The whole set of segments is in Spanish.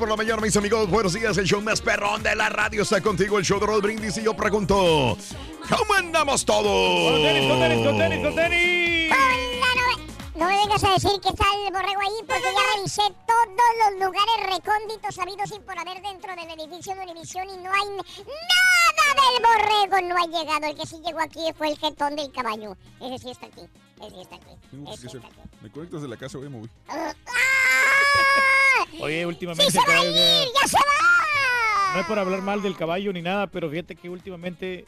Por la mañana, mis amigos. Buenos días, el show más perrón de la radio está contigo, el show de Raúl Brindis. Y yo pregunto, ¿cómo andamos todos? Con tenis, con tenis, con tenis, con tenis. Hola, no, me- vengas a decir que está el borrego ahí porque ya revisé todos los lugares recónditos habidos y por haber dentro del edificio de Univisión y no hay nada del borrego. No ha llegado. El que sí llegó aquí fue el jetón del caballo. Ese sí está aquí. Ese sí está aquí. Ese sí está aquí. Me conectas de la casa, güey, me voy. Oye, últimamente ¡Sí se va a ir! ¡Ya se va! no es por hablar mal del caballo ni nada, pero fíjate que últimamente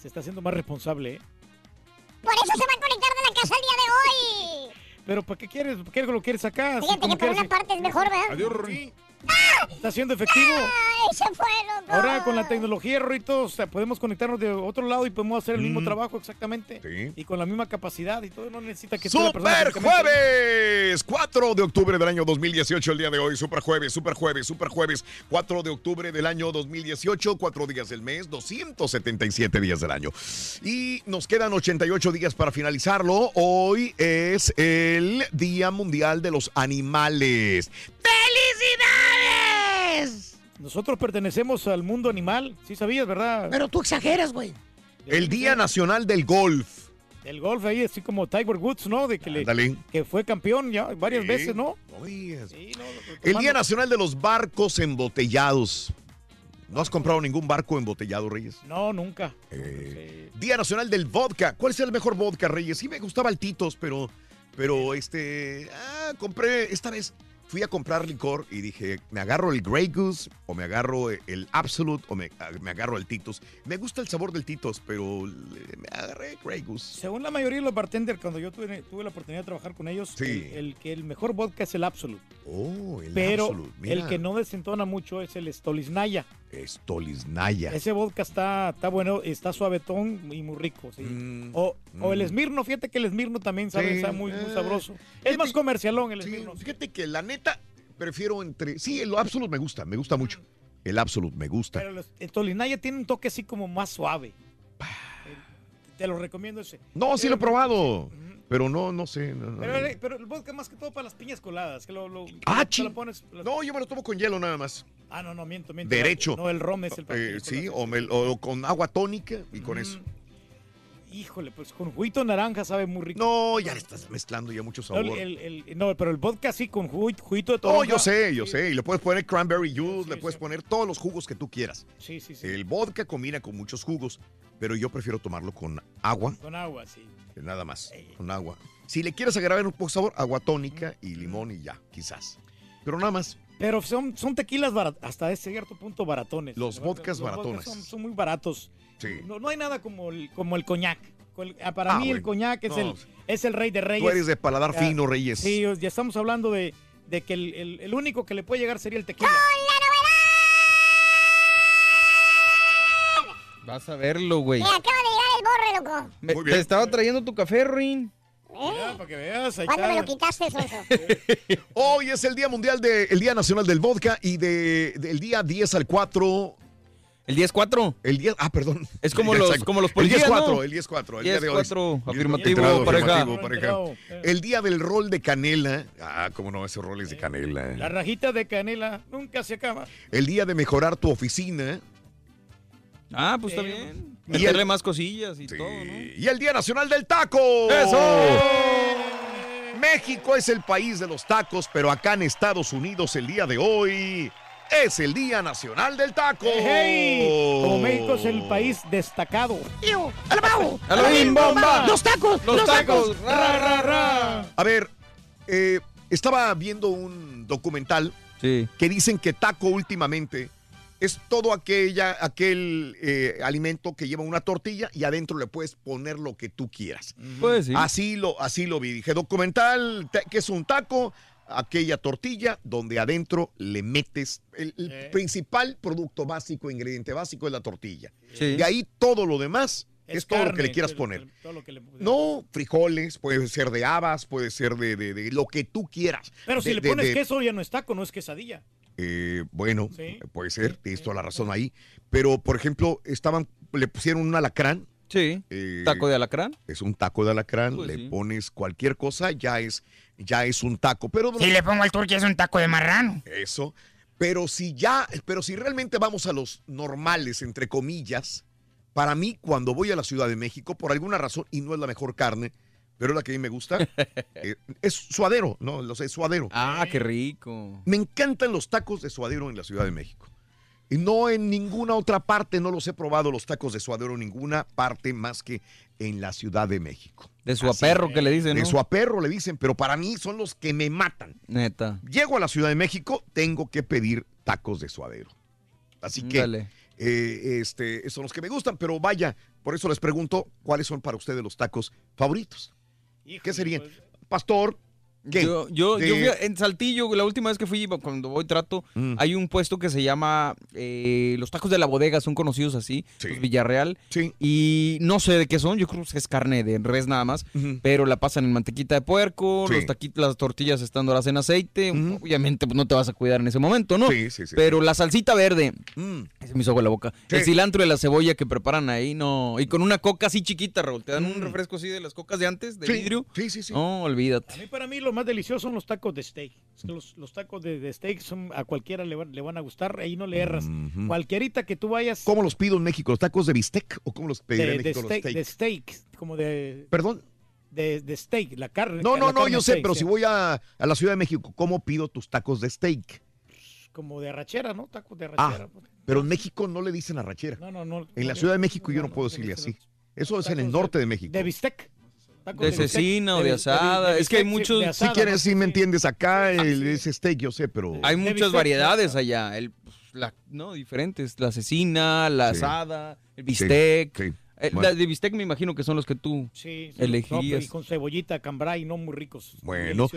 se está haciendo más responsable, ¿eh? Por eso se va a conectar de la casa el día de hoy. Pero ¿para qué quieres? ¿Por qué lo quieres acá? Fíjate que por quieres- una parte es mejor, ¿verdad? Adiós, Rory. Está siendo efectivo. ¡Ay, se fue, loco! Ahora con la tecnología, Rorito, o sea, podemos conectarnos de otro lado y podemos hacer el mismo Mm. trabajo exactamente. Sí. Y con la misma capacidad y todo, no necesita que esté la persona Super jueves, 4 de octubre del año 2018, el día de hoy, super jueves, super jueves, super jueves, 4 de octubre del año 2018, 4 días del mes, 277 días del año. Y nos quedan 88 días para finalizarlo. Hoy es el Día Mundial de los Animales. ¡Felicidades! Nosotros pertenecemos al mundo animal, sí sabías, ¿verdad? Pero tú exageras, güey. El Día Nacional del Golf. El golf ahí, así como Tiger Woods, ¿no? De que, le- que fue campeón ya varias Sí. veces, ¿no? Oye, Sí, no, El Día Nacional de los Barcos Embotellados. ¿No has comprado ningún barco embotellado, Reyes? No, nunca. Eh, Día Nacional del Vodka. ¿Cuál es el mejor vodka, Reyes? Sí me gustaba el Titos, pero, pero este, ah, compré esta vez. Fui a comprar licor y dije, ¿me agarro el Grey Goose o me agarro el Absolute o me, ah, me agarro el Titos? Me gusta el sabor del Titos, pero le- me agarré Grey Goose. Según la mayoría de los bartenders, cuando yo tuve, tuve la oportunidad de trabajar con ellos, Sí. el, que el mejor vodka es el Absolute. Oh, el Pero Absolute. Mira, el que no desentona mucho es el Stoliznaya. es Toliznaya. Ese vodka está, está bueno, está suavetón y muy rico. sí. Mm, o, o el mm. Smirno, fíjate que el Smirno también sabe, Sí, está muy, muy eh, sabroso. Es más comercialón el Smirno. fíjate que la neta prefiero entre. Sí, el Absolute me gusta, me gusta mucho. El Absolute me gusta. Pero los- el Stoliznaya tiene un toque así como más suave. Eh, Te lo recomiendo ese. No, sí lo he Pero- probado. Pero no, no sé. no, Pero, no. el- pero el vodka más que todo para las piñas coladas. Que lo, lo- Ah, lo pones- lo- No, yo me lo tomo con hielo nada más. Ah, no, no, miento, miento. Derecho. No, el rom es el Eh, sí, coladas. o, me- o con agua tónica y con eso. Híjole, pues con juguito naranja sabe muy rico. No, ya le estás mezclando ya mucho No, sabor. el- el- el- no, pero el vodka sí con juguito, juguito de No, toronja. yo sé, yo sé. Y le puedes poner cranberry juice, le puedes poner todos los jugos que tú quieras. Sí, sí, sí. El vodka combina con muchos jugos, pero yo prefiero tomarlo con agua, Con agua, sí. nada más, con agua. Si le quieres agregar un poco de sabor, agua tónica y limón y ya, quizás. Pero nada más. Pero son, son tequilas barat- hasta ese cierto punto baratones. Los vodkas baratones. Son, son muy baratos. Sí. No, no hay nada como el, como el coñac. Ah, Para Ah, mí el bueno. coñac es, No, el, es el rey de reyes. Tú eres de paladar fino, Reyes. Sí, ya estamos hablando de, de que el, el- el único que le puede llegar sería el tequila. Vas a verlo, güey. Me acaba de llegar el borre, loco. Me- te estaba trayendo tu café, Rin. Ya, para que veas. ahí ¿Cuándo me lo quitaste? Hoy es el Día Mundial de, el Día Nacional del Vodka y de, del día 10 al 4. ¿El 10-4? El 10, ah, perdón. Es como los- como los El policías, 10-4, ¿no? el 10-4, el día de hoy. 10-4, El afirmativo, entrado, pareja. afirmativo, pareja. El día del rol de canela. Ah, cómo no, ese rol es de canela. La rajita de canela nunca se acaba. El día de mejorar tu oficina. Ah, pues está Eh, bien. y Meterle el- más cosillas y todo, ¿no? Y el Día Nacional del Taco. ¡Eso! México es el país de los tacos, pero acá en Estados Unidos el día de hoy es el Día Nacional del Taco. ¡Hey! Como México es el país destacado. ¡Iu! ¡Alabao! ¡Alabim, bomba! ¡Los tacos! ¡Los tacos! ¡Ra, ra, ra! A ver, eh, estaba viendo un documental Sí. que dicen que taco últimamente es todo aquella, aquel eh, alimento que lleva una tortilla y adentro le puedes poner lo que tú quieras. Pues sí. Así lo, así lo vi. Dije, documental, ta- que es un taco? Aquella tortilla donde adentro le metes el, el Eh. principal producto básico, ingrediente básico es la tortilla. Sí. De ahí todo lo demás es, todo lo que le quieras poner. todo lo que le- No, frijoles, puede ser de habas, puede ser de, de- de lo que tú quieras. Pero si De- le pones de- queso ya no es taco, no es quesadilla. eh, bueno, Sí. puede ser, tienes toda la razón ahí. Pero, por ejemplo, estaban, le pusieron un alacrán. Sí. eh, ¿Taco de alacrán? Es un taco de alacrán, Pues le sí. pones cualquier cosa, ya es, ya es un taco. Pero Si le pongo al turqui es un taco de marrano. eso. Pero si ya, pero si realmente vamos a los normales, entre comillas, para mí, cuando voy a la Ciudad de México, por alguna razón, y no es la mejor carne, pero es la que a mí me gusta, eh, es suadero, no, lo sé, suadero. Ah, qué rico. Me encantan los tacos de suadero en la Ciudad de México. No en ninguna otra parte, no los he probado los tacos de suadero en ninguna parte más que en la Ciudad de México. De su aperro que le dicen, De ¿no? su aperro le dicen, pero para mí son los que me matan. Neta. Llego a la Ciudad de México, tengo que pedir tacos de suadero. Así que Dale. eh, este, esos son los que me gustan, pero vaya, por eso les pregunto, ¿cuáles son para ustedes los tacos favoritos? ¿Qué serían? Pastor, ¿qué? Yo, yo, De- yo fui a- en Saltillo, la última vez que fui, cuando voy trato, Mm. hay un puesto que se llama eh, Los Tacos de la Bodega, son conocidos así, los Villarreal. Sí. Y no sé de qué son, yo creo que es carne de res nada más, pero la pasan en mantequita de puerco, Sí. los taquitos, las tortillas están doradas en aceite, obviamente pues, no te vas a cuidar en ese momento, ¿no? Sí, sí, sí. Pero la salsita verde, Mm. se me hizo agua la boca. Sí. El cilantro y la cebolla que preparan ahí, no. Y con una coca así chiquita, Raúl. Te dan un refresco así de las cocas de antes, de Mm. Sí, vidrio. Sí, sí, sí. No, olvídate. A mí, para mí, lo más delicioso son los tacos de steak. Es que los, los tacos de, de steak son, a cualquiera le, van- le van a gustar, ahí no le erras. Cualquierita que tú vayas ¿Cómo los pido en México? ¿Los tacos de bistec o cómo los pediré de, en de México steak, los de steak? steak, como de, Perdón. de, de steak, la carne. No, no, no, carne yo sé, steak, pero sí. si voy a, a la Ciudad de México, ¿cómo pido tus tacos de steak? Como de arrachera, ¿no? Tacos de Ah, arrachera. pero en México no le dicen arrachera. No, no, no. En la Ciudad de México yo no, no puedo decirle así. Eso es en el norte de México. De bistec. Tacos De cecina o de asada. de Es que hay muchos- Si Si quieres, ¿no? sí me entiendes acá, el, ese steak, yo sé, pero... Hay muchas bistec, variedades allá. El, pues, la, no, diferentes. La cecina, la Sí. asada, el bistec. sí. Eh, Bueno. La de bistec me imagino que son los que tú Sí, sí, no, pero y con cebollita, cambray, no muy ricos. Bueno,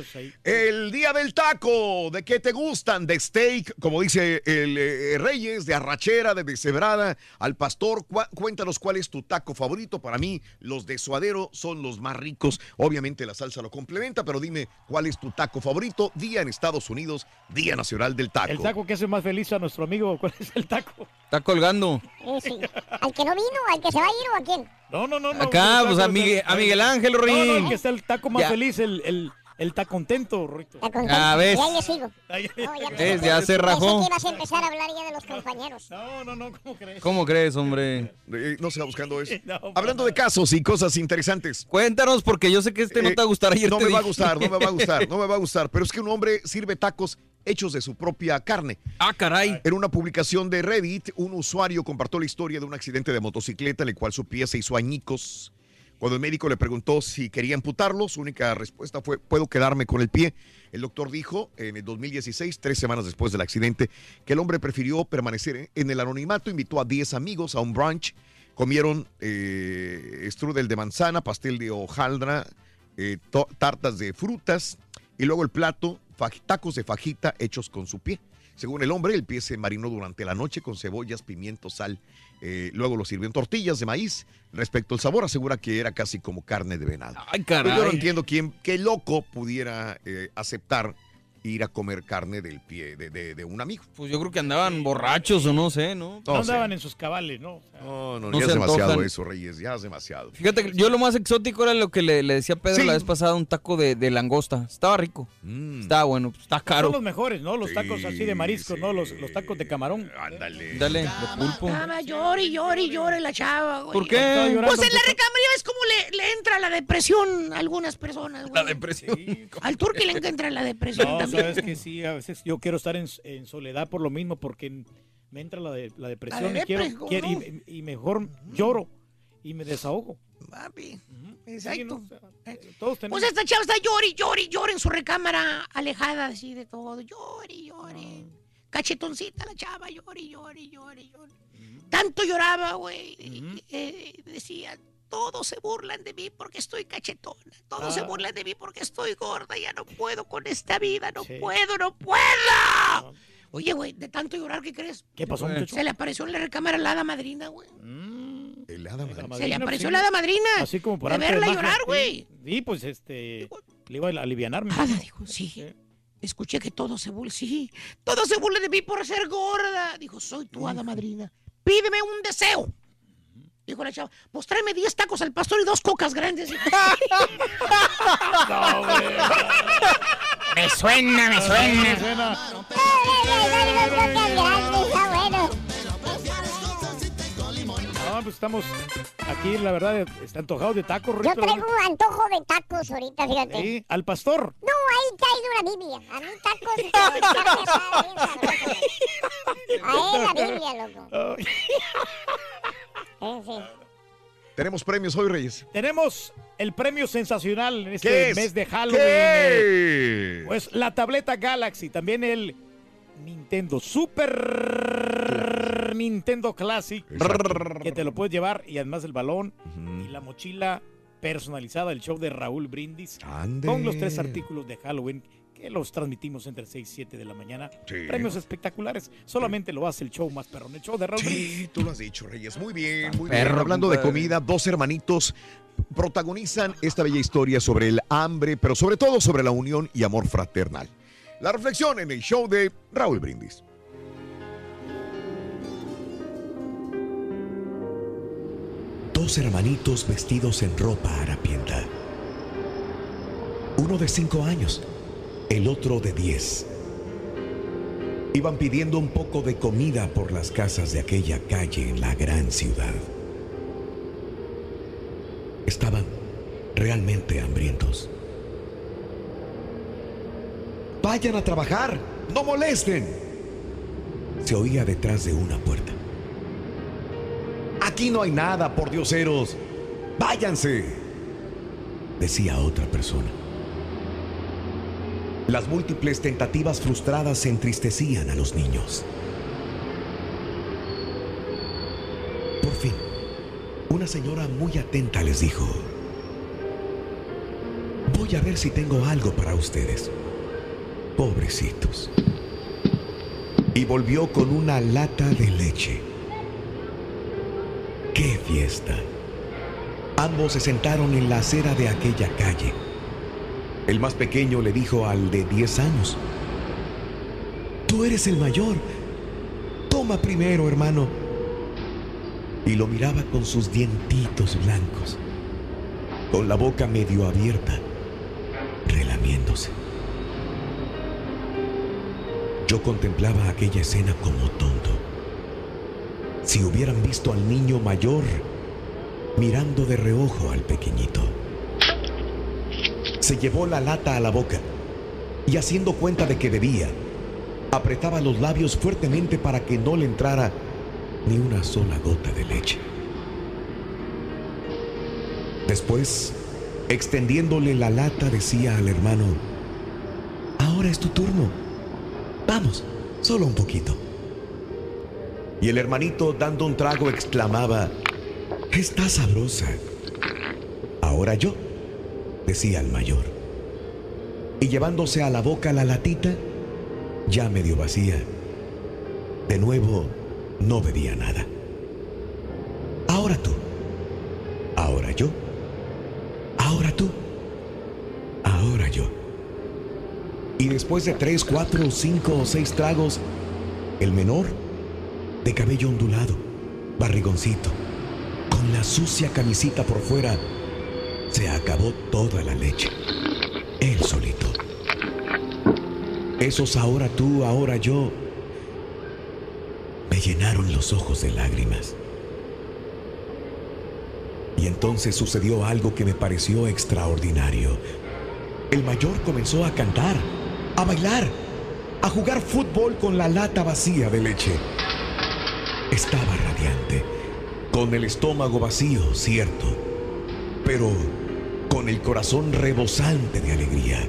el día del taco, ¿de qué te gustan? De steak, como dice el eh, Reyes, de arrachera, de deshebrada, al pastor. Cuéntanos cuál es tu taco favorito. Para mí, los de suadero son los más ricos. Obviamente la salsa lo complementa, pero dime cuál es tu taco favorito. Día en Estados Unidos, Día Nacional del Taco. El taco que hace más feliz a nuestro amigo, ¿cuál es el taco? Está colgando. Eh, sí. ¿Al que no vino? ¿Al que se va a ir o a quién? No, no, no. no Acá, pues, a Miguel- a Miguel Ángel, No, no, Rin. el que está el taco más Ya. feliz, el, el, el taco contento, Rito. Está contento. Ah, ¿ves? Y ahí le sigo. No, ya, ¿Ves? Ya se Pensé que ibas a empezar a hablar ya de los compañeros. No, no, no, ¿cómo crees? ¿Cómo crees, hombre? Eh, no se va buscando eso. No, Hablando de casos y cosas interesantes. Cuéntanos, porque yo sé que este no Eh, te va a gustar. Ayer no me va a gustar, no me va a gustar, no me va a gustar. Pero es que un hombre sirve tacos hechos de su propia carne. Ah, caray. En una publicación de Reddit, un usuario compartió la historia de un accidente de motocicleta en el cual su pie se hizo añicos. Cuando el médico le preguntó si quería amputarlo, su única respuesta fue, puedo quedarme con el pie. El doctor dijo en el 2016, tres semanas después del accidente, que el hombre prefirió permanecer en el anonimato, invitó a 10 amigos a un brunch, comieron eh, strudel de manzana, pastel de hojaldra, eh, tartas de frutas y luego el plato, tacos de fajita hechos con su pie. Según el hombre, el pie se marinó durante la noche con cebollas, pimientos, sal. Eh, luego lo sirvió en tortillas de maíz. Respecto al sabor, asegura que era casi como carne de venado. Ay, Pues yo no caray. entiendo quién, qué loco pudiera eh, aceptar ir a comer carne del pie de, de- de un amigo. Pues yo creo que andaban borrachos o no sé, ¿no? No No andaban en sus cabales, ¿no? O sea, No, no, No ya se es demasiado antojan. eso, Reyes, ya es demasiado. Fíjate que yo lo más exótico era lo que le, le decía Pedro Sí. la vez pasada, un taco de, de langosta. Estaba rico. Mm. Estaba bueno, pues, está Son caro. los mejores, ¿no? Los tacos así de mariscos, sí. ¿no? Los, los tacos de camarón. Ándale. Dale, de pulpo. Llore y llore y llore la chava, güey. ¿Por qué? Pues en la recámara ya ves cómo le, le entra la depresión a algunas personas, güey. La depresión. Al turqui le entra la depresión No, también. Sabes que sí, a veces yo quiero estar en, en soledad por lo mismo, porque me entra la, de- la depresión La y, quiero, y, y mejor lloro y me desahogo. Papi, exacto. ¿no? O sea, eh, todos tenemos. Pues esta chava está llore y llore en su recámara, alejada así de todo. Llore y llore. Cachetoncita la chava, llore y llore y llore y llore. Tanto lloraba, güey. eh, decía, todos se burlan de mí porque estoy cachetona. Todos se Ah. burlan de mí porque estoy gorda. Ya no puedo con esta vida. No Sí. puedo, no puedo. Oye, güey, de tanto llorar, ¿qué crees? ¿Qué pasó, muchacho? Se le apareció en la recámara la hada madrina, güey. Mm, El hada madrina. Se le apareció sí. la hada madrina. Así como por de arte de verla llorar, güey. Sí, pues este. Le iba a alivianarme. Ada dijo, sí. Escuché que todo se burla, sí. Todo se burla de mí por ser gorda. Dijo, soy tu hada madrina. Pídeme un deseo. Dijo la chava, pues tráeme 10 tacos al pastor y dos cocas grandes. Me suena, me suena. Suena. No, pues estamos aquí, la verdad, está antojados de tacos. Yo traigo un antojo de tacos ahorita, fíjate. Sí, al pastor. No, ahí traigo una Biblia. A mí tacos carne. A él la Biblia, loco. Eh, sí. Tenemos premios hoy, Reyes. Tenemos el premio sensacional en este mes de Halloween. eh. Pues la tableta Galaxy, también el Nintendo Super Nintendo Classic, Exacto. que te lo puedes llevar y además el balón y la mochila personalizada del show de Raúl Brindis Ande. con los tres artículos de Halloween que los transmitimos entre 6 y 7 de la mañana. Sí. Premios espectaculares. Solamente lo hace el show más perrón, el show de Raúl Brindis. Sí, tú lo has dicho, Reyes. Muy bien, muy Perro, bien. Hablando de comida, dos hermanitos protagonizan esta bella historia sobre el hambre, pero sobre todo sobre la unión y amor fraternal. La reflexión en el show de Raúl Brindis. Dos hermanitos vestidos en ropa harapienta. Uno de cinco años, el otro de diez. Iban pidiendo un poco de comida por las casas de aquella calle en la gran ciudad. Estaban realmente hambrientos. Vayan a trabajar, no molesten. Se oía detrás de una puerta. Aquí no hay nada, por dioseros. Váyanse, decía otra persona. Las múltiples tentativas frustradas entristecían a los niños. Por fin, una señora muy atenta les dijo, voy a ver si tengo algo para ustedes. Pobrecitos. Y volvió con una lata de leche. ¡Qué fiesta! Ambos se sentaron en la acera de aquella calle. El más pequeño le dijo al de 10 años, Tú eres el mayor. Toma primero, hermano. Y lo miraba con sus dientitos blancos, con la boca medio abierta, relamiéndose. Yo contemplaba aquella escena como tonto. Si hubieran visto al niño mayor mirando de reojo al pequeñito. Se llevó la lata a la boca y haciendo cuenta de que bebía, apretaba los labios fuertemente para que no le entrara ni una sola gota de leche. Después, extendiéndole la lata, decía al hermano, ahora es tu turno. Vamos, solo un poquito. Y el hermanito, dando un trago, exclamaba, Está sabrosa. Ahora yo, decía el mayor. Y llevándose a la boca la latita, ya medio vacía, De nuevo, no bebía nada. Ahora tú. Ahora yo. Ahora tú. Ahora yo. Y después de tres, cuatro, cinco o seis tragos, el menor, de cabello ondulado, barrigoncito, con la sucia camisita por fuera, se acabó toda la leche. Él solito. Esos ahora tú, ahora yo, me llenaron los ojos de lágrimas. Y entonces sucedió algo que me pareció extraordinario. El mayor comenzó a cantar, a bailar, a jugar fútbol con la lata vacía de leche. Estaba radiante, con el estómago vacío, cierto, pero con el corazón rebosante de alegría.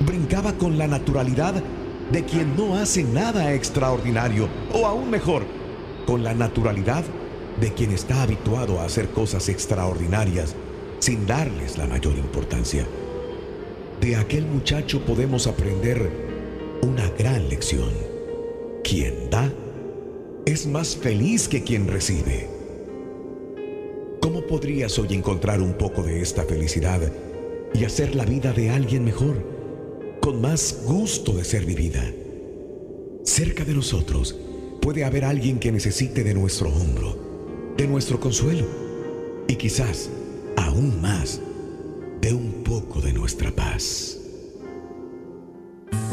Brincaba con la naturalidad de quien no hace nada extraordinario, o aún mejor, con la naturalidad de quien está habituado a hacer cosas extraordinarias sin darles la mayor importancia. De aquel muchacho podemos aprender una gran lección. Quien da es más feliz que quien recibe. ¿Cómo podrías hoy encontrar un poco de esta felicidad y hacer la vida de alguien mejor, con más gusto de ser vivida? Cerca de nosotros puede haber alguien que necesite de nuestro hombro, de nuestro consuelo y quizás, aún más, de un poco de nuestra paz.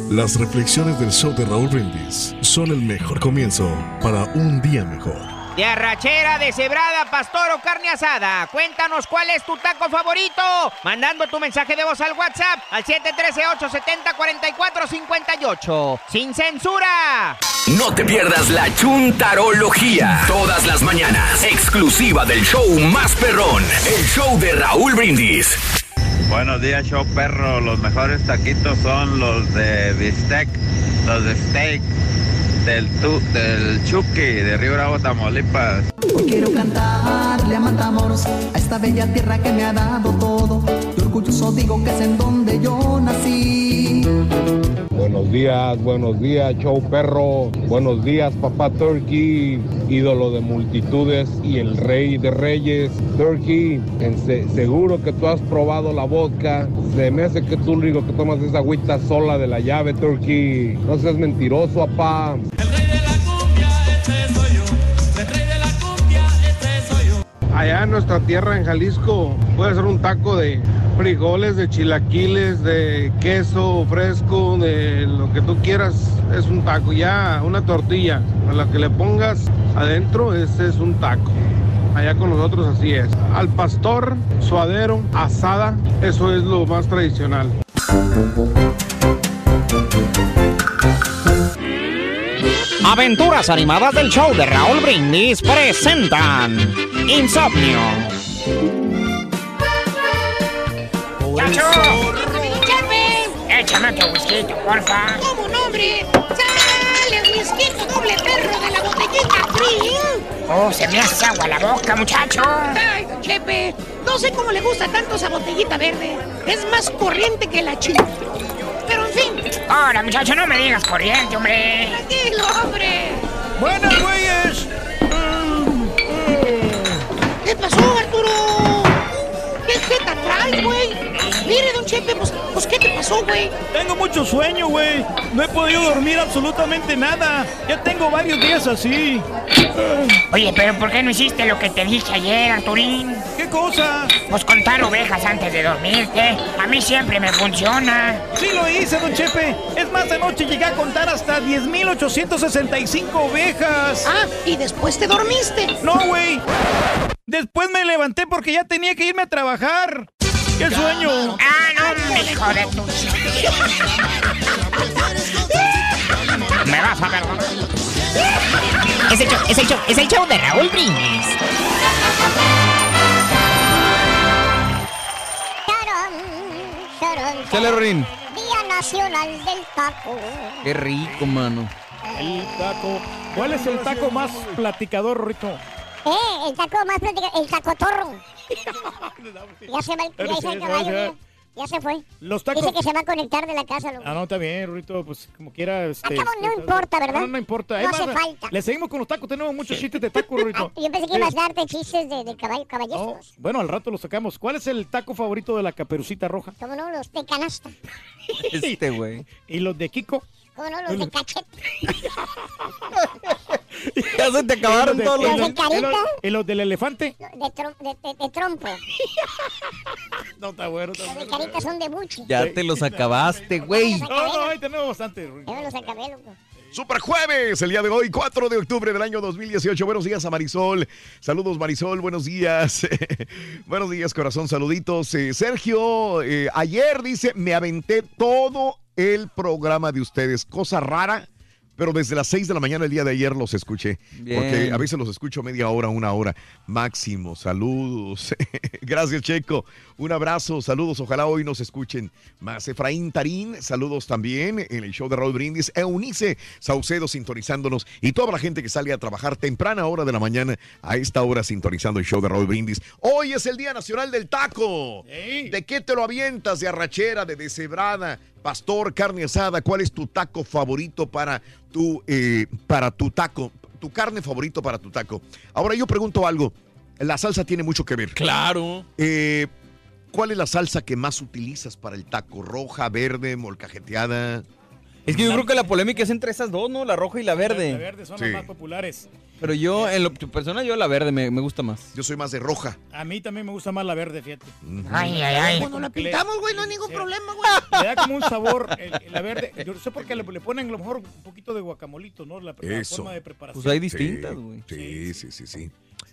Las reflexiones del show de Raúl Brindis son el mejor comienzo para un día mejor. De arrachera, de cebrada, pastor o carne asada. Cuéntanos cuál es tu taco favorito. Mandando tu mensaje de voz al WhatsApp al 713-870-4458. ¡Sin censura! No te pierdas la chuntarología. Todas las mañanas. Exclusiva del show más perrón. El show de Raúl Brindis. Buenos días, show perro. Los mejores taquitos son los de bistec, los de steak, del, tu, del Chucky, de Río Bravo, Tamaulipas. Digo que es en donde yo nací. Buenos días, buenos días, show perro. Buenos días, papá Turkey, ídolo de multitudes y el rey de reyes. Turkey, en se- seguro que tú has probado la vodka. Se me hace que tú único que tomas es agüita sola de la llave, Turkey. No seas mentiroso, papá. Allá en nuestra tierra, en Jalisco, puede ser un taco de frijoles, de chilaquiles, de queso fresco, de lo que tú quieras. Es un taco, ya una tortilla. A la que le pongas adentro, ese es un taco. Allá con nosotros así es. Al pastor, suadero, asada, eso es lo más tradicional. Aventuras animadas del show de Raúl Brindis presentan Insomnio. ¡Chacho! Échame otro whisky, porfa. ¿Cómo no, hombre? ¡Sale, whisky doble perro de la botellita free! Oh, se me hace agua la boca, muchacho. Ay, don Chepe, no sé cómo le gusta tanto esa botellita verde. Es más corriente que la chica. Ahora, muchacho, no me digas corriente, hombre. Tranquilo, hombre. Buenas, güeyes. ¿Qué pasó, Arturo? ¿Qué traes, güey? Mire, don Chepe, pues, pues ¿qué te pasó, güey? Tengo mucho sueño, güey. No he podido dormir absolutamente nada. Ya tengo varios días así. Oye, pero ¿por qué no hiciste lo que te dije ayer, Arturín? ¿Qué cosa? Pues contar ovejas antes de dormirte. A mí siempre me funciona. Sí lo hice, don Chepe. Es más, anoche llegué a contar hasta 10.865 ovejas. Ah, ¿y después te dormiste? No, güey. Después me levanté porque ya tenía que irme a trabajar. ¡Qué sueño! Ah, no, hijo de tu... Me vas a perdonar. Es el show, es el show, es el show de Raúl Brindis. Chale, Rorín. Día Nacional del Taco. Qué rico, mano. El taco. ¿Cuál es el taco más platicador, Rito? Eh, el taco más platicado, el tacotorro. ya se va el, ya va el caballo. Ya se fue. Los tacos. Dice que se va a conectar de la casa, loco. Ah, no, está bien, Rurito, pues como quiera. Este, cabo no importa, ¿verdad? No, no importa. No Es hace más, falta. Le seguimos con los tacos, tenemos muchos chistes de taco, Rurito. Yo pensé que ibas a darte chistes de, de caballo, caballeros. Bueno, al rato los sacamos. ¿Cuál es el taco favorito de la caperucita roja? ¿Cómo no? Los de canasta. Este güey. ¿Y los de Kiko? ¿Cómo no? Los de cachete. Ya se te acabaron ¿Y todos ¿y los de carita? ¿Y los, del elefante? De, trom- de, de- de trompo. No, está bueno. Está Los de bueno. carita son de buche. Ya te los acabaste, güey. No, no, ahí tenemos bastante. Yo me los acabé, loco. Super jueves, el día de hoy, 4 de octubre del año 2018. Buenos días a Marisol. Saludos, Marisol. Buenos días. Buenos días, corazón. Saluditos. Eh, Sergio, eh, ayer dice, me aventé todo el programa de ustedes. Cosa rara. Pero desde las 6 de la mañana el día de ayer los escuché. Bien. Porque a veces los escucho media hora, una hora máximo. Saludos. Gracias, Checo. Un abrazo. Saludos. Ojalá hoy nos escuchen más. Efraín Tarín, saludos también en el show de Raúl Brindis. Eunice Saucedo sintonizándonos. Y toda la gente que sale a trabajar temprana hora de la mañana a esta hora sintonizando el show de Raúl Brindis. Hoy es el Día Nacional del Taco. ¿De qué te lo avientas? ¿De arrachera, de deshebrada? Pastor, carne asada, ¿cuál es tu taco favorito para tu, eh, para tu taco? Tu carne favorito para tu taco. Ahora yo pregunto algo. La salsa tiene mucho que ver. Claro. Eh, ¿Cuál es la salsa que más utilizas para el taco? ¿Roja, verde, molcajeteada? Es que yo creo que la polémica es entre esas dos, ¿no? La roja y la verde. La verde son Sí. las más populares. Pero yo, en lo personal, yo la verde me, me gusta más. Yo soy más de roja. A mí también me gusta más la verde, fíjate. Ay, ay, ay. Cuando la pintamos, güey, no hay ningún problema, güey. Le da como un sabor, el- la verde. Yo no sé por qué le, le ponen a lo mejor un poquito de guacamolito, ¿no? La, forma de preparación. Pues hay distintas, güey. Sí, sí, sí, sí.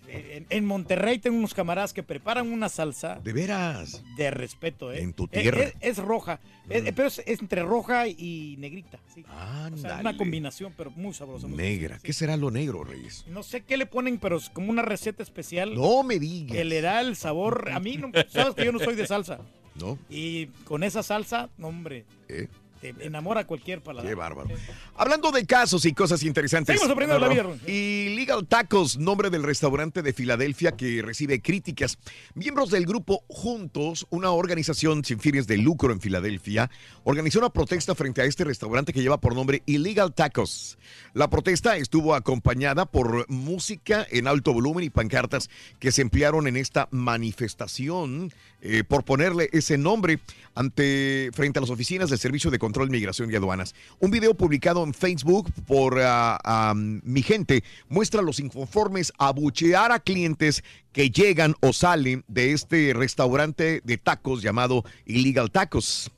En, en Monterrey tengo unos camaradas que preparan una salsa De veras. de respeto, ¿eh? En tu Eh, tierra. Es, es roja, eh, eh, pero es, entre roja y negrita, sí. O sea, Ándale. una combinación, pero muy sabrosa. muy Negra. ¿Qué será lo negro, Reyes? No sé qué le ponen, pero es como una receta especial. No me digas. Que le da el sabor. A mí, no, sabes que yo no soy de salsa. ¿No? Y con esa salsa, no, hombre, ¿Eh? Te enamora cualquier paladar. Qué bárbaro. Hablando de casos y cosas interesantes. Seguimos la vida, Ron. Y Legal Tacos, nombre del restaurante de Filadelfia que recibe críticas. Miembros del grupo Juntos, una organización sin fines de lucro en Filadelfia, organizó una protesta frente a este restaurante que lleva por nombre Illegal Tacos. La protesta estuvo acompañada por música en alto volumen y pancartas que se emplearon en esta manifestación eh, por ponerle ese nombre ante frente a las oficinas del Servicio de Control, Migración y Aduanas. Un video publicado en Facebook por ah, Mi Gente muestra los inconformes abuchear a clientes que llegan o salen de este restaurante de tacos llamado Illegal Tacos.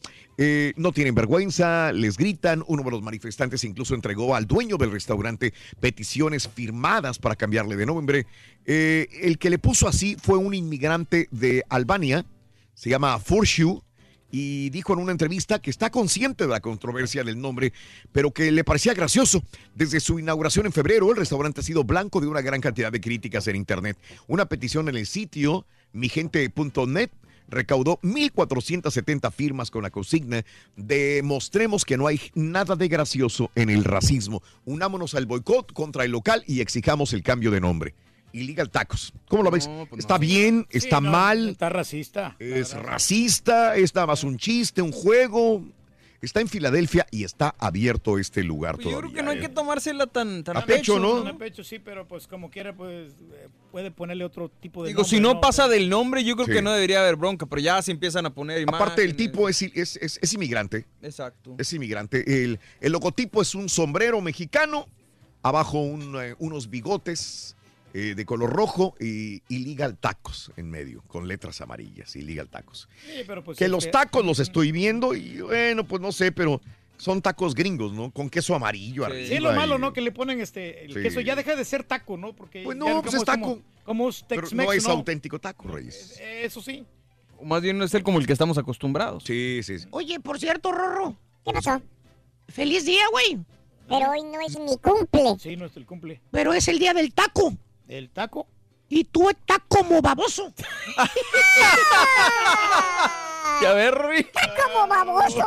Eh, no tienen vergüenza, les gritan. Uno de los manifestantes incluso entregó al dueño del restaurante peticiones firmadas para cambiarle de nombre. Eh, el que le puso así fue un inmigrante de Albania, se llama Furshu, y dijo en una entrevista que está consciente de la controversia del nombre, pero que le parecía gracioso. Desde su inauguración en febrero, el restaurante ha sido blanco de una gran cantidad de críticas en Internet. Una petición en el sitio migente.net recaudó 1.470 firmas con la consigna Demostremos que no hay nada de gracioso en el racismo. Unámonos al boicot contra el local y exijamos el cambio de nombre. Illegal Tacos. ¿Cómo lo ves? ¿Está bien? Sí, ¿Está no, mal? Está racista. ¿Es racista? ¿Es nada más un chiste, un juego? Está en Filadelfia y está abierto este lugar Pues yo todavía. creo que no hay ¿eh? que tomársela tan, tan A pecho, ¿no? A pecho, sí, pero pues como quiera, pues eh, puede ponerle otro tipo de Digo, nombre, si no pasa del nombre, yo creo Sí. que no debería haber bronca, pero ya se empiezan a poner Aparte, el imágenes. tipo es, es, es- es inmigrante. Exacto. Es inmigrante. El, el logotipo es un sombrero mexicano, abajo un, eh, unos bigotes eh, de color rojo y illegal tacos en medio, con letras amarillas, illegal tacos. Sí, pero pues que los tacos los estoy viendo y bueno, pues no sé, pero son tacos gringos, ¿no? Con queso amarillo arriba. Sí, es lo y- malo, ¿no? Que le ponen este, el Sí. queso ya deja de ser taco, ¿no? Porque Pues no, pues es taco. Como, como es Pero no es ¿no? auténtico taco, Reyes. Eso sí. O más bien no es el como el que estamos acostumbrados. Sí, sí, sí. Oye, por cierto, Rorro. ¿Qué pasó? Feliz día, güey. Pero hoy no es mi cumple. Sí, no es el cumple. Pero es el día del taco. ¿El taco? Y tú estás como baboso. Ya ver, Rui. como baboso.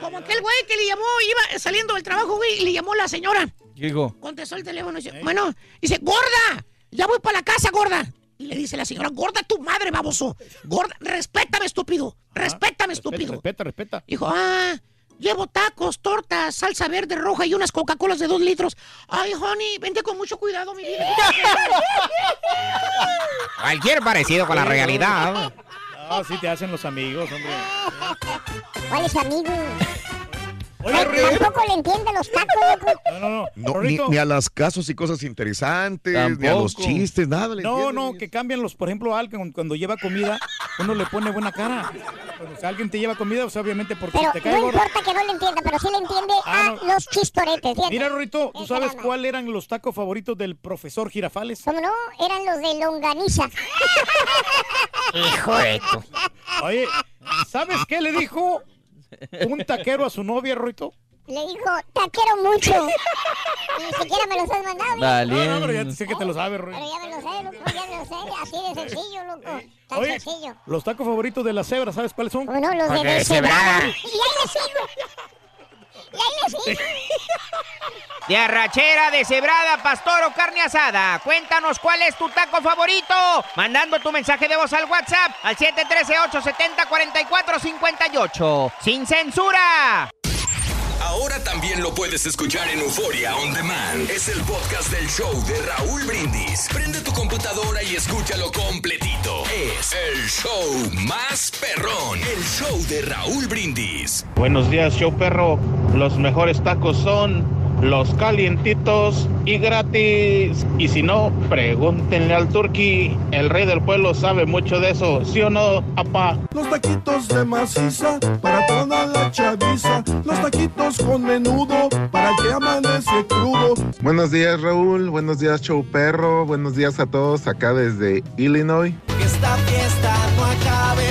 Como aquel güey que le llamó, iba saliendo del trabajo, güey, y le llamó la señora. ¿Qué dijo? Contestó el teléfono y dice, bueno, dice, gorda, ya voy para la casa, gorda. Y le dice la señora, gorda tu madre, baboso. Gorda, respétame, estúpido. Respétame, estúpido. Respeta, respeta. Dijo, ah, llevo tacos, tortas, salsa verde roja y unas Coca-Colas de dos litros. Ay, honey, vente con mucho cuidado, mi vida. Cualquier parecido con la realidad. Ah, sí te hacen los amigos, hombre. ¿Cuáles amigos? Oye, Tampoco le entiende los tacos. No, no, no. No, ni, ni a las casos y cosas interesantes, ni a los chistes, nada. le No, entiende. no, que cambian los, por ejemplo, alguien cuando lleva comida, uno le pone buena cara. Cuando si alguien te lleva comida, pues obviamente porque Pero te cae no gordo. importa que no le entienda, pero sí le entiende Ah, a no. los chistoretes. Mira, Rorito, ¿tú Ese sabes cuáles eran los tacos favoritos del profesor Girafales? ¿Cómo no? Eran los de longaniza. Hijo de tu- Oye, ¿sabes qué le dijo un taquero a su novia, Rorito? Le dijo, te quiero mucho. Ni siquiera me los has mandado. ¿eh? Dale. No, no, pero ya sé que te lo sabes, Pero Rorito. ya me lo sé, loco, ya me lo sé. Así de sencillo, loco. Tan Oye, sencillo. los tacos favoritos de la cebra, ¿sabes cuáles son? Uno, los de cebrada. Y ahí le sigo. De arrachera, deshebrada, pastor o carne asada. Cuéntanos cuál es tu taco favorito. Mandando tu mensaje de voz al WhatsApp al 713-870-4458. ¡Sin censura! Ahora también lo puedes escuchar en Euforia On Demand. Es el podcast del show de Raúl Brindis. Prende tu computadora y escúchalo completito. Es el show más perrón. El show de Raúl Brindis. Buenos días, show perro. Los mejores tacos son los calientitos y gratis. Y si no, pregúntenle al turqui. El rey del pueblo sabe mucho de eso. ¿Sí o no, papá? Los taquitos de maciza para toda la chaviza. Los taquitos con menudo para el que amanece crudo. Buenos días Raúl, buenos días Show Perro, buenos días a todos acá desde Illinois. Que esta fiesta no acabe,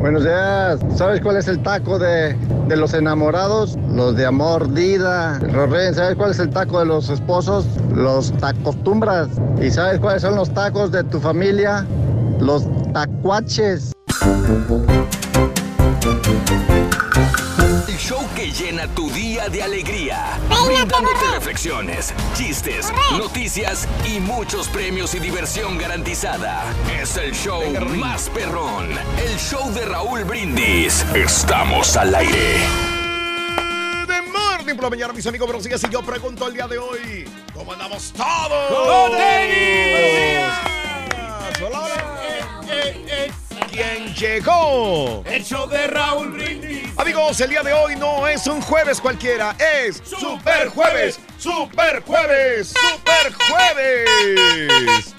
Buenos días. ¿Sabes cuál es el taco de, de los enamorados? Los de mordida. Rorén, ¿sabes cuál es el taco de los esposos? Los tacostumbras. ¿Y sabes cuáles son los tacos de tu familia? Los tacuaches. El show que llena tu día de alegría. Brindándote reflexiones, chistes, noticias y muchos premios y diversión garantizada. Es el show más perrón. El show de Raúl Brindis. Estamos al aire. De Morning por la mañana, mis amigos, días. Y yo pregunto el día de hoy, ¿cómo andamos todos? ¡Con tenis! ¡Buenos días! Hola, hola. ¿Quién llegó? El show de Raúl Brindis. Amigos, el día de hoy no es un jueves cualquiera, es Super Jueves, Super Jueves, Super Jueves.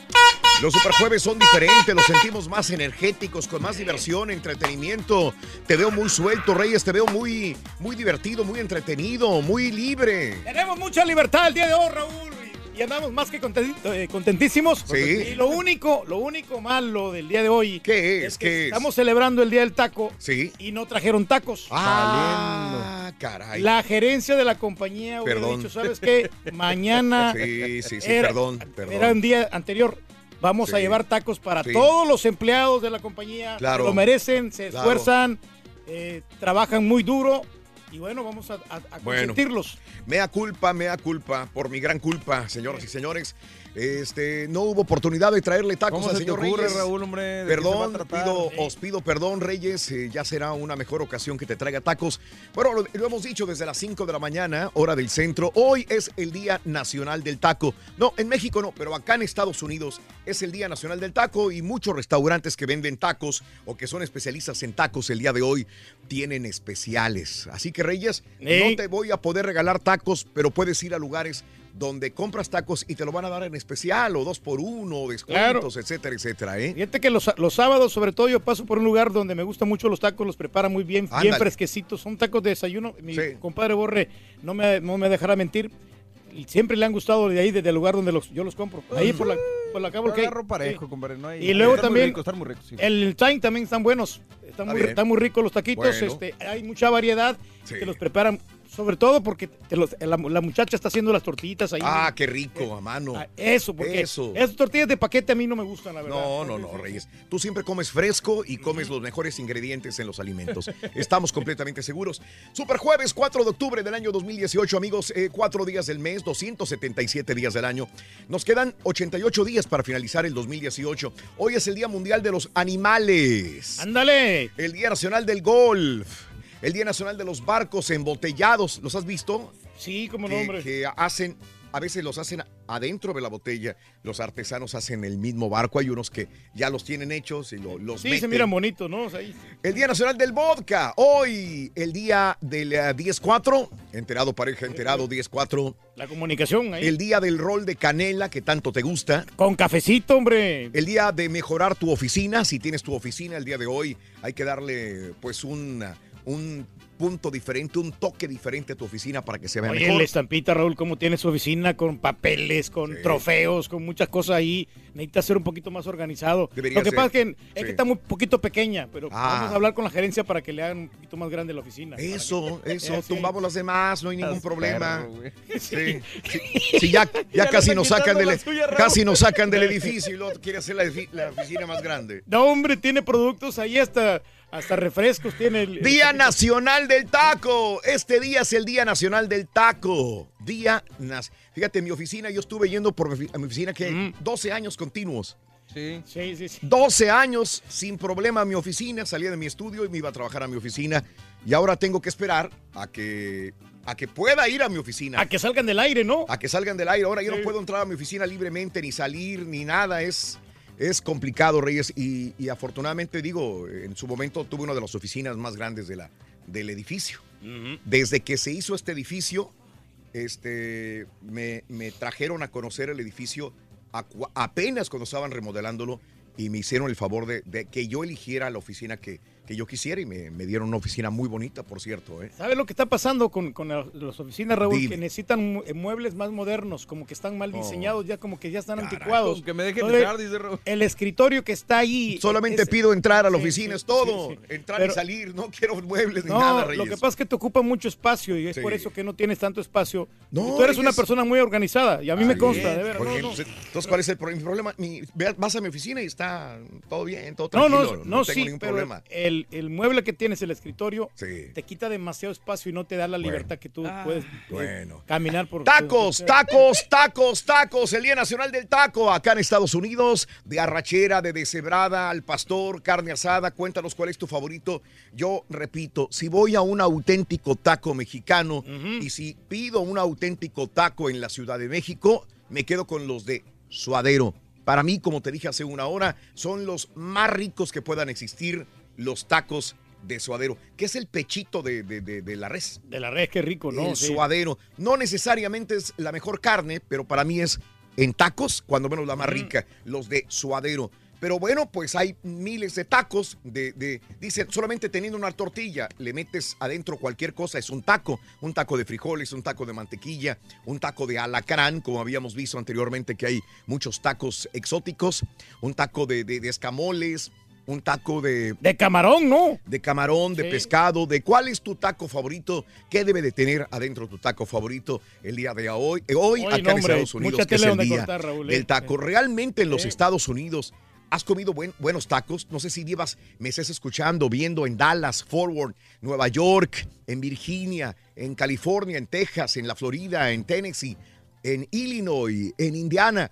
Los Super Jueves son diferentes, los sentimos más energéticos, con más diversión, entretenimiento. Te veo muy suelto, Reyes, te veo muy, muy divertido, muy entretenido, muy libre. Tenemos mucha libertad el día de hoy, Raúl. Y andamos más que eh, contentísimos. Sí. Y lo único, lo único malo del día de hoy. ¿Qué es? que ¿Qué es? estamos celebrando el día del taco. Sí. Y no trajeron tacos. Ah, caray. La gerencia de la compañía hubiera Perdón. dicho, ¿sabes qué? Mañana. Sí, sí, sí, era- perdón, perdón. Era un día anterior. Vamos a llevar tacos para Sí. todos los empleados de la compañía. Claro. Lo merecen, se Claro. esfuerzan, eh, trabajan muy duro. Y bueno, vamos a, a, a Bueno. consentirlos. Mea culpa, mea culpa, por mi gran culpa, señoras y señores. Este, no hubo oportunidad de traerle tacos ¿Cómo al se te señor ocurre, Reyes. Raúl, hombre? ¿De qué se va a Perdón, os pido perdón, Reyes. eh, ya será una mejor ocasión que te traiga tacos. Bueno, lo, lo hemos dicho desde las 5 de la mañana, hora del centro. Hoy es el Día Nacional del Taco. No, en México no, pero acá en Estados Unidos es el Día Nacional del Taco y muchos restaurantes que venden tacos o que son especialistas en tacos el día de hoy tienen especiales. Así que, Reyes, Ey. no te voy a poder regalar tacos, pero puedes ir a lugares donde compras tacos y te lo van a dar en especial o dos por uno, descuentos, etcétera, etcétera, ¿eh? Fíjate que los, los sábados, sobre todo, yo paso por un lugar donde me gustan mucho los tacos, los prepara muy bien, bien fresquecitos. Son tacos de desayuno. Mi compadre Borre no me, no me dejará mentir. y Siempre le han gustado de ahí, desde el lugar donde los, yo los compro. Ahí por la, por la Cabo agarro parejo, Sí. compadre, no hay- Y luego están muy también, están muy ricos, sí. el time también están buenos. Están, Está muy, están muy ricos los taquitos. Bueno. Este, hay mucha variedad Sí. que los preparan Sobre todo porque te los- la, la muchacha está haciendo las tortillitas ahí. Ah, qué rico, a mano. Ah, Eso, porque Eso. esas tortillas de paquete a mí no me gustan, la verdad. No, no, no, Reyes. Tú siempre comes fresco y comes los mejores ingredientes en los alimentos. Estamos completamente seguros. Super jueves, 4 de octubre del año 2018, amigos. eh, cuatro días del mes, 277 días del año. Nos quedan 88 días para finalizar el 2018. Hoy es el Día Mundial de los Animales. ¡Ándale! El Día Nacional del Golf. El Día Nacional de los Barcos Embotellados. ¿Los has visto? Sí, como no, que, hacen, a veces los hacen adentro de la botella. Los artesanos hacen el mismo barco. Hay unos que ya los tienen hechos y lo- los Sí, se miran bonitos, ¿no? O sea, ahí- El Día Nacional del Vodka. Hoy, el día del eh, 10-4. Enterado, pareja, enterado, 10-4. La comunicación ahí. El día del rol de canela que tanto te gusta. Con cafecito, hombre. El día de mejorar tu oficina. Si tienes tu oficina el día de hoy, hay que darle pues un, un punto diferente, un toque diferente a tu oficina para que se vea Oye, mejor. la estampita, Raúl, cómo tiene su oficina con papeles, con trofeos, con muchas cosas ahí. Necesita ser un poquito más organizado. Debería Lo que ser. pasa es que, es Sí. que está un poquito pequeña, pero Ah. vamos a hablar con la gerencia para que le hagan un poquito más grande la oficina. Eso, eso, sí. tumbamos las demás, no hay ningún Estás problema. perro. Sí. Ya, ya casi nos sacan del suya, casi nos sacan del edificio y luego quiere hacer la, la oficina más grande. No, hombre, tiene productos ahí hasta, hasta refrescos. Tiene el, el- Día Nacional del Taco. Este día es el Día Nacional del Taco. Día nas- Fíjate, en mi oficina, yo estuve yendo por mi, a mi oficina que 12 años continuos. Sí. Sí, sí, sí. 12 años sin problema a mi oficina, salía de mi estudio y me iba a trabajar a mi oficina. Y ahora tengo que esperar a que, a que pueda ir a mi oficina. A que salgan del aire, ¿no? A que salgan del aire. Ahora yo Sí. no puedo entrar a mi oficina libremente, ni salir, ni nada. Es, es complicado, Reyes. Y, y afortunadamente, digo, en su momento tuve una de las oficinas más grandes de la, del edificio. Desde que se hizo este edificio, este, me, me trajeron a conocer el edificio apenas cuando estaban remodelándolo y me hicieron el favor de, de que yo eligiera la oficina que, que yo quisiera y me, me dieron una oficina muy bonita, por cierto. ¿eh? ¿Sabes lo que está pasando con, con la- las oficinas, Raúl? Dime. Que necesitan eh, muebles más modernos, como que están mal Oh. diseñados, ya como que ya están anticuados. Que me dejen Entonces, entrar, dice Raúl. El escritorio que está ahí. Solamente es- pido entrar a la sí, oficina, sí, es todo. sí, sí. Entrar Pero- y salir, no quiero muebles ni No, nada, Reyes. lo que pasa es que te ocupa mucho espacio y es Sí. por eso que no tienes tanto espacio. No, Y tú eres una persona muy organizada y a mí me consta, bien. de verdad. Oye, no, no. Entonces, ¿cuál es el problema? Mi- vas a mi oficina y está todo bien, todo tranquilo. no, No, no, tengo sí, ningún pero problema. El, el mueble que tienes, el escritorio, Sí. te quita demasiado espacio y no te da la libertad que tú puedes eh, bueno. caminar por... Tacos, tacos, tacos, tacos. El Día Nacional del Taco acá en Estados Unidos. De arrachera, de deshebrada, al pastor, carne asada. Cuéntanos cuál es tu favorito. Yo repito, si voy a un auténtico taco mexicano y si pido un auténtico taco en la Ciudad de México, me quedo con los de suadero. Para mí, como te dije hace una hora, son los más ricos que puedan existir los tacos de suadero, que es el pechito de, de- de- de la res. De la res, qué rico, ¿no? El Sí. suadero. No necesariamente es la mejor carne, pero para mí es en tacos, cuando menos la más rica, los de suadero. Pero bueno, pues hay miles de tacos de, de- dicen, solamente teniendo una tortilla, le metes adentro cualquier cosa, es un taco, un taco de frijoles, un taco de mantequilla, un taco de alacrán, como habíamos visto anteriormente que hay muchos tacos exóticos, un taco de, de- de escamoles, un taco de... De camarón, ¿no? De camarón, de Sí. pescado, de cuál es tu taco favorito, qué debe de tener adentro tu taco favorito el día de hoy, eh, hoy acá no, en Estados Unidos, mucha que es el donde día cortar, Raúl, eh. del taco. Realmente en los Sí. Estados Unidos has comido buen- buenos tacos. No sé si llevas meses escuchando, viendo en Dallas, Forward, Nueva York, en Virginia, en California, en Texas, en la Florida, en Tennessee, en Illinois, en Indiana.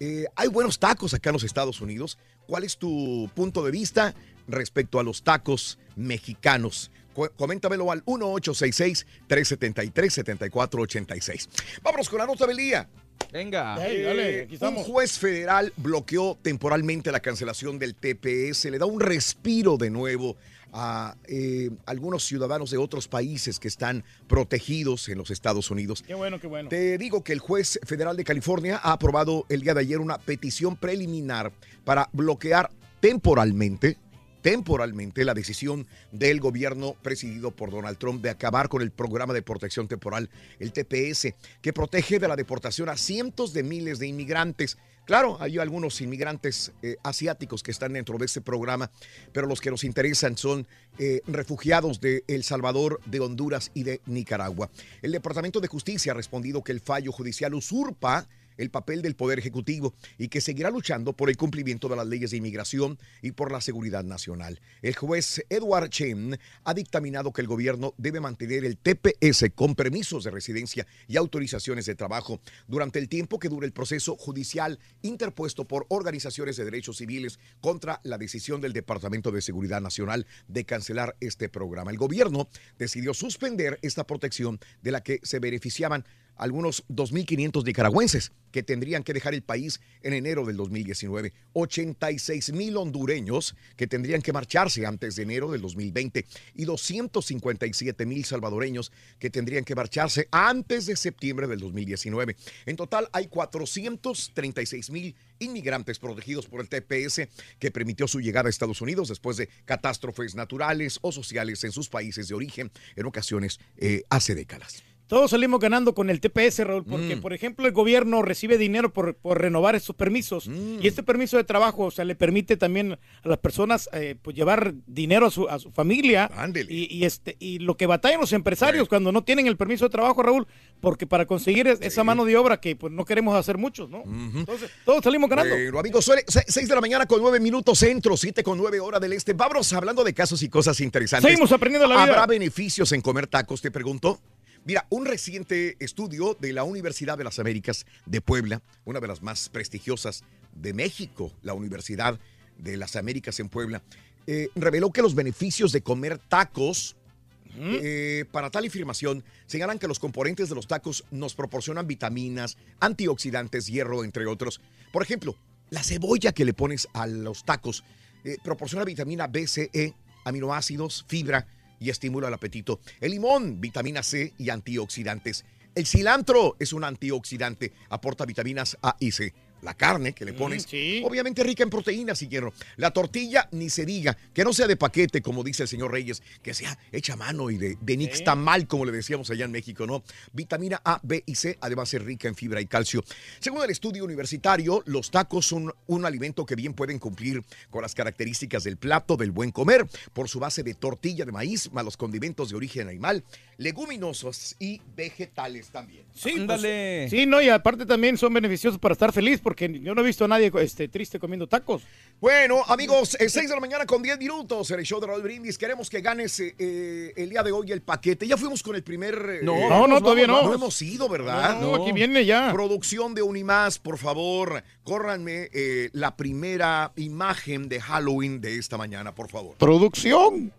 Eh, hay buenos tacos acá en los Estados Unidos. ¿Cuál es tu punto de vista respecto a los tacos mexicanos? Coméntamelo al 1866-373-7486. Vámonos con la nota del día. Venga. Hey, dale, aquí Un juez federal bloqueó temporalmente la cancelación del TPS. Le da un respiro de nuevo a eh, algunos ciudadanos de otros países que están protegidos en los Estados Unidos. Qué bueno, qué bueno. Te digo que el juez federal de California ha aprobado el día de ayer una petición preliminar para bloquear temporalmente temporalmente la decisión del gobierno presidido por Donald Trump de acabar con el programa de protección temporal, el TPS, que protege de la deportación a cientos de miles de inmigrantes. Claro, hay algunos inmigrantes eh, asiáticos que están dentro de este programa, pero los que nos interesan son eh, refugiados de El Salvador, de Honduras y de Nicaragua. El Departamento de Justicia ha respondido que el fallo judicial usurpa el papel del Poder Ejecutivo y que seguirá luchando por el cumplimiento de las leyes de inmigración y por la seguridad nacional. El juez Edward Chen ha dictaminado que el gobierno debe mantener el TPS con permisos de residencia y autorizaciones de trabajo durante el tiempo que dure el proceso judicial interpuesto por organizaciones de derechos civiles contra la decisión del Departamento de Seguridad Nacional de cancelar este programa. El gobierno decidió suspender esta protección de la que se beneficiaban algunos 2.500 nicaragüenses que tendrían que dejar el país en enero del 2019, 86 mil hondureños que tendrían que marcharse antes de enero del 2020 y 257 mil salvadoreños que tendrían que marcharse antes de septiembre del 2019. En total hay 436 mil inmigrantes protegidos por el TPS que permitió su llegada a Estados Unidos después de catástrofes naturales o sociales en sus países de origen, en ocasiones eh, hace décadas. Todos salimos ganando con el TPS, Raúl, porque, Mm. por ejemplo, el gobierno recibe dinero por, por renovar estos permisos. Mm. Y este permiso de trabajo, o sea, le permite también a las personas eh, pues, llevar dinero a su, a su familia. Y, y este, y lo que batallan los empresarios cuando no tienen el permiso de trabajo, Raúl, porque para conseguir es- esa mano de obra que pues, no queremos hacer muchos, ¿no? Entonces, todos salimos ganando. Bueno, amigos, 6 de la mañana con 9 minutos centro, 7 con 9 hora del este. Vámonos hablando de casos y cosas interesantes. Seguimos aprendiendo la vida. ¿Habrá beneficios en comer tacos? Te pregunto. Mira, un reciente estudio de la Universidad de las Américas de Puebla, una de las más prestigiosas de México, la Universidad de las Américas en Puebla, eh, reveló que los beneficios de comer tacos eh, para tal afirmación, señalan que los componentes de los tacos nos proporcionan vitaminas, antioxidantes, hierro, entre otros. Por ejemplo, la cebolla que le pones a los tacos eh, proporciona vitamina B, C, E, aminoácidos, fibra y estimula el apetito. El limón, vitamina C y antioxidantes. El cilantro es un antioxidante, aporta vitaminas A y C. La carne que le pones, obviamente rica en proteínas y hierro. La tortilla, ni se diga, que no sea de paquete, como dice el señor Reyes, que sea hecha a mano y de, de nixtamal, como le decíamos allá en México, ¿no? Vitamina A, B y C, además es rica en fibra y calcio. Según el estudio universitario, los tacos son un alimento que bien pueden cumplir con las características del plato del buen comer, por su base de tortilla de maíz, más los condimentos de origen animal, leguminosos y vegetales también. Sí, pues, sí, no, y aparte también son beneficiosos para estar feliz, porque yo no he visto a nadie este, triste comiendo tacos. Bueno, amigos, es 6 de la mañana con 10 minutos en el show de Raúl Brindis. Queremos que ganes eh, eh, el día de hoy el paquete. Ya fuimos con el primer. eh, No, no, no, todavía no. No hemos ido, ¿verdad? No, aquí viene ya. Producción de Unimás, por favor, córranme eh, la primera imagen de Halloween de esta mañana, por favor. Producción.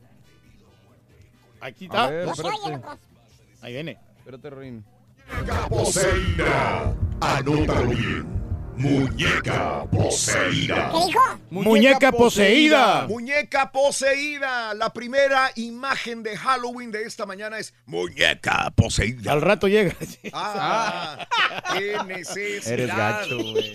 Aquí está. Ver. Ahí viene. Espérate, Rin. Anótalo bien. Muñeca poseída. ¿Qué dijo? Muñeca poseída. Muñeca poseída. La primera imagen de Halloween de esta mañana es muñeca poseída. Al rato llega. Ah, qué necesidad. Eres gacho, güey.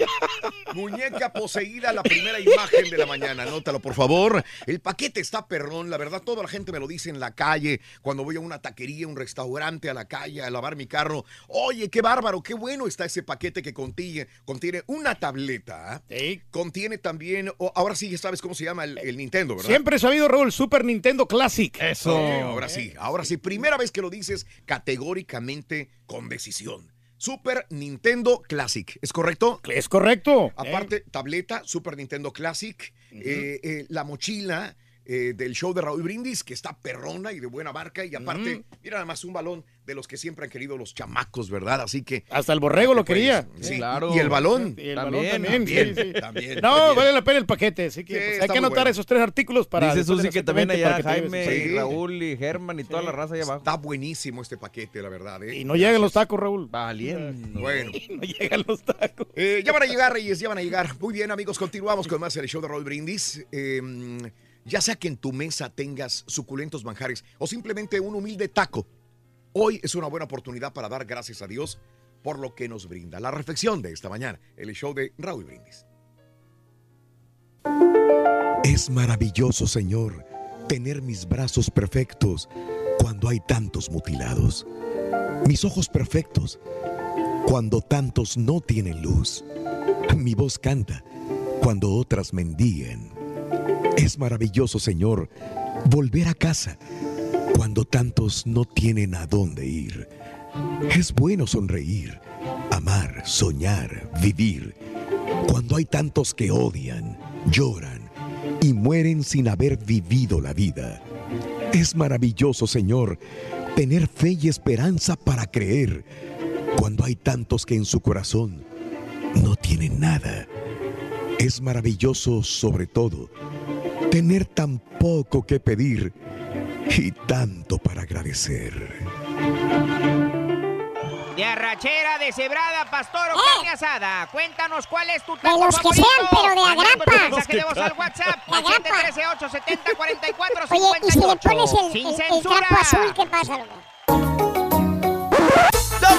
Muñeca poseída, la primera imagen de la mañana. Anótalo, por favor. El paquete está perrón. La verdad, toda la gente me lo dice en la calle, cuando voy a una taquería, un restaurante, a la calle, a lavar mi carro. Oye, qué bárbaro, qué bueno está ese paquete que contiene, contiene una tableta. Contiene también, oh, ahora sí ya sabes cómo se llama el, el Nintendo, ¿verdad? Siempre he sabido, Raúl, Super Nintendo Classic. Eso. ahora sí, ahora sí. Primera vez que lo dices categóricamente con decisión. Super Nintendo Classic, ¿es correcto? Es correcto. Aparte, tableta, Super Nintendo Classic, eh, eh, la mochila eh, del show de Raúl Brindis, que está perrona y de buena marca. Y aparte, Ujú. mira nada más un balón de los que siempre han querido los chamacos, ¿verdad? Así que. Hasta el borrego lo Pues, quería. Sí, Claro. y el balón. Y el balón También, también, sí, también, sí. también, no, también. vale la pena el paquete. Así que Sí, pues, hay que anotar bueno. esos tres artículos para. Dice Susi que también exactamente allá lleves. Jaime y Sí. Raúl y Germán y toda la raza allá abajo. Está buenísimo este paquete, la verdad. ¿eh? Y no llegan los tacos, Raúl. Valiendo. Bueno. No llegan los tacos. Eh, ya van a llegar, Reyes, ya van a llegar. Muy bien, amigos, continuamos con más el show de Raúl Brindis. Eh, ya sea que en tu mesa tengas suculentos manjares o simplemente un humilde taco, hoy es una buena oportunidad para dar gracias a Dios por lo que nos brinda. La reflexión de esta mañana, el show de Raúl Brindis. Es maravilloso, Señor, tener mis brazos perfectos cuando hay tantos mutilados. Mis ojos perfectos cuando tantos no tienen luz. Mi voz canta cuando otras mendiguen. Es maravilloso, Señor, volver a casa cuando tantos no tienen a dónde ir. Es bueno sonreír, amar, soñar, vivir. Cuando hay tantos que odian, lloran y mueren sin haber vivido la vida. Es maravilloso, Señor, tener fe y esperanza para creer. Cuando hay tantos que en su corazón no tienen nada. Es maravilloso, sobre todo, tener tan poco que pedir y tanto para agradecer. De arrachera, de cebrada, pastor o ¡Eh! carne asada. Cuéntanos cuál es tu taco los que favorito. sean, pero de agrapa. mensaje de voz al WhatsApp. De agrapa. 713-870-4458. Oye, y si le pones el, Sin el- el censura. trapo azul, ¿qué pasa, loco?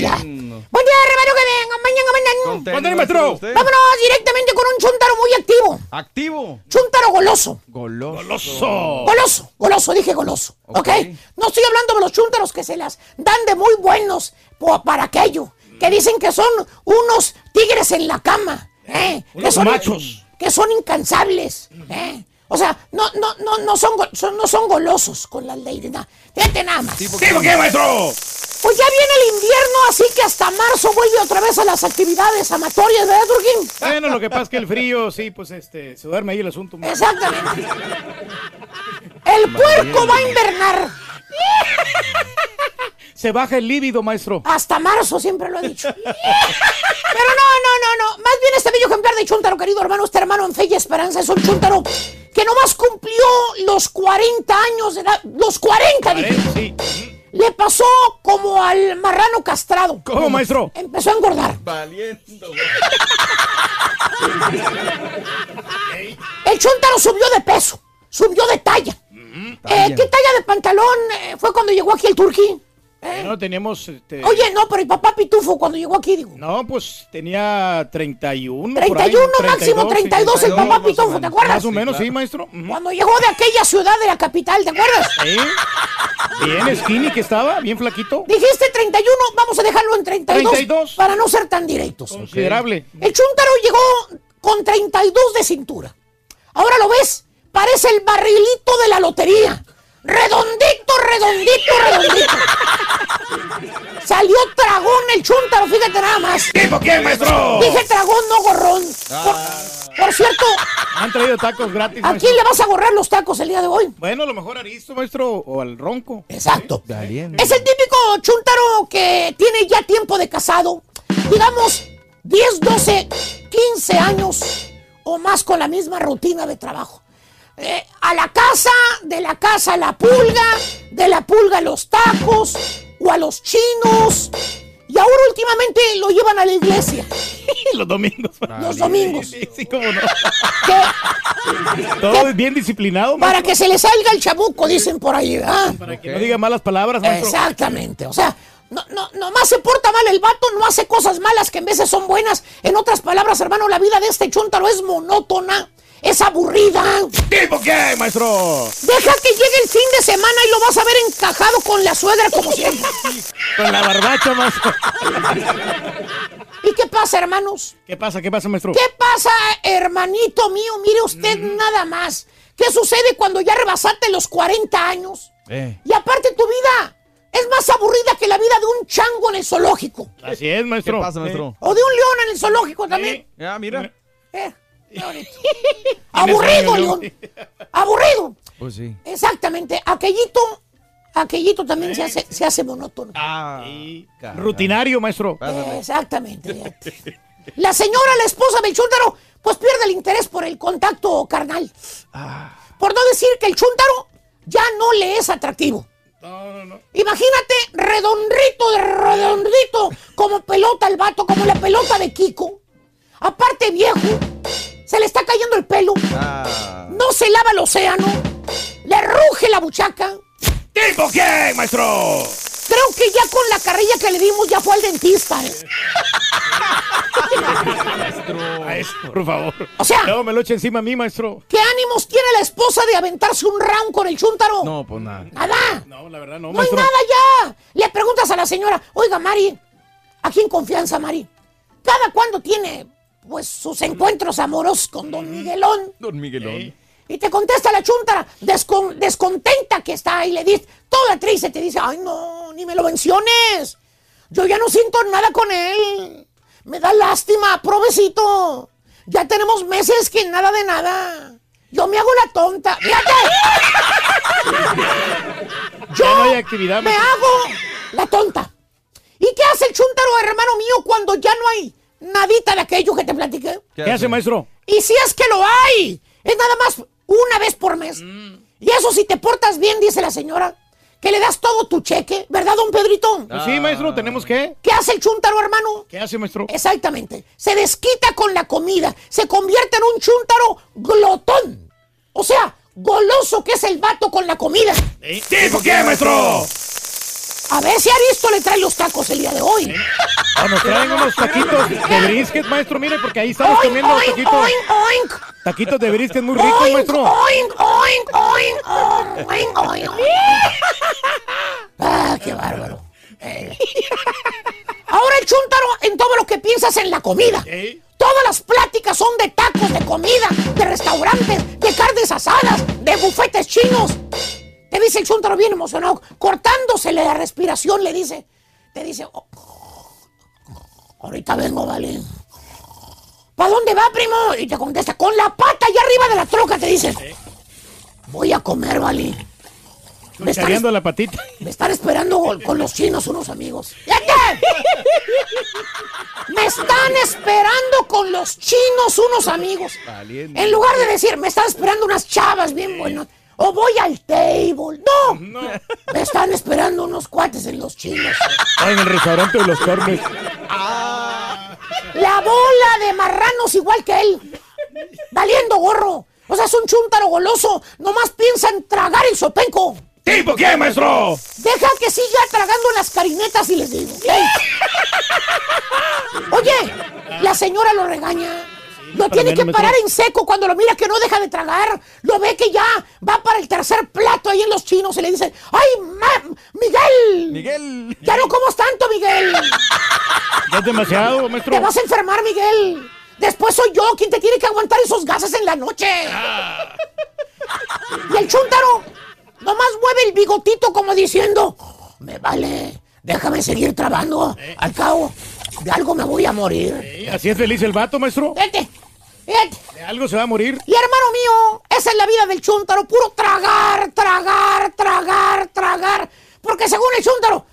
Ya. Buen día, hermano, que venga mañana, mañana. Maestro. Vámonos directamente con un chuntaro muy activo. Activo. Chuntaro goloso. Goloso. Goloso, goloso, dije goloso. ¿Ok? No estoy hablando de los chúntaros que se las dan de muy buenos para aquello. Que dicen que son unos tigres en la cama. ¿eh? Que Unos son, machos. Que son incansables. ¿eh? O sea, no, no, no, no, son, go- son- no son golosos con las leyes. nada. Fíjate nada más. ¿Tipo qué, maestro? Pues ya viene el invierno, así que hasta marzo vuelve otra vez a las actividades amatorias, ¿verdad, Turquín? Bueno, lo que pasa es que el frío, sí, pues este, se duerme ahí el asunto. Exactamente. El puerco va a invernar. Se baja el líbido, maestro. Hasta marzo, siempre lo he dicho. Pero no, no, no, no. Más bien este bello ejemplar de Chuntaro, querido hermano, este hermano en fe y esperanza, es un Chuntaro que nomás cumplió los 40 años de edad. Los 40, dije. Le pasó como al marrano castrado. ¿Cómo, maestro? Empezó a engordar. Valiendo. El Chuntaro subió de peso, subió de talla. Eh, ¿Qué talla de pantalón eh, fue cuando llegó aquí el Turquí? No teníamos. Este... Oye, no, pero el papá Pitufo cuando llegó aquí, digo. No, pues tenía 31. por ahí, 31, máximo 32, el papá Pitufo, ¿te acuerdas? Más o menos, sí, maestro. Cuando llegó de aquella ciudad de la capital, ¿te acuerdas? Sí. Bien skinny que estaba, bien flaquito. Dijiste 31, vamos a dejarlo en 32, 32. para no ser tan directos. Considerable. El Chuntaro llegó con 32 de cintura. Ahora lo ves, parece el barrilito de la lotería. Redondito, redondito, redondito. Salió tragón el Chuntaro, fíjate nada más. ¿Tipo quién, maestro? Dije tragón, no gorrón. Por, por cierto, Han traído tacos gratis. ¿a maestro. quién le vas a gorrar los tacos el día de hoy? Bueno, a lo mejor a Aristo, maestro, o al ronco. Exacto. Valiendo. Es el típico chuntaro que tiene ya tiempo de casado. Digamos, 10, 12, 15 años o más con la misma rutina de trabajo. Eh, a la casa, de la casa a la pulga, de la pulga a los tacos o a los chinos. Y ahora últimamente lo llevan a la iglesia. Los domingos. Los domingos. Sí, sí, cómo no. Todo bien disciplinado, para maestro. que se le salga el chamuco, dicen por ahí, ¿verdad? Para que no diga malas palabras, maestro. Exactamente, o sea, no, no, nomás se porta mal el vato, no hace cosas malas que en veces son buenas. En otras palabras, hermano, la vida de este chuntaro es monótona, es aburrida. ¿Tipo qué, maestro? Deja que llegue el fin de semana y lo vas a ver encajado con la suegra como siempre. Con la barbacha, maestro. ¿Y qué pasa, hermanos? ¿Qué pasa? ¿Qué pasa, maestro? ¿Qué pasa, hermanito mío? Mire usted nada más. ¿Qué sucede cuando ya rebasaste los 40 años? Eh. Y aparte tu vida es más aburrida que la vida de un chango en el zoológico. Así es, maestro. ¿Qué pasa, maestro? O de un león en el zoológico también. Ya, mira. Eh, qué bonito. Aburrido, León. Aburrido. Pues sí. Exactamente. Aquellito, aquellito también se hace, se hace monótono. Ah, Rutinario, maestro. Exactamente. La señora, la esposa del chúntaro, pues pierde el interés por el contacto carnal. Por no decir que el chúntaro ya no le es atractivo. Imagínate, redondito de redondito, como pelota el vato, como la pelota de Kiko. Aparte viejo, se le está cayendo el pelo. No se lava el océano. Le ruge la buchaca. ¿Tipo quién, maestro? Creo que ya con la carrilla que le dimos ya fue al dentista. ¿eh? Maestro, por favor. O sea- No me lo eche encima a mí, maestro. ¿Qué ánimos tiene la esposa de aventarse un round con el chúntaro? No, pues nada. Nada. No, la verdad no, No hay maestro. nada ya. Le preguntas a la señora, oiga, Mari, aquí en confianza, Mari, ¿cada cuándo tiene, pues, sus encuentros amorosos con don Miguelón? Don Miguelón. Y te contesta la chuntara, descon- descontenta que está, y le dice, toda triste, te dice, ay, no, ni me lo menciones. Yo ya no siento nada con él. Me da lástima, provecito. Ya tenemos meses que nada de nada. Yo me hago la tonta. ¡Fíjate! Yo no hay actividad, me hago la tonta. ¿Y qué hace el chúntaro, hermano mío, cuando ya no hay nadita de aquello que te platiqué? ¿Qué hace, maestro? Y si es que lo hay, es nada más una vez por mes. Y eso si te portas bien, dice la señora, que le das todo tu cheque, ¿verdad, don Pedrito? Pues sí, maestro, tenemos que. ¿Qué hace el chúntaro, hermano? ¿Qué hace, maestro? Exactamente. Se desquita con la comida. Se convierte en un chúntaro glotón. O sea, goloso que es el vato con la comida. ¿Tipo quién, maestro? A ver si Aristo le trae los tacos el día de hoy. Nos traen unos taquitos de brisket, maestro, mire, porque ahí estamos Oink, comiendo oink, taquitos. oink, oink. Taquitos de brisket muy ricos, maestro. oink, oink, oink, oink, oink, oink. Ah, qué bárbaro. Eh. Ahora el chúntaro en todo lo que piensas en la comida. Todas las pláticas son de tacos, de comida, de restaurantes, de carnes asadas, de bufetes chinos. Te dice el chúntaro bien emocionado, cortándosele la respiración, le dice. Te dice, "Oh, ahorita vengo, vale. ¿Para dónde va, primo? Y te contesta, con la pata allá arriba de la troca, te dice. Voy a comer, vale. Me están, la patita. me están esperando con- con los chinos unos amigos. ¡Fíjate! Me están esperando con los chinos unos amigos. En lugar de decir, me están esperando unas chavas bien buenas. O voy al table. No. Me están esperando unos cuates en los chinos. Ah, en el restaurante de los carnes. La bola de marranos igual que él. Valiendo gorro. O sea, es un chúntaro goloso. Nomás piensa en tragar el sopenco. ¿Tipo quién, maestro? Deja que siga tragando las carinetas y les digo. Oye, la señora lo regaña. Lo tiene que parar en seco cuando lo mira que no deja de tragar. Lo ve que ya va para el tercer plato ahí en los chinos y le dice, ¡ay, ma- Miguel! Miguel. Ya no comas tanto, Miguel. Ya es demasiado, maestro. Te vas a enfermar, Miguel. Después soy yo quien te tiene que aguantar esos gases en la noche. Y el chúntaro nomás mueve el bigotito como diciendo, me vale, déjame seguir trabajando. Al cabo, de algo me voy a morir. Sí, Así es feliz el vato, maestro. Vete. De algo se va a morir. Y hermano mío, esa es la vida del chúntaro, puro tragar, tragar, tragar, tragar. Porque según el chúntaro,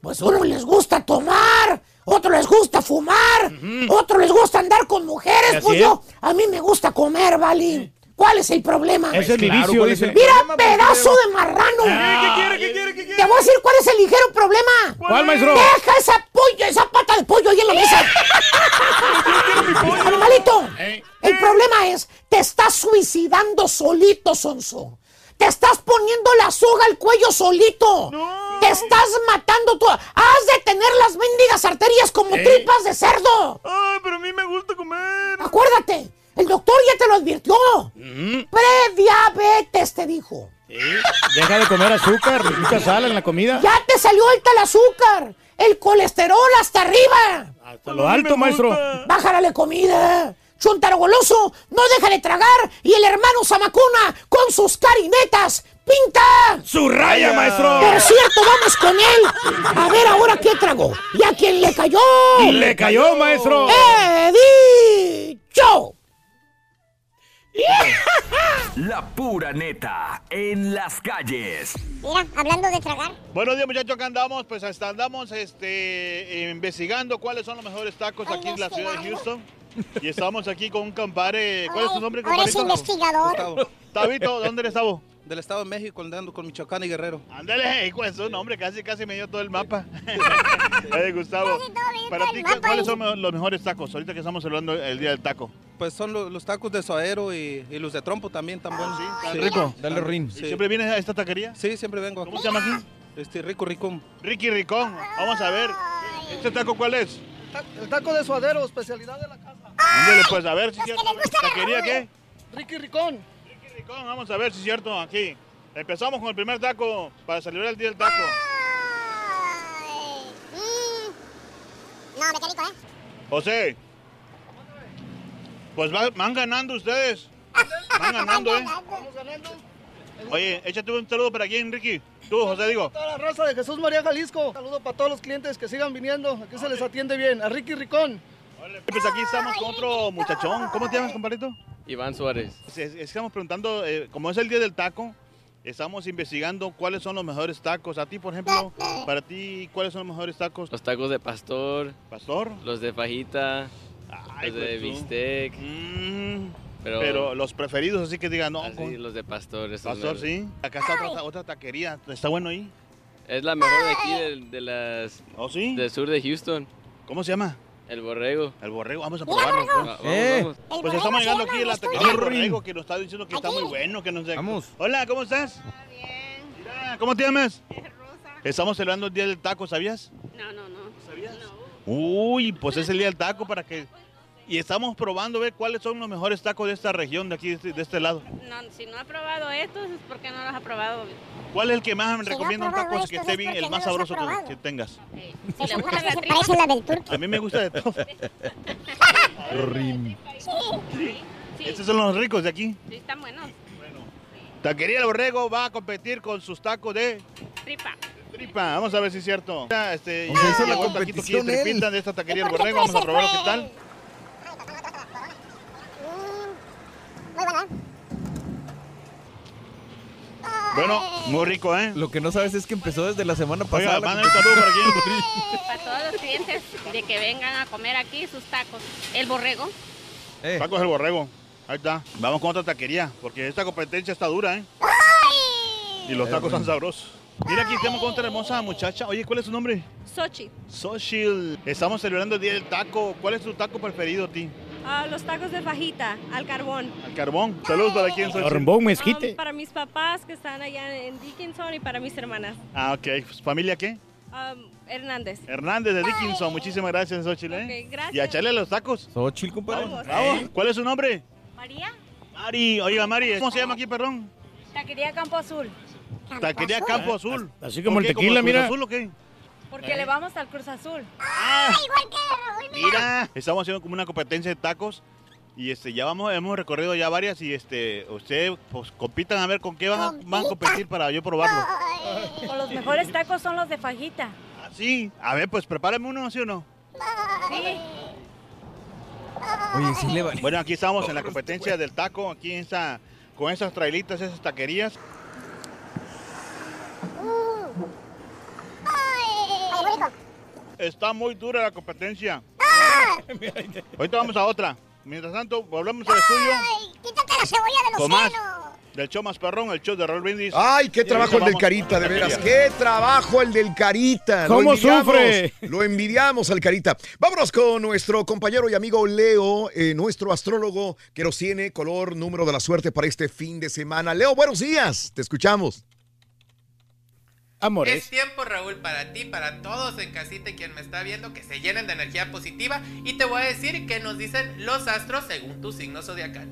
pues uno les gusta tomar, otro les gusta fumar, otro les gusta andar con mujeres. Pues es. yo, a mí me gusta comer, ¿vale? ¿Cuál es el problema? Ese es mi Claro, vicio, ¿cuál es dice. el Mira, problema, pedazo de marrano. ¿Qué quiere, qué quiere, qué quiere? Te voy a decir cuál es el ligero problema. ¿Cuál, maestro? Deja esa pollo, esa pata de pollo ahí en la mesa. Animalito, el problema es, te estás suicidando solito, Sonso. Te estás poniendo la soga al cuello solito. Te estás matando tú. Has de tener las mendigas arterias como tripas de cerdo. Ay, pero a mí me gusta comer. Acuérdate, el doctor ya te lo advirtió. Prediabetes te dijo. Deja de comer azúcar, mucha sal en la comida. Ya te salió alta el azúcar. El colesterol hasta arriba. Hasta lo alto, maestro. Bájale comida. Chuntaro goloso, no deja de tragar. Y el hermano Zamacuna, con sus carinetas, pinta. ¡Su raya, maestro! Por cierto, vamos con él. A ver ahora qué tragó. ¿Y a quién le cayó? ¡Le cayó, maestro! ¡He dicho! La pura neta en las calles. Mira, hablando de tragar. Buenos días, muchachos, acá andamos, pues hasta andamos este, investigando cuáles son los mejores tacos aquí en la ciudad de Houston. Y estamos aquí con un campare. ¿Cuál es tu nombre, Ahora es investigador. Tabito, ¿dónde eres, Tavo? Del Estado de México, andando con Michoacán y Guerrero. Ándale, hijo de su nombre, casi casi me dio todo el mapa. Oye, Gustavo, para ti, ¿cu- ¿cuáles son los mejores tacos? Ahorita que estamos celebrando el día del taco. Pues son lo- los tacos de suadero y, y los de trompo también tan buenos. ¿Tan rico? Dale rin. ¿Y ¿Siempre vienes a esta taquería? Sí, siempre vengo. ¿Cómo se llama aquí? Este, Rico Ricón. Ricky Ricón. Vamos a ver. ¿Este taco cuál es? El taco de suadero, especialidad de la casa. Ándale, pues a ver si cierto. ¿Taquería qué? Ricky Ricón. Vamos a ver si es cierto aquí. Empezamos con el primer taco para celebrar el día del taco. No, me rico, ¿eh? José. Pues va- van ganando ustedes. Van ganando, ¿eh? Vamos ganando. Oye, échate un saludo para quién, Ricky. Tú, José, digo. Toda la raza de Jesús María Jalisco. Saludo para todos los clientes que sigan viniendo. Aquí se les atiende bien. A Ricky Ricón. Pues aquí estamos con otro muchachón. ¿Cómo te llamas, compadrito? Iván Suárez. Es- es- Estamos preguntando, eh, como es el día del taco, estamos investigando cuáles son los mejores tacos. A ti, por ejemplo, para ti, ¿cuáles son los mejores tacos? Los tacos de pastor. ¿Pastor? Los de fajita. Ay, los de pues tú. bistec. pero, Pero los preferidos, así que digan, no, así, con- los de pastor. pastor, meros. sí. Acá está otra, otra taquería. ¿Está bueno ahí? Es la mejor de aquí, de, de las... ¿Oh, sí? Del sur de Houston. ¿Cómo se llama? El borrego. El borrego, vamos a probarlo. Vamos, Eh. vamos. Pues estamos llegando aquí a la taquería del borrego que nos está diciendo que está muy bueno. Que nos Vamos. Hola, ¿cómo estás? Mira, ¿Cómo te llamas? Rosa. Estamos celebrando el día del taco, ¿sabías? No, no, no. ¿Sabías? Uy, pues es el día del taco para que... Y estamos probando ver cuáles son los mejores tacos de esta región, de aquí, de este, de este lado. No, si no ha probado estos es porque no los ha probado. ¿Cuál es el que más me Si no recomienda un taco que es esté bien, el más no sabroso que, tengas? Si le gusta la tripa. parece la del turco. A mí me gusta de todo. Sí, Estos son los ricos de aquí. sí, están buenos. Taquería El Borrego va a competir con sus tacos de Tripa. tripa. Vamos a ver si es cierto. Este, hizo la competición de esta taquería El ¿Y por qué Borrego. Vamos a probar qué tal. Muy. Bueno, muy rico, ¿eh? Lo que no sabes es que empezó desde la semana Oiga, pasada. la manda un saludo para todos los clientes de que vengan a comer aquí sus tacos. El borrego. Tacos El Borrego. Ahí está. Vamos con otra taquería, porque esta competencia está dura, ¿eh? Y los tacos están sabrosos. Mira, aquí estamos con otra hermosa muchacha. Oye, ¿cuál es su nombre? Sochi. Social. Estamos celebrando el Día del Taco. ¿Cuál es tu taco preferido a ti? Ah, los tacos de fajita al carbón. Al carbón. Saludos para quién, Social. Carbón, mezquite. Um, para mis papás que están allá en Dickinson y para mis hermanas. Ah, ok. ¿Familia qué? Um, Hernández. Hernández de Dickinson. Muchísimas gracias, Xochitl. ¿eh? Gracias. Y a echarle los tacos. Xochitl, compadre. Vamos. Bravo. ¿Cuál es su nombre? María. Mari. Oiga, Mari. ¿Cómo se llama aquí, perdón? Taquería Campo Azul. Taquería Campo Azul. Así como ¿Por el tequila, mira. Azul o qué? Porque le vamos al Cruz Azul. Mira, estamos haciendo como una competencia de tacos y este ya vamos, hemos recorrido ya varias y este usted pues compitan a ver con qué van a, van a competir para yo probarlo. O los mejores tacos son los de fajita. Ah, sí, a ver, pues prepárame uno, ¿sí o no? Sí. Oye, sí le vale. Bueno, aquí estamos en la competencia del taco, aquí en esa, con esas trailitas, esas taquerías. Está muy dura la competencia. Ahorita vamos a otra. Mientras tanto, volvemos al estudio. Quítate la cebolla de los Con más. senos. Del show más perrón, el show de Brindis. Ay, qué trabajo el del Carita, de veras. Qué trabajo el del Carita. Lo ¿Cómo envidiamos, sufre? Lo envidiamos al Carita. Vámonos con nuestro compañero y amigo Leo, eh, nuestro astrólogo que nos tiene color número de la suerte para este fin de semana. Leo, buenos días. Te escuchamos. Amores. Es tiempo, Raúl, para ti, para todos en casita y quien me está viendo, que se llenen de energía positiva. Y te voy a decir qué nos dicen los astros según tu signo zodiacal.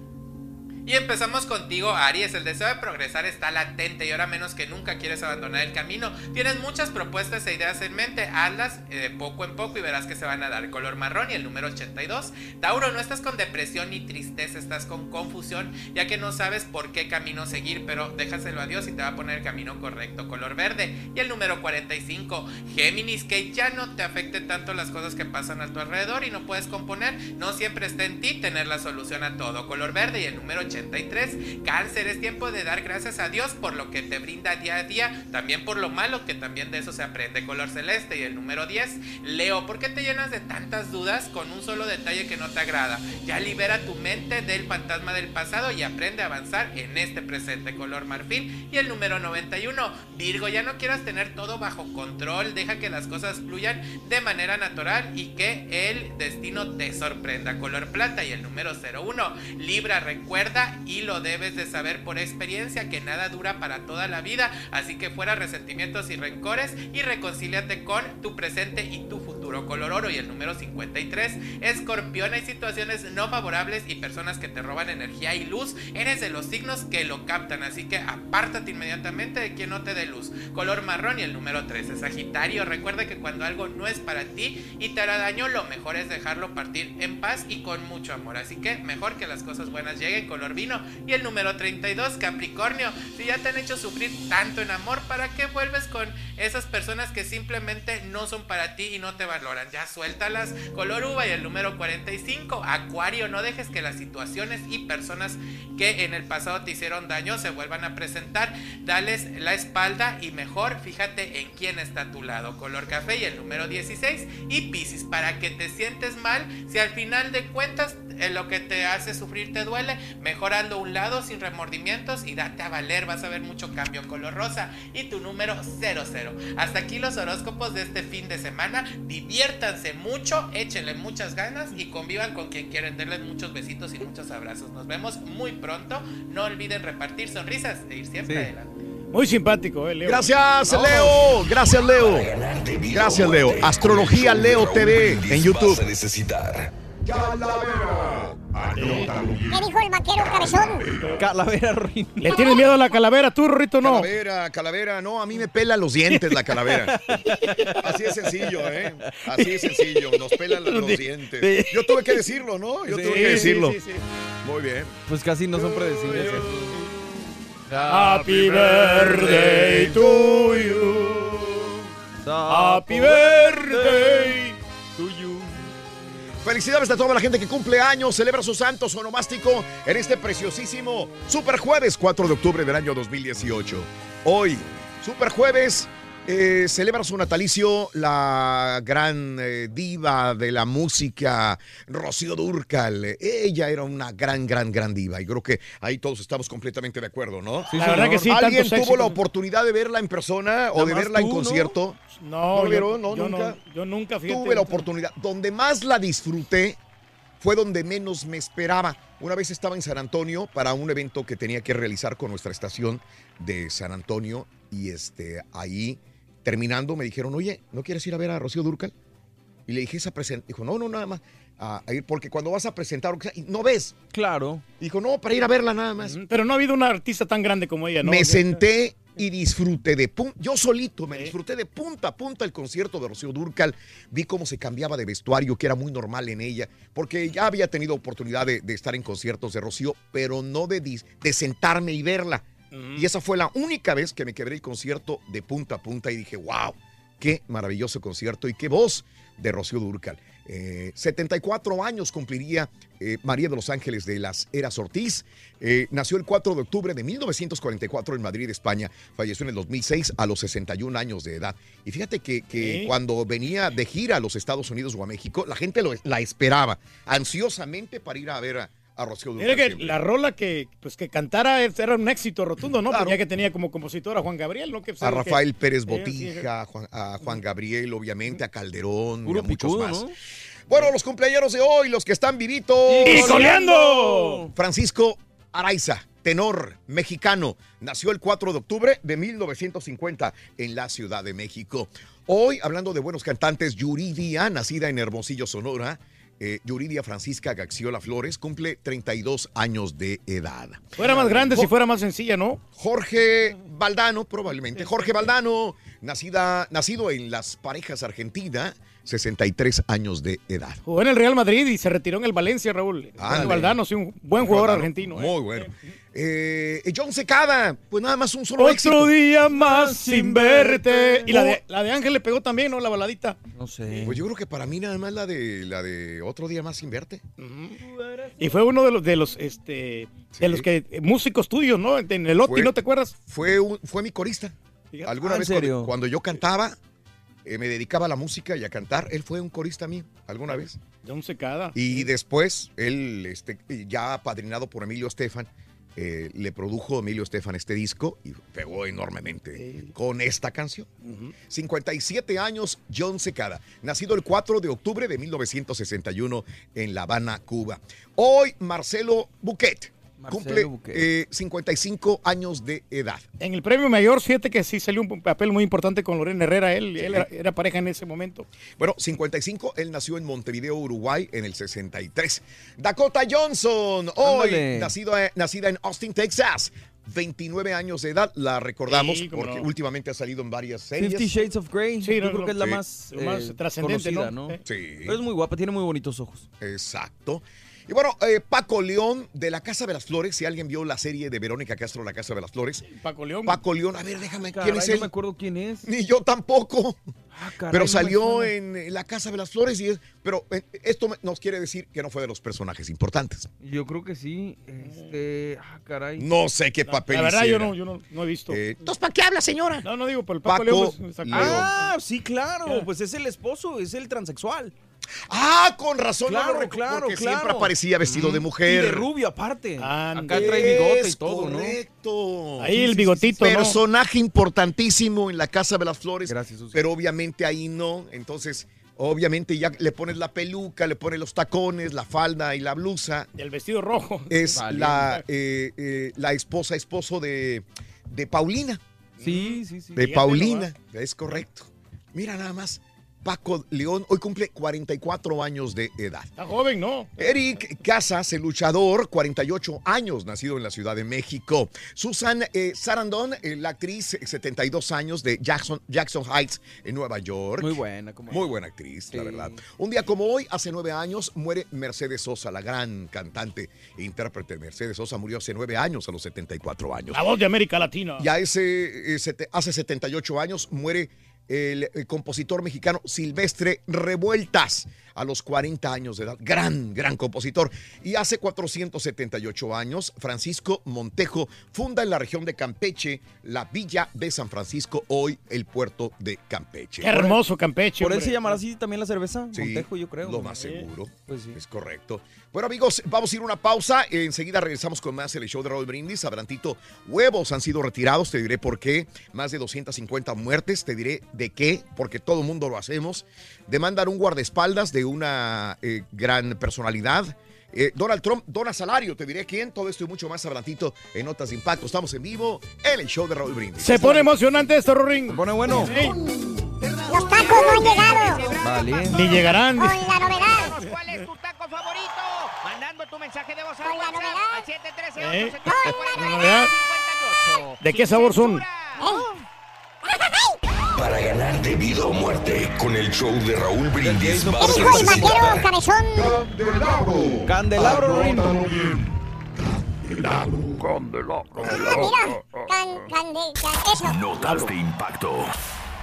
Y empezamos contigo, Aries. El deseo de progresar está latente y ahora menos que nunca quieres abandonar el camino. Tienes muchas propuestas e ideas en mente. Hazlas eh, poco en poco y verás que se van a dar. Color marrón y el número 82. Tauro, no estás con depresión ni tristeza, estás con confusión, ya que no sabes por qué camino seguir, pero déjaselo a Dios y te va a poner el camino correcto. Color verde y el número 45. Géminis, que ya no te afecte tanto las cosas que pasan a tu alrededor y no puedes componer. No siempre está en ti tener la solución a todo. Color verde y el número 86. 83. Cáncer, es tiempo de dar gracias a Dios por lo que te brinda día a día, también por lo malo, que también de eso se aprende. Color celeste y el número 10. Leo, ¿por qué te llenas de tantas dudas con un solo detalle que no te agrada? Ya libera tu mente del fantasma del pasado y aprende a avanzar en este presente. Color marfil y el número 91. Virgo, ya no quieras tener todo bajo control, deja que las cosas fluyan de manera natural y que el destino te sorprenda. Color plata y el número 01. Libra, recuerda y lo debes de saber por experiencia que nada dura para toda la vida, así que fuera resentimientos y rencores y reconcíliate con tu presente y tu futuro. Color oro y el número 53. Escorpión, hay situaciones no favorables y personas que te roban energía y luz. Eres de los signos que lo captan, así que apártate inmediatamente de quien no te dé luz. Color marrón y el número 13. Sagitario, recuerda que cuando algo no es para ti y te hará daño, lo mejor es dejarlo partir en paz y con mucho amor. Así que mejor que las cosas buenas lleguen. Color y el número 32. Capricornio, si ya te han hecho sufrir tanto en amor, ¿para qué vuelves con esas personas que simplemente no son para ti y no te valoran? Ya suéltalas. Color uva y el número 45. Acuario, no dejes que las situaciones y personas que en el pasado te hicieron daño se vuelvan a presentar. Dales la espalda y mejor fíjate en quién está a tu lado. Color café y el número 16. Y Piscis, para que te sientes mal, si al final de cuentas en lo que te hace sufrir te duele, mejorando a un lado sin remordimientos y date a valer, vas a ver mucho cambio color rosa y tu número 00. Hasta aquí los horóscopos de este fin de semana, diviértanse mucho, échenle muchas ganas y convivan con quien quieren, denles muchos besitos y muchos abrazos. Nos vemos muy pronto, no olviden repartir sonrisas e ir siempre Sí. adelante. Muy simpático, eh, Leo. Gracias, Leo. Gracias, Leo. Gracias, Leo. Astrología Leo TV en YouTube. necesitar. ¿Qué dijo el vaquero cabezón? Calavera ruin. ¿Le tienes miedo a la calavera tú, Rorrito, no? Calavera, calavera, no, a mí me pela los dientes la calavera. Así es sencillo, ¿eh? Así es sencillo, nos pelan los, dientes. Yo tuve que decirlo, ¿no? Yo Sí, tuve que decirlo. sí, sí, sí. Muy bien. Pues casi no son predecibles. Happy birthday to you. Happy birthday to you. Felicidades a toda la gente que cumple años, celebra su santo sonomástico en este preciosísimo Super Jueves 4 de octubre del año 2018. Hoy, Super Jueves, eh, celebra su natalicio la gran eh, diva de la música, Rocío Durcal. Ella era una gran, gran, gran diva y creo que ahí todos estamos completamente de acuerdo, ¿no? Sí, La verdad que sí, ¿Alguien tuvo la oportunidad de verla en persona o de verla en tú, ¿no? concierto? No, ¿No yo- vieron? No, yo nunca. no, yo nunca, fíjate. Tuve la oportunidad. Donde más la disfruté fue donde menos me esperaba. Una vez estaba en San Antonio para un evento que tenía que realizar con nuestra estación de San Antonio y este ahí terminando me dijeron, oye, ¿no quieres ir a ver a Rocío Durcal? Y le dije esa presentación. Dijo, no, no, nada más. A, a ir, porque cuando vas a presentar, no ves. Claro. Dijo, no, para ir a verla nada más. Pero no ha habido una artista tan grande como ella, ¿no? Me senté y disfruté de punta, yo solito me disfruté de punta a punta el concierto de Rocío Durcal. Vi cómo se cambiaba de vestuario, que era muy normal en ella, porque ya había tenido oportunidad de, de estar en conciertos de Rocío, pero no de, de sentarme y verla. Y esa fue la única vez que me quebré el concierto de punta a punta y dije, wow, qué maravilloso concierto y qué voz de Rocío Durcal. Eh, 74 años cumpliría eh, María de los Ángeles de las Heras Ortiz. Eh, nació el 4 de octubre de 1944 en Madrid, España. Falleció en el 2006 a los 61 años de edad. Y fíjate que, cuando venía de gira a los Estados Unidos o a México, la gente lo- la esperaba ansiosamente para ir a ver a, a Rocío Durcal. Mira que siempre. la rola que, pues, que cantara era un éxito rotundo, ¿no? Claro. Porque ya que tenía como compositor a Juan Gabriel, ¿no? Que, pues, a que- Rafael Pérez Botija, a Juan, a Juan Gabriel, obviamente, a Calderón y a muchos picudo, más. ¿no? Bueno, los cumpleaños de hoy, los que están vivitos. ¡Y coleando! Francisco Araiza, tenor mexicano, nació el 4 de octubre de 1950 en la Ciudad de México. Hoy, hablando de buenos cantantes, Yuridia, nacida en Hermosillo, Sonora, eh, Yuridia Francisca Gaxiola Flores, cumple 32 años de edad. Fuera más grande si fuera más sencilla, ¿no? Jorge Valdano, probablemente. Jorge Valdano Nacida, nacido en Las Parejas, Argentina, 63 años de edad. Jugó en el Real Madrid y se retiró en el Valencia, Raúl. Valdano, sí, un buen jugador Valdano, argentino. ¿eh? Muy bueno. Eh, John Secada, pues nada más un solo Otro éxito. día más sin verte. Y la de, la de Ángel le pegó también, ¿no? La baladita. No sé. Pues yo creo que para mí nada más la de la de otro día más sin verte. Y fue uno de los de los este de los que músicos tuyos, ¿no? En el Oti, ¿no te acuerdas? Fue un- fue mi corista. Alguna Ah, ¿en vez? Cuando, yo cantaba, eh, me dedicaba a la música y a cantar. Él fue un corista mío, alguna vez. John Secada. Y después, él, este, ya apadrinado por Emilio Estefan, eh, le produjo Emilio Estefan este disco y pegó enormemente con esta canción. 57 años, John Secada, nacido el 4 de octubre de 1961 en La Habana, Cuba. Hoy, Marcelo Buquet cumple Buquet. eh, 55 años de edad. En el premio mayor, fíjate que sí salió un papel muy importante con Lorena Herrera. Él, él era, era pareja en ese momento. Bueno, 55, él nació en Montevideo, Uruguay, en el 63. Dakota Johnson, hoy nacido, eh, nacida en Austin, Texas. 29 años de edad, la recordamos Sí, porque no. últimamente ha salido en varias series. Fifty Shades of Grey. Sí, Yo no, creo no, que es la sí. más, Lo más eh, trascendente, conocida, ¿no? ¿no? Eh. Sí. Pero es muy guapa, tiene muy bonitos ojos. Exacto. Y bueno, eh, Paco León de La Casa de las Flores, si alguien vio la serie de Verónica Castro, La Casa de las Flores. Paco León. Paco León, a ver, déjame, Caray, ¿quién es no él? me acuerdo quién es. Ni yo tampoco. caray, pero salió en La Casa de las Flores y es, pero eh, esto nos quiere decir que no fue de los personajes importantes. Yo creo que sí. Este. Ah, caray. No sé qué papel La verdad, yo no, yo no, no he visto. Eh, Entonces, ¿para qué habla, señora? No, no digo, por el Paco, Paco León. pues, sacó- León. Ah, sí, claro. Pues es el esposo, es el transexual. Ah, con razón. no Claro, lo recu- claro, porque claro. siempre aparecía vestido de Mm. mujer. Y de rubio aparte. Ande. Acá trae bigote y todo, ¿no? correcto. Ahí el bigotito, ¿no? Personaje importantísimo en la Casa de las Flores. Gracias, Susi. Pero obviamente ahí no. Entonces, obviamente ya le pones la peluca, le pones los tacones, la falda y la blusa. Y el vestido rojo. Es Vale. la, eh, eh, la esposa, esposo de, de Paulina. Sí, sí, sí. De Paulina, es correcto. Mira nada más. Paco León hoy cumple 44 años de edad. Está joven, ¿no? Eric Casas, el luchador, 48 años, nacido en la Ciudad de México. Susan eh, Sarandon, eh, la actriz, eh, 72 años de Jackson, Jackson Heights, en Nueva York. Muy buena, como. Muy buena actriz, la verdad. Un día como hoy, hace nueve años, muere Mercedes Sosa, la gran cantante e intérprete. Mercedes Sosa murió hace nueve años, a los 74 años. La voz de América Latina. Ya ese, eh, sete- hace 78 años muere el, compositor mexicano Silvestre Revueltas a los 40 años de edad. Gran, gran compositor. Y hace 478 años, Francisco Montejo funda en la región de Campeche la Villa de San Francisco, hoy el puerto de Campeche. Qué hermoso Campeche. ¿Por él se llamará así también la cerveza? Sí, Montejo, yo creo. Lo más seguro. Pues sí. Es correcto. Bueno, amigos, vamos a ir a una pausa. Enseguida regresamos con más el show de Raúl Brindis. Abrantito, huevos han sido retirados. Te diré por qué. Más de 250 muertes. Te diré de qué. Porque todo el mundo lo hacemos. Demandan un guardaespaldas de una eh, gran personalidad. Eh, Donald Trump dona salario. Te diré quién. Todo esto y mucho más abrantito en Notas de Impacto. Estamos en vivo en el show de Raúl Brindis. Se pone emocionante esto, Rorín. Se pone bueno. Los tacos no han llegado. Vale. Ni llegarán. Con la novedad. ¿Cuál es tu taco favorito? Mandando tu mensaje de voz al Con la WhatsApp novedad. al 713 ¿Eh? 870 ¿La novedad? ¿De qué sabor son? Para ganar de vida o muerte con el show de Raúl Brindis a Hijo el necesitar vaquero cabezón. Candelabro, Rorín. Ah, mira. Can, cande, can- eso. Notas de impacto.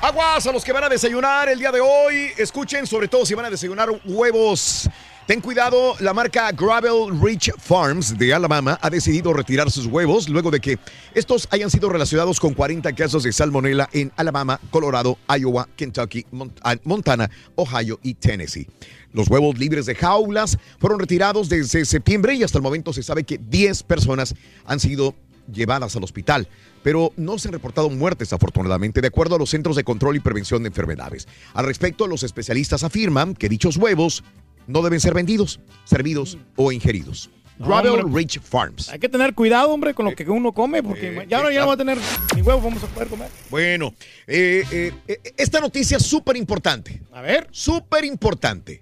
Aguas a los que van a desayunar el día de hoy. Escuchen, sobre todo si van a desayunar huevos. Ten cuidado, la marca Gravel Ridge Farms de Alabama ha decidido retirar sus huevos luego de que estos hayan sido relacionados con 40 casos de salmonela en Alabama, Colorado, Iowa, Kentucky, ah, Montana, Ohio y Tennessee. Los huevos libres de jaulas fueron retirados desde septiembre y hasta el momento se sabe que 10 personas han sido llevadas al hospital, pero no se han reportado muertes afortunadamente, de acuerdo a los Centros de Control y Prevención de Enfermedades. Al respecto, los especialistas afirman que dichos huevos no deben ser vendidos, servidos o ingeridos. No, Gravel hombre. Ridge Farms. Hay que tener cuidado, hombre, con lo que uno come, porque Eh, ya no, eh, ya no ah. va a tener ni huevos, vamos a poder comer. Bueno, eh, eh, eh, esta noticia es súper importante. A ver. Súper importante.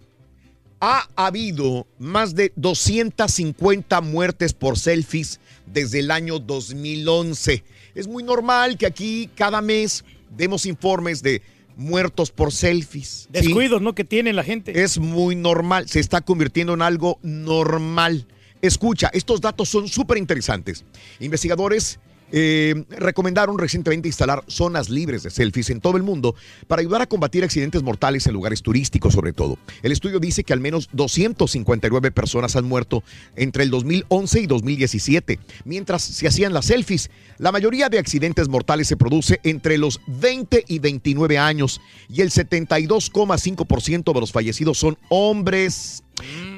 Ha habido más de 250 muertes por selfies desde el año 2011. Es muy normal que aquí cada mes demos informes de muertos por selfies. ¿sí? Descuidos, ¿no? Que tiene la gente. Es muy normal, se está convirtiendo en algo normal. Escucha, estos datos son súper interesantes. Investigadores eh, recomendaron recientemente instalar zonas libres de selfies en todo el mundo para ayudar a combatir accidentes mortales en lugares turísticos sobre todo. El estudio dice que al menos 259 personas han muerto entre el 2011 y 2017 mientras se hacían las selfies. La mayoría de accidentes mortales se produce entre los 20 y 29 años y el 72,5% de los fallecidos son hombres.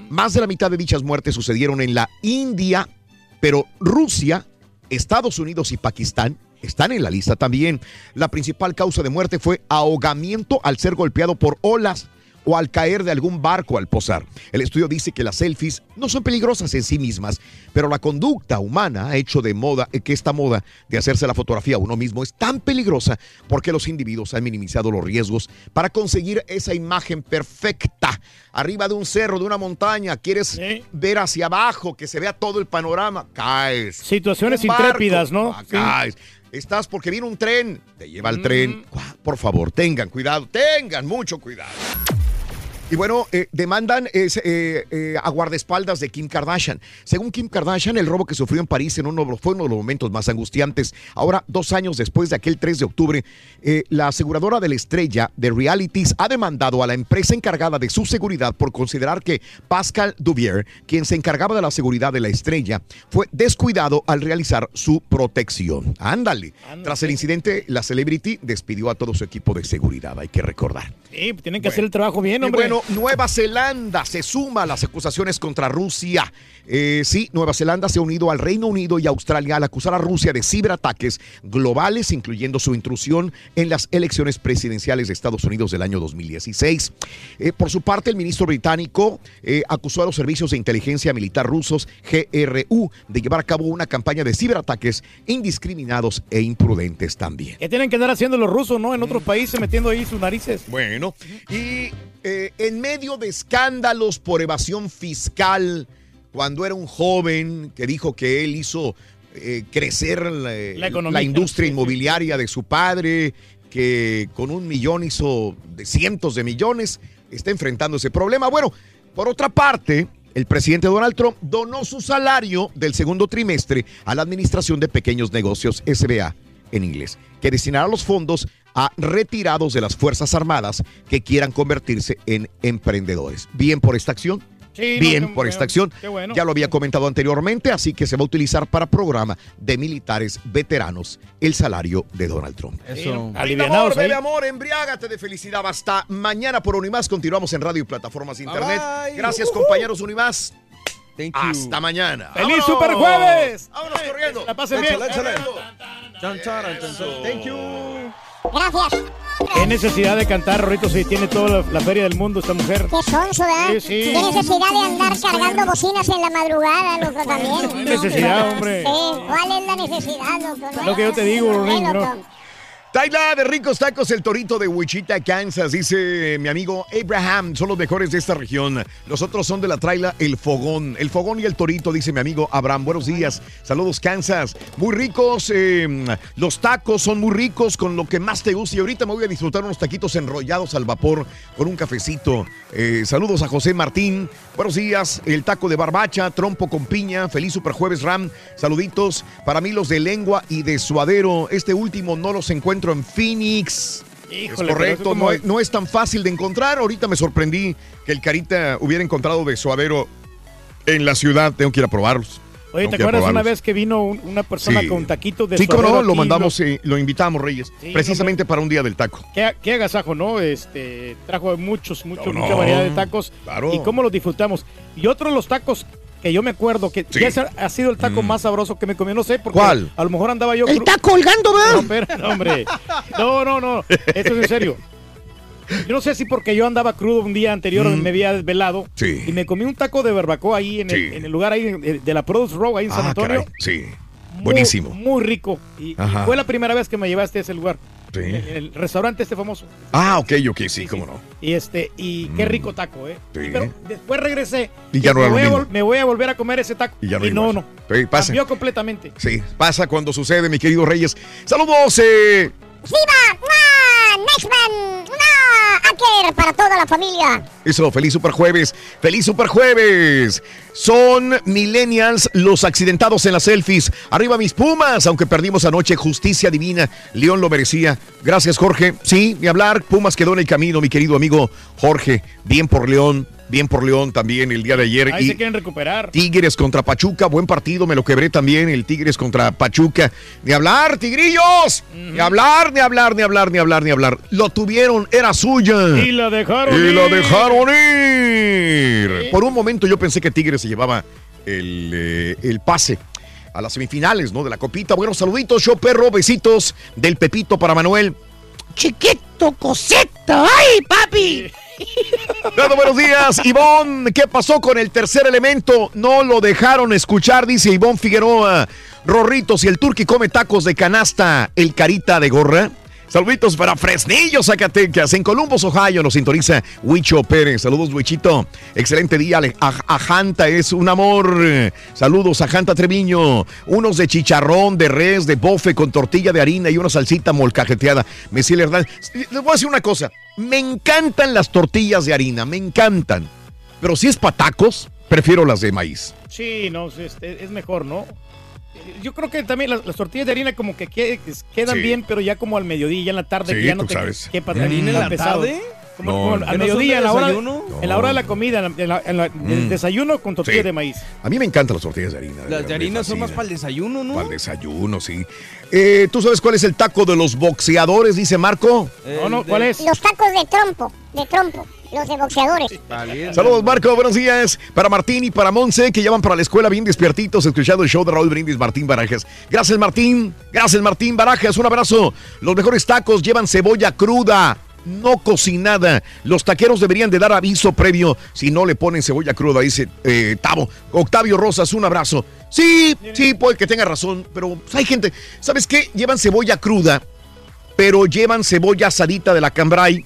Más de la mitad de dichas muertes sucedieron en la India, pero Rusia Estados Unidos y Pakistán están en la lista también. La principal causa de muerte fue ahogamiento al ser golpeado por olas o al caer de algún barco al posar. El estudio dice que las selfies no son peligrosas en sí mismas, pero la conducta humana ha hecho de moda eh, que esta moda de hacerse la fotografía a uno mismo es tan peligrosa porque los individuos han minimizado los riesgos para conseguir esa imagen perfecta. Arriba de un cerro, de una montaña, quieres ver hacia abajo, que se vea todo el panorama, caes. Situaciones intrépidas, ¿no? ah, Sí. caes. Estás porque viene un tren, te lleva el tren. Por favor, tengan cuidado, tengan mucho cuidado. Y bueno, eh, demandan es, eh, eh, a guardaespaldas de Kim Kardashian. Según Kim Kardashian, el robo que sufrió en París en uno, fue uno de los momentos más angustiantes. Ahora, dos años después de aquel 3 de octubre, eh, la aseguradora de la estrella de realities ha demandado a la empresa encargada de su seguridad por considerar que Pascal Duvier, quien se encargaba de la seguridad de la estrella, fue descuidado al realizar su protección. Ándale. Tras el incidente, la celebrity despidió a todo su equipo de seguridad, hay que recordar. Sí, tienen que hacer el trabajo bien, Y hombre. bueno, Nueva Zelanda se suma a las acusaciones contra Rusia. Eh, sí, Nueva Zelanda se ha unido al Reino Unido y Australia al acusar a Rusia de ciberataques globales, incluyendo su intrusión en las elecciones presidenciales de Estados Unidos del año 2016. Eh, por su parte, el ministro británico eh, acusó a los servicios de inteligencia militar rusos, GRU, de llevar a cabo una campaña de ciberataques indiscriminados e imprudentes también. ¿Qué tienen que andar haciendo los rusos, no? En otros países metiendo ahí sus narices. Bueno, y eh, en medio de escándalos por evasión fiscal, cuando era un joven que dijo que él hizo eh, crecer la, La industria inmobiliaria de su padre, que con un millón hizo de cientos de millones, está enfrentando ese problema. Bueno, por otra parte, el presidente Donald Trump donó su salario del segundo trimestre a la Administración de Pequeños Negocios, SBA en inglés, que destinará los fondos a retirados de las Fuerzas Armadas que quieran convertirse en emprendedores. Bien por esta acción. Sí, no, Bien qué por esta acción. qué bueno. Ya lo había comentado anteriormente, así que se va a utilizar para programa de militares veteranos el salario de Donald Trump. Eso. Amor, bebe amor, embriágate de felicidad. Hasta mañana por Unimás. Continuamos en radio y plataformas de internet. Bye. Gracias, compañeros Unimás. Thank you. Hasta mañana. ¡Feliz ¡Vámonos! Super Jueves! ¡Vámonos corriendo! La pasen bien. Échale, échale. Chan, charan, chan, chan. Thank you. Gracias. Qué necesidad de cantar, Rorito, si tiene toda la, la feria del mundo esta mujer. Qué sonso, ¿verdad? Sí, sí. Qué necesidad de andar cargando bocinas en la madrugada, loco, también. Qué necesidad, hombre. Sí, ¿cuál es la necesidad, loco? Es lo que yo te digo. ¿no? Taila de ricos tacos, el torito de Wichita, Kansas, dice mi amigo Abraham, son los mejores de esta región. Los otros son de la traila El Fogón. El Fogón y el Torito, dice mi amigo Abraham. Buenos días, saludos Kansas. Muy ricos, eh, los tacos son muy ricos con lo que más te gusta. Y ahorita me voy a disfrutar unos taquitos enrollados al vapor con un cafecito. Eh, saludos a José Martín. Buenos días, el taco de barbacha, trompo con piña. Feliz Super Jueves Ram. Saluditos para mí los de lengua y de suadero. Este último no los encuentro en Phoenix. Híjole, es correcto, como- no, es- no es tan fácil de encontrar. Ahorita me sorprendí que el Carita hubiera encontrado de suadero en la ciudad. Tengo que ir a probarlos. Oye, ¿te acuerdas una vez que vino un- una persona Sí. con taquitos de Sí, no, lo mandamos, eh, lo invitamos, Reyes, Sí, precisamente para un día del taco. Qué, qué agasajo, ¿no? Este, trajo muchos, muchos, No, mucha variedad de tacos. Claro. Y cómo los disfrutamos. Y otro de los tacos que yo me acuerdo que Sí. ese ha sido el taco más sabroso que me comí, no sé, porque ¿Cuál? a lo mejor andaba yo... Está colgando, No, ¿verdad? espera, no, hombre. No, no, no. Esto es en serio. Yo no sé si porque yo andaba crudo un día anterior, Mm. me había desvelado. Sí. Y me comí un taco de barbacoa ahí en, Sí. el, en el lugar ahí de, la Produce Row, ahí en San Ah, Antonio. caray, sí. Muy- Buenísimo. Muy, rico. Y, fue la primera vez que me llevaste a ese lugar. Sí. El, restaurante este famoso. Ah, ok, ok, sí, cómo no. Y este, y qué rico taco, ¿eh? Sí. Pero después regresé. Y ya no me era lo voy a Me voy a volver a comer ese taco. Y ya no y no, no. Sí, pasa. Cambió completamente. Sí, pasa cuando sucede, mi querido Reyes. Saludos, eh, ¡Viva! ¡Mua! Para toda la familia. Eso, feliz super jueves, feliz super jueves. Son millennials los accidentados en las selfies. Arriba mis Pumas, aunque perdimos anoche, justicia divina. León lo merecía. Gracias, Jorge. Sí, ni hablar. Pumas quedó en el camino, mi querido amigo Jorge. Bien por León, bien por León también el día de ayer. Ahí Y se quieren recuperar. Tigres contra Pachuca, buen partido, me lo quebré también, el Tigres contra Pachuca. Ni hablar, Tigrillos. Ni hablar, ni hablar, ni hablar, ni hablar, ni hablar. Lo tuvieron, era suya. Y la dejaron Y la ir. dejaron ir. Por un momento yo pensé que Tigres se llevaba el, eh, el pase a las semifinales, ¿no? De la copita. Buenos saluditos, yo perro, besitos del Pepito para Manuel. Chiquito, coseta. ¡Ay, papi! Buenos días, Ivonne. ¿Qué pasó con el tercer elemento? No lo dejaron escuchar, dice Ivonne Figueroa. Rorrito, si el turqui come tacos de canasta, el carita de gorra. Saluditos para Fresnillo, Zacatecas. En Columbus, Ohio, nos sintoniza Huicho Pérez. Saludos, Huichito. Excelente día. Ale- A- Ajanta es un amor. Saludos, Ajanta Treviño. Unos de chicharrón, de res, de bofe con tortilla de harina y una salsita molcajeteada. Messi Hernández. Les voy a decir una cosa. Me encantan las tortillas de harina, me encantan. Pero si es patacos, prefiero las de maíz. Sí, no, es, es- es mejor, ¿no? Yo creo que también las, las tortillas de harina como que que- que quedan Sí. bien, pero ya como al mediodía, ya en la tarde, Sí, que ya no te sabes. quepa Mm. tan- ¿Harina en la pesado. tarde? Como, No, como ¿que al no mediodía, de en la hora, desayuno? en la hora de la comida, en la, en la- en la- el Mm. desayuno con tortilla Sí. de maíz. A mí me encantan las tortillas de harina. Las de harina son más para el desayuno, ¿no? Para el desayuno, sí. Eh, ¿Tú sabes cuál es el taco de los boxeadores, dice Marco? No, no, ¿cuál es? Los tacos de trompo, de trompo, los de boxeadores. Saludos, Marco. Buenos días. Para Martín y para Monse, que ya van para la escuela bien despiertitos, escuchando el show de Raúl Brindis, Martín Barajas. Gracias, Martín. Gracias, Martín Barajas. Un abrazo. Los mejores tacos llevan cebolla cruda. No cocinada. Los taqueros deberían de dar aviso previo si no le ponen cebolla cruda, dice eh, Tavo. Octavio Rosas, un abrazo. Sí, sí, puede que tenga razón, pero pues, hay gente, ¿sabes qué? Llevan cebolla cruda, pero llevan cebolla asadita de la cambray.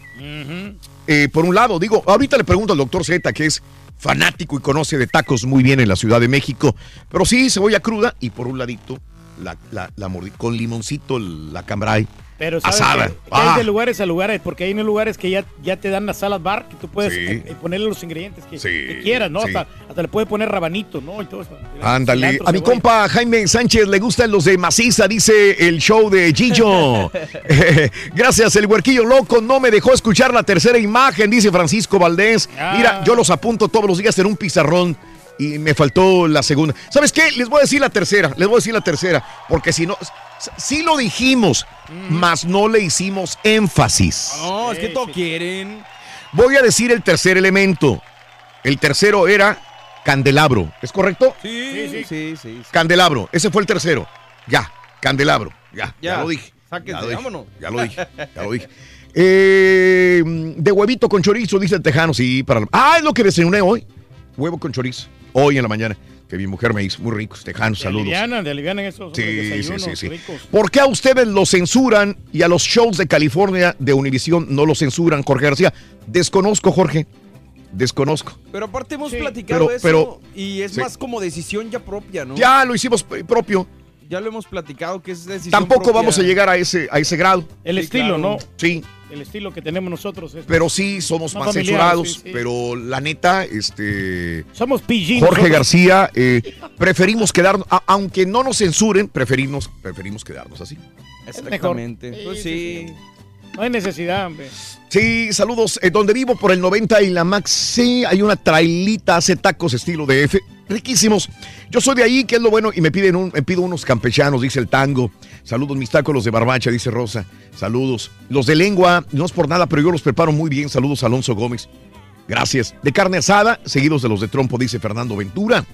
Eh, por un lado, digo, ahorita le pregunto al doctor Z, que es fanático y conoce de tacos muy bien en la Ciudad de México, pero sí, cebolla cruda y por un ladito, la, la, con limoncito, la cambray. Pero sabes Asada. que- que Ah. hay de lugares a lugares, porque hay unos lugares que ya, ya te dan las salas bar, que tú puedes Sí. eh, eh, ponerle los ingredientes que, Sí, que quieras, ¿no? sí. Hasta, hasta le puedes poner rabanito, ¿no? Y todo eso. Ándale, Cilantro, a mi compa Jaime Sánchez le gustan los de maciza, dice el show de Gillo. Gracias, el huerquillo loco no me dejó escuchar la tercera imagen, dice Francisco Valdés. Mira, yo los apunto todos los días en un pizarrón y me faltó la segunda. ¿Sabes qué? Les voy a decir la tercera, les voy a decir la tercera, porque si no, sí lo dijimos, mas no le hicimos énfasis. No, es que todo quieren. Voy a decir el tercer elemento. El tercero era candelabro, ¿es correcto? Sí, sí, sí. sí, Candelabro, ese fue el tercero. Ya, candelabro, ya, ya, Ya, lo dije. sáquense, ya lo dije, vámonos. Ya lo dije, ya lo dije. Eh, de huevito con chorizo, dice el tejano, sí, para... Ah, es lo que desayuné hoy. Huevo con chorizo, hoy en la mañana, que mi mujer me hizo, muy ricos, tejanos, Te saludos. alivianan, te alivianan esos Sí, sí, sí, sí. ricos. ¿Por qué a ustedes los censuran y a los shows de California de Univisión no los censuran, Jorge García? Desconozco, Jorge. Desconozco. Pero aparte hemos platicado Pero- eso pero- y es sí. más como decisión ya propia, ¿no? Ya lo hicimos propio. Ya lo hemos platicado que es decisión Tampoco propia. vamos a llegar a ese, a ese grado. El Sí, estilo, claro. ¿no? Sí. El estilo que tenemos nosotros es. Pero sí somos Más censurados. sí, sí. Pero la neta, este. Somos PG. Jorge. García, eh, preferimos quedarnos, a- aunque no nos censuren, preferimos, preferimos quedarnos así. Exactamente. mejor. Pues Sí, sí. No hay necesidad, hombre. Sí, saludos. Eh, donde vivo por el 90 y la Max, sí, hay una trailita, hace tacos estilo de F. Riquísimos. Yo soy de ahí, que es lo bueno, y me piden un, me pido unos campechanos, dice el tango. Saludos, mis tacos, los de barbacha, dice Rosa. Saludos. Los de lengua, no es por nada, pero yo los preparo muy bien. Saludos, Alonso Gómez. Gracias. De carne asada, seguidos de los de trompo, dice Fernando Ventura.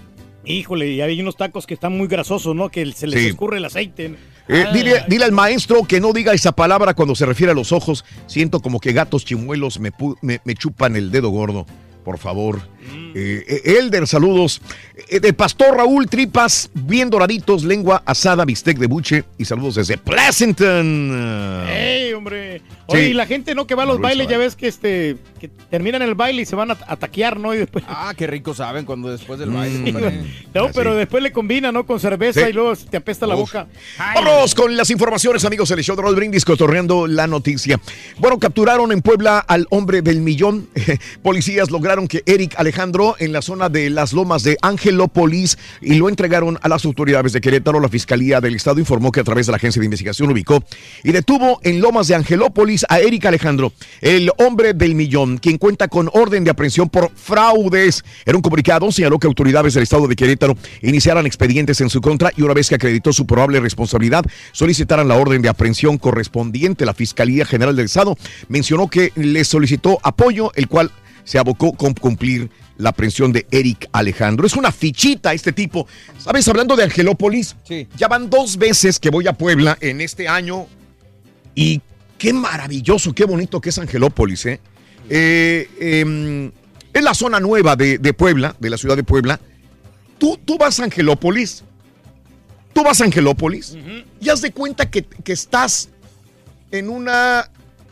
Híjole, y hay unos tacos que están muy grasosos, ¿no? Que se les Sí. escurre el aceite. Eh, dile, dile al maestro que no diga esa palabra cuando se refiere a los ojos. Siento como que gatos chimuelos me, me- me chupan el dedo gordo. Por favor. Eh, eh, Elder, saludos. Eh, de Pastor Raúl Tripas, bien doraditos, lengua asada, bistec de buche. Y saludos desde Pleasanton. ¡Ey, hombre! Oye, Sí. y la gente no que va a los bailes, ya ves que este que terminan el baile y se van a, a taquear, ¿no? Y después. Ah, qué rico saben cuando después del Mm. baile. No, pero después le combina, ¿no? Con cerveza Sí. y luego te apesta la boca. Vámonos con las informaciones, amigos. El show de Roll Brindis cotorreando la noticia. Bueno, capturaron en Puebla al hombre del millón. Policías lograron que Eric Alejandro en la zona de las lomas de Angelópolis y lo entregaron a las autoridades de Querétaro. La Fiscalía del Estado informó que a través de la agencia de investigación ubicó y detuvo en lomas de Angelópolis a Eric Alejandro, el hombre del millón, quien cuenta con orden de aprehensión por fraudes. En un comunicado señaló que autoridades del Estado de Querétaro iniciaran expedientes en su contra y una vez que acreditó su probable responsabilidad, solicitaran la orden de aprehensión correspondiente. La Fiscalía General del Estado mencionó que le solicitó apoyo, el cual se abocó con cumplir la aprehensión de Eric Alejandro. Es una fichita este tipo. ¿Sabes? Hablando de Angelópolis, ya van dos veces que voy a Puebla en este año y qué maravilloso, qué bonito que es Angelópolis, ¿eh? Eh, em, es la zona nueva de, de Puebla, de la ciudad de Puebla. Tú, tú vas a Angelópolis, tú vas a Angelópolis y haz de cuenta que, que estás en una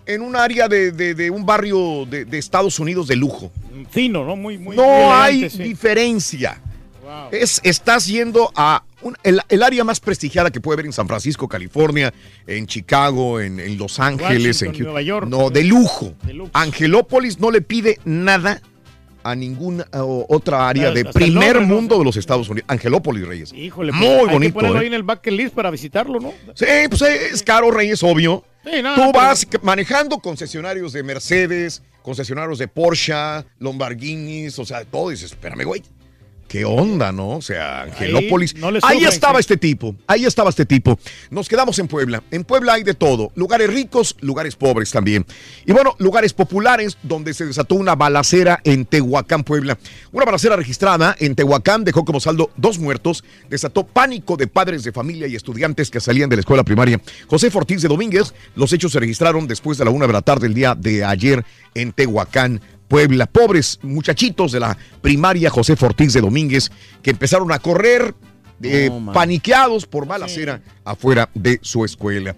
en un área de, de- de un barrio de, de Estados Unidos de lujo. Fino, ¿no? Muy, muy No hay sí. diferencia. Wow. Es, estás yendo a un- el, el área más prestigiada que puede haber en San Francisco, California, en Chicago, en, en Los Ángeles, en Washington, Hu- Nueva York. No, de lujo. De lujo. Angelópolis no le pide nada a ninguna o- otra área de primer mundo de los Estados Unidos. Angelópolis, Reyes. Híjole, pues, Muy hay que bonito. ponerlo ¿eh? ahí en el bucket list para visitarlo, ¿no? Sí, pues eh, es caro, Reyes, obvio. Sí, no, Tú vas manejando concesionarios de Mercedes, concesionarios de Porsche, Lamborghinis, o sea, todo. Dices, espérame, güey. ¿Qué onda, no? O sea, Angelópolis. no ahí sufren, estaba sí. este tipo, ahí estaba este tipo. Nos quedamos en Puebla. En Puebla hay de todo. Lugares ricos, lugares pobres también. Y bueno, lugares populares donde se desató una balacera en Tehuacán, Puebla. Una balacera registrada en Tehuacán dejó como saldo dos muertos. Desató pánico de padres de familia y estudiantes que salían de la escuela primaria. José Ortiz de Domínguez. Los hechos se registraron después de la una de la tarde del día de ayer en Tehuacán, Puebla. Pobres muchachitos de la primaria José Ortiz de Domínguez que empezaron a correr eh, No, paniqueados por balacera afuera de su escuela.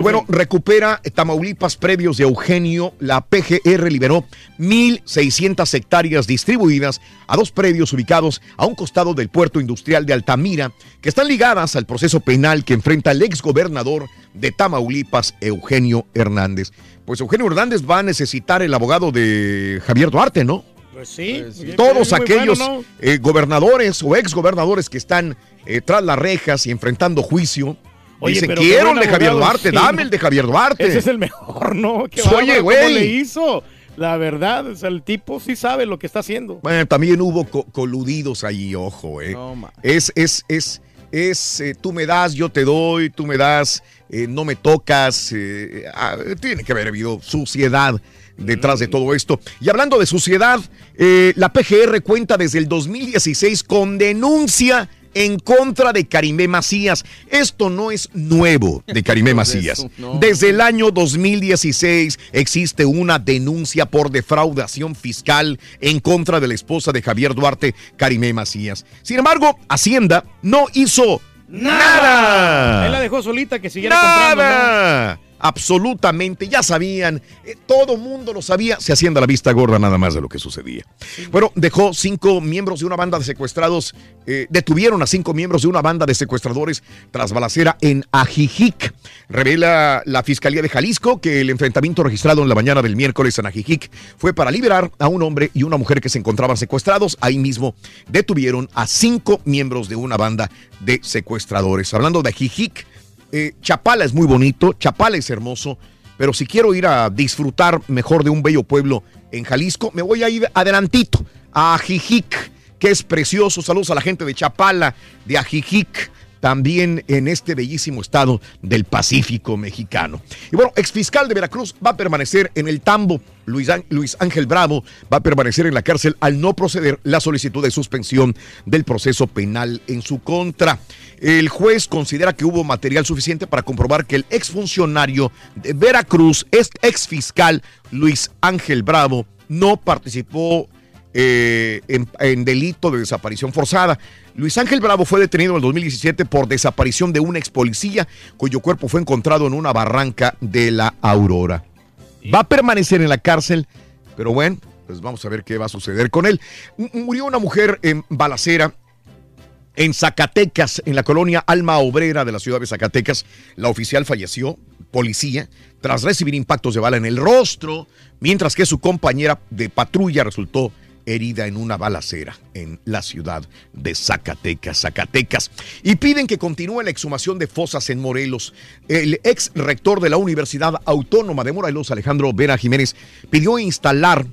Bueno, recupera Tamaulipas previos de Eugenio. La PGR liberó 1.600 hectáreas distribuidas a dos predios ubicados a un costado del puerto industrial de Altamira, que están ligadas al proceso penal que enfrenta el exgobernador de Tamaulipas, Eugenio Hernández. Pues Eugenio Hernández va a necesitar el abogado de Javier Duarte, ¿no? Pues sí. Todos Es muy aquellos bueno, ¿no? eh, gobernadores o exgobernadores que están eh, tras las rejas y enfrentando juicio. Oye, dicen, pero qué quiero el de Javier Duarte, sí, dame el de Javier Duarte. Ese es el mejor, ¿no? Qué Oye, bárbaro, güey. ¿Cómo le hizo? La verdad, o sea, el tipo sí sabe lo que está haciendo. Bueno, también hubo co- coludidos ahí, ojo, eh. No, es, es, es, es, eh, tú me das, yo te doy, tú me das, eh, no me tocas. eh, ah, tiene que haber habido suciedad detrás Mm. de todo esto. Y hablando de suciedad, la PGR cuenta desde el 2016 con denuncia en contra de Karimé Macías. Esto no es nuevo de Karimé Macías. Desde el año 2016 existe una denuncia por defraudación fiscal en contra de la esposa de Javier Duarte, Karimé Macías. Sin embargo, Hacienda no hizo nada. Él la dejó solita que siguiera comprando. Absolutamente, ya sabían, eh, todo mundo lo sabía, se hacienda la vista gorda nada más de lo que sucedía. Bueno, dejó cinco miembros de una banda de secuestrados, eh, detuvieron a cinco miembros de una banda de secuestradores tras balacera en Ajijic. Revela la Fiscalía de Jalisco que el enfrentamiento registrado en la mañana del miércoles en Ajijic fue para liberar a un hombre y una mujer que se encontraban secuestrados. Ahí mismo detuvieron a cinco miembros de una banda de secuestradores. Hablando de Ajijic, eh, Chapala es muy bonito, Chapala es hermoso, pero si quiero ir a disfrutar mejor de un bello pueblo en Jalisco, me voy a ir adelantito a Ajijic, que es precioso. Saludos a la gente de Chapala, de Ajijic, también en este bellísimo estado del Pacífico mexicano. Y bueno, exfiscal de Veracruz va a permanecer en el tambo. Luis, Luis Ángel Bravo va a permanecer en la cárcel al no proceder la solicitud de suspensión del proceso penal en su contra. El juez considera que hubo material suficiente para comprobar que el exfuncionario de Veracruz, ex exfiscal Luis Ángel Bravo, no participó eh, en, en delito de desaparición forzada. Luis Ángel Bravo fue detenido en el 2017 por desaparición de un ex policía cuyo cuerpo fue encontrado en una barranca de la Aurora. Va a permanecer en la cárcel, pero bueno, pues vamos a ver qué va a suceder con él. Murió una mujer en balacera en Zacatecas, en la colonia Alma Obrera de la ciudad de Zacatecas. La oficial falleció, policía, tras recibir impactos de bala en el rostro, mientras que su compañera de patrulla resultó herida en una balacera en la ciudad de Zacatecas, Zacatecas. Y piden que continúe la exhumación de fosas en Morelos. El ex rector de la Universidad Autónoma de Morelos, Alejandro Vera Jiménez, pidió instalar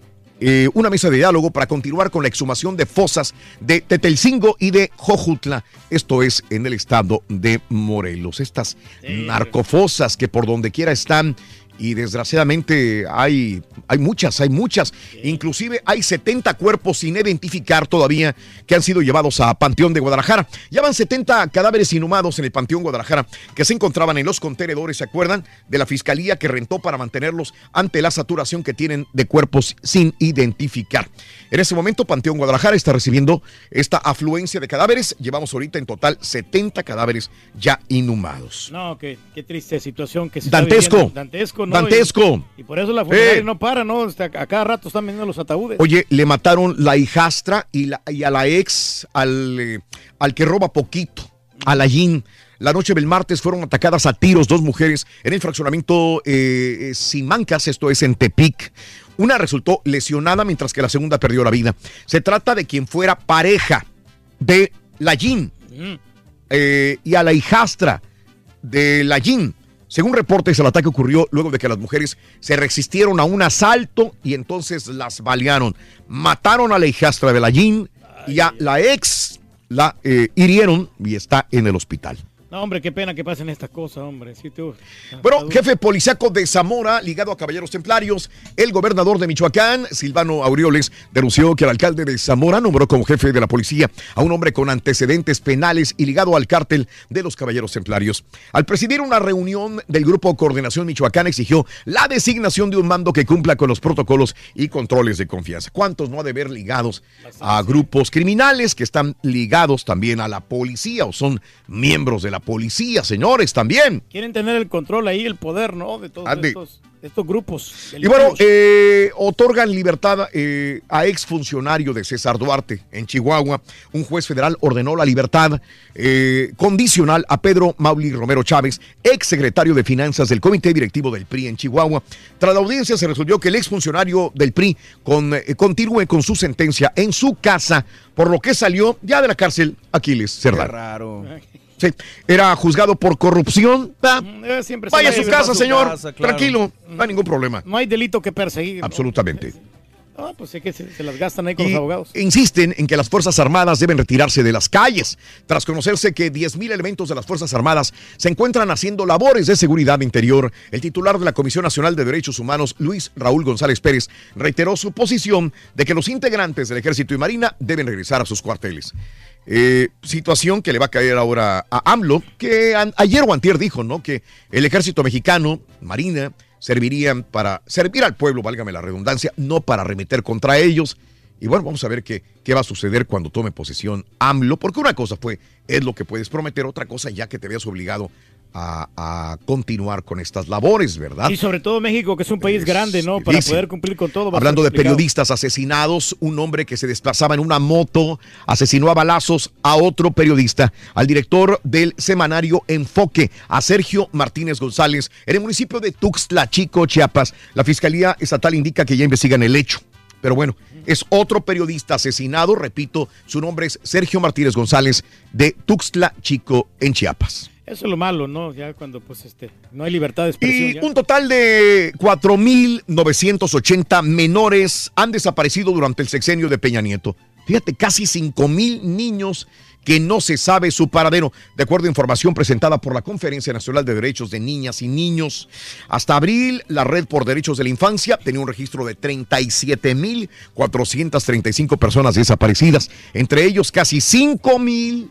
eh, una mesa de diálogo para continuar con la exhumación de fosas de Tetelcingo y de Jojutla. Esto es en el estado de Morelos. Estas narcofosas que por donde quiera están. Y desgraciadamente hay, hay muchas, hay muchas. Inclusive hay 70 cuerpos sin identificar todavía que han sido llevados a Panteón de Guadalajara. Ya van 70 cadáveres inhumados en el Panteón Guadalajara que se encontraban en los contenedores, ¿se acuerdan? De la fiscalía que rentó para mantenerlos ante la saturación que tienen de cuerpos sin identificar. En ese momento, Panteón Guadalajara está recibiendo esta afluencia de cadáveres. Llevamos ahorita en total 70 cadáveres ya inhumados. No, qué, qué triste situación que se Dantesco. viviendo. Dantesco, ¿no? Dantesco. Y, y por eso la funeraria Eh. no para, ¿no? Hasta a cada rato están vendiendo los ataúdes. Oye, le mataron la hijastra y, la- y a la ex, al, eh, al que roba poquito, a la Yin. La noche del martes fueron atacadas a tiros dos mujeres en el fraccionamiento eh, eh, Simancas, esto es en Tepic. Una resultó lesionada mientras que la segunda perdió la vida. Se trata de quien fuera pareja de la Yin eh, y a la hijastra de la Yin. Según reportes, el ataque ocurrió luego de que las mujeres se resistieron a un asalto y entonces las balearon. Mataron a la hijastra de la Yin y a la ex la eh, hirieron y está en el hospital. No, hombre, qué pena que pasen estas cosas, hombre. Sí, tú. Bueno, jefe policiaco de Zamora, ligado a Caballeros Templarios, el gobernador de Michoacán, Silvano Aureoles, denunció que el alcalde de Zamora nombró como jefe de la policía a un hombre con antecedentes penales y ligado al cártel de los Caballeros Templarios. Al presidir una reunión del Grupo Coordinación Michoacán, exigió la designación de un mando que cumpla con los protocolos y controles de confianza. ¿Cuántos no ha de ver ligados a grupos criminales que están ligados también a la policía o son miembros de la policía, señores, también? Quieren tener el control ahí, el poder, ¿no? De todos Ande. estos, grupos. Y bueno, eh, otorgan libertad eh, a exfuncionario de César Duarte en Chihuahua. Un juez federal ordenó la libertad eh, condicional a Pedro Mauli Romero Chávez, ex secretario de Finanzas del Comité Directivo del PRI en Chihuahua. Tras la audiencia se resolvió que el exfuncionario del PRI con, eh, continúe con su sentencia en su casa, por lo que salió ya de la cárcel Aquiles Cerdán. raro. Sí, era juzgado por corrupción. Va, Eh, siempre Vaya a su casa, su señor. casa, claro. Tranquilo, no hay ningún problema. No hay delito que perseguir. ¿no? Absolutamente. Ah, pues es que se, se las gastan ahí con Y los abogados. insisten en que las Fuerzas Armadas deben retirarse de las calles, tras conocerse que 10.000 elementos de las Fuerzas Armadas se encuentran haciendo labores de seguridad interior. El titular de la Comisión Nacional de Derechos Humanos, Luis Raúl González Pérez, reiteró su posición de que los integrantes del Ejército y Marina deben regresar a sus cuarteles. Eh, situación que le va a caer ahora a AMLO, que ayer o dijo, ¿no? Que el ejército mexicano, Marina, servirían para servir al pueblo, válgame la redundancia, no para arremeter contra ellos. Y bueno, vamos a ver qué, qué va a suceder cuando tome posesión AMLO, porque una cosa fue, es lo que puedes prometer, otra cosa ya que te veas obligado a, a continuar con estas labores, ¿verdad? Y sobre todo México, que es un país grande, ¿no? Para poder cumplir con todo. Hablando de periodistas asesinados, un hombre que se desplazaba en una moto asesinó a balazos a otro periodista, al director del semanario Enfoque, a Sergio Martínez González, en el municipio de Tuxtla Chico, Chiapas. La Fiscalía Estatal indica que ya investigan el hecho. Pero bueno, es otro periodista asesinado, repito, su nombre es Sergio Martínez González de Tuxtla Chico en Chiapas. Eso es lo malo, ¿no? Ya cuando pues este no hay libertad de expresión. Y ya. un total de 4.980 menores han desaparecido durante el sexenio de Peña Nieto. Fíjate, casi 5.000 niños que no se sabe su paradero, de acuerdo a información presentada por la Conferencia Nacional de Derechos de Niñas y Niños. Hasta abril, la Red por Derechos de la Infancia tenía un registro de 37.435 personas desaparecidas. Entre ellos, casi 5.000,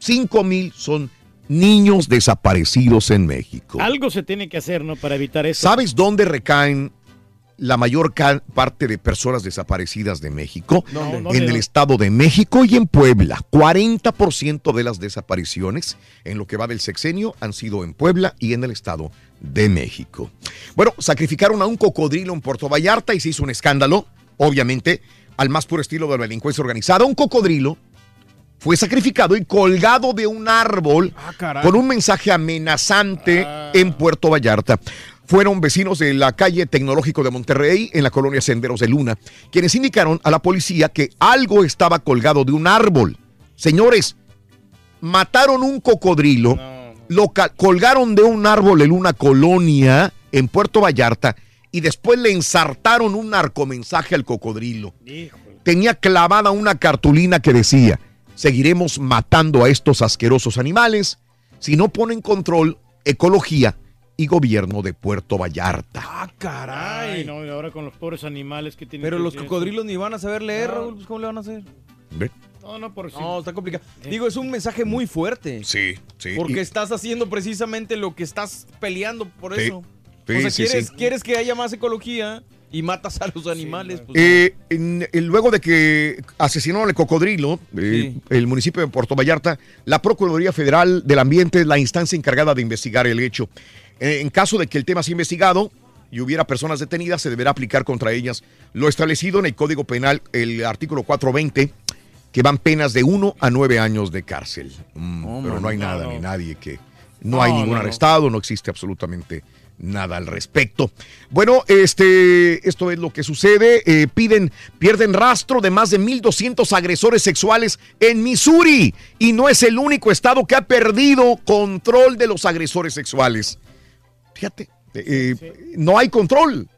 5.000 son niños desaparecidos en México. Algo se tiene que hacer, ¿no? Para evitar eso. ¿Sabes dónde recaen la mayor parte de personas desaparecidas de México ¿Dónde? en el estado de México y en Puebla. 40% de las desapariciones en lo que va del sexenio han sido en Puebla y en el estado de México. Bueno, sacrificaron a un cocodrilo en Puerto Vallarta y se hizo un escándalo, obviamente, al más puro estilo de la delincuencia organizada. Un cocodrilo fue sacrificado y colgado de un árbol caray. con un mensaje amenazante en Puerto Vallarta. Fueron vecinos de la calle Tecnológico de Monterrey, en la colonia Senderos de Luna, quienes indicaron a la policía que algo estaba colgado de un árbol. Señores, mataron un cocodrilo, lo colgaron de un árbol en una colonia en Puerto Vallarta y después le ensartaron un narcomensaje al cocodrilo tenía clavada una cartulina que decía, seguiremos matando a estos asquerosos animales si no ponen control, ecología y gobierno de Puerto Vallarta. Ah, caray. Ay, no, y ahora con los pobres animales que tienen Pero que los cocodrilos ni van a saber leer, No. Raúl. pues, ¿Cómo le van a hacer? ¿Ve? No, no, por No, está complicado. Digo, es un mensaje muy fuerte. Sí, sí. Porque Y- estás haciendo precisamente lo que estás peleando por Sí, eso. sí, o sea, sí, quieres, sí. quieres que haya más ecología y matas a los animales. pues, Eh, en- en- luego de que asesinaron al cocodrilo, eh, el municipio de Puerto Vallarta, la Procuraduría Federal del Ambiente es la instancia encargada de investigar el hecho. Eh, en caso de que el tema sea investigado y hubiera personas detenidas, se deberá aplicar contra ellas lo establecido en el Código Penal, el artículo 420, que van penas de 1 a 9 años de cárcel. Mm, pero no hay nada no. ni nadie que... No, No, hay ningún no, no. arrestado, no existe absolutamente nada al respecto. Bueno, este, esto es lo que sucede. Eh, piden, pierden rastro de más de 1.200 agresores sexuales en Missouri. Y no es el único estado que ha perdido control de los agresores sexuales. Fíjate, eh, no hay control.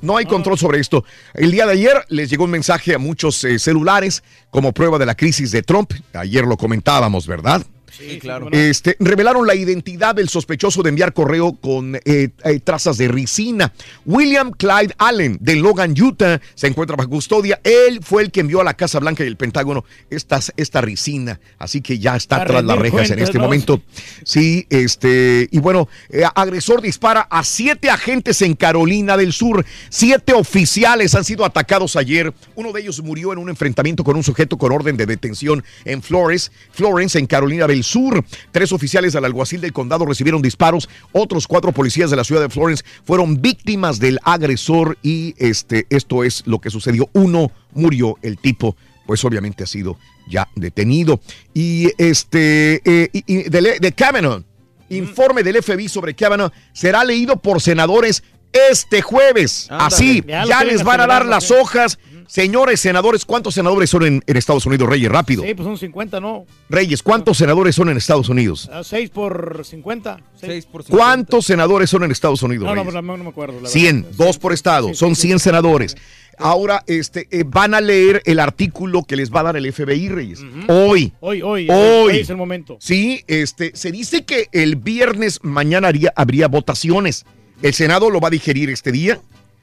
No hay control sobre esto. El día de ayer les llegó un mensaje a muchos eh, celulares como prueba de la crisis de Trump. Ayer lo comentábamos, ¿verdad? Sí, claro. Este, revelaron la identidad del sospechoso de enviar correo con eh, eh, trazas de ricina. William Clyde Allen, de Logan, Utah, se encuentra bajo custodia. Él fue el que envió a la Casa Blanca y el Pentágono estas- esta ricina. Así que ya está A tras las rejas en este ¿no? momento. Sí, este, y bueno, eh, agresor dispara a siete agentes en Carolina del Sur. Siete oficiales han sido atacados ayer. Uno de ellos murió en un enfrentamiento con un sujeto con orden de detención en Flores, Florence, en Carolina del Sur. Tres oficiales del alguacil del condado recibieron disparos. Otros cuatro policías de la ciudad de Florence fueron víctimas del agresor y este, esto es lo que sucedió. Uno murió, el tipo, pues obviamente ha sido ya detenido. Y este, eh, y- y de, de Kavanaugh, informe del FBI sobre Kavanaugh será leído por senadores este jueves. Ándale. Así, Ya les van a dar las hojas. Señores senadores, ¿cuántos senadores son en, en Estados Unidos, Reyes? Rápido. Sí, pues son 50, ¿no? Reyes, ¿cuántos senadores son en Estados Unidos? 6 por 50. 6 por ¿Cuántos senadores son en Estados Unidos? No, no, no, no me acuerdo. la 100, verdad. dos por estado, son 100 senadores. Ahora este, eh, van a leer el artículo que les va a dar el FBI, Reyes. Hoy. Hoy, hoy, Hoy. hoy es el momento. Sí, este, se dice que el viernes mañana haría- habría votaciones. El Senado lo va a digerir este día.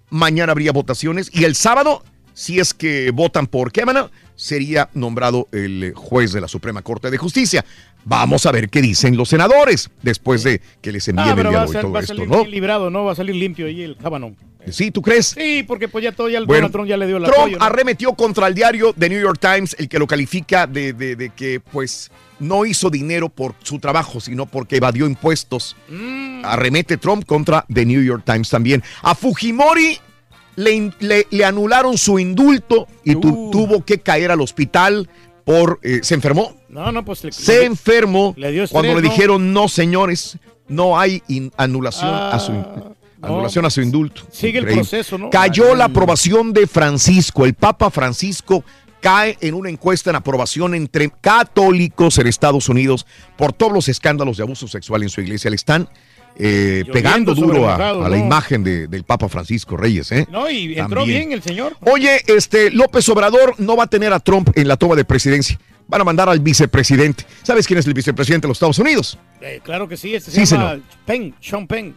Mañana habría votaciones. Y el sábado, si es que votan por Kavanaugh, sería nombrado el eh, juez de la Suprema Corte de Justicia. Vamos a ver qué dicen los senadores después de que les envíen Ah, el diálogo y todo va a esto, ¿no? librado, ¿no? Va a salir limpio ahí el Cábano. Sí, ¿tú crees? Sí, porque pues ya todo, ya el Bueno, Donald Trump ya le dio el Trump apoyo. ¿no? arremetió contra el diario The New York Times, el que lo califica de, de- de que pues no hizo dinero por su trabajo, sino porque evadió impuestos. Mm. Arremete Trump contra The New York Times también. A Fujimori le, in- le- le anularon su indulto y tu- Uh. tuvo que caer al hospital por... eh, se enfermó. No, no, pues le, Se enfermó le dio estrés, cuando le ¿no? dijeron, no señores, no hay in- anulación a su... Anulación a su indulto. Ah, Sigue el proceso, ¿no? Cayó la aprobación de Francisco. El Papa Francisco cae en una encuesta en aprobación entre católicos en Estados Unidos por todos los escándalos de abuso sexual en su iglesia. Le están eh, pegando duro a, la imagen de- del Papa Francisco Reyes. ¿eh? No, y entró También. bien el señor. Oye, este López Obrador no va a tener a Trump en la toma de presidencia. Van a mandar al vicepresidente. ¿Sabes quién es el vicepresidente de los Estados Unidos? Eh, claro que sí, este Sí, se llama señor. Penn, Sean Penn.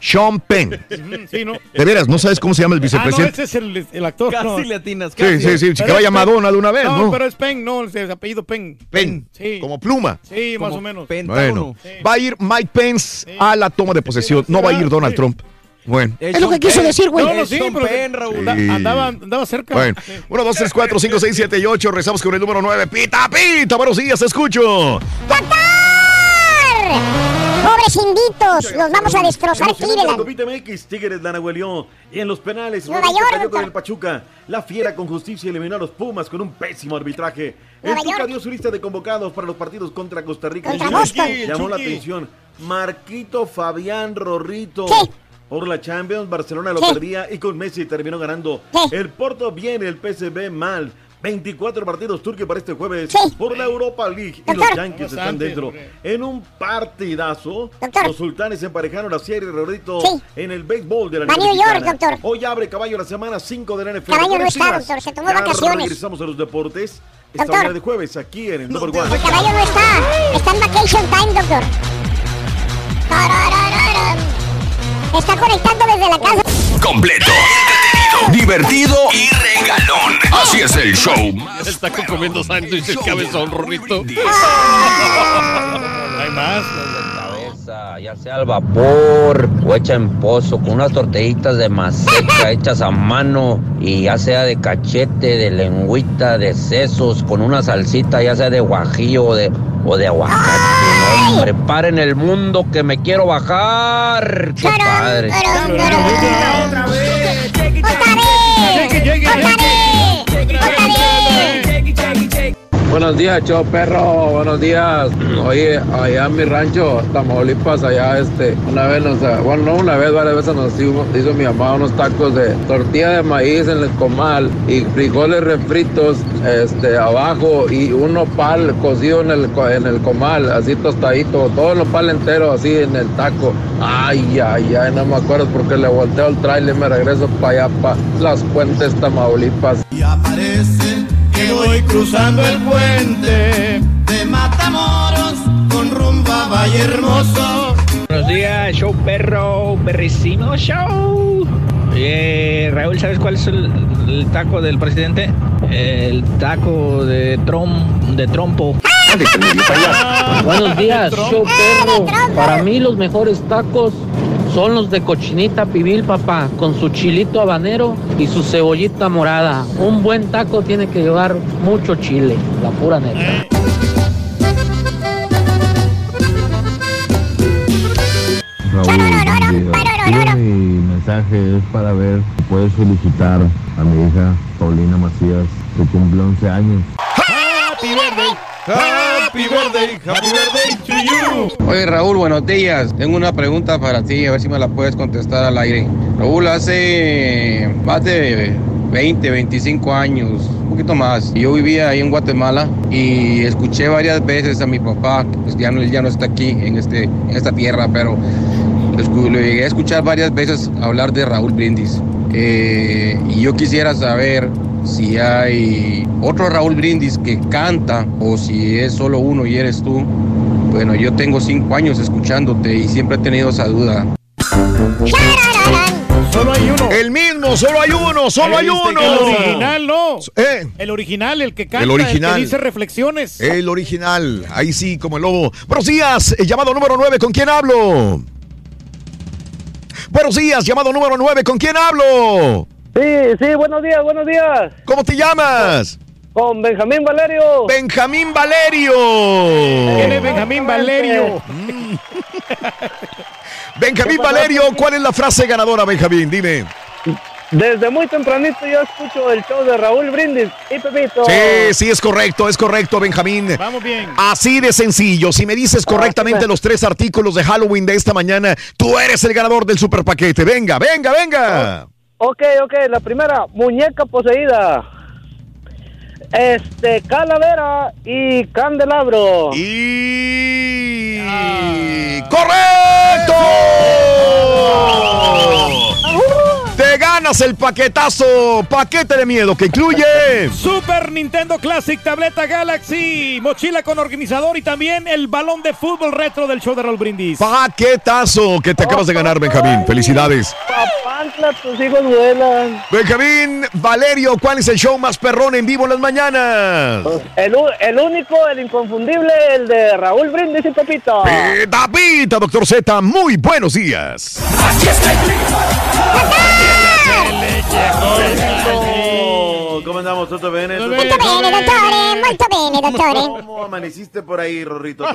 Sean Penn. Ujú, sí, ¿no? De veras, ¿no sabes cómo se llama el Ah, no, vicepresidente? ese es el, el actor. Casi no. le atinas, Sí, sí, sí, sí, que Pero vaya Madonna de una vez, no, ¿no? pero es Penn, no, el apellido Penn. Penn, Sí. como pluma. Sí, más o menos. Bueno, va a ir Mike Pence a la toma de posesión. No va a ir Donald Trump. Bueno. Es lo que quiso decir, güey. No, no, sí, pero Sí. anda- andaba, andaba cerca. Bueno, 1, 2, 3, 4, 5, 6, 7 y 8. Rezamos con el número 9. Pita, pita. Buenos días, escucho. Pobres inditos, los vamos a destrozar, Emocionante la Cleveland. Copita MX, Tigres la Nahuelió. Y en los penales, Nueva York, con doctor. el Pachuca. La Fiera con justicia eliminó a los Pumas con un pésimo arbitraje. El Tuca dio su lista de convocados para los partidos contra Costa Rica. Contra y Boston. Llamó la atención. Marquito Fabián Rorrito. Por la Champions, Barcelona lo Sí. perdía y con Messi terminó ganando. El Porto bien, el PSV mal. 24 partidos turcos para este jueves por la Europa League y los Doctor. Yankees están antes, dentro. hombre. En un partidazo, los sultanes emparejaron a Sierra y Rorrito Sí. en el béisbol de la Liga New York, doctor. Hoy abre caballo la semana 5 de la NFL. Caballo no está, doctor, se tomó Ya vacaciones. Regresamos a los deportes. Esta Doctor. mañana de jueves aquí en el Number One. El caballo no está, está en vacation time, doctor. Está conectando desde la casa. Completo, entretenido, divertido y regalón. Así es el show. más Está comiendo sándwiches, cabezón, Rorrito. Hay más. Ya sea al vapor o hecha en pozo, con unas tortillitas de maseca hechas a mano y ya sea de cachete, de lengüita, de sesos, con una salsita, ya sea de guajillo o de, o de aguacate. No, hombre, paren el mundo que me quiero bajar. ¡Qué padre! Buenos días, show perro, buenos días. Oye, allá en mi rancho, Tamaulipas, allá este, una vez nos, bueno, no una vez, varias veces nos hizo, hizo mi mamá unos tacos de tortilla de maíz en el comal y frijoles refritos este, abajo y un nopal cocido en el, en el comal, así tostadito, todo el nopal entero así en el taco. Ay, ay, ay, no me acuerdo porque le volteo el trailer y me regreso para allá, para las puentes Tamaulipas. Parece que voy cruzando el puente de Matamoros con rumbo a Valle Hermoso. Buenos días, show perro, perrísimo show. Eh, Raúl, ¿sabes cuál es el, el taco del presidente? El taco de trom, de trompo. Buenos días, show perro. Para mí los mejores tacos son los de cochinita pibil, papá, con su chilito habanero y su cebollita morada. Un buen taco tiene que llevar mucho chile, la pura neta. Raúl, buen día. mi mensaje es para ver si puedes felicitar a mi hija Paulina Macías, que cumple 11 años. Happy birthday. Happy birthday. Happy birthday to you. Oye Raúl, buenos días. Tengo una pregunta para ti, a ver si me la puedes contestar al aire. Raúl, hace más de 20, 25 años, un poquito más. Yo vivía ahí en Guatemala y escuché varias veces a mi papá, pues ya no, ya no está aquí en, este, en esta tierra, pero lo llegué a escuchar varias veces hablar de Raúl Brindis. Eh, y yo quisiera saber si hay otro Raúl Brindis que canta o si es solo uno y eres tú. Bueno, yo tengo cinco años escuchándote y siempre he tenido esa duda. Solo hay uno. El mismo, solo hay uno, solo hay uno. El original, no. Eh. El original, el que canta, El original. que dice reflexiones. El original, ahí sí, como el lobo. Buenos días, eh, llamado número 9, ¿con quién hablo? Buenos días, llamado número 9, ¿con quién hablo? Sí, sí, buenos días, buenos días. ¿Cómo te llamas? Con Benjamín Valerio. Benjamín Valerio. ¿Quién es Benjamín Valerio? Benjamín ¿Qué pasó? Valerio, ¿cuál es la frase ganadora, Benjamín? Dime. Desde muy tempranito yo escucho el show de Raúl Brindis y Pepito. Sí, sí, es correcto, es correcto, Benjamín. Vamos bien. Así de sencillo. Si me dices correctamente los tres artículos de Halloween de esta mañana, tú eres el ganador del super paquete. Venga, venga, venga. Ok, ok, la primera, muñeca poseída. Este, calavera y candelabro. Y... Ah. ¡Correcto! Te ganas el paquetazo, paquete de miedo que incluye Super Nintendo Classic, tableta Galaxy, mochila con organizador y también el balón de fútbol retro del show de Raúl Brindis. paquetazo que te acabas de ganar, Benjamín. Felicidades. Papantla, tus hijos vuelan. Benjamín, Valerio, ¿cuál es el show más perrón en vivo en las mañanas? El, u- el único, el inconfundible, el de Raúl Brindis y Pepito. Pita, pita, doctor Z, muy buenos días. Oh, ¿Cómo andamos? ¿Todo bien? Molto bene, dottore, molto bene, dottore. ¿Cómo amaneciste por ahí, Rorrito? ¡Ay,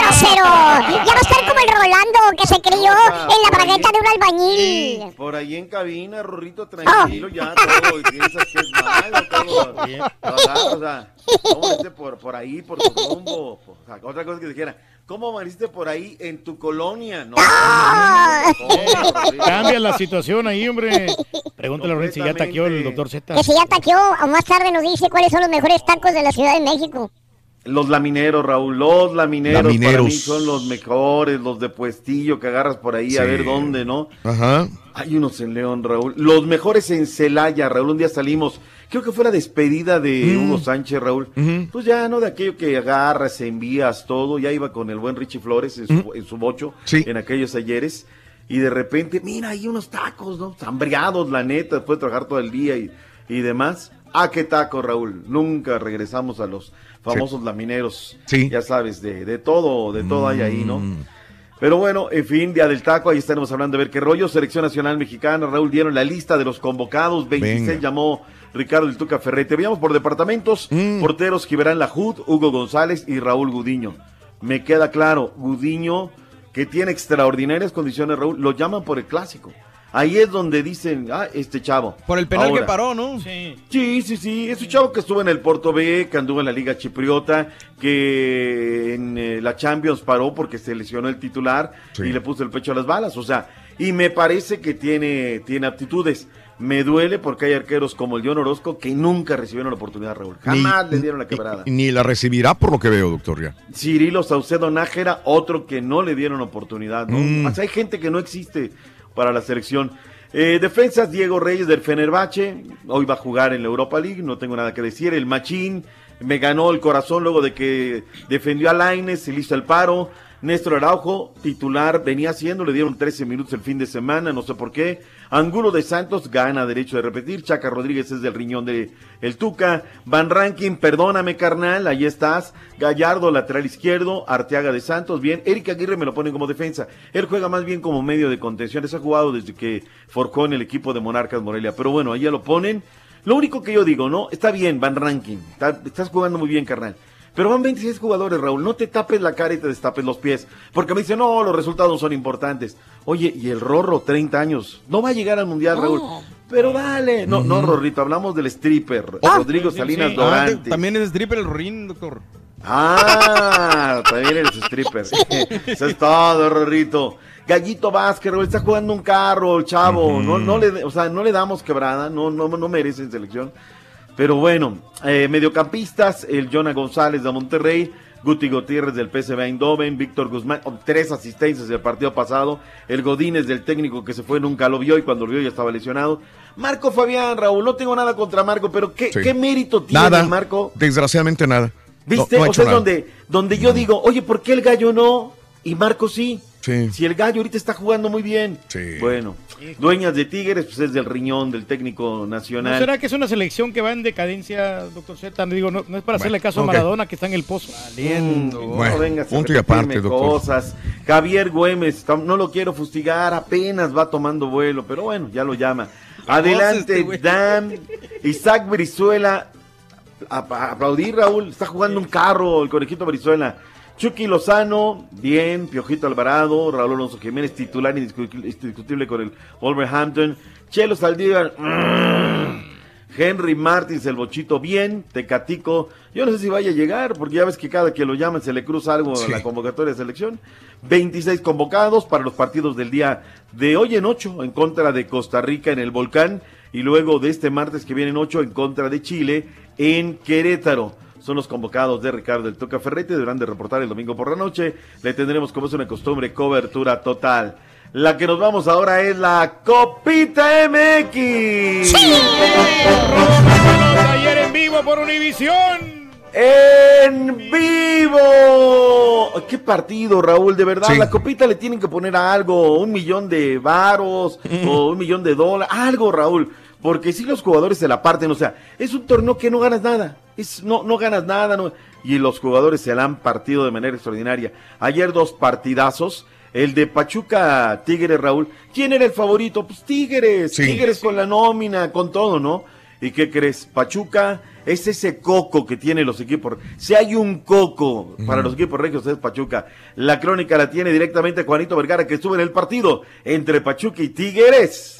grosero! Ya va a estar como el Rolando que se crió en la bragueta de un albañil. Por ahí en cabina, Rorrito, tranquilo, ya todo. Y piensas que es malo, todo. ¿Verdad? O sea, ¿cómo amaneciste por, por ahí, por tu rumbo? O sea, otra cosa que dijera, ¿cómo amaneciste por ahí en tu colonia? No. Cambia la situación ahí, hombre. Pregúntale a Lorenzo si ya taqueó el doctor Z. Que si ya taqueó, o más tarde nos dice cuáles son los mejores tacos de la Ciudad de México. Los lamineros, Raúl, los lamineros, para mí son los mejores, los de puestillo que agarras por ahí a Sí. ver dónde, ¿no? Ajá. Hay unos en León, Raúl. Los mejores en Celaya, Raúl. Un día salimos, creo que fue la despedida de Mm. Hugo Sánchez, Raúl. Pues ya, ¿no? De aquello que agarras, envías todo. Ya iba con el buen Richie Flores en su, en su bocho, en aquellos ayeres. Y de repente, mira, hay unos tacos, ¿no? Hambriados, la neta, después de trabajar todo el día y, y demás. Ah, qué taco, Raúl. Nunca regresamos a los famosos lamineros. Sí. Ya sabes, de, de todo, de todo hay ahí, ¿no? Pero bueno, en fin, Día del Taco, ahí estaremos hablando de ver qué rollo. Selección Nacional Mexicana, Raúl, dieron la lista de los convocados. 26 Venga. llamó Ricardo El Tuca Ferrete. Veamos por departamentos. Mm. Porteros, Giverán Lajud, Hugo González y Raúl Gudiño. Me queda claro, Gudiño, que tiene extraordinarias condiciones, Raúl, lo llaman por el clásico. Ahí es donde dicen, ah, este chavo. Por el penal Ahora, que paró, ¿no? Sí. Sí, sí, sí. Es un chavo que estuvo en el Porto B, que anduvo en la Liga Chipriota, que en eh, la Champions paró porque se lesionó el titular y le puso el pecho a las balas. O sea, y me parece que tiene, tiene aptitudes. Me duele porque hay arqueros como el John Orozco que nunca recibieron la oportunidad, Raúl. Jamás Ni- le dieron la quebrada. Ni, ni la recibirá por lo que veo, doctor. Ya. Cirilo Saucedo Nájera, otro que no le dieron oportunidad. ¿no? Mm. O sea, hay gente que no existe para la selección. Eh, defensas, Diego Reyes del Fenerbahce, hoy va a jugar en la Europa League, no tengo nada que decir. El Machín me ganó el corazón luego de que defendió a Laines, se le hizo el paro. Néstor Araujo, titular, venía haciendo, le dieron 13 minutos el fin de semana, no sé por qué. Angulo de Santos gana derecho de repetir. Chaca Rodríguez es del riñón de el Tuca. Van Rankin, perdóname, carnal, ahí estás. Gallardo, lateral izquierdo. Arteaga de Santos, bien. Eric Aguirre me lo ponen como defensa. Él juega más bien como medio de contención. Ese ha jugado desde que forjó en el equipo de Monarcas Morelia. Pero bueno, ahí ya lo ponen. Lo único que yo digo, ¿no? Está bien, Van Rankin. Está- estás jugando muy bien, carnal. Pero van 26 jugadores, Raúl. No te tapes la cara y te destapes los pies. Porque me dicen, no, los resultados son importantes. Oye, y el Rorro, 30 años. No va a llegar al Mundial, Raúl. Pero dale. No, no, Rorrito, hablamos del stripper. Rodrigo Salinas Sí. Dorantes. Ah, también es stripper el Rorín, doctor. Ah, también eres stripper. Eso es todo, Rorrito. Gallito Vázquez, Raúl, está jugando un carro, el chavo. no, no le, o sea, no le damos quebrada, no, no, no merece en selección. Pero bueno, eh, mediocampistas, el Jonah González de Monterrey, Guti Gutiérrez del PSV Eindhoven, Víctor Guzmán, oh, tres asistencias del partido pasado, el Godínez del técnico que se fue nunca lo vio y cuando lo vio ya estaba lesionado. Marco Fabián, Raúl, no tengo nada contra Marco, pero ¿qué, Sí. qué mérito tiene Nada. Marco? Desgraciadamente nada. ¿Viste? No, no ha o sea, es donde, donde yo digo, oye, ¿por qué el gallo no? Y Marco sí. Sí. Si el gallo ahorita está jugando muy bien. Bueno, dueñas de Tigres, pues es del riñón del técnico ¿No nacional. será que es una selección que va en decadencia, doctor Z? Digo, no, no es para hacerle caso a Maradona que está en el pozo. Mm, Bueno, no vengas a punto y repetirme aparte, doctor. cosas. Javier Güemes, no lo quiero fustigar, apenas va tomando vuelo, pero bueno, ya lo llama. Adelante, este. Dan. Isaac Brizuela. A- a- aplaudir, Raúl. Está jugando un carro el conejito Brizuela. Chucky Lozano, bien. Piojito Alvarado. Raúl Alonso Jiménez, titular indiscu- indiscutible con el Wolverhampton. Chelo Saldívar. mm. Henry Martins, el bochito, bien. Tecatico. Yo no sé si vaya a llegar, porque ya ves que cada que lo llaman se le cruza algo Sí. a la convocatoria de selección. 26 convocados para los partidos del día de hoy en 8 en contra de Costa Rica en el Volcán y luego de este martes que viene en 8 en contra de Chile en Querétaro. Son los convocados de Ricardo del Toca Ferrete, deberán de reportar el domingo por la noche. Le tendremos, como es una costumbre, cobertura total. La que nos vamos ahora es la Copita MX. Ayer en vivo por Univisión. En vivo. Qué partido, Raúl, de verdad. La copita le tienen que poner algo, un millón de varos o un millón de dólares, algo, Raúl. Porque si los jugadores se la parten, o sea, es un torneo que no ganas nada. Es, no, no ganas nada, no, y los jugadores se la han partido de manera extraordinaria. Ayer dos partidazos. El de Pachuca Tigres, Raúl. ¿Quién era el favorito? Pues Tigres. Tigres con la nómina, con todo, ¿no? ¿Y qué crees? Pachuca es ese coco que tienen los equipos. Si hay un coco para los equipos regios es Pachuca. La crónica la tiene directamente Juanito Vergara que estuvo en el partido entre Pachuca y Tigres.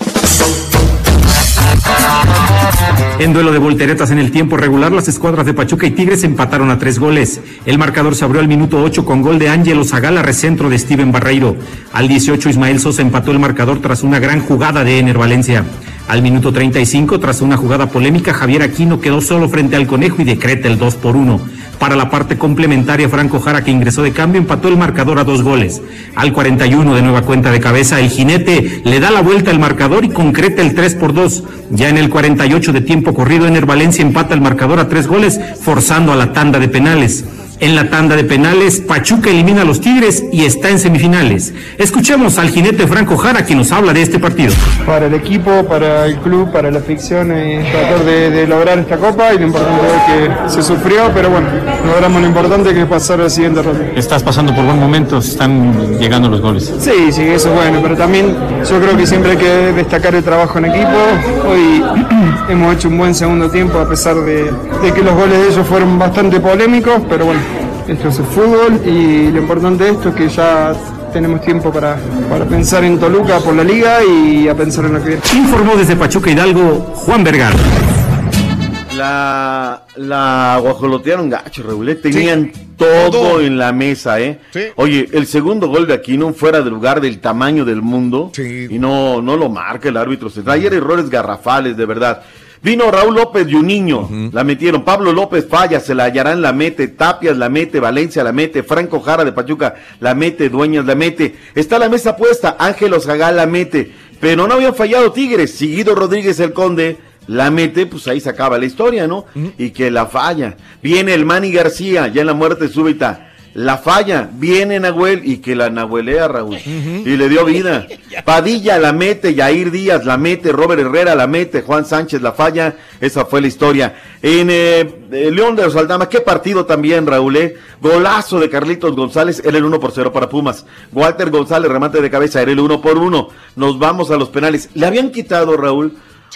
En duelo de volteretas en el tiempo regular, las escuadras de Pachuca y Tigres empataron a tres goles. El marcador se abrió al minuto 8 con gol de Ángelo Zagala, recentro de Steven Barreiro. Al 18, Ismael Sosa empató el marcador tras una gran jugada de Ener Valencia. Al minuto 35, tras una jugada polémica, Javier Aquino quedó solo frente al conejo y decreta el 2 por 1. Para la parte complementaria, Franco Jara, que ingresó de cambio, empató el marcador a dos goles. Al 41 de nueva cuenta de cabeza, el jinete le da la vuelta al marcador y concreta el 3 por 2. Ya en el 48 de tiempo corrido, Ener Valencia empata el marcador a tres goles, forzando a la tanda de penales. En la tanda de penales, Pachuca elimina a los Tigres y está en semifinales. Escuchemos al jinete Franco Jara, quien nos habla de este partido. Para el equipo, para el club, para la ficción, eh, tratar de, de lograr esta copa y lo importante es que se sufrió, pero bueno, logramos lo importante que es pasar al siguiente ronda. Estás pasando por buen momento, están llegando los goles. Sí, sí, eso es bueno, pero también yo creo que siempre hay que destacar el trabajo en equipo. Hoy hemos hecho un buen segundo tiempo a pesar de, de que los goles de ellos fueron bastante polémicos, pero bueno, esto es el fútbol y lo importante de esto es que ya tenemos tiempo para, para pensar en Toluca por la liga y a pensar en lo que viene. Informó desde Pachuca Hidalgo Juan Vergara. La, la guajolotearon gacho, Raúl. ¿eh? Tenían todo, en la mesa, ¿eh? Oye, el segundo gol de Aquino fuera de lugar del tamaño del mundo. Y no, no lo marca el árbitro. Se trae errores garrafales, de verdad. Vino Raúl López y un niño, la metieron. Pablo López falla, se la hallarán, la mete. Tapias la mete, Valencia la mete. Franco Jara de Pachuca la mete, Dueñas la mete. Está la mesa puesta, Ángelo Zagal la mete. Pero no habían fallado Tigres. Seguido Rodríguez el Conde la mete, pues ahí se acaba la historia, ¿no? Y que la falla. Viene el Manny García, ya en la muerte súbita. La falla, viene Nahuel y que la nahuelea Raúl. Y le dio vida. Padilla la mete, Yair Díaz la mete, Robert Herrera la mete, Juan Sánchez la falla. Esa fue la historia. En eh, eh, León de los Aldama, qué partido también, Raúl. eh? Golazo de Carlitos González, era el 1 por 0 para Pumas. Walter González, remate de cabeza, era el 1 por 1. Nos vamos a los penales. Le habían quitado, Raúl,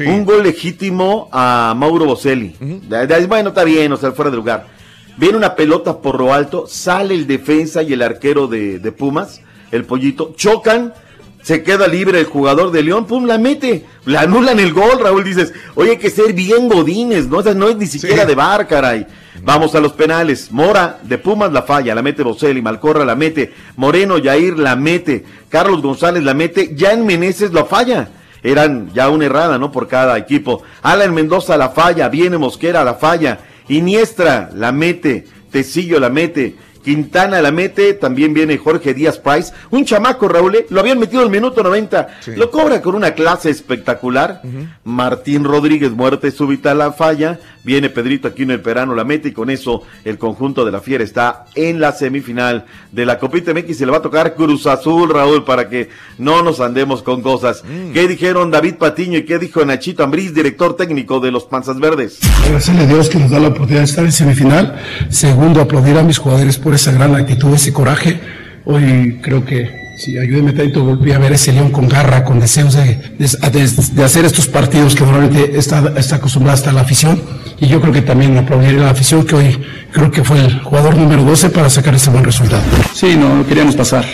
un gol legítimo a Mauro Boselli. De- de- Bueno, está bien, o sea, fuera de lugar. Viene una pelota por lo alto, sale el defensa y el arquero de, de Pumas, el pollito, chocan, se queda libre el jugador de León, pum, la mete, la anulan el gol, Raúl, dices, oye, hay que ser bien godines, ¿no? O sea, no es ni siquiera de bar, caray. Vamos a los penales, Mora de Pumas la falla, la mete Boselli, Malcorra la mete, Moreno Yair la mete, Carlos González la mete, Jan Meneses la falla. Eran ya una errada, ¿no? Por cada equipo. Alan Mendoza la falla, viene Mosquera la falla, Iniestra la mete, Tecillo la mete, Quintana la mete, también viene Jorge Díaz Price, un chamaco Raúl, ¿eh? lo habían metido el minuto 90, lo cobra con una clase espectacular. Martín Rodríguez, muerte súbita la falla, viene Pedrito Aquino el Perano la mete y con eso el conjunto de la Fiera está en la semifinal de la Copita MX y se le va a tocar Cruz Azul, Raúl, para que no nos andemos con cosas. ¿Qué dijeron David Patiño y qué dijo Nachito Ambriz, director técnico de los Panzas Verdes? Agradecerle a Dios que nos da la oportunidad de estar en semifinal. Segundo, aplaudir a mis jugadores por esa gran actitud, ese coraje. Hoy creo que, si ayúdeme tanto, volví a ver ese león con garra, con deseos de, de- de- hacer estos partidos que normalmente está, está acostumbrada hasta la afición. Y yo creo que también aplaudir a la afición, que hoy creo que fue el jugador número 12 para sacar ese buen resultado. Sí, no, queríamos pasar.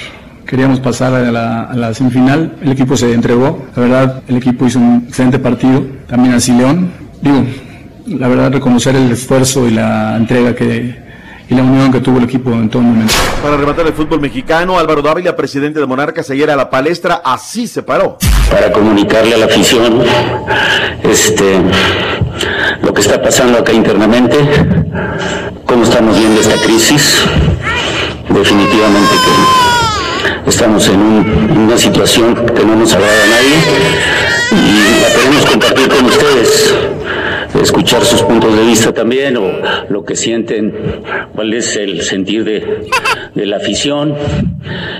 Queríamos pasar a la, a la semifinal. El equipo se entregó. La verdad, el equipo hizo un excelente partido. También así León. Digo, la verdad, reconocer el esfuerzo y la entrega que, y la unión que tuvo el equipo en todo momento. Para rematar el fútbol mexicano, Álvaro Dávila, presidente de Monarcas, ayer a la palestra, así se paró. para comunicarle a la afición este, lo que está pasando acá internamente, cómo estamos viendo esta crisis. Definitivamente que estamos en, un- en una situación que no nos agrada a nadie y la queremos compartir con ustedes, escuchar sus puntos de vista también o lo que sienten, cuál es el sentir de, de la afición.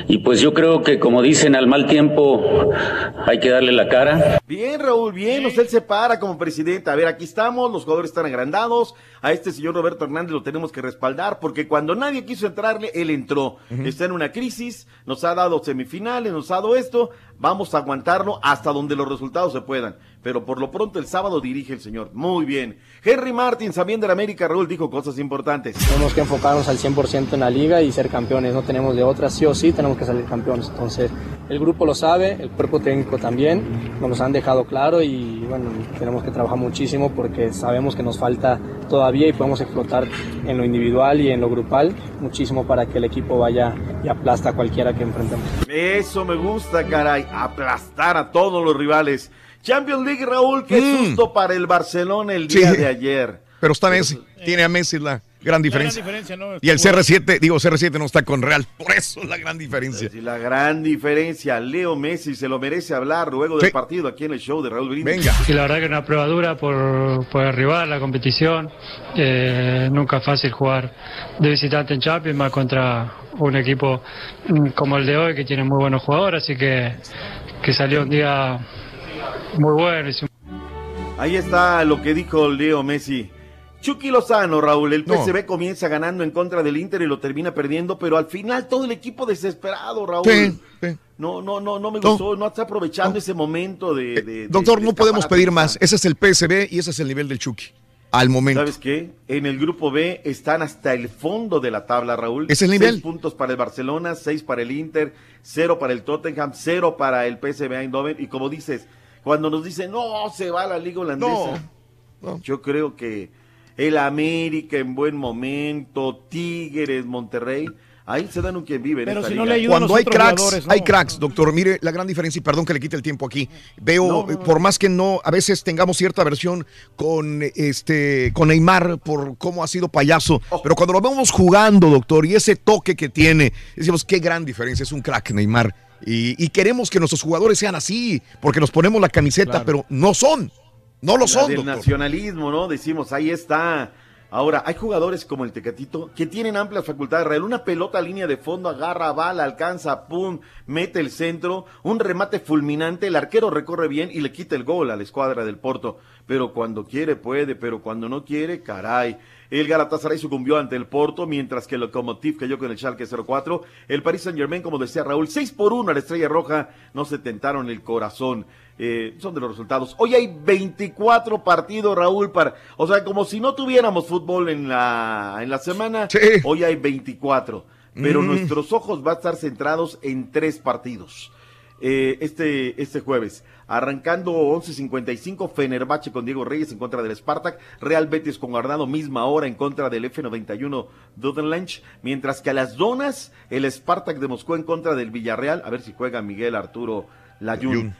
Y pues yo creo que como dicen al mal tiempo hay que darle la cara. Bien, Raúl, bien, usted se para como presidente. A ver, aquí estamos, los jugadores están agrandados. A este señor Roberto Hernández lo tenemos que respaldar porque cuando nadie quiso entrarle, él entró. Está en una crisis, nos ha dado semifinales, nos ha dado esto. Vamos a aguantarlo hasta donde los resultados se puedan. Pero por lo pronto el sábado dirige el señor. Muy bien. Henry Martin, también de América, Raúl, dijo cosas importantes. Tenemos que enfocarnos al 100% en la liga y ser campeones, no tenemos de otra, sí o sí tenemos que salir campeones. Entonces, el grupo lo sabe, el cuerpo técnico también, nos han dejado claro y bueno, tenemos que trabajar muchísimo porque sabemos que nos falta todavía y podemos explotar en lo individual y en lo grupal muchísimo para que el equipo vaya y aplasta a cualquiera que enfrentemos. Eso me gusta, caray. Aplastar a todos los rivales. Champions League, Raúl, qué Mm. susto para el Barcelona el día Sí. de ayer. Pero está Messi, tiene a Messi la gran diferencia. diferencia, ¿no? Y el CR7, digo, CR7 no está con Real, por eso es la gran diferencia. Sí, la gran diferencia. Leo Messi se lo merece hablar luego del partido aquí en el show de Raúl Brindis. Y la verdad que una prueba dura por, por rival, la competición. Eh, nunca es fácil jugar de visitante en Champions, más contra un equipo mm, como el de hoy que tiene muy buenos jugadores, así que, que salió un día muy bueno. Ahí está lo que dijo Leo Messi. Chucky Lozano, Raúl, el No. PSV comienza ganando en contra del Inter y lo termina perdiendo, pero al final todo el equipo desesperado, Raúl. Sí, sí. No, no, no, no me No. gustó, no está aprovechando ese momento de, de- de- Doctor, de no podemos pedir más. Ese es el PSB y ese es el nivel del Chucky. Al momento. ¿Sabes qué? En el grupo B están hasta el fondo de la tabla, Raúl. Es el nivel. Seis puntos para el Barcelona, seis para el Inter, cero para el Tottenham, cero para el PSV Eindhoven. Y como dices, cuando nos dicen, no, se va a la liga holandesa. Yo creo que el América en buen momento, Tigres, Monterrey, ahí se dan un quien vive en esta liga. Cuando hay cracks, hay cracks, doctor. Mire, la gran diferencia, y perdón que le quite el tiempo aquí. Veo, eh, por más que no, a veces tengamos cierta aversión con este, con Neymar por cómo ha sido payaso, Oh. pero cuando lo vemos jugando, doctor, y ese toque que tiene, decimos, qué gran diferencia, es un crack Neymar. Y, y queremos que nuestros jugadores sean así, porque nos ponemos la camiseta, Claro. pero no son. No lo son, del doctor. nacionalismo, ¿no? Decimos, ahí está. Ahora, hay jugadores como el Tecatito que tienen amplias facultades. Real, una pelota a línea de fondo, agarra, bala, alcanza, pum, mete el centro, un remate fulminante, el arquero recorre bien y le quita el gol a la escuadra del Porto. Pero cuando quiere puede, pero cuando no quiere, caray. El Galatasaray sucumbió ante el Porto, mientras que el Lokomotiv cayó con el Schalke 04. El Paris Saint Germain, como decía Raúl, 6 por 1 a la Estrella Roja, no se tentaron el corazón. Eh, son de los resultados. Hoy hay 24 partidos, Raúl, para, o sea, como si no tuviéramos fútbol en la, en la semana, hoy hay 24. Pero Mm. nuestros ojos van a estar centrados en tres partidos. Eh, este, este jueves. Arrancando 11.55, Fenerbahce con Diego Reyes en contra del Spartak, Real Betis con Guardado, misma hora en contra del F91 Dudenlanch, mientras que a las donas, el Spartak de Moscú en contra del Villarreal, a ver si juega Miguel Arturo Layún.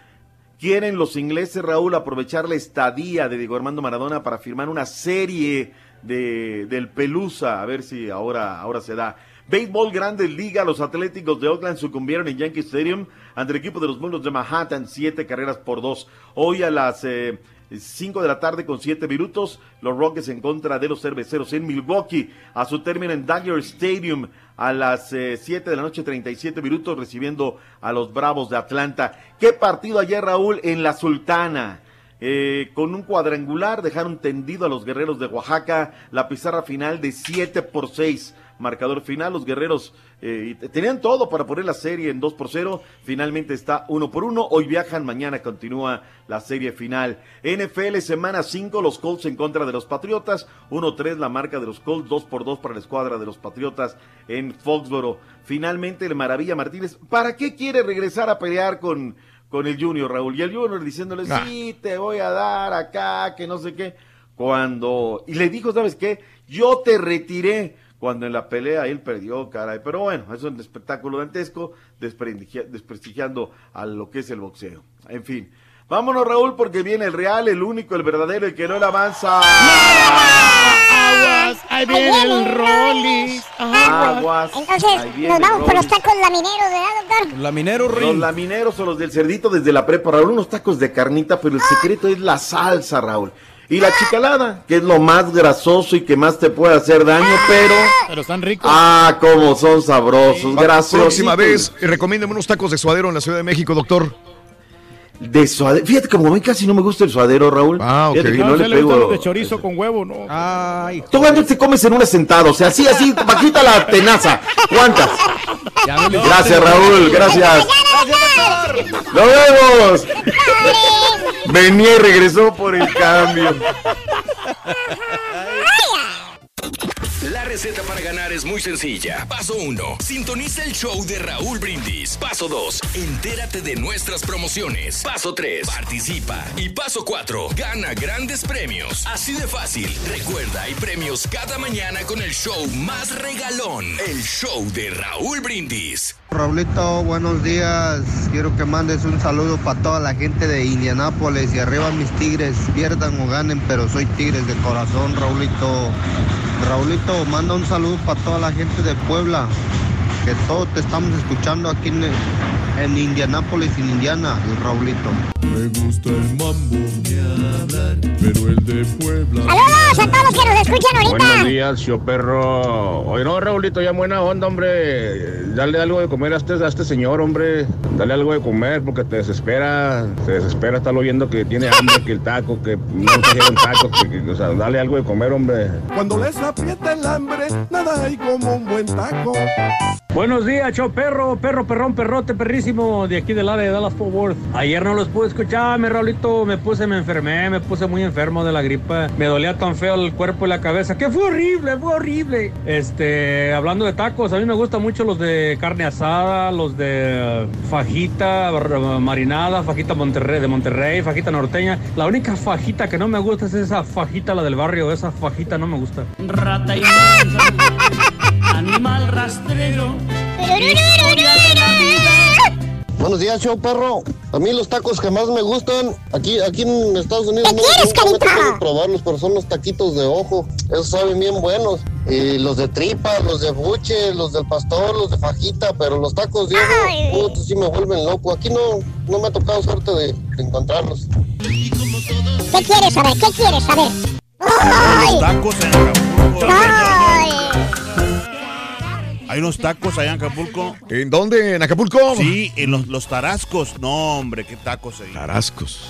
Quieren los ingleses, Raúl, aprovechar la estadía de Diego Armando Maradona para firmar una serie de, del Pelusa, a ver si ahora, ahora se da. Béisbol Grandes Liga, los Atléticos de Oakland sucumbieron en Yankee Stadium ante el equipo de los Mundos de Manhattan, siete carreras por dos. Hoy a las eh, 5 de la tarde con 7 minutos, los Rockets en contra de los cerveceros en Milwaukee, a su término en Dagger Stadium a las 7 de la noche 37 minutos recibiendo a los Bravos de Atlanta. ¿Qué partido ayer Raúl en la Sultana? Eh, con un cuadrangular dejaron tendido a los guerreros de Oaxaca la pizarra final de 7 por 6 marcador final. Los guerreros eh, tenían todo para poner la serie en 2 por 0. Finalmente está 1 por 1. Hoy viajan, mañana continúa la serie final. NFL semana 5, los Colts en contra de los Patriotas. 1-3 la marca de los Colts, 2 por 2 para la escuadra de los Patriotas en Foxboro. Finalmente el Maravilla Martínez, ¿para qué quiere regresar a pelear con, con el Junior, Raúl? Y el Junior diciéndole, Ah. sí, te voy a dar acá, que no sé qué. Cuando, y le dijo, ¿sabes qué? Yo te retiré cuando en la pelea él perdió, caray. Pero bueno, es un espectáculo dantesco, desprestigia- desprestigiando a lo que es el boxeo. En fin. Vámonos, Raúl, porque viene el real, el único, el verdadero, el que no le avanza. Aguas, Ahí viene el Rollis. Aguas. Entonces, Ahí viene nos vamos por los Rollis. tacos lamineros, ¿verdad, doctor? Laminero Los lamineros o los del cerdito desde la prepa, Raúl, unos tacos de carnita, pero el secreto es la salsa, Raúl. Y la chicalada, que es lo más grasoso y que más te puede hacer daño, pero... Pero están ricos. Ah, cómo son sabrosos, gracias. Próxima vez, recomiéndeme unos tacos de suadero en la Ciudad de México, doctor. De suadero. Fíjate, como a mí casi no me gusta el suadero, Raúl. Ah, ok. Fíjate que No, no le pego. de chorizo con huevo, ¿no? Ay, Tú cuántos te comes en una sentada, o sea, así, así, bajita la tenaza. ¿Cuántas? Gracias, Raúl, gracias. ¡Nos vemos! Venía y regresó por el cambio. Receta para ganar es muy sencilla. Paso 1. Sintoniza el show de Raúl Brindis. Paso 2. Entérate de nuestras promociones. Paso 3. Participa. Y paso 4. Gana grandes premios. Así de fácil. Recuerda, hay premios cada mañana con el show más regalón. El show de Raúl Brindis. Raulito, buenos días. Quiero que mandes un saludo para toda la gente de Indianápolis y arriba mis tigres, pierdan o ganen, pero soy tigres de corazón, Raulito. Raulito, manda un saludo para toda la gente de Puebla, que todos te estamos escuchando aquí en, en Indianápolis, en Indiana, Raulito. Me gusta el mambo, hablar, pero el de Puebla. Saludos a todos los que nos escuchan ahorita. Buenos días, show perro. Oye, no, Raulito, ya buena onda, hombre. Dale algo de comer a este, a este señor, hombre. Dale algo de comer porque te desespera. Te desespera estarlo viendo que tiene hambre, que el taco, que no trajeron tacos. Que, que- o sea, dale algo de comer, hombre. Cuando les aprieta el hambre, nada hay como un buen taco. Buenos días, show perro, perro, perrón, perrote, perrísimo, de aquí del área de Dallas Fort Worth. Ayer no los pude escuchar, mi Raulito, me puse, me enfermé, me puse muy enfermo de la gripa. Me dolía tan feo el cuerpo y la cabeza, que fue horrible, fue horrible. Este, hablando de tacos, a mí me gustan mucho los de carne asada, los de fajita marinada, fajita Monterrey, de Monterrey, fajita norteña. La única fajita que no me gusta es esa fajita, la del barrio, esa fajita no me gusta. Rata y animal rastrero. Buenos días, show perro. A mí los tacos que más me gustan, aquí, aquí en Estados Unidos ¿Qué no, quieres, nunca me tocado probarlos, pero son los taquitos de ojo. Esos saben bien buenos. Y los de tripa, los de buche, los del pastor, los de fajita, pero los tacos de ojo, sí me vuelven loco. Aquí no, no me ha tocado suerte de, de encontrarlos. ¿Qué quieres saber? ¿Qué quieres saber? ¡Ay! Tacos en Acapulco. ¡Ay! Hay unos tacos allá en Acapulco. ¿En dónde? ¿En Acapulco? Sí, en los, los tarascos. No, hombre, qué tacos ahí. Tarascos.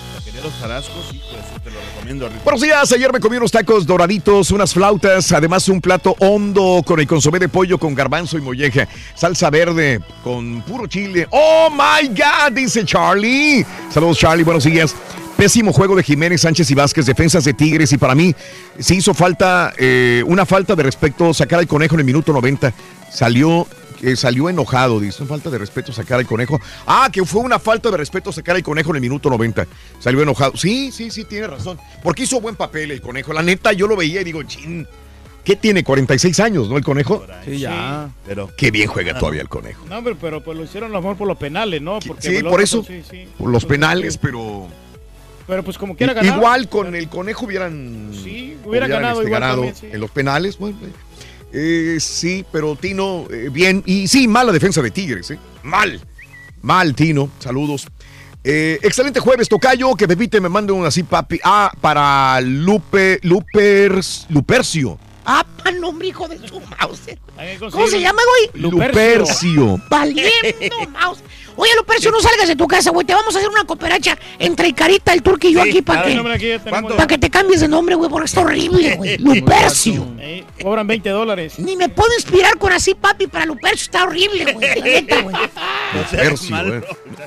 Los tarascos, hijo, eso te lo recomiendo. Rico. Buenos días, ayer me comí unos tacos doraditos, unas flautas, además un plato hondo con el consomé de pollo con garbanzo y molleja, salsa verde con puro chile. ¡Oh, my God! Dice Charlie. Saludos, Charlie, buenos días. Pésimo juego de Jiménez, Sánchez y Vázquez, defensas de Tigres y para mí se hizo falta, eh, una falta de respeto sacar al conejo en el minuto 90. Salió eh, salió enojado, dice, falta de respeto sacar al conejo. Ah, que fue una falta de respeto sacar al conejo en el minuto 90. Salió enojado. Sí, sí, sí, tiene razón. Porque hizo buen papel el conejo. La neta, yo lo veía y digo, chin, ¿qué tiene? 46 años, ¿no? El conejo. Sí, ya. Pero Qué bien juega todavía el conejo. No, hombre, pero pues lo hicieron a lo mejor por los penales, ¿no? Porque Sí, Veloso, por eso, sí, sí. por los penales, pero... Pero pues como quiera ganar. Igual con el conejo hubieran, Sí, hubiera ganado este, igual ganado también, sí. en los penales. Bueno, eh, sí, pero Tino, eh, bien. Y sí, mala defensa de Tigres, ¿eh? Mal. Mal, Tino. Saludos. Eh, excelente jueves, Tocayo. Que Pepite me mande un así, papi. Ah, para Lupe, Lupers, Lupercio. Ah, pa' nombre, hijo de su mouse. ¿Cómo se llama, güey? Lupercio. Valiendo mouse. Oye, Lupercio, no salgas de tu casa, güey. Te vamos a hacer una cooperacha entre Carita, el turco y yo Sí, aquí para que, hombre, aquí ya tenemos- pa' que te cambies de nombre, güey, porque está horrible, güey. Lupercio. Eh, cobran 20 dólares. Ni me puedo inspirar con así, papi, para Lupercio. Está horrible, güey. La neta, güey. Lupercio, eh.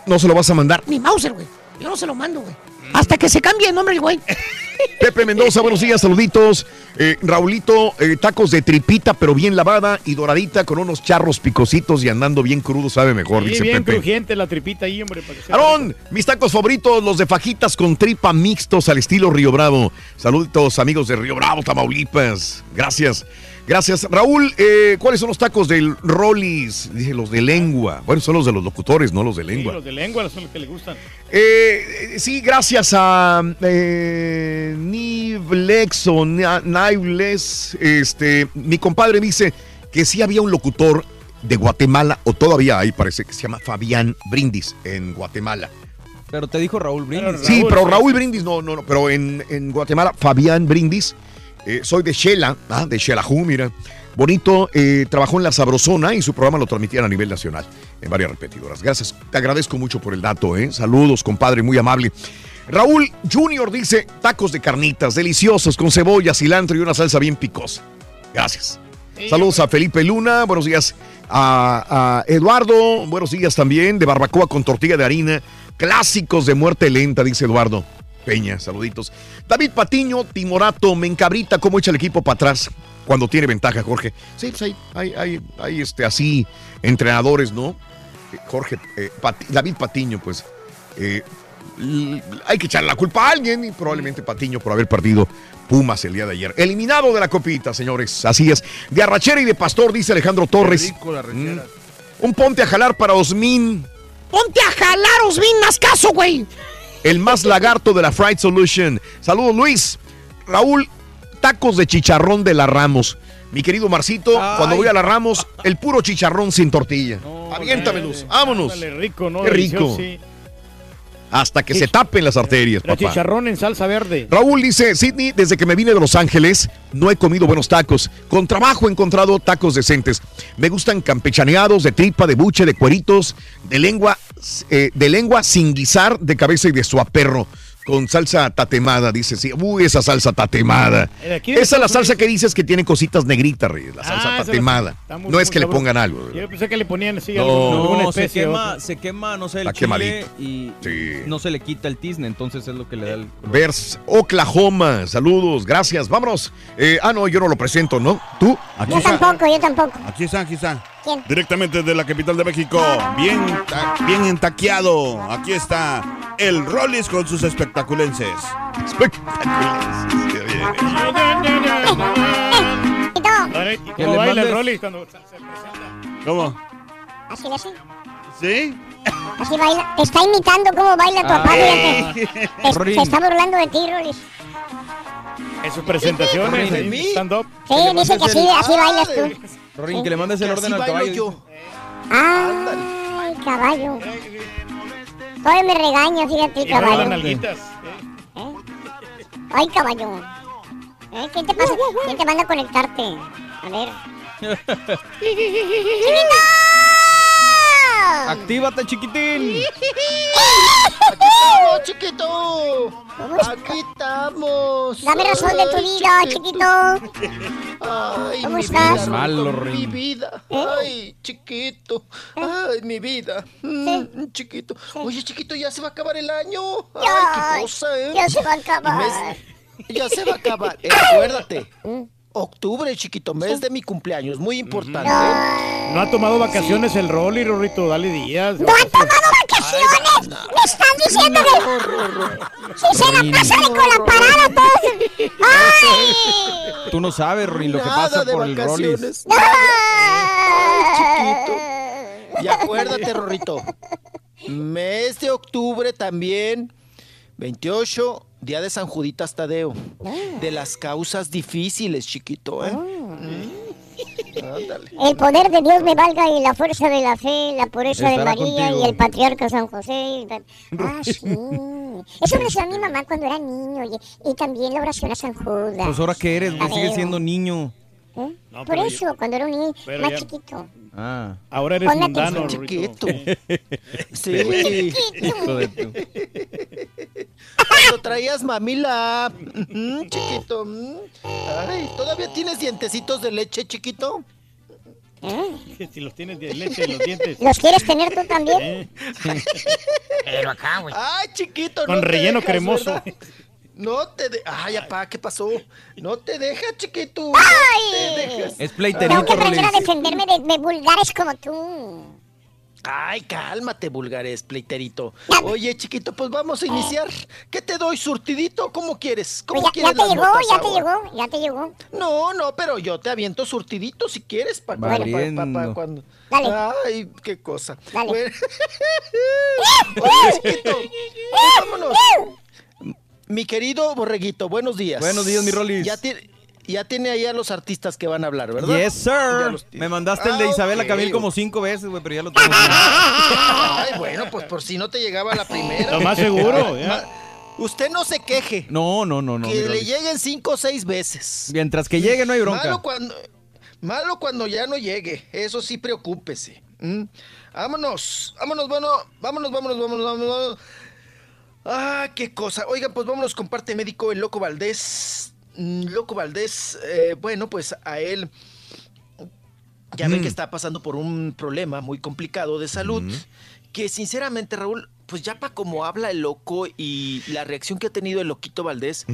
No se lo vas a mandar. Ni Mauser, güey. Yo no se lo mando, güey. Hasta que se cambie de nombre el güey. Pepe Mendoza, buenos días, saluditos. Eh, Raulito, eh, tacos de tripita, pero bien lavada y doradita con unos charros picositos y andando bien crudo, sabe mejor, Sí, dice bien Pepe. crujiente la tripita ahí, hombre. Para que Aarón, mis tacos favoritos, los de fajitas con tripa mixtos al estilo Río Bravo. Saluditos, amigos de Río Bravo, Tamaulipas. Gracias. Gracias. Raúl, eh, ¿cuáles son los tacos del Rollis? Dije, los de lengua. Bueno, son los de los locutores, no los de Sí, lengua. los de lengua son los que le gustan. Eh, eh, sí, gracias a eh, Niblex o Niblex, este, mi compadre dice que sí había un locutor de Guatemala, o todavía hay, parece que se llama Fabián Brindis en Guatemala. Pero te dijo Raúl Brindis. Sí, pero Raúl Brindis no, no, no, pero en, en Guatemala, Fabián Brindis, eh, soy de Shela, ah, de Xelajú, mira. Bonito, eh, trabajó en La Sabrosona y su programa lo transmitían a nivel nacional en varias repetidoras. Gracias, te agradezco mucho por el dato, ¿eh? Saludos, compadre, muy amable. Raúl Junior dice, tacos de carnitas, deliciosos, con cebolla, cilantro y una salsa bien picosa. Gracias. Saludos a Felipe Luna, buenos días a, a Eduardo, buenos días también, de barbacoa con tortilla de harina, clásicos de muerte lenta, dice Eduardo Peña, saluditos. David Patiño, Timorato, me encabrita cómo echa el equipo para atrás cuando tiene ventaja, Jorge. Sí, pues hay, hay, hay, hay, este, así entrenadores, ¿no? Eh, Jorge, eh, Pati- David Patiño, pues eh, hay que echarle la culpa a alguien y probablemente Patiño por haber perdido Pumas el día de ayer. Eliminado de la copita, señores. Así es. De arrachera y de pastor, dice Alejandro Torres. Mm. Un ponte a jalar para Osmin, Ponte a jalar, Osmin, haz caso, güey. El más lagarto de la Fried Solution. Saludos, Luis. Raúl, tacos de chicharrón de la Ramos. Mi querido Marcito, cuando voy a la Ramos, el puro chicharrón sin tortilla. Aviéntamelos, vámonos. Rico, ¿no? Qué rico. Delicioso, sí. Hasta que se tapen las arterias, papá. chicharrón en salsa verde. Raúl dice, Sidney, desde que me vine de Los Ángeles, no he comido buenos tacos. Con trabajo he encontrado tacos decentes. Me gustan campechaneados, de tripa, de buche, de cueritos, de lengua, eh, de lengua sin guisar, de cabeza y de suaperro. Con salsa tatemada, dice, sí. Uy, esa salsa tatemada. Eh, Esa es la salsa que dices que tiene cositas negritas, Reyes, la salsa Ah, esa tatemada. muy- No es que le pongan algo. ¿verdad? Yo pensé que le ponían así No. alguna No, se especie. quema, se quema, no sé, el chile quemadito. y Sí. no se le quita el tizne, entonces es lo que le da el... Vers Oklahoma, saludos, gracias. Vámonos. Eh, ah, no, yo no lo presento, ¿no? ¿Tú? Aquí Yo está, tampoco, yo tampoco. aquí está, aquí está. ¿Quién? Directamente de la capital de México. Bien, ta- bien entaqueado. Aquí está el Rollis con sus espectaculenses. Ahora, ¿y Que ¿Cómo baila el Rolly cuando se se presenta? ¿Cómo? Así hace. ¿Sí? Así baila. Te está imitando cómo baila tu papá, Rorín. Se está burlando de ti, Rolis. En sus presentaciones, ¿De en stand-up. Sí, dice que así, así bailas tú. Rorín, que le mandes el orden al caballo. Ay, caballo. Todavía me regaña, fíjate, las caballo. nalguitas. Ay, caballo. ¿Eh? ¿Quién te pasa? ¿Quién te manda a conectarte? A ver. Actívate, chiquitín. Aquí estamos, chiquito. Aquí estamos. Dame razón de tu vida, chiquito. Ay, ¿Cómo mi estás? vida, Malo. Mi vida. ¿Eh? Ay, chiquito. Ay, mi vida. Mm, chiquito. Oye, chiquito, ya se va a acabar el año. Ay, Ya, qué cosa, ¿eh? ya se va a acabar. Ya se va a acabar. Eh, acuérdate. Octubre, chiquito, mes de mi cumpleaños. Muy importante. No ha tomado vacaciones el Rolly, Rorrito, dale días. ¡No ha tomado vacaciones! ¡Me están diciendo que... ¡Si se la pasa de con la parada todos! ¡Ay! Tú no sabes, Rorín, lo que Nada pasa por el vacaciones. Ay, chiquito. Y acuérdate, Rorrito. Mes de octubre también. 28, día de San Juditas Tadeo. De las causas difíciles, chiquito, ¿eh? Mm. Ándale. El poder de Dios me valga y la fuerza de la fe, la pureza de María contigo. y el patriarca San José. Ah, sí. Eso me hacía mi mamá cuando era niño y, y también la oración a San Judas. Pues ahora que eres, güey, sigues siendo niño. ¿Eh? No, Por eso, cuando era un niño más ya- chiquito. Ah. Ahora eres Ponle mundano, Rorrito. Sí. Hijo de tu- Cuando traías mamila. Mm, chiquito. mm. Ay, ¿todavía tienes dientecitos de leche, chiquito? Si los tienes de leche en los dientes. ¿Los quieres tener tú también? ¿Eh? Pero acá, güey. Ay, chiquito, Con no relleno dejas, cremoso. ¿verdad? No te de... Ay, apá, ¿qué pasó? No te dejas, chiquito. ¡Ay! No te dejas. Es Tengo pleiterito, que aprender a defenderme de, de vulgares como tú. Ay, cálmate, vulgares, pleiterito. Oye, chiquito, pues vamos a iniciar. ¿Qué te doy, surtidito? ¿Cómo quieres? ¿Cómo Pues ya, ya quieres te las llegó, ya te llegó, ya te llegó. No, no, pero yo te aviento surtidito si quieres. Pa, pa- pa- pa- cuando... Dale. Ay, qué cosa. Dale. Bueno. Oye, chiquito, pues vámonos. Mi querido Borreguito, buenos días. Buenos días, mi Rolis. Ya tiene, ya tiene ahí a los artistas que van a hablar, ¿verdad? Yes, sir. Me mandaste el de Ah, Isabela ok. Camil como cinco veces, güey, pero ya lo tengo. Ay, bueno, pues por si no te llegaba la primera. Lo más seguro, ya. Ma- Usted no se queje. No, no, no, no. que le lleguen cinco o seis veces. Mientras que llegue no hay bronca. Malo cuando, malo cuando ya no llegue. Eso sí, preocúpese. ¿m? Vámonos, vámonos, bueno, vámonos, vámonos, vámonos, vámonos. Ah, qué cosa. Oigan, pues vámonos con parte médico, el Loco Valdés. Mm, Loco Valdés, eh, bueno, pues a él ya ven Mm. que está pasando por un problema muy complicado de salud. Que sinceramente, Raúl, pues ya para como habla el loco y la reacción que ha tenido el loquito Valdés,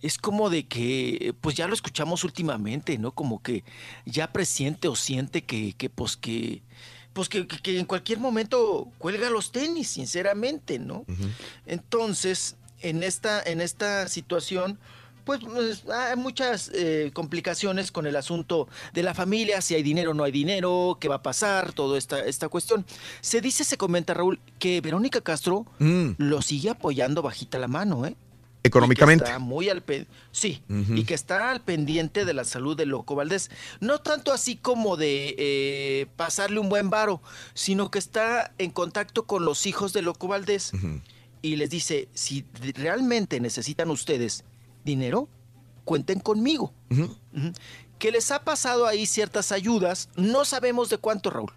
es como de que, pues ya lo escuchamos últimamente, ¿no? Como que ya presiente o siente que, que pues que, pues que, que- que en cualquier momento cuelga los tenis, sinceramente, ¿no? Entonces, en esta, en esta situación, pues, pues, hay muchas eh, complicaciones con el asunto de la familia, si hay dinero o no hay dinero, qué va a pasar, toda esta, esta cuestión. Se dice, se comenta, Raúl, que Verónica Castro Mm. lo sigue apoyando bajita la mano, ¿eh? Económicamente. Está muy al sí, y que está al pendiente de la salud de Loco Valdés. No tanto así como de eh, pasarle un buen varo, sino que está en contacto con los hijos de Loco Valdés y les dice, si realmente necesitan ustedes dinero, cuenten conmigo. Que les ha pasado ahí ciertas ayudas, no sabemos de cuánto, Raúl,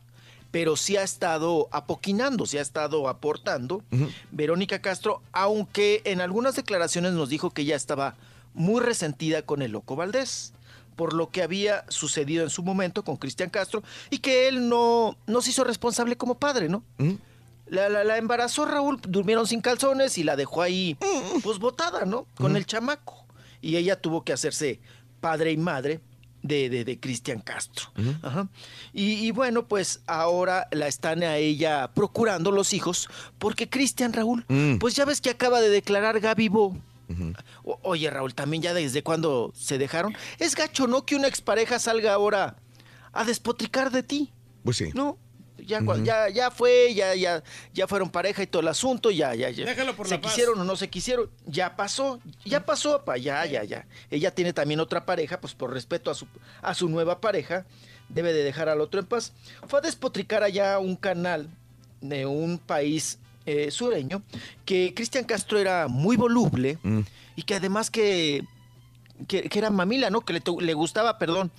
pero sí ha estado apoquinando, sí ha estado aportando. Verónica Castro, aunque en algunas declaraciones nos dijo que ella estaba muy resentida con el Loco Valdés por lo que había sucedido en su momento con Cristian Castro y que él no, no se hizo responsable como padre, ¿no? La, la- la embarazó Raúl, durmieron sin calzones y la dejó ahí, pues botada, ¿no? Con el chamaco. Y ella tuvo que hacerse padre y madre de, de, de Cristian Castro. Ajá. Y, y bueno, pues ahora la están a ella procurando los hijos, porque Cristian Raúl, Mm. pues ya ves que acaba de declarar Gaby Bo. O- Oye, Raúl, también ya desde cuando se dejaron. Es gacho, ¿no? Que una expareja salga ahora a despotricar de ti. Pues sí. No, ya, ya, ya fue, ya, ya, ya fueron pareja y todo el asunto, ya, ya, ya. Déjalo por se la paz. quisieron o no se quisieron, ya pasó, ya pasó, pa, ya, ya, ya. Ella tiene también otra pareja, pues por respeto a su, a su nueva pareja, debe de dejar al otro en paz. Fue a despotricar allá un canal de un país eh, sureño, que Cristian Castro era muy voluble y que además que, que, que era mamila, ¿no? Que le gustaba, perdón,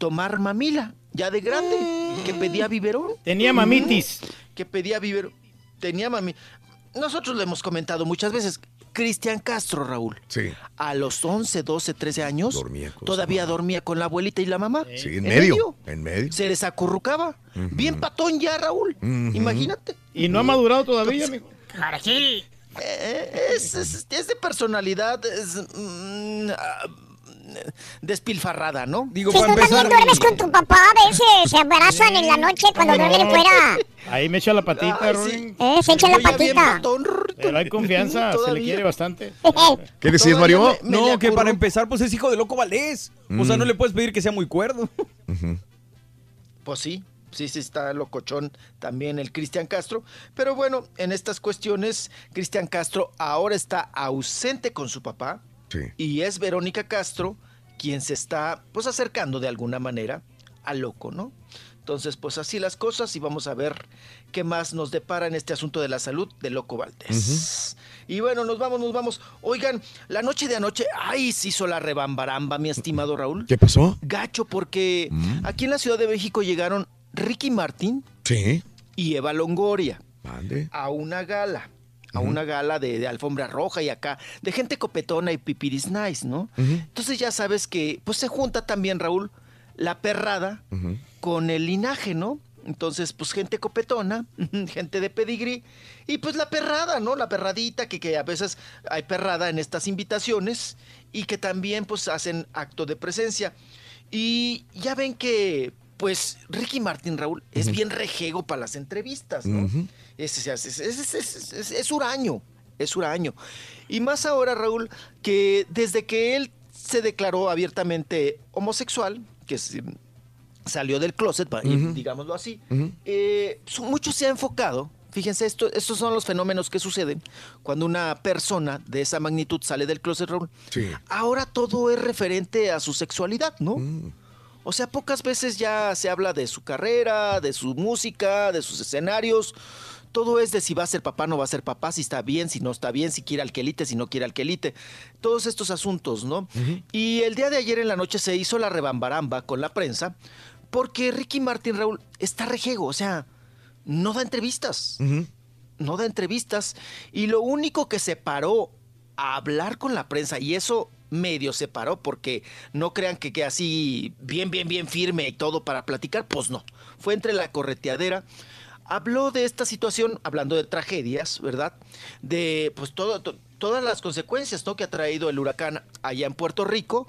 tomar mamila, ya de grande, que pedía biberón. Tenía mamitis. Que pedía biberón. Tenía mami. Nosotros le hemos comentado muchas veces, Cristian Castro, Raúl, Sí. a los 11, 12, 13 años, todavía dormía con la abuelita y la mamá. Sí, en medio. En medio. Se les acurrucaba. Bien patón ya, Raúl. Imagínate. Y no ha madurado todavía, mijo. Claro, sí. Eh, Es, es- es de personalidad es, mm, ah, despilfarrada, ¿no? Digo, Si tú también duermes con tu papá, a veces se abrazan en la noche cuando duermen fuera. Ahí me echa la patita, Ay, Rolling. Eh, se echa la patita. Pero hay confianza, se le quiere bastante. ¿Qué decías, Mario? No, que para empezar, pues es hijo de Loco Valdés. O sea, Mm. no le puedes pedir que sea muy cuerdo. Pues sí, sí, sí está locochón también el Cristian Castro. Pero bueno, en estas cuestiones, Cristian Castro ahora está ausente con su papá. Y es Verónica Castro quien se está, pues, acercando de alguna manera al loco, ¿no? Entonces, pues así las cosas y vamos a ver qué más nos depara en este asunto de la salud de Loco Valdés. Y bueno, nos vamos, nos vamos. Oigan, la noche de anoche, ay, se hizo la rebambaramba, mi estimado Raúl. ¿Qué pasó? Gacho, porque aquí en la Ciudad de México llegaron Ricky Martin Sí. y Eva Longoria Mande. a una gala. A una gala de, de alfombra roja y acá, de gente copetona y pipiris nice, ¿no? Entonces ya sabes que, pues se junta también, Raúl, la perrada con el linaje, ¿no? Entonces, pues gente copetona, gente de pedigrí, y pues la perrada, ¿no? La perradita, que, que a veces hay perrada en estas invitaciones y que también pues hacen acto de presencia. Y ya ven que, pues, Ricky Martin, Raúl, es bien rejego para las entrevistas, ¿no? Es, es, es, es- es- es- es huraño, es huraño. Y más ahora, Raúl, que desde que él se declaró abiertamente homosexual, que mm, salió del closet, digámoslo así, eh, su- mucho se ha enfocado Fíjense, esto, estos son los fenómenos que suceden cuando una persona de esa magnitud sale del closet, Raúl. Sí. Ahora todo es referente a su sexualidad, ¿no? O sea, pocas veces ya se habla de su carrera, de su música, de sus escenarios. Todo es de si va a ser papá, no va a ser papá, si está bien, si no está bien, si quiere alquelite, si no quiere alquelite. Todos estos asuntos, ¿no? Y el día de ayer en la noche se hizo la rebambaramba con la prensa porque Ricky Martin Raúl está rejego, o sea, no da entrevistas. No da entrevistas. Y lo único que se paró a hablar con la prensa, y eso medio se paró porque no crean que quede así bien, bien, bien firme y todo para platicar, pues no. Fue entre la correteadera. Habló de esta situación, hablando de tragedias, ¿verdad? De pues todo, to- todas las consecuencias ¿no? que ha traído el huracán allá en Puerto Rico.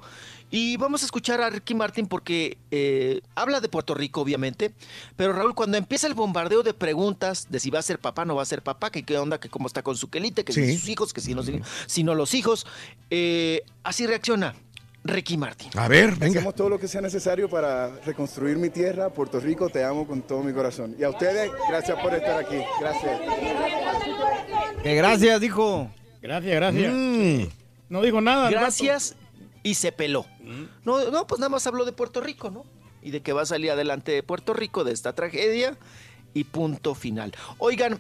Y vamos a escuchar a Ricky Martin porque eh, habla de Puerto Rico, obviamente. Pero Raúl, cuando empieza el bombardeo de preguntas de si va a ser papá, no va a ser papá, que qué onda, que cómo está con su quelite, que si sus hijos, que si no, si no los hijos, eh, así reacciona Ricky Martin. A ver, venga. Hacemos todo lo que sea necesario para reconstruir mi tierra, Puerto Rico, te amo con todo mi corazón. Y a ustedes, gracias por estar aquí. Gracias. Que gracias, dijo. Gracias, gracias. Mm. No dijo nada. Gracias y se peló. No, no, pues nada más habló de Puerto Rico, ¿no? Y de que va a salir adelante de Puerto Rico de esta tragedia y punto final. Oigan,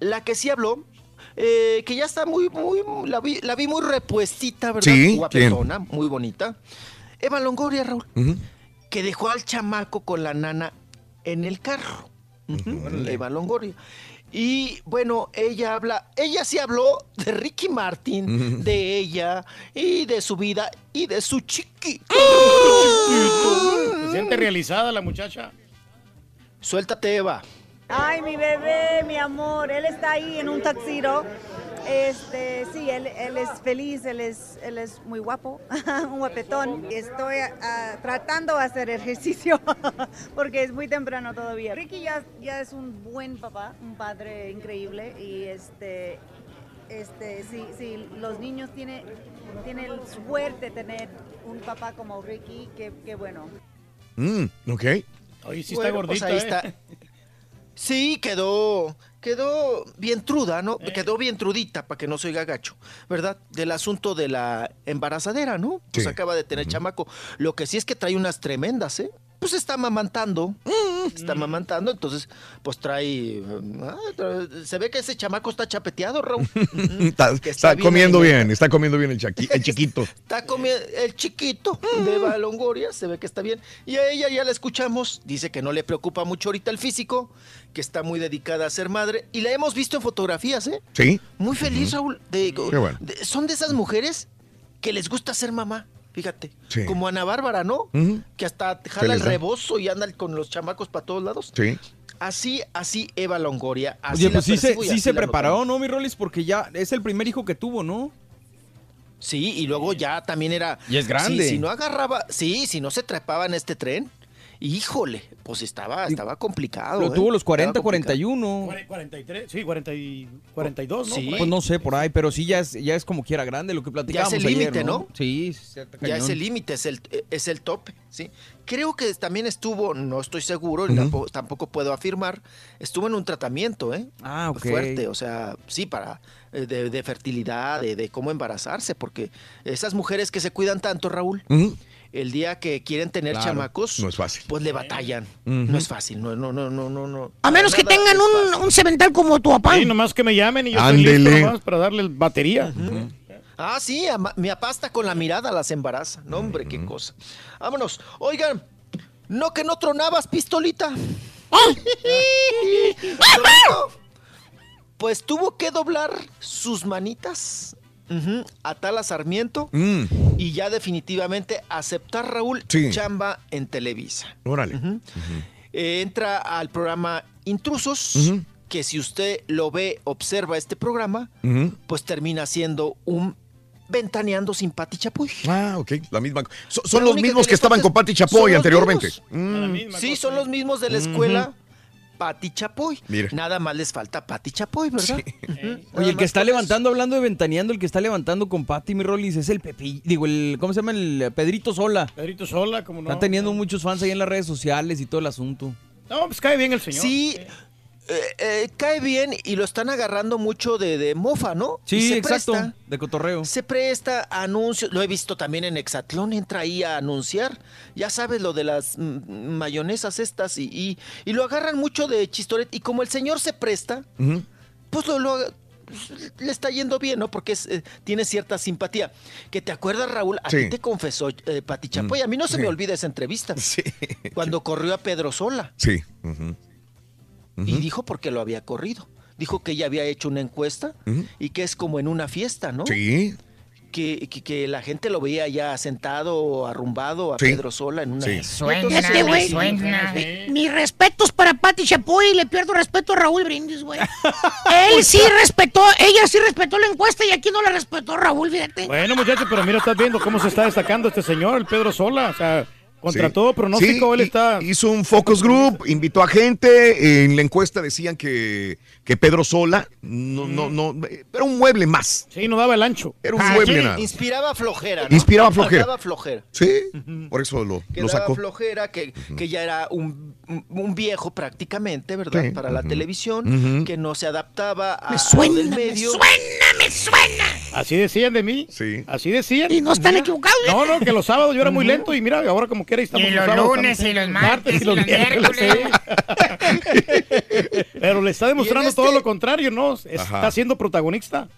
la que sí habló, eh, que ya está muy, muy, la vi, la vi muy repuestita, ¿verdad? Sí, Guapetona, muy bonita. Eva Longoria, Raúl, que dejó al chamaco con la nana en el carro. Eva Longoria. Y bueno, ella habla, ella sí habló de Ricky Martin, de ella y de su vida y de su chiqui. Se siente realizada la muchacha. Suéltate, Eva. Ay, mi bebé, mi amor, él está ahí en un taxiro. Este, sí, él, él es feliz, él es, él es muy guapo, un guapetón. Estoy ah, tratando de hacer ejercicio porque es muy temprano todavía. Ricky ya, ya es un buen papá, un padre increíble y este, este, sí, sí, los niños tienen, tienen suerte tener un papá como Ricky, que, que bueno. Mm, ok. Oye, sí Bueno, está pues ahí ¿eh? está. Sí, quedó, quedó bien truda, ¿no? Eh. Quedó bien trudita para que no se oiga gacho, ¿verdad? Del asunto de la embarazadera, ¿no? Pues acaba de tener chamaco. Lo que sí es que trae unas tremendas, ¿eh? Pues está mamantando, está mamantando, entonces pues trae, ah, se ve que ese chamaco está chapeteado, Raúl. Está, Que está bien comiendo bien, está comiendo bien el, chaqui- el chiquito. Está comiendo el chiquito de Eva Longoria, se ve que está bien. Y a ella ya la escuchamos, dice que no le preocupa mucho ahorita el físico, que está muy dedicada a ser madre. Y la hemos visto en fotografías, ¿eh? Sí. Muy feliz, Raúl. De, Qué bueno. de- son de esas mujeres que les gusta ser mamá, fíjate. Sí. Como Ana Bárbara, ¿no? Que hasta jala el rebozo y anda con los chamacos para todos lados. Sí. Así, así Eva Longoria. Así Oye, pues sí se, sí se preparó. ¿no, mi Rolis? Porque ya es el primer hijo que tuvo, ¿no? Sí, y luego ya también era. Y es grande. Sí, si no agarraba, sí, si no se trepaba en este tren, híjole, pues estaba, estaba complicado. Lo ¿eh? tuvo los 40, Estaba complicado. 41. Cuare- 43, sí, 40 y 42, ¿no? Sí. Pues no sé por ahí, pero sí ya es, ya es como quiera grande lo que Ya platicábamos es el límite, ¿no? Sí, sí, Ya es el límite, es el, es el tope, ¿sí? Creo que también estuvo, no estoy seguro, y tampoco, tampoco puedo afirmar, estuvo en un tratamiento, ¿eh? Ah, ok. Fuerte, o sea, sí, para, eh, de, de fertilidad, de, de cómo embarazarse, porque esas mujeres que se cuidan tanto, Raúl, Ujú. El día que quieren tener Claro, chamacos, no es fácil. pues le batallan. No es fácil, no, no, no, no, no, no. A menos que tengan un, un cemental como tu papá. Sí, nomás que me llamen y yo estoy Ándele. listo nomás para darle batería. Ah, sí, mi apasta con la mirada las embaraza. No, hombre, qué cosa. Vámonos. Oigan, no que no tronabas, pistolita. Rorrito, Pues tuvo que doblar sus manitas ujú, a Tala Sarmiento Mm, y ya definitivamente aceptar, Raúl, Sí. chamba en Televisa. órale. Eh, entra al programa Intrusos, que si usted lo ve, observa este programa, pues termina siendo un ventaneando sin Pati Chapoy. Ah, ok. La misma. so- son La los mismos que estaban con Pati Chapoy anteriormente. Mm, Sí, son los mismos de la escuela Pati Chapoy. Mira. Nada más les falta Pati Chapoy, ¿verdad? Ujú. Oye, el que está levantando, hablando de ventaneando, el que está levantando con Patty, mi Rolis, es el Pepi, digo, el, ¿cómo se llama? El Pedrito Sola. Pedrito Sola, como no. Está teniendo muchos fans ahí en las redes sociales y todo el asunto. No, pues cae bien el señor. Sí, eh, eh, cae bien y lo están agarrando mucho de, de mofa, ¿no? Sí, se exacto. presta. De cotorreo. Se presta a anuncios, lo he visto también en Exatlón, entra ahí a anunciar, ya sabes lo de las mm, mayonesas estas y, y, y lo agarran mucho de chistoret y como el señor se presta, pues lo, lo- le está yendo bien, ¿no? Porque es, eh, tiene cierta simpatía. Que te acuerdas, Raúl, a Sí. ti te confesó eh, Pati Chapoy, a mí no se Sí. me olvida esa entrevista. Cuando corrió a Pedro Sola Sí. Y dijo por qué lo había corrido. Dijo que ella había hecho una encuesta y que es como en una fiesta, ¿no? Sí. que, que- que la gente lo veía ya sentado o arrumbado a Sí. Pedro Sola en una Sí. Suena, Entonces, güey. suena. Mi- Mis respetos para Pati Chapoy y le pierdo respeto a Raúl Brindis, güey. Él sí respetó, ella sí respetó la encuesta y aquí no la respetó Raúl, fíjate. Bueno, muchachos, pero mira, estás viendo cómo se está destacando este señor, el Pedro Sola. O sea, contra Sí. todo pronóstico, Sí, él está. Hizo un focus group, invitó a gente. En la encuesta decían que, que Pedro Sola no, no, no, era un mueble más. Sí, no daba el ancho. Era un Ah, mueble sí, nada. Inspiraba flojera. ¿no? Inspiraba flojera. Daba flojera. Sí, por eso lo, Que lo daba sacó. flojera, que, que ya era un, un- viejo prácticamente, ¿verdad? Sí. Para la televisión, que no se adaptaba a Me suena, del me medio. suena, me suena. Así decían de mí. Sí. Así decían. Y no están Mira. equivocados. No, no, que los sábados yo era muy lento y mira, ahora como quiera estamos. Y los lunes y los martes y los miércoles. Pero le está demostrando este- todo lo contrario, ¿no? Está Ajá. siendo protagonista.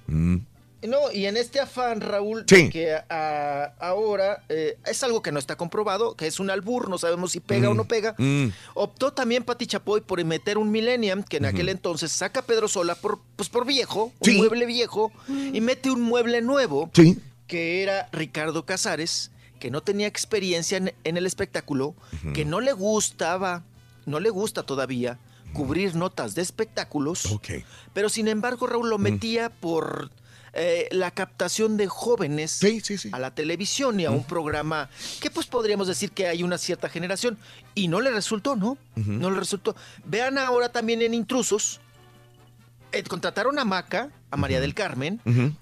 No, y en este afán, Raúl, Sí. que a- ahora eh, es algo que no está comprobado, que es un albur, no sabemos si pega o no pega. Mm. Optó también Pati Chapoy por meter un Millennium, que en aquel entonces saca a Pedro Sola por, pues por viejo, un mueble viejo, y mete un mueble nuevo, Sí. que era Ricardo Casares, que no tenía experiencia en, en el espectáculo, que no le gustaba, no le gusta todavía cubrir notas de espectáculos, pero sin embargo Raúl lo metía por eh, la captación de jóvenes a la televisión y a un programa que pues podríamos decir que hay una cierta generación y no le resultó, ¿no? No le resultó. Vean ahora también en Intrusos, eh, contrataron a Maca, a María del Carmen,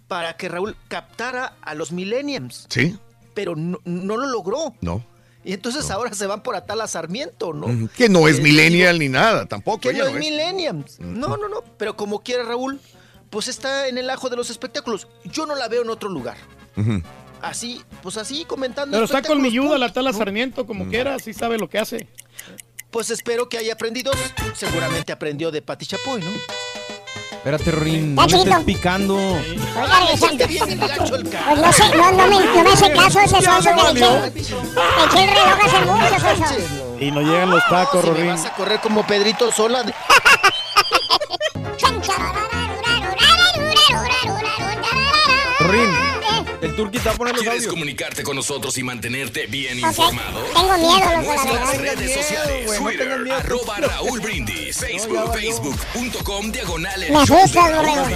para que Raúl captara a los millenniums, Sí. pero no, no lo logró. No. Y entonces ahora se van por Atala Sarmiento, ¿no? Ujú. Que no es Eh, millennial ni nada, tampoco. que no es millennials. No, no, no. Pero como quiera Raúl, pues está en el ajo de los espectáculos. Yo no la veo en otro lugar. Así, pues así comentando. Pero está espectáculos, colmilluda la punto, tala ¿no? Sarmiento, como quiera, sí sabe lo que hace. Pues espero que haya aprendido. Seguramente aprendió de Pati Chapoy, ¿no? Espérate, Rin, Ya, no me estés picando. Oiga, regresando. Pues no sé, no, no me, no me hace caso ese sonso que le eché. Le eché el reloj hace mucho, sonso. Y no llegan los tacos, Si me Rorín. vas a correr como Pedrito Sola. Rin, el turqui los ¿Quieres audios. comunicarte con nosotros y mantenerte bien informado? tengo miedo, loco, la Nuestras verdad. redes sociales, Twitter, arroba Raúl Brindis, Facebook, facebook.com, diagonal Me asustas, borrego.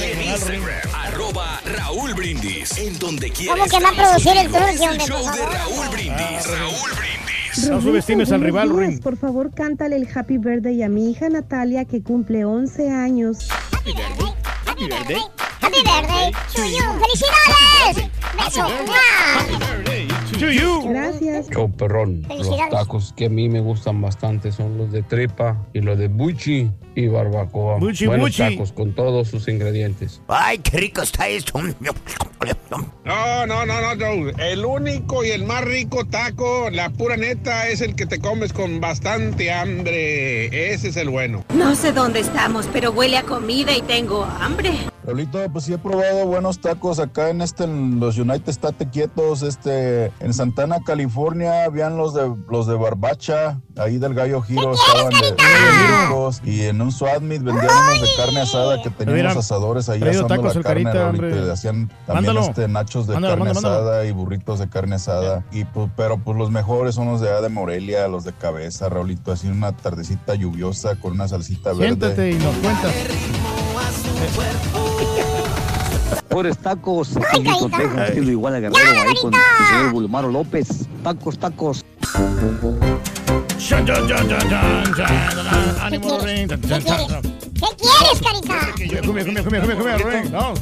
En Instagram, arroba Raúl Brindis, en donde quieras. ¿Cómo que va a producir el hombre, por favor? Raúl Brindis, Raúl Brindis. No subestimes al rival, días, Por favor, cántale el Happy Birthday a mi hija Natalia, que cumple 11 años. Happy birthday. Happy birthday to you. ¡Felicidades! ¡Beso! ¡Mua! Gracias. Show perrón. Los Felicidades. tacos que a mí me gustan bastante son los de tripa y los de buchi y barbacoa. Buchi, Buenos buchi. tacos con todos sus ingredientes. Ay, qué rico está esto. No, no, no, no, no. El único y el más rico taco, la pura neta, es el que te comes con bastante hambre. Ese es el bueno. No sé dónde estamos, pero huele a comida y tengo hambre. Raulito, pues sí he probado buenos tacos acá en este, en los United State Quietos, este, en Santana, California, habían los de los de Barbacha, ahí del Gallo Giro estaban de, de ricos, y en un Swat Meet vendían unos de carne asada que tenían asadores ahí asando tacos la el carne, Carita, y hacían también Mándalo. este nachos de Mándalo, carne mándalo, mándalo. asada y burritos de carne asada, y pues, pero pues los mejores son los de allá de Morelia, los de cabeza, Raulito, así una tardecita lluviosa con una salsita verde. Siéntate y nos cuentas. Pobres tacos, estilo igual a Guerrero, ahí con el señor Bulmaro López. Tacos, tacos. Ánimo. ¿Qué quieres, carita? Come, come, come, come, come,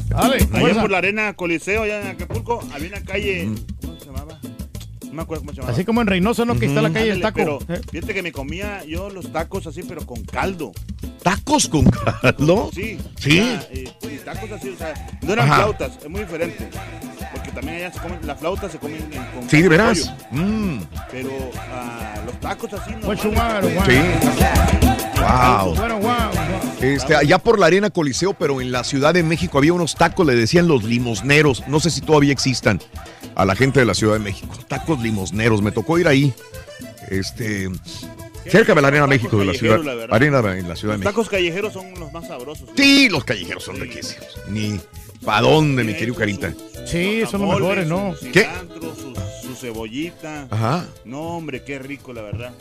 dale. Allá por la arena Coliseo, allá en Acapulco, había una calle. Me acuerdo cómo se llamaba. Así como en Reynosa, ¿no? Que está la calle del taco. Pero Eh. fíjate que me comía yo los tacos así, pero con caldo. ¿Tacos con caldo? Sí. Sí. eh, y tacos así, o sea, no eran Ajá. flautas, es muy diferente. Porque también allá se comen, las flautas se comen en- con Sí, de veras. Mm. Pero ah, los tacos así no. Sí. Wow. Bueno, wow, wow. Este, allá por la Arena Coliseo, pero en la Ciudad de México había unos tacos, le decían los limosneros. No sé si todavía existan a la gente de la Ciudad de México. Tacos limosneros. Me tocó ir ahí. Este. Cerca de la Arena México de la ciudad. la. Arena en la Ciudad de Los México. tacos callejeros son los más sabrosos. Sí, los callejeros son riquísimos. Ni pa' dónde, mi querido Carita. Sí, son los mejores, ¿no? Su ¿Qué? su cebollita. Ajá. No, hombre, qué rico, la verdad.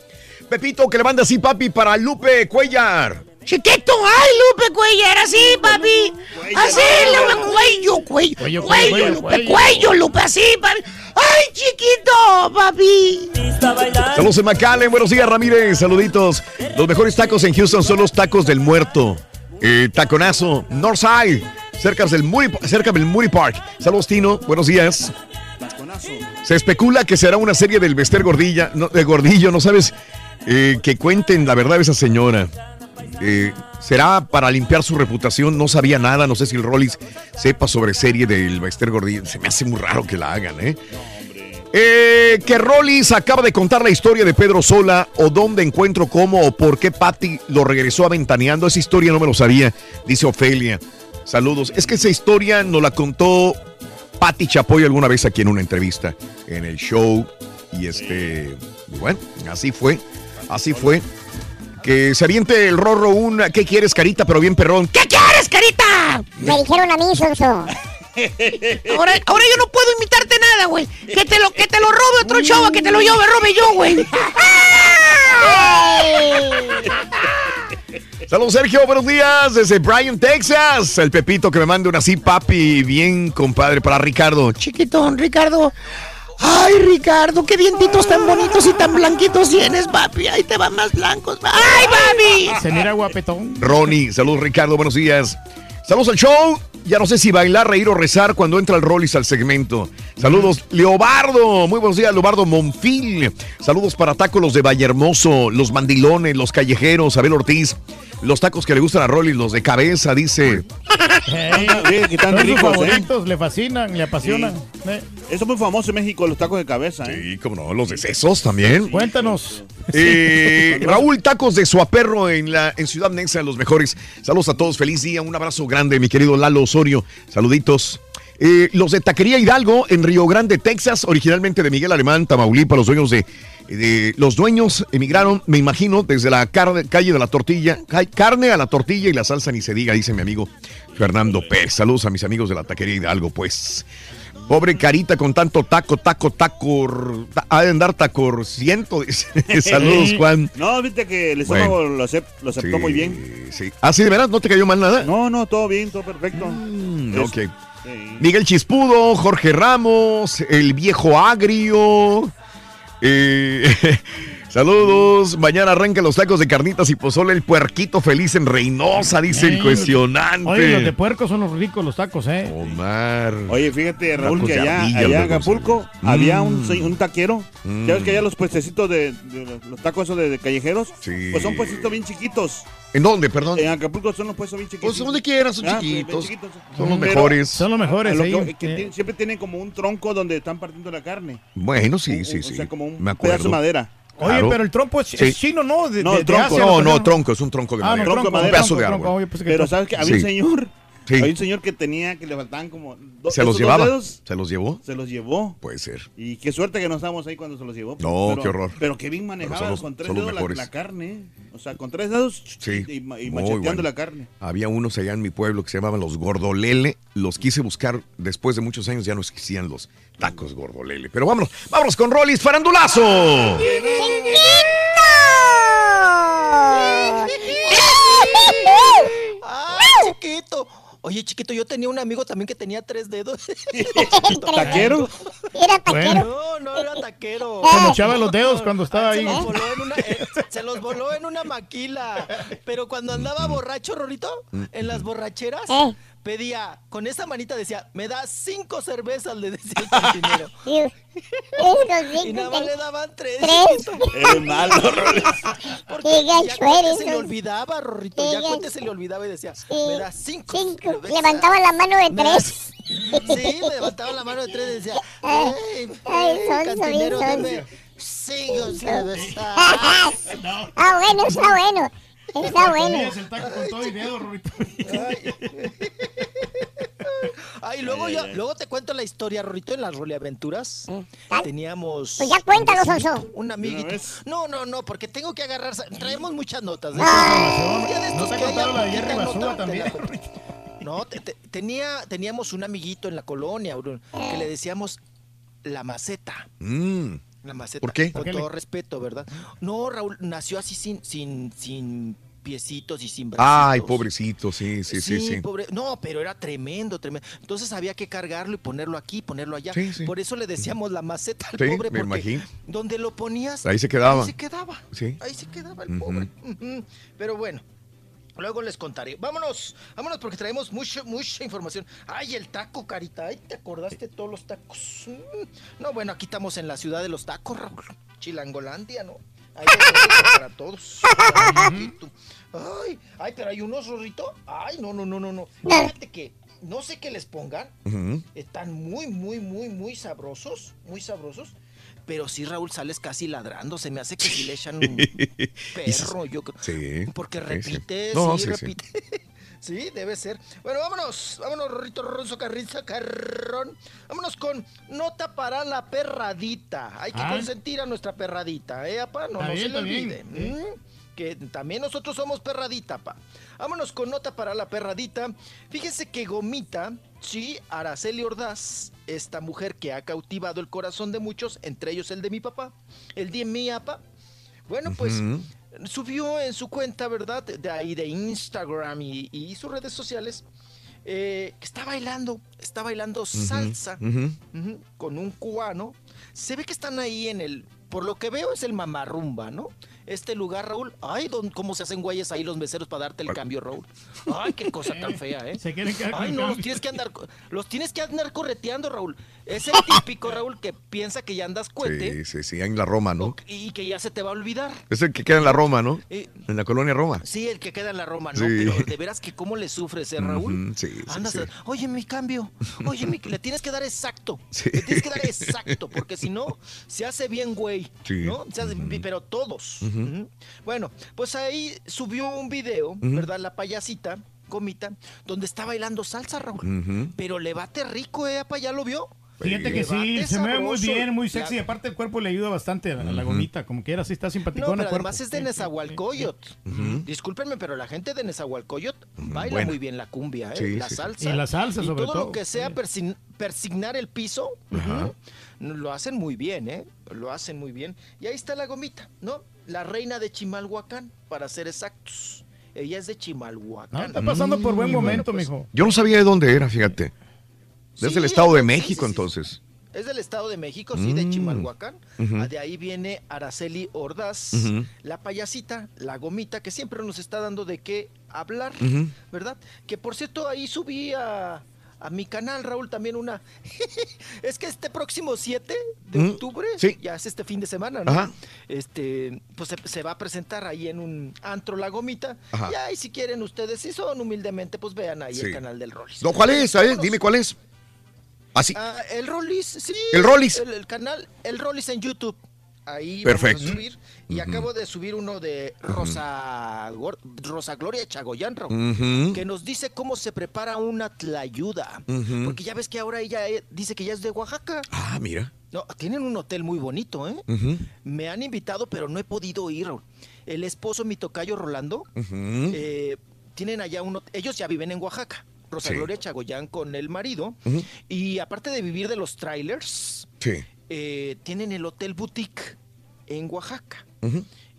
Pepito, que le manda así, papi, para Lupe Cuellar. Chiquito, ay, Lupe Cuellar, así, papi. Así, Lupe, cuello, cuello, Cuello, cuello, cuello, Lupe, cuello. Lupe, así, papi. Ay, chiquito, papi. Saludos en McAllen, buenos días Ramírez, saluditos. Los mejores tacos en Houston son los tacos del muerto. Eh, taconazo, Northside, cerca del, Moody, cerca del Moody Park. Saludos Tino, buenos días. Taconazo. Se especula que será una serie del Bester Gordilla, no, de Gordillo, no sabes eh, que cuenten la verdad de esa señora. Eh, será para limpiar su reputación, no sabía nada, no sé si el Rollis sepa sobre serie del Bester Gordillo. Se me hace muy raro que la hagan, ¿eh? Eh, que Rollis acaba de contar la historia de Pedro Sola o dónde encuentro cómo o por qué Patty lo regresó aventaneando. Esa historia no me lo sabía, dice Ofelia. Saludos. Es que esa historia nos la contó Patty Chapoy alguna vez aquí en una entrevista en el show. Y este, bueno, así fue, así fue. Que se aviente el rorro un ¿qué quieres, carita? Pero bien perrón. ¿Qué quieres, carita? Me dijeron a mí, Sonso. Ahora, ahora yo no puedo imitarte nada, güey. Que te lo, que te lo robe otro chavo, que te lo lleve, robe yo, güey. Saludos, Sergio, buenos días. Desde Bryan, Texas. El Pepito que me mande una así, papi, bien, compadre, para Ricardo. Chiquitón, Ricardo. Ay, Ricardo, qué dientitos tan bonitos y tan blanquitos tienes, papi. Ahí te van más blancos. ¡Ay, papi! Se mira guapetón. Ronnie, saludos, Ricardo, buenos días. Saludos al show. Ya no sé si bailar, reír o rezar cuando entra el Rollis al segmento. Saludos, Leobardo. Muy buenos días, Leobardo Monfil. Saludos para tacos los de Vallehermoso, los mandilones, los callejeros, Abel Ortiz. Los tacos que le gustan a Rollis, los de cabeza, dice. Hey, que tan ricos, ¿eh? favoritos, le fascinan, le apasionan. Eh, Eso es muy famoso en México, los tacos de cabeza, ¿eh? Sí, como no, los de sesos también. Cuéntanos. Eh, Raúl, tacos de Suaperro en la en Ciudad Nexa, los mejores. Saludos a todos, feliz día, un abrazo grande, mi querido Lalo Osorio. Saluditos. Eh, los de Taquería Hidalgo en Río Grande, Texas, originalmente de Miguel Alemán, Tamaulipas, los dueños de, de- los dueños emigraron, me imagino, desde la car- calle de la tortilla, ca- carne a la tortilla y la salsa ni se diga, dice mi amigo Fernando Pérez. Saludos a mis amigos de la Taquería Hidalgo, pues. Pobre carita con tanto taco, taco, taco. ta- Ha de andar tacor ciento. Saludos, Juan. No, viste que el Bueno. estómago lo, acep- lo aceptó Sí, muy bien. Sí. ¿Ah, sí, de veras? ¿No te cayó mal nada? No, no, todo bien, todo perfecto. Mm, ok. sí. Miguel Chispudo, Jorge Ramos, el viejo agrio. Eh, saludos. Mañana arrancan los tacos de carnitas y pozole el puerquito feliz en Reynosa, dice el cuestionante. Oye, los de puerco son los ricos, los tacos, ¿eh? Omar. Oye, fíjate, Raúl, Tacos que allá, ardilla, allá en Acapulco sí. había Mm. un, se- un taquero. Mm. Ya ves que allá los puestecitos de, de los- los tacos esos de, de callejeros, Sí. pues son puestecitos bien chiquitos. ¿En dónde, perdón? En Acapulco son los puestos bien chiquitos. Pues donde quieran, son Ah, chiquitos. chiquitos. Son los Pero mejores. Son los mejores a lo ahí. que- que eh. tienen- siempre tienen como un tronco donde están partiendo la carne. Bueno, sí, O- sí, o sí. sea, como un Me pedazo de madera. Oye, Claro. pero el trompo es, Sí. es chino, ¿no? De, No, de- de tronco. Asia, No, ¿no? tronco, es un tronco de Ah, no, tronco de un madera. pedazo de tronco, árbol. tronco, oye, pues que Pero tronco. sabes que había un Sí. señor, Sí. había un señor que tenía que le faltaban como dos, ¿Se los llevaba? dedos, ¿Se los llevó? se los llevó. Puede ser. Y qué suerte que no estábamos ahí cuando se los llevó. No, Pero- qué horror. Pero qué bien manejaba los- con tres dedos la, carne. O sea, con tres dedos Sí, y, macheteando bueno. la carne. Había unos allá en mi pueblo que se llamaban los gordolele. Los quise buscar después de muchos años, ya no existían los tacos gordolele. Pero vámonos, vámonos con Rollis Farandulazo. ¡Ay, chiquito! Oye, chiquito, yo tenía un amigo también que tenía tres dedos. ¿Taquero? Era Bueno, No, no era taquero. se mochaba los dedos cuando estaba Se ahí. los, voló en una, eh, se los voló en una maquila. Pero cuando andaba borracho, Rorito, en las borracheras, pedía, con esa manita decía, me da cinco cervezas, le decía el cantinero. y nada más le daban tres. Tres. Eres malo. Porque Qué ya cuente se le olvidaba, Rorrito, ya cuente se le olvidaba y decía, me da cinco. Cinco. Levantaba la mano de tres. Sí, me levantaba la mano de tres y decía, Ay, ¡Ey, cantinero, sonso. cinco cervezas! Ah, bueno, está bueno. Está bueno. Comías el taco con todo y dedo. Ay, luego ya, luego te cuento la historia, Rorrito, en las roleaventuras. Teníamos. Pues ya vecino, Sonso. Un amiguito. No, no, no, porque tengo que agarrar. Traemos muchas notas. ¿eh? Ah. De No te contaron la te también. No, te- te- tenía, teníamos un amiguito en la colonia, Bruno, que le decíamos la maceta. Mm. La maceta. ¿Por qué? Con ¿Por qué todo le- respeto, ¿verdad? No, Raúl, nació así sin, sin, sin piecitos y sin brazos. Ay, pobrecito, sí, sí, sí, sí. pobre. No, pero era tremendo, tremendo. Entonces había que cargarlo y ponerlo aquí, ponerlo allá. Sí, sí. Por eso le decíamos la maceta al Sí, pobre, me porque imagino. donde lo ponías, Ahí se quedaba. Ahí se quedaba. Sí. Ahí se quedaba el pobre. Pero bueno. Luego les contaré. Vámonos, vámonos porque traemos mucha, mucha información. Ay, el taco, carita. Ay, ¿te acordaste de todos los tacos? Mm. No, bueno, aquí estamos en la ciudad de los tacos, Raúl. Chilangolandia, ¿no? Hay para todos. Ay. Ay, pero hay unos, Rorrito. Ay, no, no, no, no, no. Fíjate que no sé qué les pongan. Están muy, muy, muy, muy sabrosos. Muy sabrosos. Pero sí, Raúl, sales casi ladrando. Se me hace que si le echan un perro, yo creo. Sí. Porque sí, sí. repite, No, sí, sí, sí. repite. Sí. debe ser. Bueno, vámonos. Vámonos, Rorrito Ronzo Carriza Carrón. Vámonos con nota para la perradita. Hay que Ah. consentir a nuestra perradita, ¿eh, apa? No, Está no bien, se le olvide. Mm, Que también nosotros somos perradita, pa. Vámonos con nota para la perradita. Fíjense que Gomita, sí, Araceli Ordaz, esta mujer que ha cautivado el corazón de muchos, entre ellos el de mi papá, el de mi apa. Bueno, pues subió en su cuenta, ¿verdad? De ahí de Instagram y, y sus redes sociales, eh, que está bailando, está bailando salsa con un cubano. Se ve que están ahí en el, por lo que veo es el mamarrumba, ¿no? Este lugar, Raúl, ay, don, cómo se hacen güeyes ahí los meseros para darte el cambio, Raúl. Ay, qué cosa tan fea, ¿eh? Se quieren quedar Ay, no, los tienes que andar, los tienes que andar correteando, Raúl. Es el típico, Raúl, que piensa que ya andas Sí, cohete sí, sí, en la Roma, ¿no? y que ya se te va a olvidar. Es el que queda en la Roma, ¿no? Eh, En la colonia Roma. Sí, el que queda en la Roma, ¿no? Sí. Pero de veras que cómo le sufres, ¿eh, Raúl? Sí, sí, Andas, sí. a- oye, mi cambio, oye, mi, le tienes que dar exacto, Sí. le tienes que dar exacto, porque si no, se hace bien, güey, Sí. ¿no? Se hace- Pero todos. Ujú. Bueno, pues ahí subió un video. ¿verdad? La payasita, comita, donde está bailando salsa, Raúl. Pero le bate rico, ¿eh? apa? ¿Ya lo vio? Fíjate que sí, se me ve muy bien, muy sexy. Aparte, el cuerpo le ayuda bastante a la, a la Ujú. gomita. Como que era así, está No, simpaticona. pero el cuerpo. además es de Sí, sí, Nezahualcóyotl. Ujú. Discúlpenme, pero la gente de Nezahualcóyotl baila buena. muy bien la cumbia, ¿eh? Sí, la sí, sí. salsa. Y la salsa, Y sobre todo. todo. lo que sea persign- persignar el piso, lo hacen muy bien, ¿eh? Lo hacen muy bien. Y ahí está la gomita, ¿no? La reina de Chimalhuacán, para ser exactos. Ella es de Ah, Chimalhuacán. está pasando por buen bueno, momento, pues, mijo. Yo no sabía de dónde era, fíjate. Desde Sí, el Estado de México, sí, sí. entonces. Es del Estado de México, sí, de Mm. Chimalhuacán. Ah, De ahí viene Araceli Ordaz, la payasita, la gomita, que siempre nos está dando de qué hablar. ¿verdad? Que por cierto, ahí subí a, a mi canal, Raúl, también una. es que este próximo 7 de Mm, octubre, sí. ya es este fin de semana, ¿no? Ajá. Este, pues se, se va a presentar ahí en un antro la gomita. Ajá. Y ahí, si quieren ustedes, si son humildemente, pues vean ahí Sí. el canal del Rollis. No, ¿cuál es? Vámonos. dime cuál es. Así. Ah, el Rollis, sí. ¿El Rollis? El, el canal, el Rollis en YouTube. Ahí Perfecto. vamos a subir. Y acabo de subir uno de Rosa, Rosa Gloria Ujú. que nos dice cómo se prepara una tlayuda. Porque ya ves que ahora ella eh, dice que ya es de Oaxaca. Ah, mira. No, tienen un hotel muy bonito, ¿eh? Me han invitado, pero no he podido ir. El esposo, mi tocayo Rolando, eh, tienen allá uno, ellos ya viven en Oaxaca. Rosa Sí. Gloria Chagoyán con el marido. Y aparte de vivir de los trailers, Sí. eh, tienen el Hotel Boutique en Oaxaca.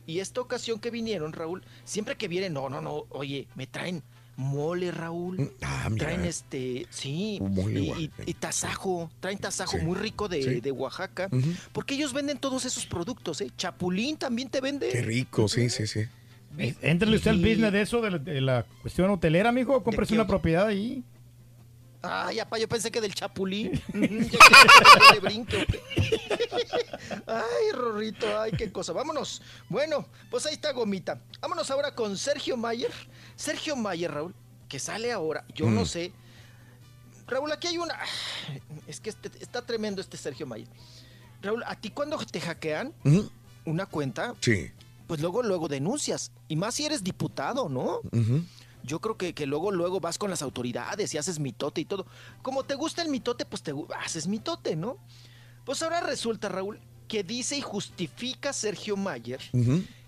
Y esta ocasión que vinieron, Raúl, siempre que vienen, no, no, no, oye, me traen mole, Raúl. Ah, mira. Traen este, sí, Mole y, y- tasajo, traen tasajo Sí. muy rico de, Sí. de Oaxaca, porque ellos venden todos esos productos, ¿eh? Chapulín también te vende. Qué rico, sí, sí, sí. Éntrale usted al business de eso, de la, de la cuestión hotelera, mijo. Cómprese una propiedad ahí. Ay, apá, yo pensé que del chapulín. Ujú, ya que- ya le brinque, ¿o qué? Ay, Rorrito, ay, qué cosa. Vámonos. Bueno, pues ahí está Gomita. Vámonos ahora con Sergio Mayer. Sergio Mayer, Raúl, que sale ahora, yo no Mm. sé. Raúl, aquí hay una... Es que este- está tremendo este Sergio Mayer. Raúl, ¿a ti cuando te hackean una cuenta, Sí. pues luego, luego denuncias? Y más si eres diputado, ¿no? Ujú. Yo creo que, que luego, luego vas con las autoridades y haces mitote y todo. Como te gusta el mitote, pues te haces mitote, ¿no? Pues ahora resulta, Raúl, que dice y justifica Sergio Mayer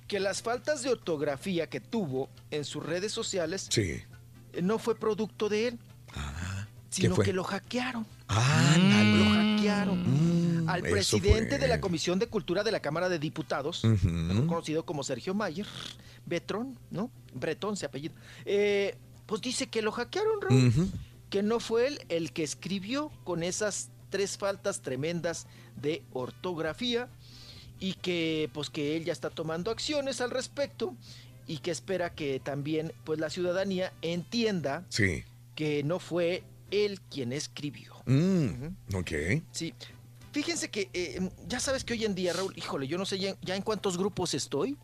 que las faltas de ortografía que tuvo en sus redes sociales Sí. no fue producto de él, ¿qué sino que lo hackearon. Ándale. Lo hackearon. Al eso presidente de la Comisión de Cultura de la Cámara de Diputados, mejor conocido como Sergio Mayer, Betrón, ¿no? Bretón se apellido. Eh, pues dice que lo hackearon, Raúl. Ujú. Que no fue él el que escribió con esas tres faltas tremendas de ortografía y que pues que él ya está tomando acciones al respecto y que espera que también pues la ciudadanía entienda Sí. que no fue él quien escribió. Mm, Ok. Sí. Fíjense que eh, ya sabes que hoy en día, Raúl, híjole, yo no sé ya, ya en cuántos grupos estoy.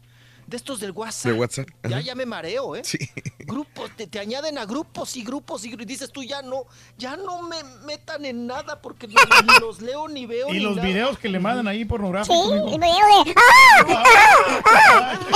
De estos del WhatsApp. De WhatsApp. Ya, Ajá. ya me mareo, ¿eh? Sí. Grupos, te, te añaden a grupos y grupos y, dices tú ya no, ya no me metan en nada porque no, ni los leo ni veo. Y ni los nada. videos que le mandan ahí pornográficos. Sí, y video de... ¡Ah!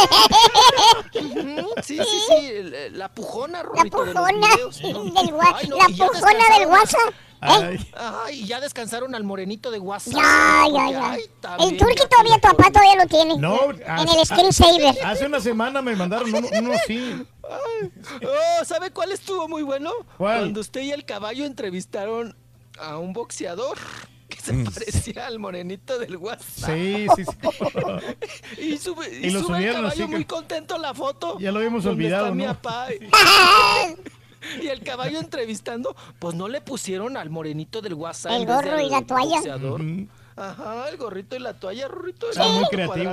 Sí, sí, sí, el- la pujona, Rorrito, de los pujona videos, ¿no? del Ay, no, la pujona del. WhatsApp. Ay. Ya descansaron al morenito de WhatsApp. Ya, ya, ya. ay, El turqui ya todavía, tu papá todavía lo tiene. No, En el screensaver. Hace una semana me mandaron uno, uno sí. Oh, ¿sabe cuál estuvo muy bueno? ¿Cuál? Cuando usted y el caballo entrevistaron a un boxeador que se parecía al morenito del WhatsApp. Sí, sí, sí. Y, sube, y, Y lo sube el subieron caballo así que- muy contento la foto. Ya lo habíamos olvidado, está mi ¿no? papá. Y el caballo entrevistando, pues no le pusieron al morenito del WhatsApp. El gorro y del la toalla. Ajá, el gorrito y la toalla, Rorrito. Está muy creativo,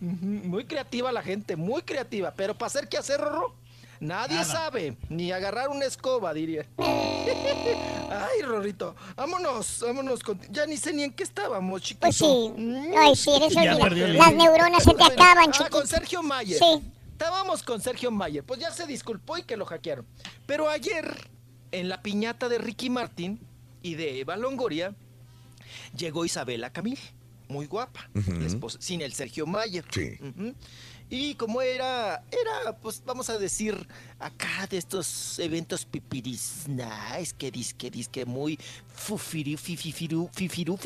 Muy creativa la gente, muy creativa. Pero para hacer qué hacer, Rorro, nadie sabe. Ni agarrar una escoba, diría. Ay, Rorrito, vámonos, vámonos. con- Ya ni sé ni en qué estábamos, chiquito. Pues sí. Ay, sí, eres Las neuronas se te acaban, ah, chiquito. con Sergio Mayer. Sí. Estábamos con Sergio Mayer. Pues ya se disculpó y que lo hackearon. Pero ayer, en la piñata de Ricky Martin y de Eva Longoria, llegó Isabela Camil. Muy guapa. Ujú. la esposa- sin el Sergio Mayer. Sí. Y como era, era, pues vamos a decir, acá de estos eventos pipiris, nice, que disque, disque muy fufiru, fifiru, fifiru,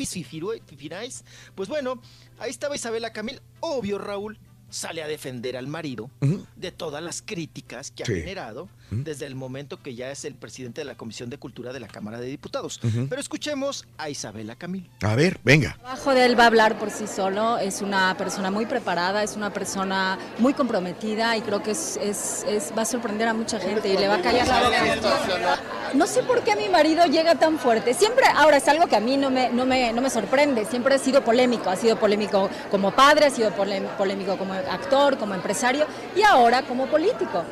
fifirais. Pues bueno, ahí estaba Isabela Camil, obvio Raúl, sale a defender al marido de todas las críticas que ha Sí. generado desde el momento que ya es el presidente de la Comisión de Cultura de la Cámara de Diputados. Pero escuchemos a Isabela Camil. A ver, venga. El trabajo de él va a hablar por sí solo, es una persona muy preparada, es una persona muy comprometida y creo que es, es- es- va a sorprender a mucha gente y le va a callar la boca. No sé por qué mi marido llega tan fuerte. Siempre, ahora es algo que a mí no me, no me, no me sorprende, siempre ha sido polémico, ha sido polémico como padre, ha sido polé- polémico como actor, como empresario y ahora como político.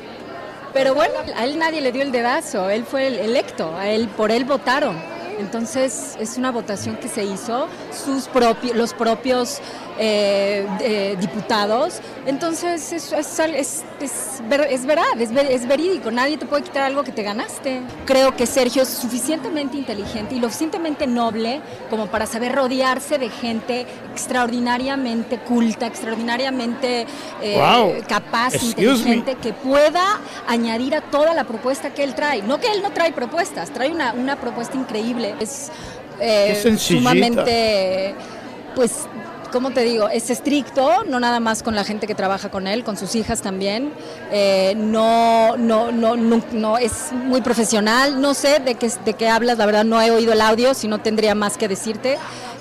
Pero bueno, a él nadie le dio el dedazo, él fue el electo, a él, por él votaron. Entonces es una votación que se hizo, sus propios, los propios eh, eh, diputados. Entonces es, es, es- es ver- es verdad, es, ver- es verídico, nadie te puede quitar algo que te ganaste. Creo que Sergio es suficientemente inteligente y lo suficientemente noble como para saber rodearse de gente extraordinariamente culta, extraordinariamente eh, Wow. capaz, Excuse inteligente, que pueda añadir a toda la propuesta que él trae. No que él no trae propuestas, trae una, una propuesta increíble. Es eh, sumamente, pues, ¿cómo te digo? Es estricto, no nada más con la gente que trabaja con él, con sus hijas también. Eh, no, no, no, no, no, es muy profesional. No sé de qué, de qué hablas, la verdad no he oído el audio, si no tendría más que decirte.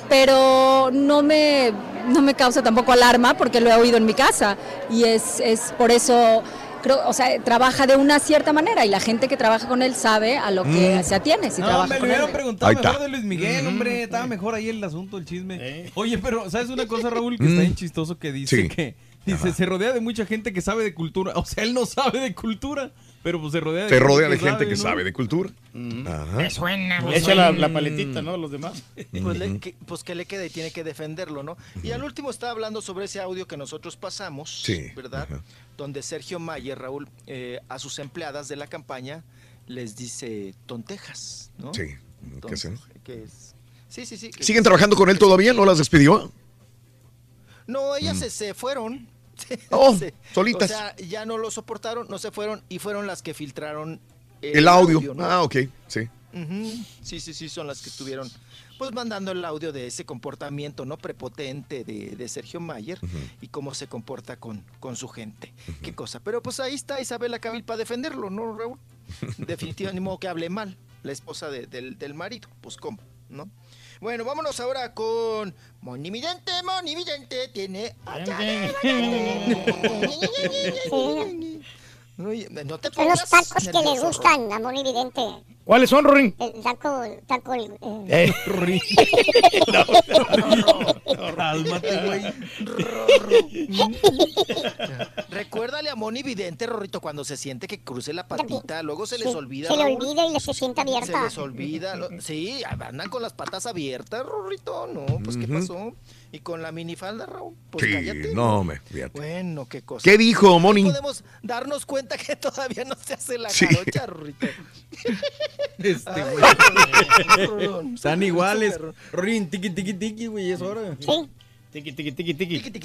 Pero no me, no me causa tampoco alarma porque lo he oído en mi casa. Y es, es por eso creo, o sea, trabaja de una cierta manera y la gente que trabaja con él sabe a lo que Mm. se atiene si No, trabaja me hubieran preguntado mejor de Luis Miguel, hombre. Estaba mejor ahí el asunto, el chisme. Oye, pero ¿sabes una cosa, Raúl? Que está bien chistoso que dice Sí. que Dice, se rodea de mucha gente que sabe de cultura. O sea, él no sabe de cultura, pero pues se rodea de Se rodea de que gente que ¿no? sabe de cultura. Ajá. suena. Echa la, la paletita, ¿no? A los demás. Pues, le- que, pues que le queda y tiene que defenderlo, ¿no? Y al último está hablando sobre ese audio que nosotros pasamos, Sí, ¿verdad? Donde Sergio Mayer, Raúl, eh, a sus empleadas de la campaña les dice tontejas, ¿no? Sí. ¿Qué hacen? Que es- Sí, sí, sí. que- ¿Siguen trabajando con él todavía? ¿No las despidió? No, ellas Mm. se, se fueron. Oh, solitas. O sea, ya no lo soportaron, no se fueron y fueron las que filtraron El audio. ¿no? Ah, ok, sí. Sí, sí, sí, son las que estuvieron pues mandando el audio de ese comportamiento no prepotente de, de Sergio Mayer y cómo se comporta con, con su gente. Qué cosa. Pero pues ahí está Isabela Cabil para defenderlo, ¿no, Raúl? Definitivamente, ni modo que hable mal la esposa de- del, del marido. Pues cómo, ¿no? Bueno, vámonos ahora con Monividente, Monividente, tiene... no te pongas... En los tacos que le gustan a Monividente. ¿Cuáles son, Rorín? El taco, taco, eh, Eh, Cálmate, güey. Recuérdale a Moni Vidente, Rorrito, cuando se siente que cruce la patita, luego se les olvida. Se le olvida y se siente Se abierta. les olvida. Sí, andan con las patas abiertas, Rorrito. No, pues ¿qué pasó? Y con la minifalda, Raúl. Pues Sí, cállate. no, me, fíjate. Bueno, qué cosa. ¿Qué dijo, Moni? Podemos darnos cuenta que todavía no se hace la Sí. jarocha, Rorrito. Este, Ay, güey. Están iguales. Rorín, tiqui, tiqui, tiqui, güey, es hora. Sí. Tiqui, tiqui, tiqui, tiqui. Que te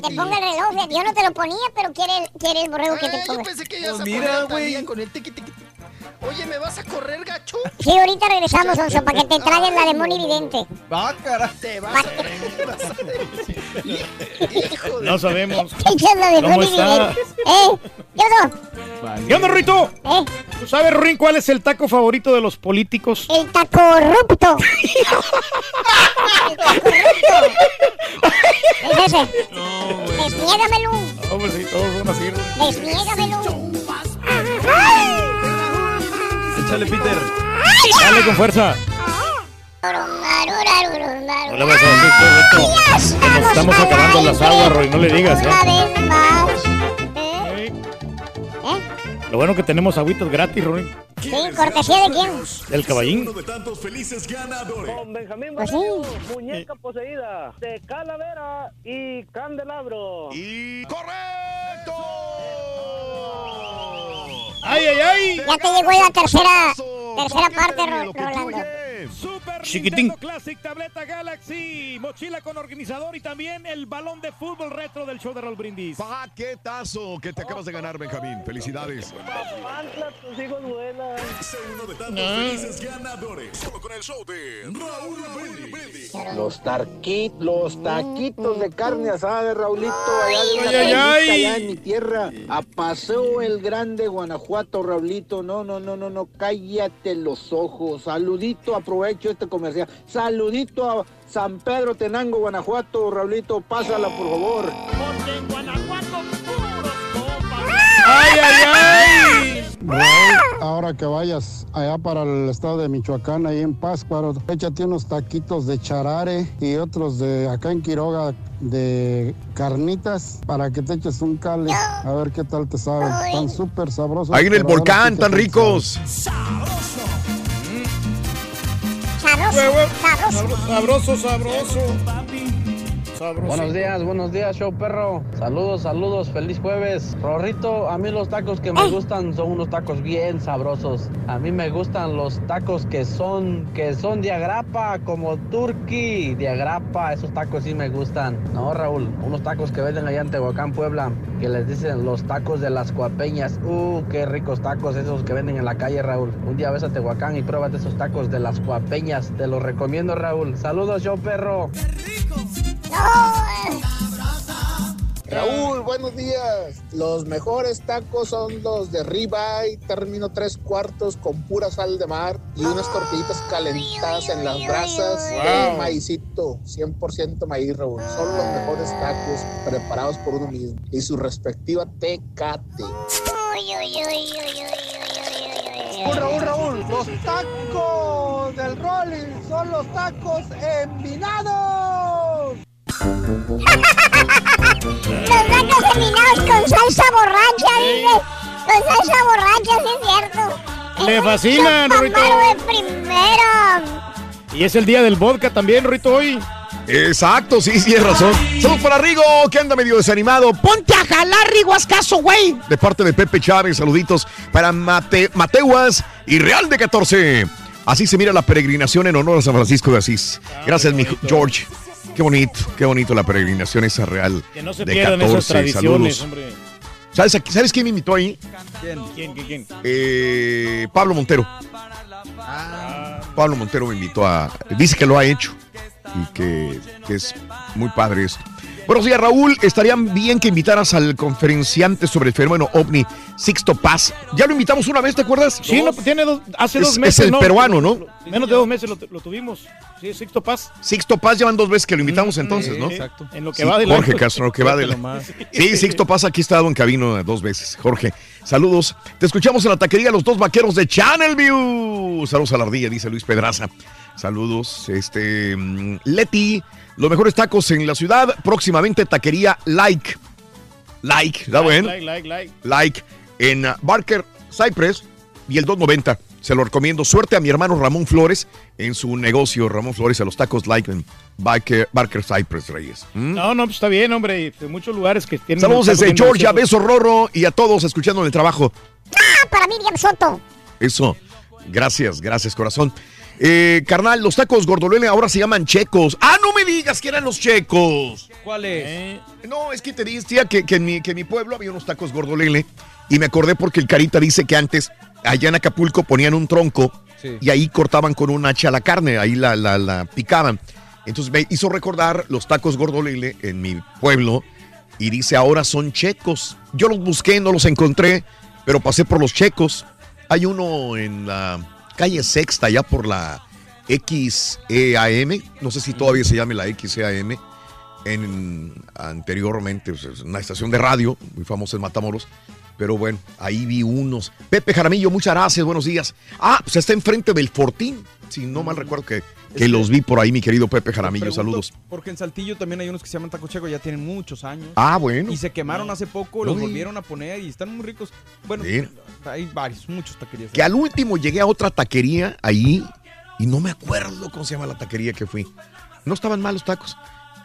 ponga el reloj. Yo no te lo ponía, pero quiere, el- quiere el borrego que te yo ponga. pensé que ya Pues se mira, ponía güey. Con el tiqui, tiqui, tiqui. Oye, ¿me vas a correr, gacho? Sí, ahorita regresamos, Onso, para que te traigan la de Moni Vidente. Ah, caray. Te vas a... vas a- Hijo de... No sabemos. ¿Eh? ¿Qué onda? ¿Qué onda, Rito? ¿Eh? ¿Tú sabes, Rorín, cuál es el taco favorito de los políticos? El taco corrupto. el taco corrupto. Es ese. Desniégamelo. No, pues sí, todos son así. Rorín. Desniégamelo. Échale, Peter. Dale con fuerza. No le vas a decir todo esto. Que nos estamos acabando las aguas, Roy. No le digas, ¿eh? Lo bueno que tenemos agüitas gratis, Roy. Sí, cortesía de quién. Del caballín. Uno de tantos felices ganadores. Con Benjamín Pues sí. Barrio, muñeca poseída, de Calavera y Candelabro. Y correcto. ¡Ay, ay, ay! Ya te llegó la tercera, tercera parte, Ro- Rolando. Super Chiquitín. Nintendo Classic Tableta Galaxy, mochila con organizador y también el balón de fútbol retro del show de Raúl Brindis. Paquetazo que te acabas de ganar, Benjamín. Felicidades. Tus hijos vuelan. Sé uno de tantos felices ganadores. Solo con el show de Raúl Brindis. Los tarquitos, los taquitos de carne asada de Raulito allá de una Ay, ay, cañita ay. allá en mi tierra. A Paseo el Grande, Guanajuato, Raulito. No, no, no, no, no, cállate los ojos. Saludito, aprovecho este comercial. Saludito a San Pedro Tenango, Guanajuato, Raulito. Pásala, por favor. Porque en Guanajuato puros compas. ¡Ay, ay, ay! Ahora que vayas allá para el estado de Michoacán, ahí en Pátzcuaro, échate unos taquitos de charare y otros de acá en Quiroga de carnitas para que te eches un cale. A ver qué tal te saben. Están súper sabrosos. Ahí en el volcán, tan ricos. Sabroso, sabroso. Sabroso, sabroso. Sabroso. Buenos días, buenos días, show perro. Saludos, saludos, feliz jueves. Rorrito, a mí los tacos que me gustan son unos tacos bien sabrosos. A mí me gustan los tacos que son que son de agrapa, como turkey, de agrapa, esos tacos sí me gustan. No, Raúl, unos tacos que venden allá en Tehuacán, Puebla, que les dicen los tacos de las cuapeñas. Uh, qué ricos tacos esos que venden en la calle, Raúl. Un día ves a Tehuacán y pruébate esos tacos de las cuapeñas. Te los recomiendo, Raúl. Saludos, show perro. Raúl, buenos días. Los mejores tacos son los de ribeye, término tres cuartos con pura sal de mar y unas tortillitas calentadas en las brasas wow. y maicito, 100% maíz, Raúl. Son los mejores tacos preparados por uno mismo y su respectiva tecate. Raúl, Raúl, Raúl, los tacos del Rolling son los tacos envinados. Los tacos terminados con salsa borracha, dice. Con salsa borracha, sí es cierto. Le fascina, de primera. Y es el día del vodka también, Rorrito, hoy. Exacto, sí, sí, es razón. Saludos para Rigo, que anda medio desanimado. Ponte a jalar, Rigo, haz caso, güey. De parte de Pepe Chávez, saluditos para Mate, Mateuas y Real de 14. Así se mira la peregrinación en honor a San Francisco de Asís. Gracias, mi George. Qué bonito, qué bonito la peregrinación esa real. Que no se de pierdan 14. esas tradiciones, Saludos. hombre. ¿Sabes, a- ¿Sabes quién me invitó ahí? ¿Quién? ¿Quién? ¿Quién? quién? Eh, Pablo Montero. Pablo Montero me invitó a. Dice que lo ha hecho y que, que es muy padre esto. Buenos días, Raúl. Estarían bien que invitaras al conferenciante sobre el fenómeno ovni, Sixto Paz. Ya lo invitamos una vez, ¿te acuerdas? Sí, no, tiene dos, hace Es- dos meses. es el ¿no? peruano, ¿no? Menos de dos meses lo, lo tuvimos. Sí, Sixto Paz. Sixto Paz llevan dos veces que lo invitamos entonces, ¿no? Exacto. En lo que Sí, va del Jorge. Castro, lo que va del Fíjate nomás. Sí, Sixto Paz aquí ha estado en cabino dos veces. Jorge, saludos. Te escuchamos en la taquería Los Dos Vaqueros de Channel View. Saludos a la ardilla, dice Luis Pedraza. Saludos, este mm, Leti, los mejores tacos en la ciudad. Próximamente taquería Like. Like, ¿está bueno? Like, like, like. Like en uh, Barker Cypress y el 290. Se lo recomiendo. Suerte a mi hermano Ramón Flores en su negocio. Ramón Flores a los tacos Like en Barker, Barker Cypress Reyes. ¿Mm? No, no, pues está bien, hombre. y De muchos lugares que tienen. Saludos desde Georgia, beso Rorro y a todos escuchando en el trabajo. Ah, para Miriam Soto. Eso. Gracias, gracias, corazón. Eh, carnal, los tacos Gordolele ahora se llaman checos. Ah, no me digas que eran los checos. ¿Cuál es? Eh, no, es que te decía que, que en mi, que en mi pueblo había unos tacos Gordolele y me acordé porque el Carita dice que antes allá en Acapulco ponían un tronco Sí. y ahí cortaban con un hacha la carne, ahí la, la, la picaban. Entonces me hizo recordar los tacos Gordolele en mi pueblo y dice ahora son checos. Yo los busqué, no los encontré, pero pasé por los checos. Hay uno en la calle Sexta, allá por la XEAM, no sé si todavía se llame la XEAM, en, anteriormente, pues, es una estación de radio, muy famosa en Matamoros, pero bueno, ahí vi unos. Pepe Jaramillo, muchas gracias, buenos días. Ah, pues está enfrente del Fortín, si no mal recuerdo que, que los vi por ahí, mi querido Pepe Jaramillo, Pregunto, saludos. Porque en Saltillo también hay unos que se llaman taco checo, ya tienen muchos años. Ah, bueno. Y se quemaron hace poco, No los vi. volvieron a poner y están muy ricos. Bueno, hay varios, muchos taquerías. Que al último llegué a otra taquería ahí y no me acuerdo cómo se llama la taquería que fui. No estaban mal los tacos.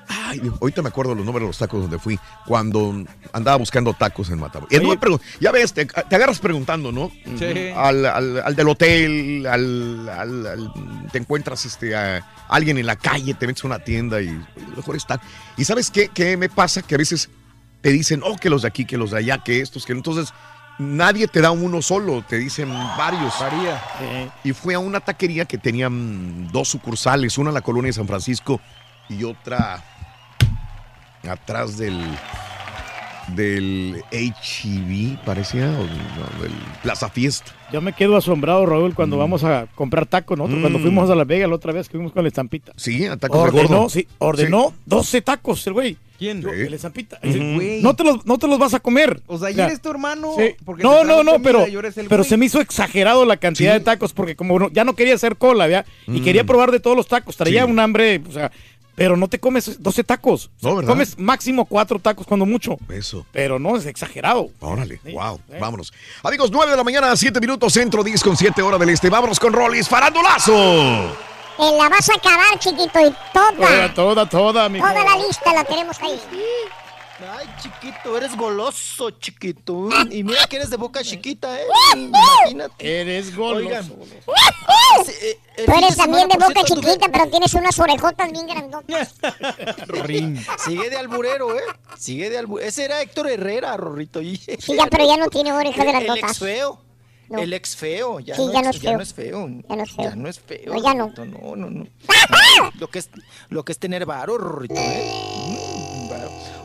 Ay, ahorita me acuerdo los nombres de los tacos donde fui cuando andaba buscando tacos en Matamoros. Pregun- ya ves, te, te agarras preguntando, ¿no? Sí. Al, al- al del hotel, al, te encuentras este, a alguien en la calle, te metes a una tienda y mejor está. ¿Y sabes qué, qué me pasa? Que a veces te dicen, oh, que los de aquí, que los de allá, que estos, que entonces nadie te da uno solo, te dicen varios. Varía. Y fui a una taquería que tenía mm, dos sucursales, una en la colonia de San Francisco y otra atrás del del HEB, parecía, o no, del Plaza Fiesta. Yo me quedo asombrado, Raúl, cuando vamos a comprar tacos. Nosotros, cuando Mm. fuimos a Las Vegas la otra vez que fuimos con la estampita. Sí, a tacos de ordenó, gordo. sí, ordenó 12 tacos el güey. ¿Quién? Yo, Sí. el estampita. Güey. no, te los, no te los vas a comer. O sea, Ya. ayer es tu hermano. Sí. porque No, no, no, comida pero, pero se me hizo exagerado la cantidad Sí. de tacos porque como no- ya no quería hacer cola, ¿vea? Y Mm. quería probar de todos los tacos. Traía Sí. un hambre, o sea, pero no te comes 12 tacos. No, ¿verdad? Comes máximo 4 tacos cuando mucho. Eso. Pero no, es exagerado. Órale, Sí, wow, sí. vámonos. Amigos, 9 de la mañana, 7 minutos, centro, 10 con 7 horas del este. Vámonos con Rollis, farandulazo. Te la vas a acabar, chiquito, y Toda, toda. toda, toda, mijo. Toda la lista la tenemos ahí. Ay, chiquito, eres goloso, chiquito. Y mira que eres de boca chiquita, ¿eh? Imagínate. Eres goloso. Oigan. eh, Tú eres también de boca chiquita, pero tienes unas orejotas bien grandotas. Rin. Sigue de alburero, ¿eh? Sigue de alburero. Ese era Héctor Herrera, Rorrito. Y- Sí, ya, pero ya no tiene orejas El, el grandotas. ex feo. No. El ex feo. Ya, Sí, no, ya es, no es ya feo. no es feo. Ya no es feo. Ya no es feo. No, ya no. No, no, no. Lo que es, lo que es tener varo, Rorrito, ¿eh?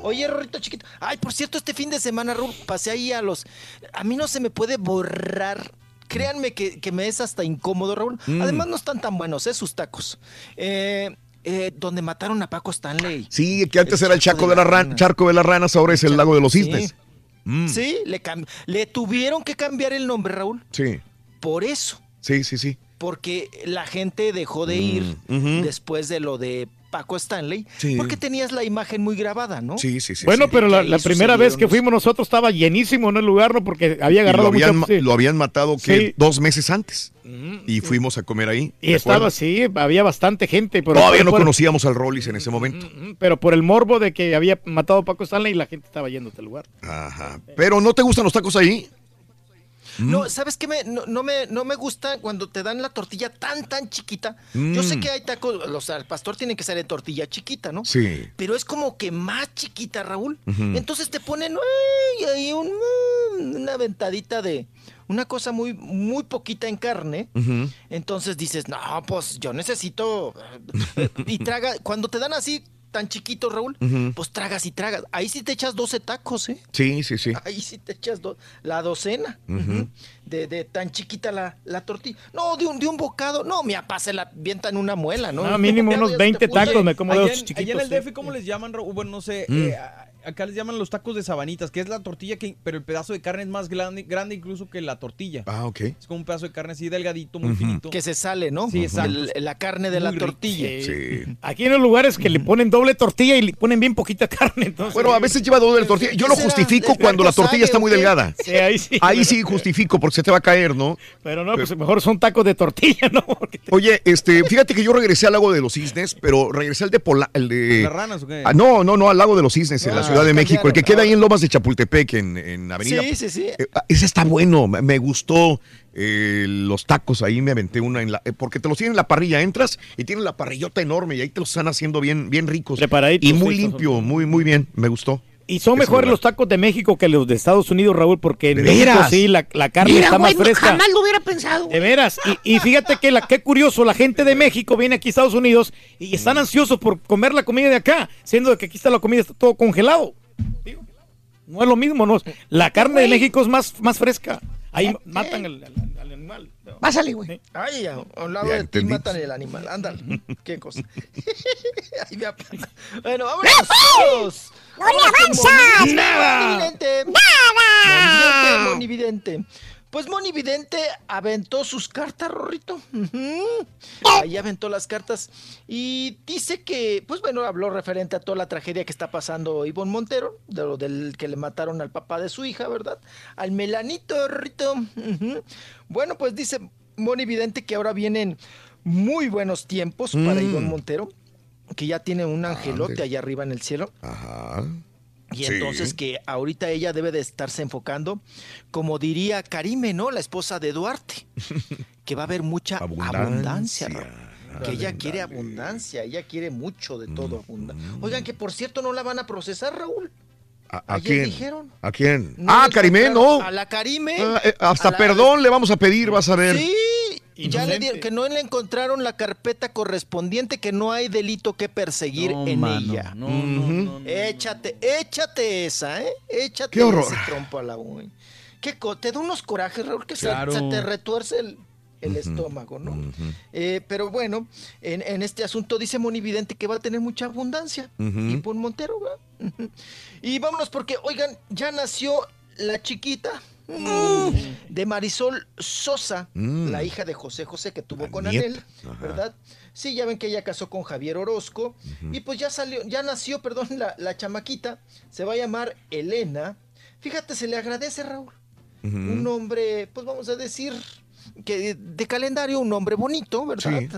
Oye, Rorrito chiquito. Ay, por cierto, este fin de semana, Ror, pasé ahí a los. A mí no se me puede borrar. Créanme que, que me es hasta incómodo, Raúl. Mm. Además, no están tan buenos, ¿eh? Sus tacos. Eh, eh, donde mataron a Paco Stanley. Sí, que antes El era el charco Chaco de de, la ran- Rana. Charco de las Ranas, ahora es el Lago de los Sí. Cisnes. Mm, Sí, le, tuvieron que cambiar el nombre, Raúl. sí, Por eso. sí, sí, sí. Porque la gente dejó de ir Mm, después de lo de Paco Stanley, Sí. porque tenías la imagen muy grabada, ¿no? Sí, sí, sí. Bueno, sí. pero la, primera vez que fuimos nosotros estaba llenísimo en el lugar, ¿no? Porque había Y agarrado lo habían, mucha... ma- sí. lo habían matado que Sí. dos meses antes. Y fuimos a comer ahí. Y ¿te estaba así, había bastante gente. Pero Todavía no por- conocíamos al Rollis en ese momento. Pero por el morbo de que había matado a Paco Stanley, la gente estaba yendo a este lugar. Ajá. Pero ¿no te gustan los tacos ahí? No, ¿sabes qué? Me, no, no me, no me gusta cuando te dan la tortilla tan, tan chiquita. Yo sé Mm. que hay tacos, o sea, el pastor tiene que ser de tortilla chiquita, ¿no? Sí. Pero es como que más chiquita, Raúl. Entonces te ponen ahí un, mm, una ventadita de una cosa muy, muy poquita en carne. Entonces dices, no, pues yo necesito. eh, Y traga, cuando te dan así tan chiquito, Raúl, pues tragas y tragas. Ahí sí te echas 12 tacos, ¿eh? Sí, sí, sí. Ahí sí te echas do- la docena. De, de tan chiquita la, la tortilla. No, de un, de un bocado. No, mi papá se la avienta en una muela, ¿no? No, mínimo unos ya 20 te puse- tacos me como de en, chiquitos. allá en el. DF, ¿cómo les llaman? Raúl? Bueno, no sé. Mm. eh, acá les llaman los tacos de sabanitas, que es la tortilla, que, pero el pedazo de carne es más grande, grande incluso que la tortilla. Ah, ok. Es como un pedazo de carne así delgadito, muy finito. Que se sale, ¿no? Sí. El- la carne de la Muy tortilla. Sí. Aquí en los lugares que le ponen doble tortilla y le ponen bien poquita carne. Entonces, Bueno, a veces lleva doble tortilla. Yo lo justifico ¿El cuando la tortilla está muy qué? delgada. Sí, ahí sí. Ahí sí justifico porque se te va a caer, ¿no? Pero no, pues mejor son tacos de tortilla, ¿no? Porque te- Oye, este, fíjate que yo regresé al lago de los cisnes, pero regresé al de Pola, el de. ¿Las ranas o qué? Ah, no, no, no, al lago de los cisnes en la Ah, Ciudad de México, el que queda ahí en Lomas de Chapultepec, en, en Avenida. Sí, sí, sí. Eh, ah, ese está bueno, me, me gustó eh, los tacos ahí, me aventé una en la, eh, porque te los tienen en la parrilla, entras y tienen la parrillota enorme y ahí te los están haciendo bien, bien ricos. Preparaditos, Y muy sí, limpio, muy, muy bien, me gustó. Y son mejores los tacos de México que los de Estados Unidos, Raúl, porque en ¿De México sí, la, la carne Mira, está güey, más no, fresca. jamás lo hubiera pensado. De veras. Y, y fíjate que la, qué curioso, la gente de México viene aquí a Estados Unidos y están ansiosos por comer la comida de acá, siendo que aquí está la comida está todo congelado. No es lo mismo, no. La carne de. México es más, más fresca. Ahí matan al animal. Pásale, güey. Ay, a, a un lado Ya de ti matan el animal. Ándale. Qué cosa. Ay, me bueno, vámonos. ¡No le avanzas! ¡Nada! Monividente. ¡Nada! Monividente, Pues Monividente aventó sus cartas, Rorrito. Ujú. Ahí aventó las cartas. Y dice que, pues bueno, habló referente a toda la tragedia que está pasando Ivonne Montero, de lo del que le mataron al papá de su hija, ¿verdad? Al Melanito, Rorrito. Bueno, pues dice Monividente que ahora vienen muy buenos tiempos para Mm. Ivonne Montero, que ya tiene un angelote Ande. allá arriba en el cielo. Ajá. Y Sí. entonces que ahorita ella debe de estarse enfocando, como diría Karime, ¿no? La esposa de Duarte, que va a haber mucha abundancia. Raúl. que ella quiere abundancia, ella quiere mucho de todo abundancia. Oigan, que por cierto no la van a procesar, Raúl. ¿A, quién? dijeron. ¿A quién? No ah, encontraron no. A la Karime. Ah, eh, hasta a la- perdón le vamos a pedir, vas a ver. Sí, ya le dieron que no le encontraron la carpeta correspondiente, que no hay delito que perseguir No, en mano, ella. No, no. Échate, échate esa, ¿eh? Échate Qué horror. ese trompo a la uña. ¿Qué te da unos corajes, Raúl, que se- Claro. se, te retuerce el, el estómago, ¿no? Eh, pero bueno, en, en este asunto dice Monividente que va a tener mucha abundancia. Y Pon Montero, ¿verdad? Y vámonos porque, oigan, ya nació la chiquita de Marisol Sosa, Mm. la hija de José José que tuvo La con. Anel. ¿verdad? Sí, ya ven que ella casó con Javier Orozco y pues ya salió, ya nació, perdón, la, la chamaquita, se va a llamar Elena. Fíjate, se le agradece, Raúl. Un nombre, pues vamos a decir, que de calendario, un nombre bonito, ¿verdad? Sí.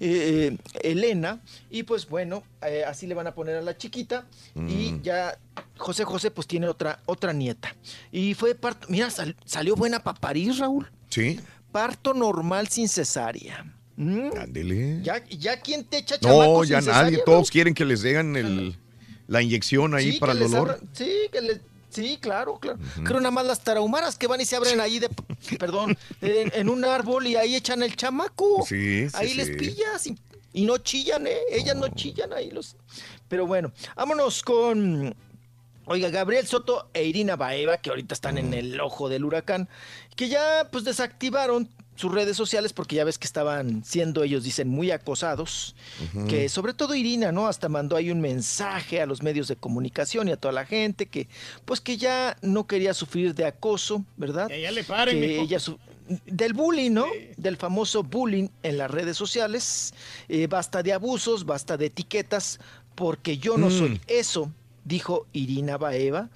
Eh, Elena, y pues bueno, eh, así le van a poner a la chiquita, y Mm. ya José José pues tiene otra, otra nieta. Y fue parto, mira, sal- salió buena para París, Raúl. Sí, Parto normal sin cesárea. Mm. ándele. Ya, ya quién te echa No, ya nadie, cesárea, todos Raúl? quieren que les den el, la inyección ahí Sí, para el dolor. sí, que les- sí, claro, claro. Creo nada más las tarahumaras que van y se abren ahí de, perdón, en, en un árbol y ahí echan el chamaco. Sí, sí, ahí sí. les pillas y, y no chillan, ¿eh? Ellas no chillan ahí los. Pero bueno, vámonos con. Oiga, Gabriel Soto e Irina Baeva, que ahorita están en el ojo del huracán, que ya pues desactivaron sus redes sociales porque ya ves que estaban siendo ellos dicen muy acosados, que sobre todo Irina, ¿no? Hasta mandó ahí un mensaje a los medios de comunicación y a toda la gente que pues que ya no quería sufrir de acoso, ¿verdad? Que ya le paren, que ella su- del bullying, ¿no? Del famoso bullying en las redes sociales. Eh, basta de abusos, basta de etiquetas, porque yo no Mm. soy eso, dijo Irina Baeva.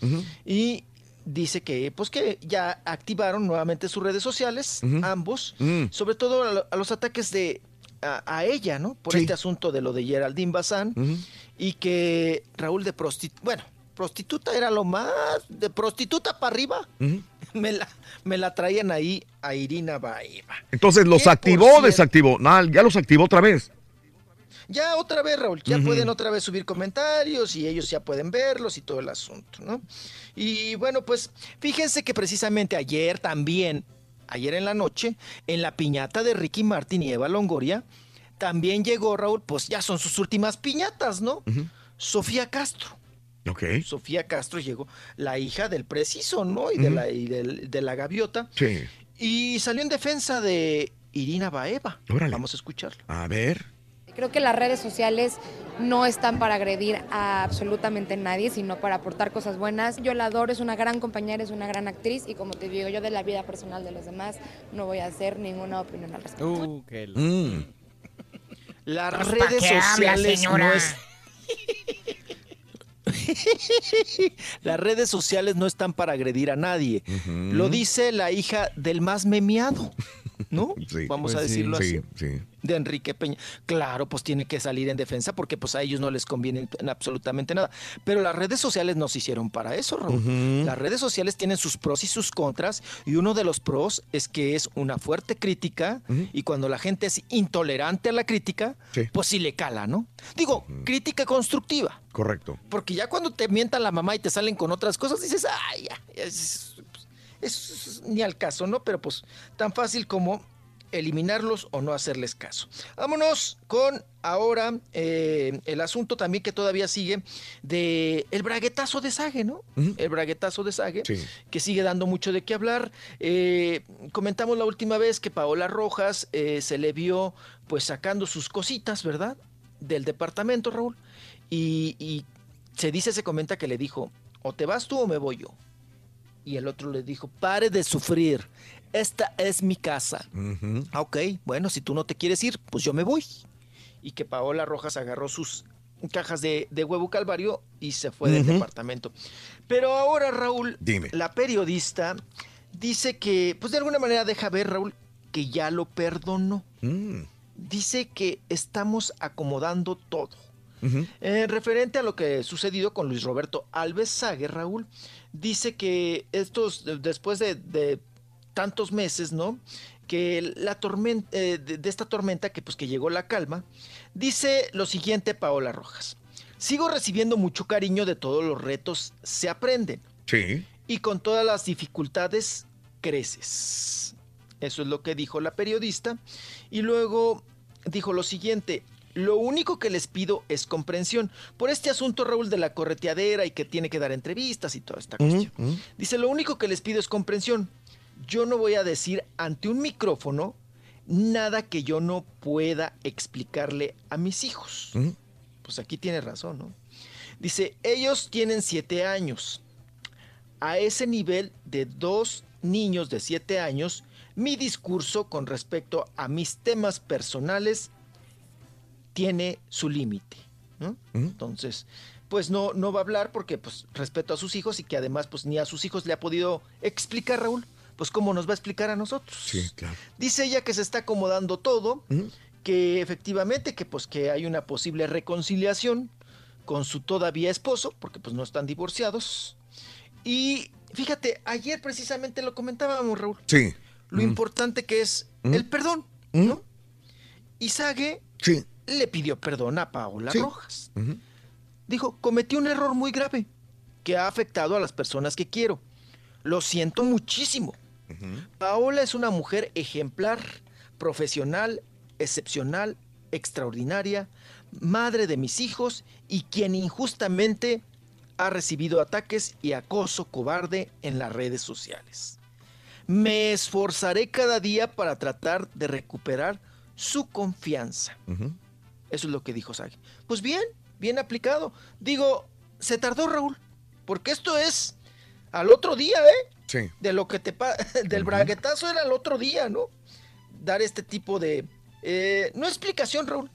Y dice que, pues que ya activaron nuevamente sus redes sociales, ambos, Mm. sobre todo a, a los ataques de a, a ella, ¿no? Por Sí. este asunto de lo de Geraldine Bazán y que Raúl de prostituta, bueno, prostituta era lo más, de prostituta para arriba. Me la, me la traían ahí a Irina Baeva. Entonces, ¿los activó o cierto- desactivó? Nah, ya los activó otra vez. Ya otra vez, Raúl, ya pueden otra vez subir comentarios y ellos ya pueden verlos y todo el asunto, ¿no? Y bueno, pues fíjense que precisamente ayer también, ayer en la noche, en la piñata de Ricky Martin y Eva Longoria, también llegó Raúl, pues ya son sus últimas piñatas, ¿no? Sofía Castro. Ok. Sofía Castro llegó, la hija del preciso, ¿no? Y de, la, y del- de la gaviota. Sí. Y salió en defensa de Irina Baeva. Órale. Vamos a escucharlo. A ver. Creo que las redes sociales no están para agredir a absolutamente nadie, sino para aportar cosas buenas. Yo la adoro, es una gran compañera, es una gran actriz y como te digo, yo de la vida personal de los demás no voy a hacer ninguna opinión al respecto. Uh, Mm. Las Pues, ¿pa' redes qué habla, sociales señora? no es... Las redes sociales no están para agredir a nadie. Lo dice la hija del más memeado, ¿no? Sí. Vamos a Pues sí. decirlo así. Sí, sí. De Enrique Peña. Claro, pues tiene que salir en defensa porque pues a ellos no les conviene en absolutamente nada. Pero las redes sociales no se hicieron para eso, Raúl. Las redes sociales tienen sus pros y sus contras y uno de los pros es que es una fuerte crítica y cuando la gente es intolerante a la crítica, pues sí le cala, ¿no? Digo, crítica constructiva. Correcto. Porque ya cuando te mientan la mamá y te salen con otras cosas, dices, ay, ya, es- es ni al caso, ¿no? Pero pues tan fácil como eliminarlos o no hacerles caso. Vámonos con ahora eh, el asunto también que todavía sigue de el braguetazo de Sage, ¿no? El braguetazo de Sage, que sigue dando mucho de qué hablar. Eh, comentamos la última vez que Paola Rojas eh, se le vio pues sacando sus cositas, ¿verdad? Del departamento, Raúl. Y, y se dice, se comenta que le dijo, o te vas tú o me voy yo. Y el otro le dijo, pare de sufrir, esta es mi casa. Ah, Ok, bueno, si tú no te quieres ir, pues yo me voy. Y que Paola Rojas agarró sus cajas de, de huevo calvario y se fue del departamento. Pero ahora, Raúl, Dime. la periodista dice que, pues de alguna manera deja ver, Raúl, que ya lo perdonó. Mm. Dice que estamos acomodando todo. Eh, referente a lo que ha sucedido con Luis Roberto Alves Sague, Raúl, dice que estos, de- después de, de tantos meses, ¿no? Que la tormenta, de, de esta tormenta, que pues que llegó la calma, dice lo siguiente Paola Rojas. Sigo recibiendo mucho cariño de todos los retos, se aprenden. Sí. Y con todas las dificultades, creces. Eso es lo que dijo la periodista. Y luego dijo lo siguiente. Lo único que les pido es comprensión por este asunto, Raúl, de la correteadera y que tiene que dar entrevistas y toda esta cuestión. Dice, lo único que les pido es comprensión. Yo no voy a decir ante un micrófono nada que yo no pueda explicarle a mis hijos. Pues aquí tiene razón, ¿no? Dice, ellos tienen siete años. A ese nivel de dos niños de siete años, mi discurso con respecto a mis temas personales tiene su límite. ¿no? Entonces, pues no, no va a hablar porque pues respeto a sus hijos y que además pues ni a sus hijos le ha podido explicar Raúl, pues cómo nos va a explicar a nosotros. Sí, claro. Dice ella que se está acomodando todo, que efectivamente que pues que hay una posible reconciliación con su todavía esposo, porque pues no están divorciados. Y fíjate, ayer precisamente lo comentábamos, Raúl, Sí. lo importante que es el perdón, ¿no? Y Sage Sí. Le pidió perdón a Paola Sí. Rojas. Dijo, cometí un error muy grave que ha afectado a las personas que quiero. Lo siento muchísimo. Paola es una mujer ejemplar, profesional, excepcional, extraordinaria, madre de mis hijos y quien injustamente ha recibido ataques y acoso cobarde en las redes sociales. Me esforzaré cada día para tratar de recuperar su confianza. Eso es lo que dijo Sage. Pues bien, bien aplicado. Digo, se tardó Raúl, porque esto es al otro día, ¿eh? Sí. De lo que te pa- del braguetazo era el otro día, ¿no? Dar este tipo de eh, no explicación, Raúl,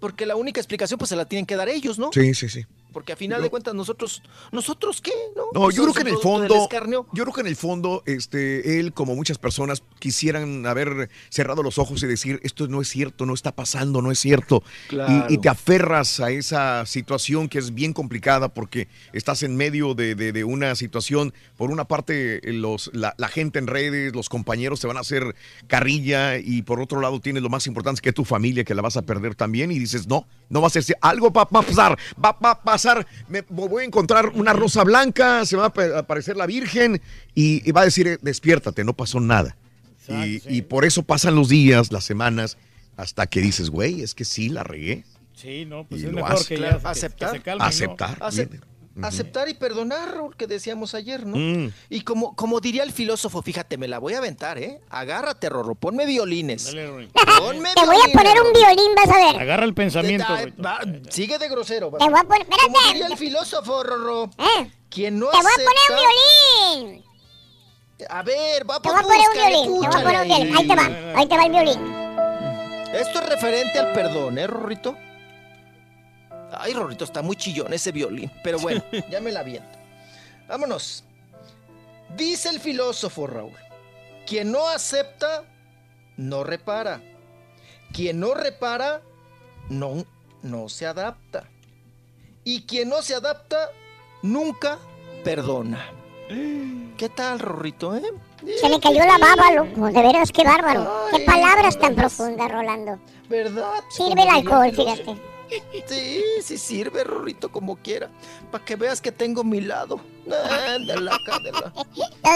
porque la única explicación pues se la tienen que dar ellos, ¿no? Sí, sí, sí. Porque a final de cuentas nosotros nosotros qué, ¿no? No, yo creo que en el fondo, yo creo que en el fondo, este, él, como muchas personas, quisieran haber cerrado los ojos y decir, esto no es cierto, no está pasando, no es cierto. Claro. Y, y te aferras a esa situación que es bien complicada porque estás en medio de, de- de una situación, por una parte, los, la, la gente en redes, los compañeros te van a hacer carrilla y por otro lado tienes lo más importante que es tu familia, que la vas a perder también y dices, no, no va a ser, algo va, a pasar, va, va a pasar, me voy a encontrar una rosa blanca, se va a pa- aparecer la Virgen y, y va a decir, despiértate, no pasó nada. Y, y por eso pasan los días, las semanas, hasta que dices, güey, es que sí, la regué. Sí, no, pues Y es lo mejor hace. que Claro, ya aceptar. que se calmen, ¿no? Aceptar. Aceptar y perdonar, Raúl, que decíamos ayer, ¿no? Mm. Y como, como diría el filósofo, fíjate, me la voy a aventar, ¿eh? Agárrate, Rorro, ponme violines. Ponme Te voy a poner un violín, vas a ver. Agarra el pensamiento. Va, sigue de grosero. va. Te voy a poner. Como diría Espérate. el filósofo, Rorro. ¿Eh? Quien no Te voy a poner un violín. A ver, va Te pues, voy a poner un violín. Te voy a poner un violín. Ahí te va. Ahí te va el violín. Esto es referente al perdón, ¿eh, Rorrito? Ay, Rorrito, está muy chillón ese violín. Pero bueno, ya me la aviento. Vámonos. Dice el filósofo, Raúl. Quien no acepta, no repara. Quien no repara, no, no se adapta. Y quien no se adapta, nunca perdona. ¿Qué tal, Rorrito, eh? Se me cayó la baba, loco. De veras, qué bárbaro. Qué palabras tan profundas, Rolando. ¿Verdad? Sirve el alcohol, filósofo. fíjate. Sí, sí sirve, Rorrito, como quiera. Para que veas que tengo mi lado. Ándala,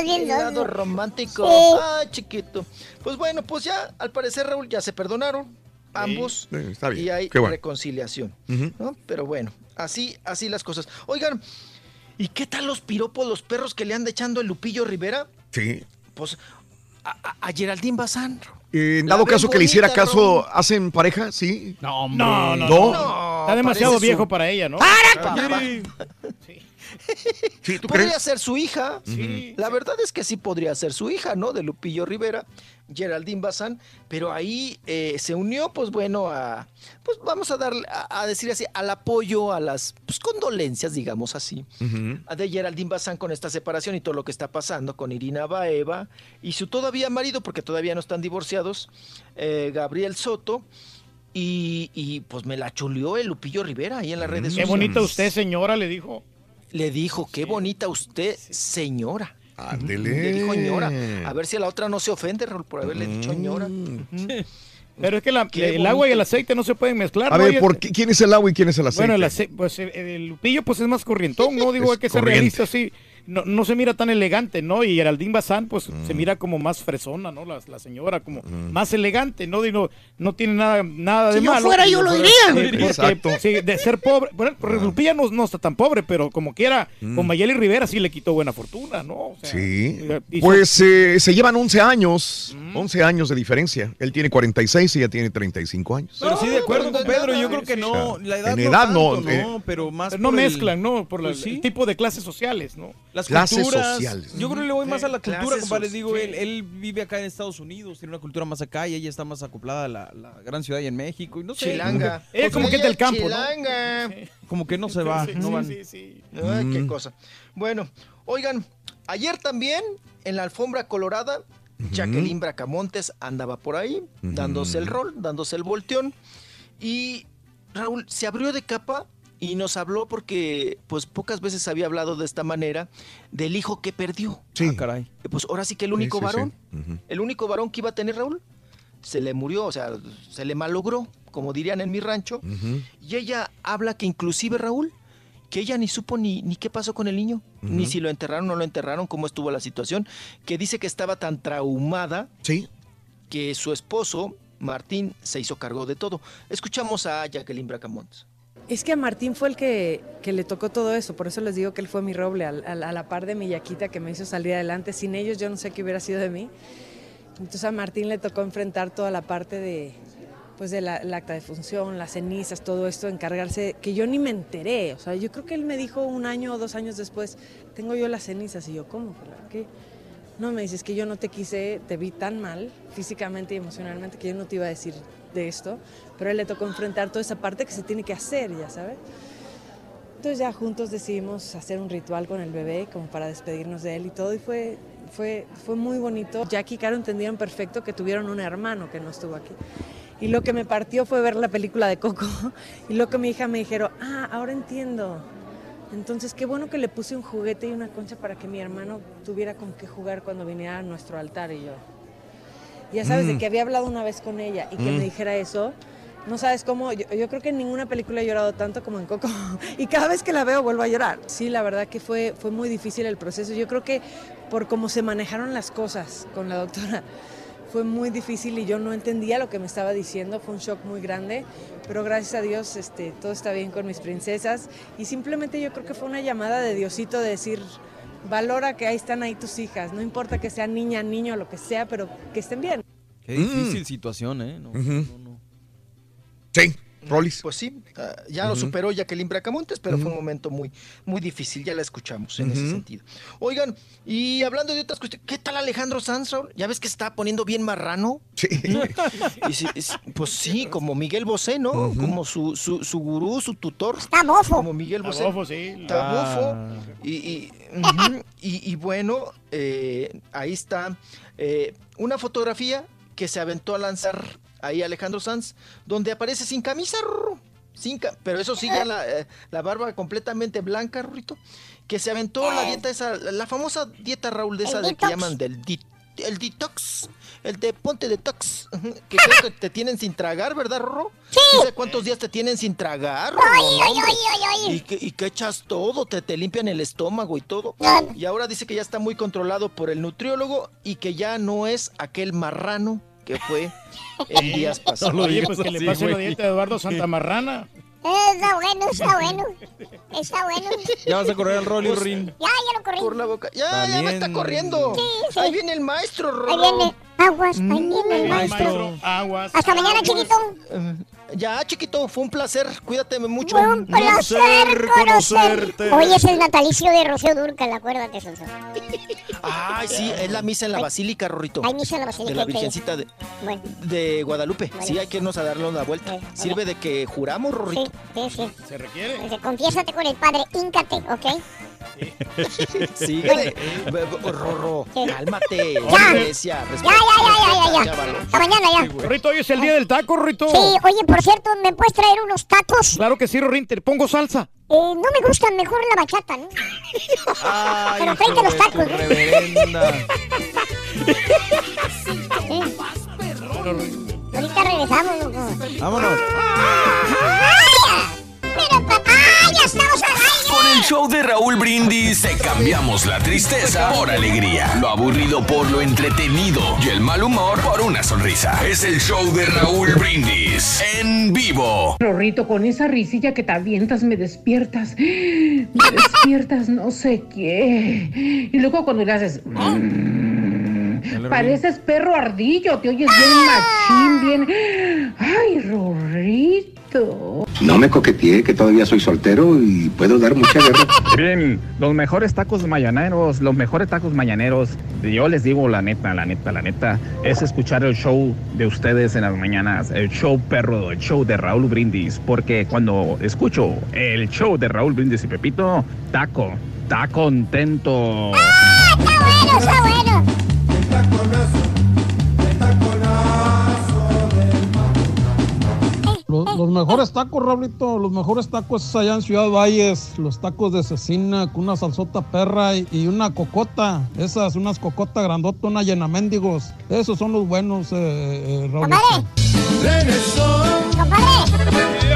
bien Mi lado romántico. Sí. Ay, chiquito. Pues bueno, pues ya, al parecer, Raúl, ya se perdonaron. Ambos. Sí, está bien. Y hay bueno. reconciliación. Pero bueno, así, así las cosas. Oigan, ¿y qué tal los piropos, los perros que le anda echando el Lupillo Rivera? Sí. Pues a, a- Geraldine Bazán. Eh, en dado caso que le hiciera bonita, caso. ¿hacen pareja? Sí. No, hombre. No, no, ¿No? no. Está demasiado parece viejo su- para ella, ¿no? Papá. Sí, ¿tú Podría crees? ser su hija. Sí. La verdad es que sí podría ser su hija, ¿no? De Lupillo Rivera, Geraldine Bazán. Pero ahí eh, se unió, pues bueno, a. Pues vamos a darle, a, a decir así, al apoyo, a las pues, condolencias, digamos así, de Geraldine Bazán con esta separación y todo lo que está pasando con Irina Baeva y su todavía marido, porque todavía no están divorciados, eh, Gabriel Soto. Y, y, pues me la chuleó el Lupillo Rivera ahí en las redes Qué sociales. bonita usted, señora, le dijo. Le dijo, qué bonita usted, señora. Ándele. Le dijo ñora. A ver si a la otra no se ofende, Raúl, por haberle dicho ñora. Pero es que la- el agua y el aceite no se pueden mezclar. A ¿no? ver, ¿por qué- ¿quién es el agua y quién es el aceite? Bueno, el, ace- pues el, el Lupillo pues es más corrientón, ¿no? Digo, Es hay que ser realista, sí. No, no se mira tan elegante, ¿no? Y Geraldine Bazán, pues Mm. se mira como más fresona, ¿no? La, la señora, como más elegante, ¿no? Digo, no tiene nada, nada de Si yo malo. fuera, yo lo diría. porque, Exacto. sí, de ser pobre. Bueno, Lupilla no, no está tan pobre, pero como quiera, con Mayeli Rivera sí le quitó buena fortuna, ¿no? O sea, Mm. Sí. hizo- Pues eh, se llevan 11 años. 11 años de diferencia. Él tiene 46 y ella tiene 35 años. Pero sí, de acuerdo No, con no, Pedro, no, yo creo que no, la edad En no edad no, tanto, eh. ¿no? Pero más pero no el- mezclan, ¿no? Por la- Pues sí. el tipo de clases sociales, ¿no? Las Clases culturas. sociales. Yo creo que le voy más a la cultura, compadre. Digo, sí. él, él vive acá en Estados Unidos, tiene una cultura más acá y ella está más acoplada a la, la gran ciudad y en México. Y no sé. Chilanga. Ella como que es del campo, ¿no? Chilanga. Como que no se va. Sí, no sí, van. sí, sí. Ay, Mm. qué cosa. Bueno, oigan, ayer también en la alfombra colorada, Jacqueline Bracamontes andaba por ahí, dándose el rol, dándose el volteón. Y Raúl se abrió de capa y nos habló porque, pues, pocas veces había hablado de esta manera del hijo que perdió. Sí. Ah, caray. Pues ahora sí que el único Sí, sí, sí. varón, el único varón que iba a tener Raúl, se le murió, o sea, se le malogró, como dirían en mi rancho. Y ella habla que inclusive Raúl, que ella ni supo ni, ni qué pasó con el niño, ni si lo enterraron o no lo enterraron, cómo estuvo la situación, que dice que estaba tan traumada Sí. que su esposo, Martín, se hizo cargo de todo. Escuchamos a Jacqueline Bracamontes. Es que a Martín fue el que, que le tocó todo eso, por eso les digo que él fue mi roble, a, la par de mi yaquita que me hizo salir adelante. Sin ellos yo no sé qué hubiera sido de mí. Entonces a Martín le tocó enfrentar toda la parte de, pues de la, acta de función, las cenizas, todo esto, encargarse, que yo ni me enteré. O sea, yo creo que él me dijo un año o dos años después, tengo yo las cenizas. Y yo, ¿cómo? ¿Por qué? No, me dices que yo no te quise, te vi tan mal físicamente y emocionalmente que yo no te iba a decir de esto, pero a él le tocó enfrentar toda esa parte que se tiene que hacer, ya sabes. Entonces ya juntos decidimos hacer un ritual con el bebé como para despedirnos de él y todo y fue, fue, fue muy bonito. Jackie y Caro entendieron perfecto que tuvieron un hermano que no estuvo aquí. Y lo que me partió fue ver la película de Coco y lo que mi hija me dijeron, ah, ahora entiendo. Entonces, qué bueno que le puse un juguete y una concha para que mi hermano tuviera con qué jugar cuando viniera a nuestro altar y yo. Ya sabes, de Mm. que había hablado una vez con ella y que Mm. me dijera eso. No sabes cómo, yo, yo creo que en ninguna película he llorado tanto como en Coco. Y cada vez que la veo vuelvo a llorar. Sí, la verdad que fue, fue muy difícil el proceso. Yo creo que por cómo se manejaron las cosas con la doctora, fue muy difícil y yo no entendía lo que me estaba diciendo. Fue un shock muy grande. Pero gracias a Dios este, todo está bien con mis princesas. Y simplemente yo creo que fue una llamada de Diosito de decir, valora que ahí están ahí tus hijas. No importa que sea niña, niño, lo que sea, pero que estén bien. Qué difícil situación, ¿eh? No, no, no. Sí, Rolis. Pues sí, ah, ya lo superó Jacqueline Bracamontes, pero fue Ujú. un momento muy, muy difícil, ya la escuchamos en ese sentido. Oigan, y hablando de otras cuestiones, ¿qué tal Alejandro Sanz, Raúl? ¿Ya ves que se está poniendo bien marrano? Sí. Y sí, es- pues sí, como Miguel Bosé, ¿no? Como su, su, su gurú, su tutor. Está bofo. Como Miguel Está Bosé. bofo, sí. Está Ah. bofo. Y, y, ujú, y- y bueno, eh, ahí está eh, una fotografía que se aventó a lanzar ahí Alejandro Sanz, donde aparece sin camisa, sin ca- pero eso sí, ya la, eh, la barba completamente blanca, Rurito, que se aventó la dieta esa, la famosa dieta Raúl de esa de que llaman del el detox, el de ponte detox, que creo que te tienen sin tragar, ¿verdad, Rorro? Sí. cuántos días te tienen sin tragar, Rorro? Ay, No, ay, hombre. ay, ay, ay. Y que, y que echas todo, te, te limpian el estómago y todo. Y ahora dice que ya está muy controlado por el nutriólogo y que ya no es aquel marrano que fue en días pasados. Oye, pues que le pase la dieta de Eduardo Santamarrana. Está bueno, está bueno. Está bueno. Ya vas a correr al Rolly, Pues, Rin. Ya, ya lo corrí. Por la boca. Ya, ya me está También. corriendo. Sí, sí. Ahí viene el maestro, Ahí Rorro. viene. Aguas, ahí viene el Ahí maestro. Aguas. Hasta mañana, chiquito. Eh, Ya, chiquito, fue un placer. Cuídate mucho. Fue un placer conocerte. Hoy es el natalicio de Rocío Durcal, acuérdate, Sonso. Ay, sí, es la misa en la basílica, Rorrito. Hay misa en la basílica, De la. Virgencita de, Bueno, de Guadalupe. Vale. Sí, hay que irnos a darle una vuelta. Sirve de que juramos, Rorrito. sí, sí, sí. Se requiere. Confiésate con el padre, íncate, ¿ok? Síguele. Be- be- Rorro, cálmate. Ya. Iglesia, Ya, ya, ya, ya, ya. Hasta mañana ya. Rorrito, hoy es el día del taco, Rorrito. Sí, oye, por cierto, ¿me puedes traer unos tacos? Claro que sí, Rorín, te pongo salsa. Eh, no me gustan, mejor la bachata, ¿no? Ay, Pero tráete los tacos. Ahorita regresamos, loco. Vámonos. Pero papá, ya estamos al aire. El show de Raúl Brindis te cambiamos la tristeza por alegría, lo aburrido por lo entretenido y el mal humor por una sonrisa. Es el show de Raúl Brindis en vivo. Rorrito, con esa risilla que te avientas me despiertas. Me despiertas no sé qué. Y luego cuando le haces... mm, pareces perro ardillo, te oyes bien machín, bien... Ay, Rorrito. No me coqueteé, que todavía soy soltero y puedo dar mucha guerra. Bien, los mejores tacos mañaneros, los mejores tacos mañaneros, yo les digo la neta, la neta, la neta, es escuchar el show de ustedes en las mañanas, el show perro, el show de Raúl Brindis, porque cuando escucho el show de Raúl Brindis y Pepito, taco, está contento. Bueno, está bueno. Los, los mejores tacos, Raulito, los mejores tacos es allá en Ciudad Valles, los tacos de cecina con una salsota perra y, y una cocota, esas, unas cocota grandota, una llena mendigos, esos son los buenos, eh, eh, Raulito.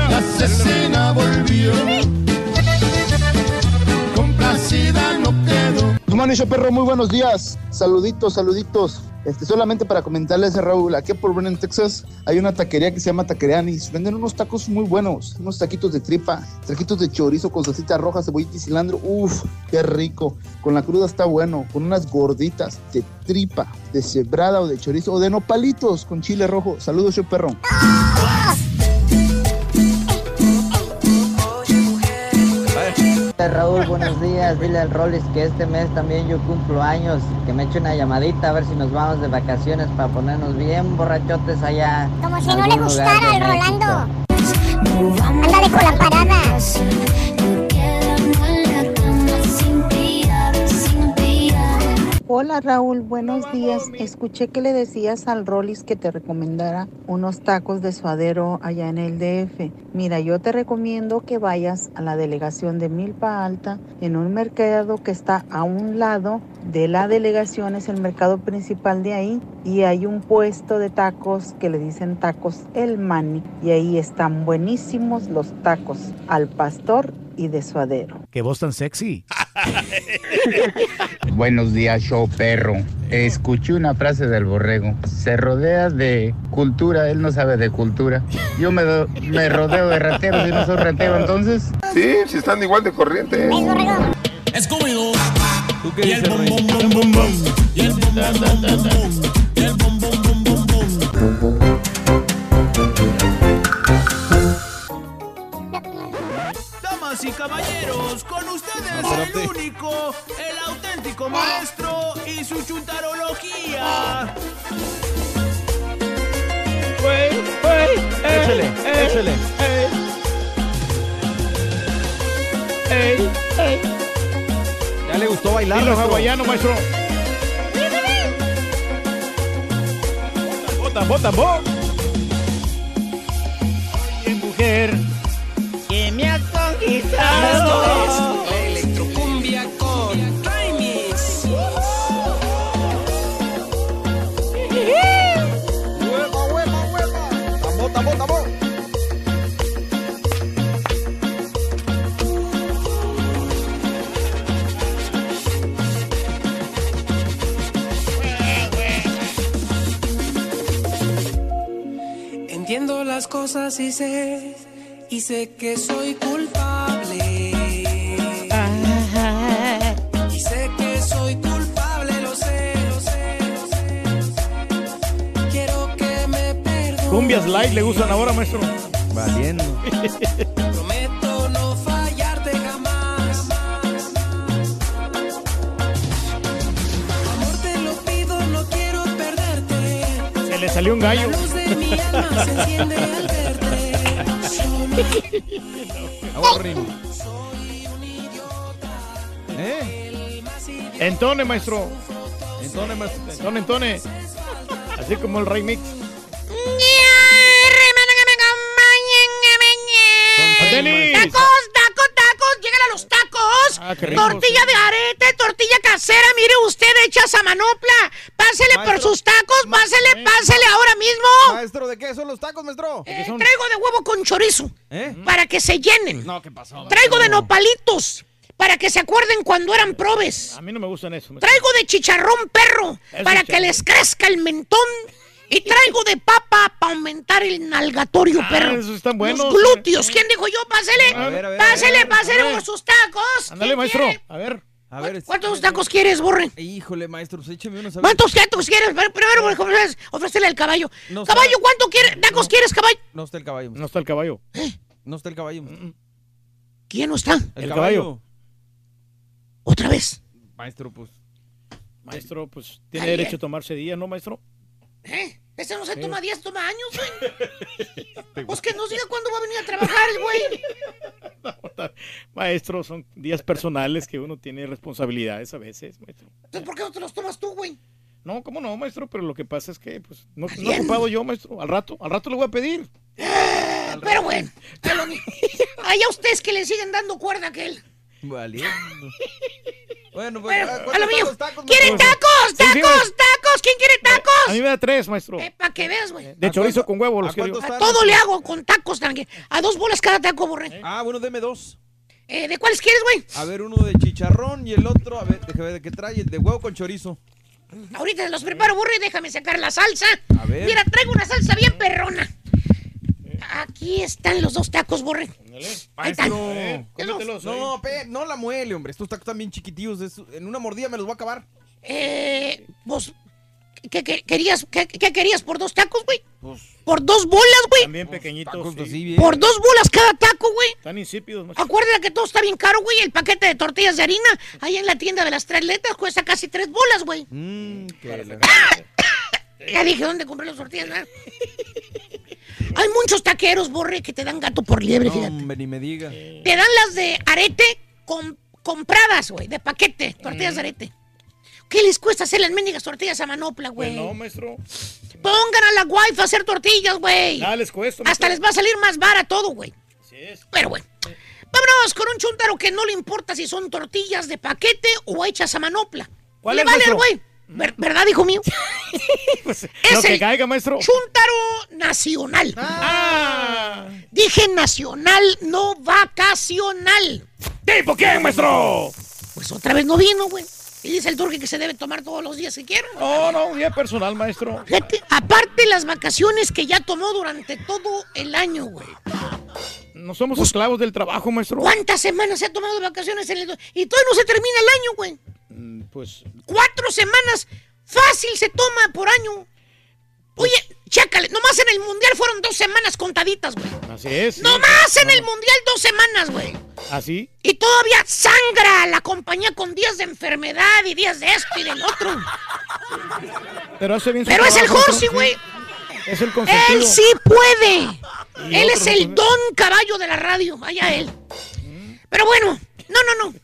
La asesina volvió. Guzmán y perro, muy buenos días. Saluditos, saluditos. Este, solamente para comentarles a Raúl, aquí por Brennan, Texas, hay una taquería que se llama Taquería Anis. Venden unos tacos muy buenos, unos taquitos de tripa, taquitos de chorizo con salsita roja, cebollita y cilantro. Uf, qué rico. Con la cruda está bueno, con unas gorditas de tripa, de cebrada o de chorizo o de nopalitos con chile rojo. Saludos, yo perro. Raúl. Buenos días. Dile al Rollis que este mes también yo cumplo años. Que me eche una llamadita a ver si nos vamos de vacaciones para ponernos bien borrachotes allá. Como si no le gustara al. Rolando. Ándale con la parada. Hola Raúl, buenos días. Escuché que le decías al Rollis que te recomendara unos tacos de suadero allá en el DF. Mira, yo te recomiendo que vayas a la delegación de Milpa Alta en un mercado que está a un lado de la delegación, es el mercado principal de ahí y hay un puesto de tacos que le dicen tacos El Mani y ahí están buenísimos los tacos al pastor y de suadero. Que vos tan sexy. Buenos días, show perro. Escuché una frase del borrego. Se rodea de cultura, él no sabe de cultura. Yo me, do- me rodeo de rateros y no soy ratero, entonces. Sí, si están igual de corriente. ¿Tú qué dices, Rey? Y el bom, bom, bom, bom, bom. Y el bom, y caballeros, con ustedes el único, el auténtico maestro y su chuntarología. Échale, échale. Ya le gustó bailar. Dilo maestro. hawaiano, maestro. Bota, bota, bota. Oye, mujer, conquistado. La electrocumbia con Timis. Hueva, hueva, hueva. Tambo, tambo, tambo. Entiendo las cosas y sé, y sé que soy culpable. Cumbias light le gustan ahora, maestro. Valiendo. Prometo no fallarte jamás. Amor, te lo pido, no quiero perderte. Se le salió un gallo. La luz de mi alma se enciende al verte. Ahorren. ¿Eh? Entone, maestro. Entone, maestro. Entone, entone. Así como el remix. Qué rico, tortilla de arete, tortilla casera, mire usted, hechas a manopla. Pásele por sus tacos, pásele, pásele ahora mismo. Maestro, ¿de qué son los tacos, maestro? Eh, traigo de huevo con chorizo, ¿Eh? para que se llenen. No, ¿qué pasó? Traigo de nopalitos, para que se acuerden cuando eran probes. A mí no me gustan eso. maestro. Traigo de chicharrón perro, para que les crezca el mentón. Y traigo de papa para aumentar el nalgatorio, Ah, perro. esos están buenos. Los glúteos. ¿Quién dijo yo? Pásele. A ver, a ver, pásele, a ver, pásele por sus tacos. Ándale, ¿Quién maestro. quiere? A ver. A ver, ¿Cuántos tacos quieres, Borre? Híjole, maestro, pues écheme unos. ¿Cuántos tacos quieres? Primero, ofrécele al caballo. No caballo, sabe. ¿cuánto quieres? ¿Tacos quieres, caballo? No está el caballo. No está el caballo. No está el caballo. maestro. ¿Quién no está? El, El caballo. caballo. ¿Otra vez? Maestro, pues. Maestro, pues tiene Ay, derecho eh. a tomarse día, ¿no, maestro? ¿Eh? Ese no se toma 10, toma años, güey. Pues que nos diga cuándo va a venir a trabajar el güey. Maestro, son días personales que uno tiene responsabilidades a veces, maestro. Entonces, ¿por qué no te los tomas tú, güey? No, ¿cómo no, maestro? Pero lo que pasa es que, pues, no, no ocupado yo, maestro. Al rato, al rato le voy a pedir. Pero bueno, a lo- allá ustedes que le siguen dando cuerda a aquel. Valiendo. Bueno, pues. Bueno, ah, a ¿cuántos lo mío. tacos, tacos, ¿Quieren tacos? Sí, sí, ¡Tacos, tacos! ¿Quién quiere A mí tacos? me da tres, maestro. Eh, para que veas, güey. De chorizo con huevo los ¿A quiero A todo le hago con tacos, tranqui. A dos bolas cada taco, borré. Ah, bueno, deme dos. Eh, ¿De cuáles quieres, güey? A ver, uno de chicharrón y el otro, a ver, déjame ver de qué trae, el de huevo con chorizo. Ahorita los preparo, burro, y déjame sacar la salsa. A ver. Mira, traigo una salsa bien perrona. Aquí están los dos tacos, borre. Ahí están. Maestro. Eh, cómetelos, No, pe, no la muele, hombre. Estos tacos están bien chiquitillos. es- en una mordida me los voy a acabar. Eh, pues, ¿Qué, qué querías, qué, qué querías por dos tacos, güey? Por dos bolas, güey. También pequeñitos. sí. Por dos bolas cada taco, güey. Están insípidos, maestro. Acuérdate que todo está bien caro, güey. El paquete de tortillas de harina ahí en la tienda de las tres letras cuesta casi tres bolas, güey. Mm, Ya dije dónde compré las tortillas, ¿verdad? Hay muchos taqueros, borre, que te dan gato por liebre, No, fíjate. hombre, ni me diga. Te dan las de arete com- compradas, güey, de paquete, tortillas de arete. ¿Qué les cuesta hacer las mendigas tortillas a manopla, güey? Pues no, maestro. Pongan a la wife a hacer tortillas, güey. Nada les cuesta. Hasta maestro. les va a salir más vara todo, güey. Así es. Pero bueno. Vámonos con un chuntaro que no le importa si son tortillas de paquete o hechas a manopla. ¿Cuál le es, vale güey. Ver- ¿Verdad, hijo mío? Pues, Es lo que el caiga, maestro. Chuntaro nacional. Ah. Dije nacional, no vacacional. ¿Tipo quién, maestro? Pues otra vez no vino, güey. Y dice el turque que se debe tomar todos los días que quiera. No, no, un día personal, maestro. Aparte las vacaciones que ya tomó durante todo el año, güey. No somos esclavos del trabajo, maestro. ¿Cuántas semanas se ha tomado de vacaciones en el... Y todavía no se termina el año, güey. Mm, Pues Cuatro semanas fácil se toma por año. Oye, chécale, nomás en el Mundial fueron dos semanas contaditas, güey. así es. sí. Nomás en el Mundial dos semanas, güey. Así. Y todavía sangra la compañía con días de enfermedad y días de esto y del otro. Pero hace bien Pero es el maestro. güey. Es el consentido. Él sí puede. Y Él es el don caballo de la radio. Allá él. Pero bueno, no, no, no.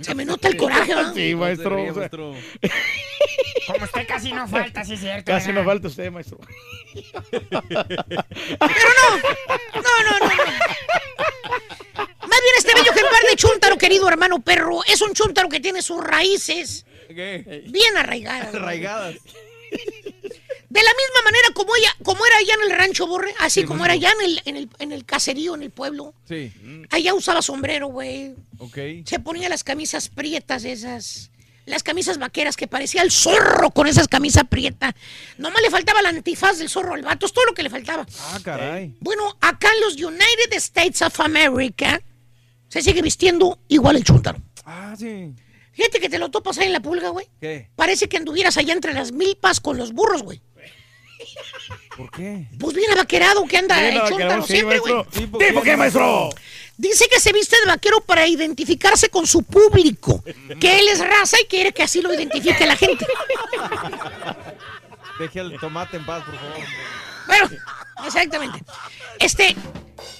Se me nota el coraje, ¿verdad? Sí, maestro. o sea, Como usted casi no falta, sí es cierto. casi nos falta usted, maestro. No, no, no, no. Más bien este bello ejemplar de chúntaro, querido hermano perro, es un chúntaro que tiene sus raíces bien arraigadas. Arraigadas. De la misma manera como ella, como era allá en el rancho Borre, así como era allá en el, en el, en el caserío, en el pueblo. Sí. Allá usaba sombrero, güey. Ok. Se ponía las camisas prietas esas. Las camisas vaqueras que parecía el zorro con esas camisas prietas. Nomás le faltaba la antifaz del zorro al vato, es todo lo que le faltaba. Ah, caray. Bueno, acá en los United States of America se sigue vistiendo igual el chúntaro. Ah, sí. Fíjate que te lo topas ahí en la pulga, güey. ¿Qué? Parece que anduvieras allá entre las milpas con los burros, güey. ¿Por qué? Pues bien vaquerado que anda el vaquerado, sí, siempre, güey. maestro. ¿Tipo ¿Tipo qué, maestro? Dice que se viste de vaquero para identificarse con su público. Que él es raza y quiere que así lo identifique la gente. Deje el tomate en paz, por favor. Bueno, exactamente. Este,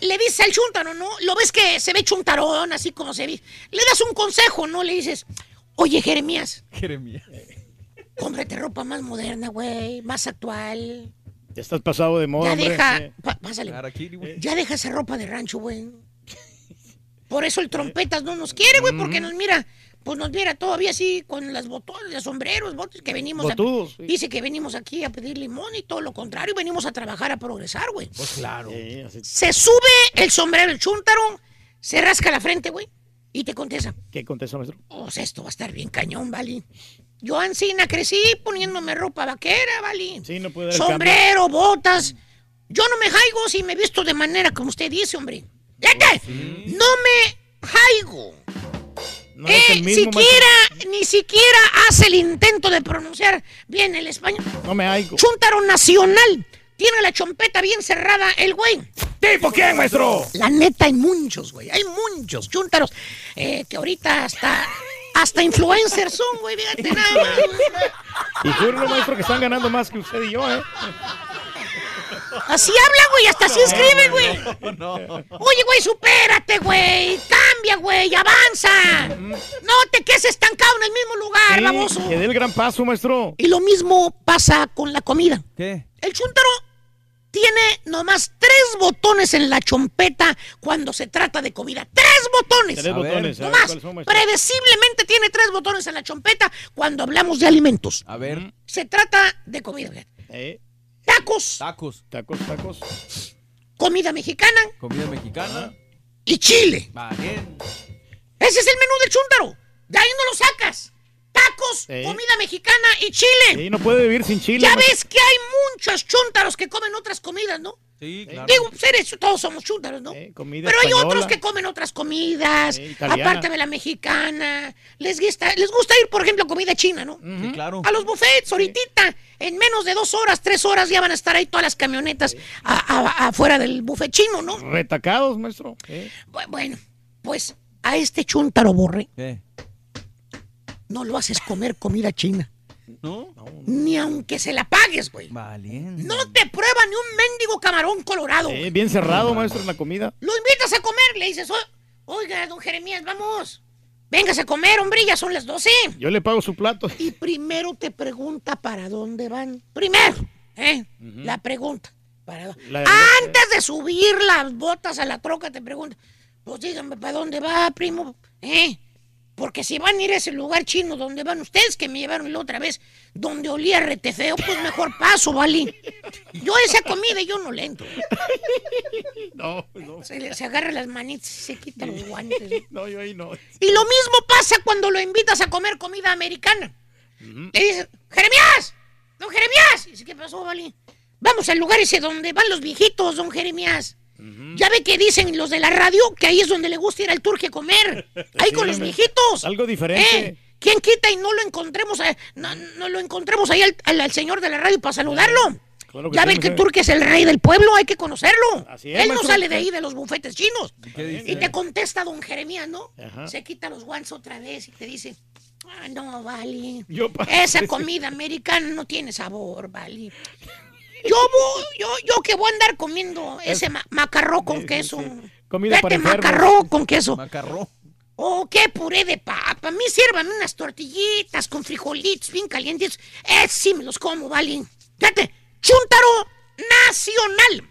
le dice al chúntaro, ¿no? Lo ves que se ve chuntarón, así como se ve. Le das un consejo, ¿no? Le dices, oye, Jeremías, Jeremías. cómprate ropa más moderna, güey, más actual. Ya estás pasado de moda, Ya hombre. deja, pa- pásale. Ya deja esa ropa de rancho, güey. Por eso el trompetas no nos quiere, güey, porque nos mira, pues nos mira todavía así con las botones, los sombreros, botes que venimos Botudos, a, sí. Dice que venimos aquí a pedir limón y todo lo contrario, venimos a trabajar, a progresar, güey. Pues claro. Sí, así- Se sube el sombrero, el chúntaro, se rasca la frente, güey, y te contesta, ¿Qué contestó, maestro? pues esto va a estar bien cañón, ¿vale? Yo ansina crecí poniéndome ropa vaquera, ¿vale? Sí, no puede dar Sombrero, botas. Yo no me jaigo si me visto de manera como usted dice, hombre. ¡Fíjate! No me jaigo. No Eh, siquiera, ni siquiera hace el intento de pronunciar bien el español. No me haigo. Chúntaro nacional. Tiene la chompeta bien cerrada el güey. ¿Tipo quién, maestro? La neta, hay muchos, güey. Hay muchos chúntaros eh, que ahorita hasta, hasta influencers son, güey. Fíjate nada más, güey. Y juro, maestro, que están ganando más que usted y yo, ¿eh? Así habla, güey. Hasta así escribe, güey. No. Oye, güey, supérate, güey. Cambia, güey. Avanza. No te quedes estancado en el mismo lugar, Sí, baboso. que dé el gran paso, maestro. Y lo mismo pasa con la comida. ¿Qué? El chúntaro tiene nomás tres botones en la chompeta cuando se trata de comida. ¡Tres botones! Tres A botones. ver, Nomás, predeciblemente tiene tres botones en la chompeta cuando hablamos de alimentos. A ver. Se trata de comida. Eh, Tacos, Tacos. tacos, tacos. comida mexicana Comida mexicana. y chile. Va bien. Ese es el menú del chúntaro. De ahí no lo sacas. Tacos, comida mexicana y chile. Sí, no puede vivir sin chile. Ya ves que hay muchos chúntaros que comen otras comidas, ¿no? Sí, claro. Digo, seres, todos somos chúntaros, ¿no? comida Pero hay otros que comen otras comidas, aparte de la mexicana. Les gusta, les gusta ir, por ejemplo, a comida china, ¿no? Sí, claro. A los buffets, ahorita, en menos de dos horas, tres horas, ya van a estar ahí todas las camionetas a- a- afuera del buffet chino, ¿no? Retacados, maestro. Eh. Bu- Bueno, pues a este chúntaro borre ¿Qué? No lo haces comer comida china. ¿No? Ni aunque se la pagues, güey. Valiente. No te prueba ni un mendigo camarón colorado. Eh, bien cerrado, maestro, en la comida. Lo invitas a comer, le dices, "O- oiga, don Jeremías, vamos. Véngase a comer, hombre, ya son las 12. Yo le pago su plato. Y primero te pregunta para dónde van. Primero, ¿eh? La pregunta. ¿para dó- La- Antes de subir las botas a la troca, te pregunta, pues díganme, ¿para dónde va, primo? ¿Eh? Porque si van a ir a ese lugar chino donde van ustedes, que me llevaron la otra vez, donde olía rete feo, pues mejor paso, ¿vale? Yo esa comida yo no le entro. No, no. Se, le- agarra las manitas y se quita los guantes. No, yo ahí no. Y lo mismo pasa cuando lo invitas a comer comida americana. Le dices, Jeremías, don Jeremías. Y dice, ¿qué pasó, Vali? Vamos al lugar ese donde van los viejitos, don Jeremías. Ya ve que dicen los de la radio que ahí es donde le gusta ir al turque a comer. Ahí Sí, con los viejitos. Algo diferente. ¿Eh? ¿Quién quita y no lo encontremos, a- no, no lo encontremos ahí al, al- al señor de la radio para saludarlo? Claro ya ve que. Turque es el rey del pueblo, hay que conocerlo. Así es, Él no sale de ahí de los bufetes chinos. Y te contesta don Jeremías, ¿no? Ajá. Se quita los guantes otra vez y te dice, ah, no, vale. Esa comida americana no tiene sabor, vale. Yo voy, yo, yo que voy a andar comiendo ese ma- macarró con queso. Comida para Vete enfermos. macarró con queso. Macarró. Oh, qué puré de papa. A mí sírvame unas tortillitas con frijolitos bien calientes. Eh, sí me los como, vale. Fíjate, chúntaro nacional.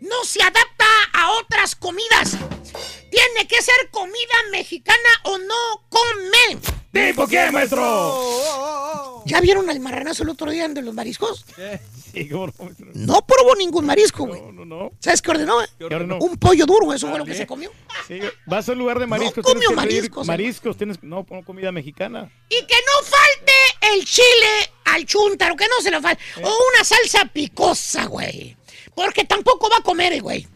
No se adapta a otras comidas. Tiene que ser comida mexicana o no come. ¿Tipo qué, maestro? ¿Ya vieron al marranazo el otro día de los mariscos? Sí, no. No probó ningún marisco, güey. No, no, no. ¿Sabes qué ordenó? ¿Qué ordenó? Un pollo duro, eso fue lo que se comió. Sí, vas al lugar de mariscos. comió que pedir mariscos, Mariscos, tienes no, no comida mexicana. Y que no falte el chile al chúntaro, que no se lo falte. O una salsa picosa, güey. Porque tampoco va a comer, eh, güey.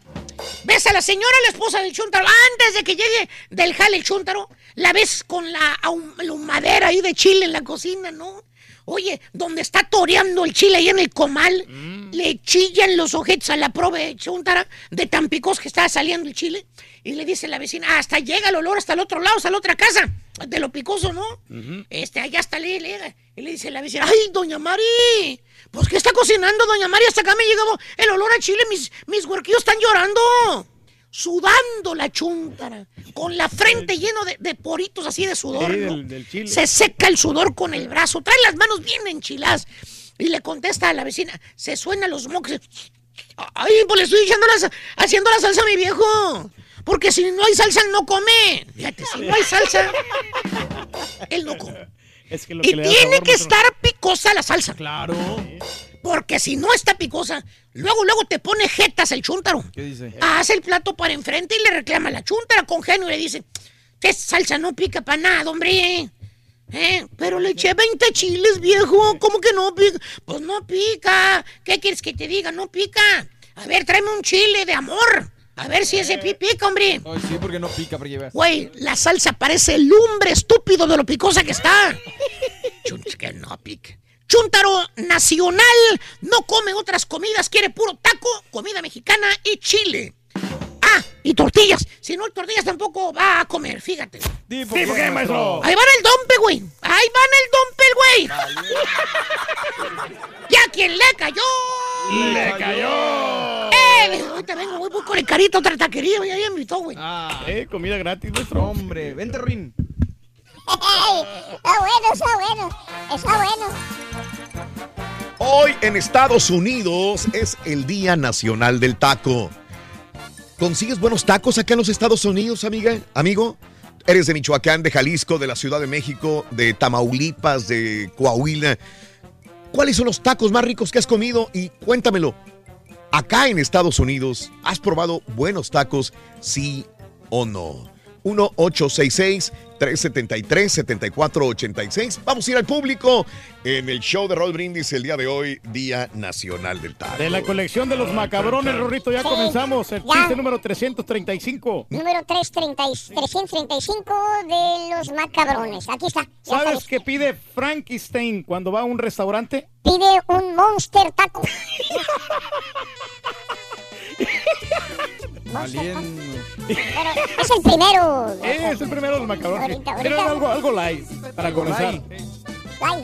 Ves a la señora, la esposa del chúntaro, antes de que llegue del jale el chúntaro, la ves con la, la humadera ahí de chile en la cocina, ¿no? Oye, donde está toreando el chile ahí en el comal, le chillan los ojetos a la prove de tan picos que estaba saliendo el chile. Y le dice la vecina, hasta llega el olor hasta el otro lado, hasta la otra casa, de lo picoso, ¿no? Este, allá está le llega. Y le dice la vecina, ¡ay, doña Mari! Pues, ¿qué está cocinando, doña Mari? Hasta acá me llegó el olor a chile, mis, mis huerquillos están llorando. Sudando la chúntara, con la frente lleno de, de poritos así de sudor. Sí, ¿no? del- del chile. Se seca el sudor con el brazo, trae las manos bien enchiladas. Y le contesta a la vecina, se suena los mocos. Ay, pues le estoy echando la, haciendo la salsa a mi viejo. Porque si no hay salsa, él no come. Fíjate, si no hay salsa, él no come. Es que lo Y que tiene que estar picosa la salsa. Claro. Porque si no está picosa, luego, luego te pone jetas el chúntaro. ¿Qué dice? Hace el plato para enfrente y le reclama a la chúntara con genio y le dice, que salsa no pica para nada, hombre. ¿Eh? Pero le eché 20 chiles, viejo. ¿Cómo que no pica? Pues no pica. ¿Qué quieres que te diga? No pica. A ver, tráeme un chile de amor. A ver si ese pi pica, hombre. Ay, sí, porque no pica para llevar. Güey, la salsa parece lumbre estúpido de lo picosa que está. Chun- que no pique. Chuntaro nacional no come otras comidas, quiere puro taco, comida mexicana y chile. Ah, y tortillas. Si no hay tortillas tampoco va a comer, fíjate. ¿Tipo ¿Tipo qué, maestro? Ahí van el dompe, güey. Ahí van el dompe, güey. Ya quien le cayó. ¡Le cayó! Eh, ahorita vengo, güey, voy con el carito otra taquería, güey, ya me invitó, güey. Ah, Eh, comida gratis, maestro. hombre, vente, Rin. Está bueno, está bueno, está bueno. Hoy en Estados Unidos es el Día Nacional del Taco. ¿Consigues buenos tacos acá en los Estados Unidos, amiga? Amigo, eres de Michoacán, de Jalisco, de la Ciudad de México, de Tamaulipas, de Coahuila. ¿Cuáles son los tacos más ricos que has comido? Y cuéntamelo. Acá en Estados Unidos, ¿has probado buenos tacos? Sí o no. 1-866-373-7486. Vamos a ir al público en el show de Roll Brindis el día de hoy, Día Nacional del Taco. De la colección de los macabrones, Rorrito, ya Sí, comenzamos. El ya. chiste número 335. Número 330 y- 335 de los macabrones. Aquí está ¿Sabes qué pide Frankenstein cuando va a un restaurante? Pide un Monster Taco. Pero es el primero. Es el primero los macabrones. Ahorita, ahorita. Pero algo, algo light para comenzar. Ay.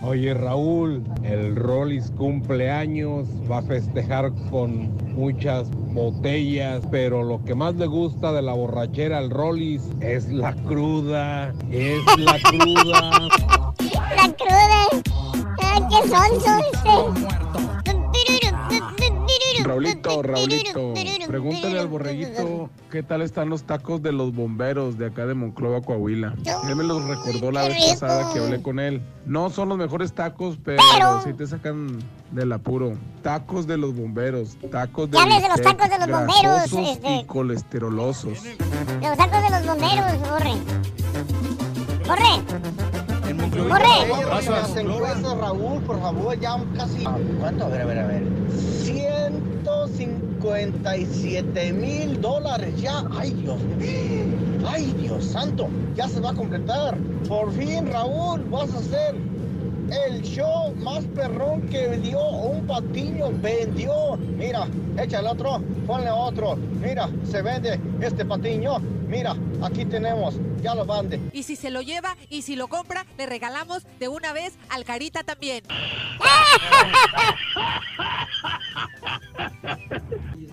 Oye Raúl, el Rollis cumpleaños, va a festejar con muchas botellas, pero lo que más le gusta de la borrachera al Rollis es la cruda, es la cruda. La cruda. Ay, qué sonso este. Raulito, Raulito, pregúntale al borreguito qué tal están los tacos de los bomberos de acá de Monclova, Coahuila. Él me los recordó la vez pasada que hablé con él. No son los mejores tacos, pero, sí te sacan del apuro. Tacos de los bomberos, tacos de Ya hables de los tacos de los bomberos, grasosos este. y colesterolosos. Los tacos de los bomberos, borre. Borre. Las encuestas, Raúl, por favor, ya casi. ¿Cuánto? A ver, a ver, a ver. 157 mil dólares ya. Ay, Dios. Ay, Dios santo. Ya se va a completar. Por fin, Raúl, vas a hacer el show más perrón que dio un patiño. Vendió. Mira, échale otro. Ponle otro. Mira, se vende este patiño. Mira, aquí tenemos. Ya lo vende. Y si se lo lleva y si lo compra, le regalamos de una vez al Carita también.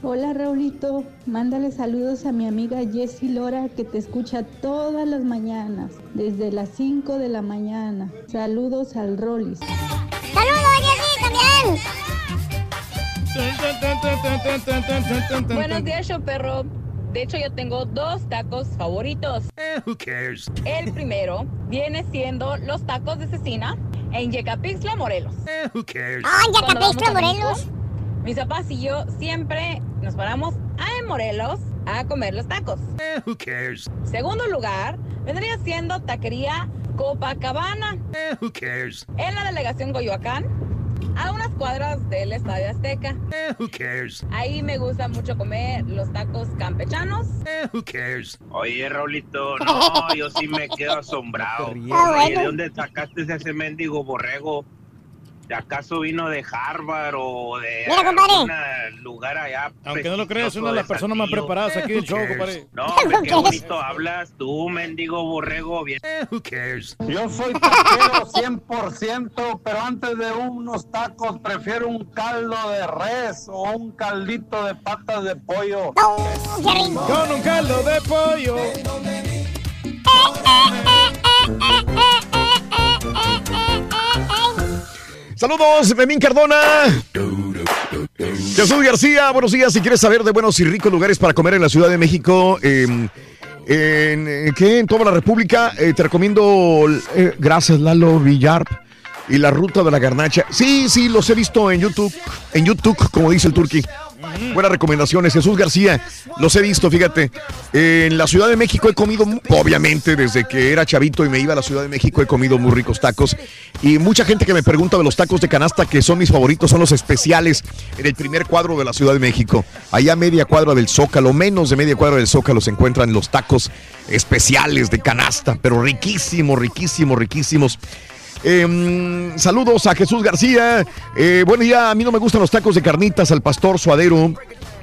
Hola Raulito, mándale saludos a mi amiga Jessie Lora que te escucha todas las mañanas, desde las 5 de la mañana. Saludos al Rollis. ¡Saludos, también! Buenos días, show perro. De hecho, yo tengo dos tacos favoritos. Who cares? El primero viene siendo los tacos de cecina en Yecapixtla, Morelos. Who cares? Ah, Yecapixtla, México, Morelos. Mis papás y yo siempre nos paramos a en Morelos a comer los tacos. Who cares? Segundo lugar, vendría siendo Taquería Copacabana. Who cares? En la delegación Coyoacán, a unas cuadras del Estadio Azteca. Who cares? Ahí me gusta mucho comer los tacos campechanos. Who cares? Oye, Raulito, no, yo sí me quedo asombrado. Oye. ¿de dónde sacaste ese mendigo borrego? ¿De acaso vino de Harvard o de algún lugar allá? Aunque no lo creas, una de las personas más preparadas aquí del Who show, cares? compadre. No, hombre, qué bonito hablas tú, mendigo borrego. Bien. Who cares? Yo soy taquero 100%, pero antes de unos tacos prefiero un caldo de res o un caldito de patas de pollo. Con un caldo de pollo. Saludos, Memín Cardona. Jesús García, buenos días. Si quieres saber de buenos y ricos lugares para comer en la Ciudad de México, en, eh, ¿qué? en toda la República, eh, te recomiendo, eh, gracias Lalo Villar, y la ruta de la garnacha. Sí, sí, los he visto en YouTube, en YouTube, como dice el turqui. Buenas recomendaciones, Jesús García. Los he visto, fíjate. En la Ciudad de México he comido, obviamente, desde que era chavito y me iba a la Ciudad de México, he comido muy ricos tacos. Y mucha gente que me pregunta de los tacos de canasta, que son mis favoritos, son los especiales en el primer cuadro de la Ciudad de México. Allá media cuadra del Zócalo, menos de media cuadra del Zócalo, se encuentran los tacos especiales de canasta, pero riquísimos, riquísimos, riquísimos. Eh, saludos a Jesús García. Eh, buen día, a mí no me gustan los tacos de carnitas al pastor suadero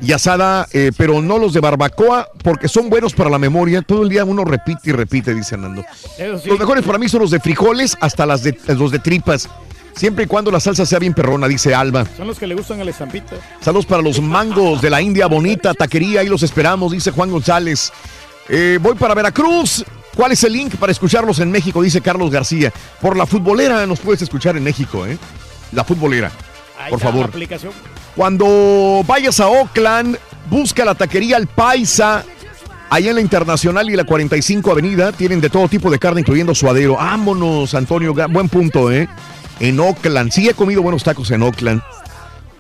y asada, eh, pero no los de barbacoa porque son buenos para la memoria. Todo el día uno repite y repite, dice Hernando. Sí. Los mejores para mí son los de frijoles hasta las de, los de tripas. Siempre y cuando la salsa sea bien perrona, dice Alba. Son los que le gustan a la estampita. Saludos para los mangos de la India Bonita, taquería, ahí los esperamos, dice Juan González. Eh, voy para Veracruz. ¿Cuál es el link para escucharlos en México? Dice Carlos García. Por la futbolera nos puedes escuchar en México, ¿eh? la futbolera. Ahí Por está la favor. aplicación. Cuando vayas a Oakland, busca la taquería El Paisa. Allá en la Internacional y la 45 Avenida tienen de todo tipo de carne, incluyendo suadero. Vámonos, Antonio. Buen punto, ¿eh? En Oakland. Sí, he comido buenos tacos en Oakland.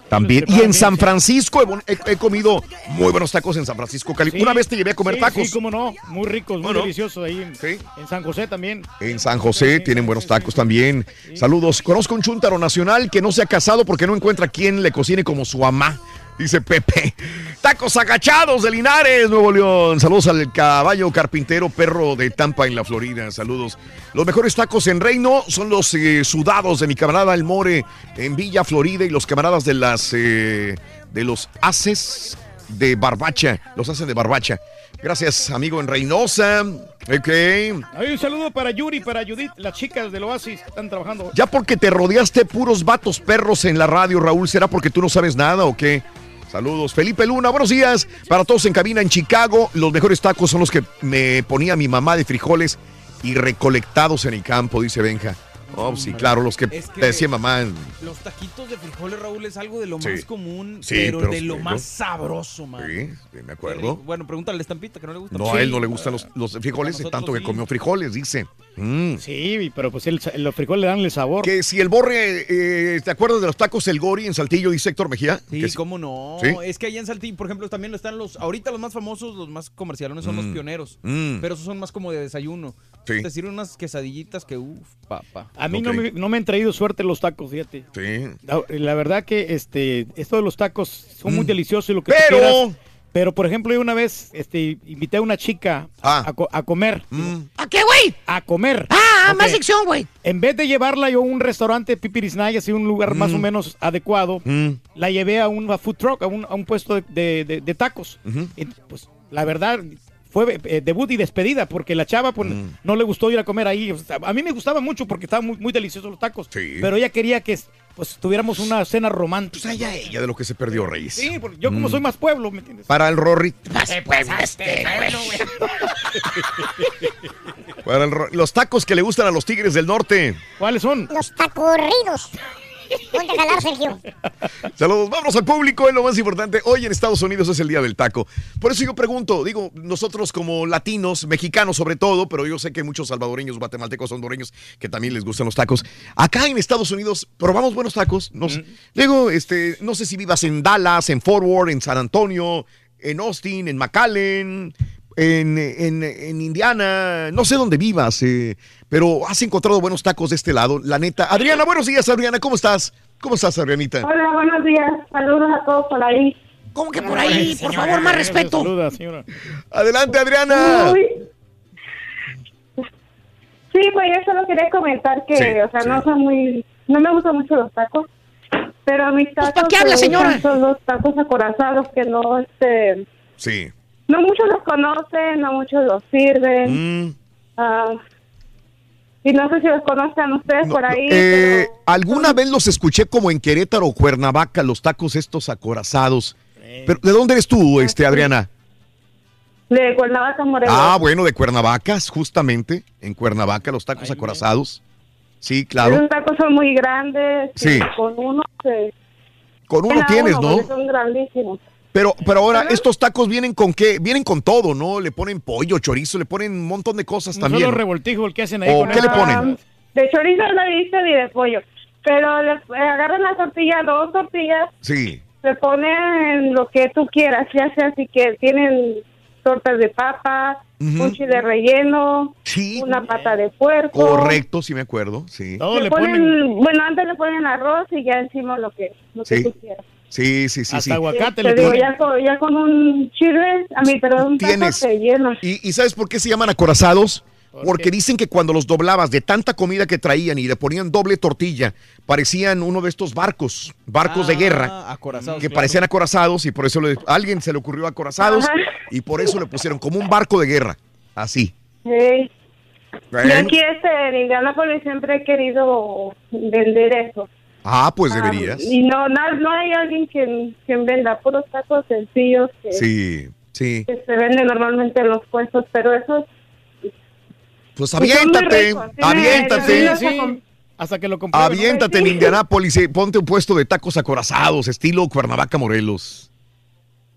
También. Y en San Francisco he, comido muy buenos tacos en San Francisco, Cali. Sí. Una vez te llevé a comer Sí, tacos. Sí, cómo no. Muy ricos, muy deliciosos ahí en, en San José también. En San José tienen buenos tacos también. Saludos. Conozco un chuntaro nacional que no se ha casado porque no encuentra quien le cocine como su mamá. Dice Pepe. Tacos agachados de Linares, Nuevo León. Saludos al caballo carpintero perro de Tampa en la Florida. Saludos. Los mejores tacos en Reino son los eh, sudados de mi camarada El More en Villa Florida y los camaradas de las eh, de los haces de Barbacha. Los hacen de Barbacha. Gracias, amigo en Reynosa. Ok. Hay un saludo para Yuri, para Judith, las chicas del Oasis están trabajando. Ya porque te rodeaste puros vatos perros en la radio, Raúl, ¿será porque tú no sabes nada o qué? Saludos. Felipe Luna, buenos días. Para todos en cabina en Chicago, los mejores tacos son los que me ponía mi mamá de frijoles y recolectados en el campo, dice Benja. Oh, sí, claro, los que, Es que- te decía mamá. Los taquitos de frijoles, Raúl, es algo de lo Sí. más común, Sí, pero, pero de lo más sabroso, man. Sí, sí, me acuerdo. Bueno, pregúntale a Estampita, que no le gusta. No, a él no le gustan los, los frijoles, tanto que sí. comió frijoles, dice. Mm. Sí, pero pues el- los frijoles le dan el sabor. Que si el borre, eh, ¿te acuerdas de los tacos El Gori en Saltillo, dice Héctor Mejía? Sí, Que cómo no. ¿Sí? Es que allá en Saltillo, por ejemplo, también están los. Ahorita los más famosos, los más comercialones son los Mm. pioneros. Mm. Pero esos son más como de desayuno. Sí. Te sirven unas quesadillitas que, uff, papá. A mí no, me, no me han traído suerte los tacos, fíjate. Sí. La, la verdad que este, esto de los tacos son muy Mm. deliciosos y lo que tú Pero- quieras. Pero, por ejemplo, yo una vez este, invité a una chica Ah. a, co- a comer. Mm. ¿A qué, güey? A comer. Ah, Ok. más sección, güey. En vez de llevarla yo a un restaurante Pipirisnaya, así un lugar más Mm. o menos adecuado, la llevé a un food truck, a un, a un puesto de, de- de- de tacos. Y, pues la verdad fue eh, debut y despedida porque la chava pues, Mm. no le gustó ir a comer ahí. O sea, a mí me gustaba mucho porque estaban muy, muy deliciosos los tacos. Sí. Pero ella quería que pues tuviéramos una cena romántica. Pues allá ella de lo que se perdió, Reyes. Sí, porque yo como Mm. soy más pueblo, ¿me entiendes? Para el Rory. Te pasaste, güey. Para el los tacos que le gustan a los tigres del norte. ¿Cuáles son? Los tacorridos. Ponte a jalar, Sergio. Saludos, vamos al público, es lo más importante. Hoy en Estados Unidos es el Día del Taco. Por eso yo pregunto, digo, nosotros como latinos, mexicanos sobre todo, pero yo sé que hay muchos salvadoreños, guatemaltecos, hondureños que también les gustan los tacos. Acá en Estados Unidos probamos buenos tacos. No sé. Digo, este, no sé si vivas en Dallas, en Fort Worth, en San Antonio, en Austin, en McAllen, en, en- en Indiana, no sé dónde vivas, eh, pero has encontrado buenos tacos de este lado, la neta. Adriana, buenos días, Adriana, ¿cómo estás? ¿Cómo estás, Adrianita? Hola, buenos días. Saludos a todos por ahí. ¿Cómo que por ahí? Por favor, más respeto. Saluda, señora. Adelante, Adriana. Uy. Sí, pues yo solo quería comentar que, Sí, o sea, no son muy, no me gustan mucho los tacos, pero mis tacos ¿para qué habla, señora? son los tacos acorazados que no, este, Sí. No muchos los conocen, no muchos los sirven. Mm. Ah, y no sé si los conozcan ustedes por ahí. Eh, ¿Alguna vez los escuché como en Querétaro o Cuernavaca, los tacos estos acorazados? Pero, ¿De dónde eres tú, este, Adriana? De Cuernavaca, Morelos. Ah, bueno, de Cuernavaca, justamente. En Cuernavaca, los tacos acorazados. Sí, claro. Esos tacos son muy grandes. Sí. Con uno se... Con uno tienes, uno, ¿no? Son grandísimos. Pero, pero ahora, estos tacos vienen con qué? Vienen con todo, ¿no? Le ponen pollo, chorizo, le ponen un montón de cosas No también. solo revoltijo el que hacen ahí ¿O con qué eso. le ponen? De chorizo no he visto ni de pollo. Pero les eh, agarran la tortilla, dos tortillas, Sí. se ponen lo que tú quieras, ya sea así que tienen tortas de papa, Ujú. un chile relleno, una pata de puerco. Correcto, sí me acuerdo, sí. Le ponen, bueno, antes le ponen arroz y ya encima lo que, lo que Sí. tú quieras. Sí, sí, sí, sí. Te digo, ya, con, ya con un chile, a mí, pero un taco Tienes. te llena. ¿Y, y sabes por qué se llaman acorazados? Porque dicen que cuando los doblabas de tanta comida que traían y le ponían doble tortilla, parecían uno de estos barcos, barcos de guerra, Ah, acorazados, que claro. parecían acorazados y por eso le- a alguien se le ocurrió acorazados Ajá. y por eso le pusieron como un barco de guerra, así. Sí. Y Bueno. aquí este, en Indianápolis siempre he querido vender eso. Ah, pues Ah, deberías. y no, no, no hay alguien quien, quien venda puros tacos sencillos que, Sí, sí. que se venden normalmente en los puestos, pero esos Pues muy aviéntate, ricos. Aviéntate. sí Hasta que lo comprueben. ¿no? Aviéntate en Indianápolis y ponte un puesto de tacos acorazados, estilo Cuernavaca, Morelos.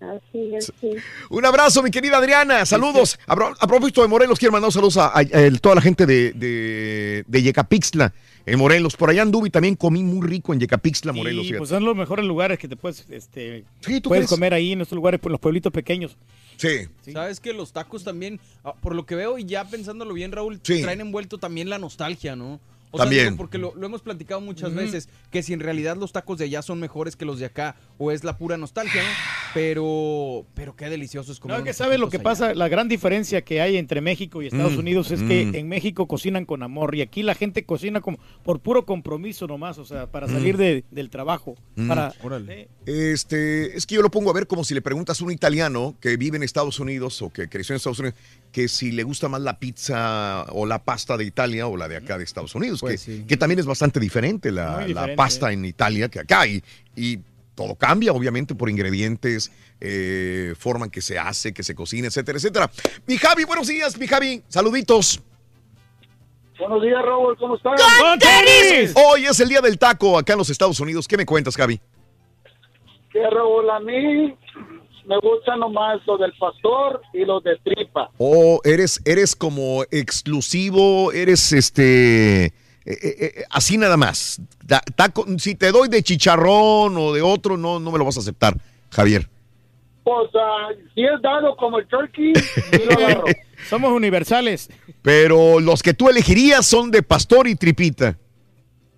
Así es, sí. Un abrazo, mi querida Adriana. Saludos. A, pro- a propósito de Morelos, quiero mandar saludos a, a- a toda la gente de, de, de Yecapixtla, en Morelos. Por allá anduve y también comí muy rico en Yecapixtla, Morelos. Y fíjate. pues son los mejores lugares que te puedes, este, ¿tú puedes crees? comer ahí en estos lugares, por los pueblitos pequeños. Sí. ¿Sabes que los tacos también, ah, por lo que veo y ya pensándolo bien, Raúl, Sí. traen envuelto también la nostalgia, ¿no? O También. Sea, digo, porque lo, lo hemos platicado muchas veces, que si en realidad los tacos de allá son mejores que los de acá, o es la pura nostalgia, ¿no? Pero, pero qué delicioso es comer. No, que sabes lo que allá. pasa, la gran diferencia que hay entre México y Estados Mm, Unidos es que mm. en México cocinan con amor y aquí la gente cocina como por puro compromiso nomás, o sea, para Mm. salir de- del trabajo. Mm. Para, Este, es que yo lo pongo a ver como si le preguntas a un italiano que vive en Estados Unidos o que creció en Estados Unidos, que si le gusta más la pizza o la pasta de Italia o la de acá de Estados Unidos, Pues que, sí. que también es bastante diferente la, pasta en Italia que acá. Y, y todo cambia, obviamente, por ingredientes, eh, forma en que se hace, que se cocina, etcétera, etcétera. Mi Javi, buenos días, mi Javi, saluditos. Buenos días, Raúl, ¿cómo estás? Hoy es el día del taco acá en los Estados Unidos. ¿Qué me cuentas, Javi? Que Raúl, a mí me gustan nomás los del pastor y los de tripa. O eres, eres como exclusivo, eres este. eh, eh, eh, así nada más. Da- taco- si te doy de chicharrón o de otro, no, no me lo vas a aceptar, Javier. Pues ah, si es dado como el turkey, sí lo agarro. Somos universales. Pero los que tú elegirías son de pastor y tripita.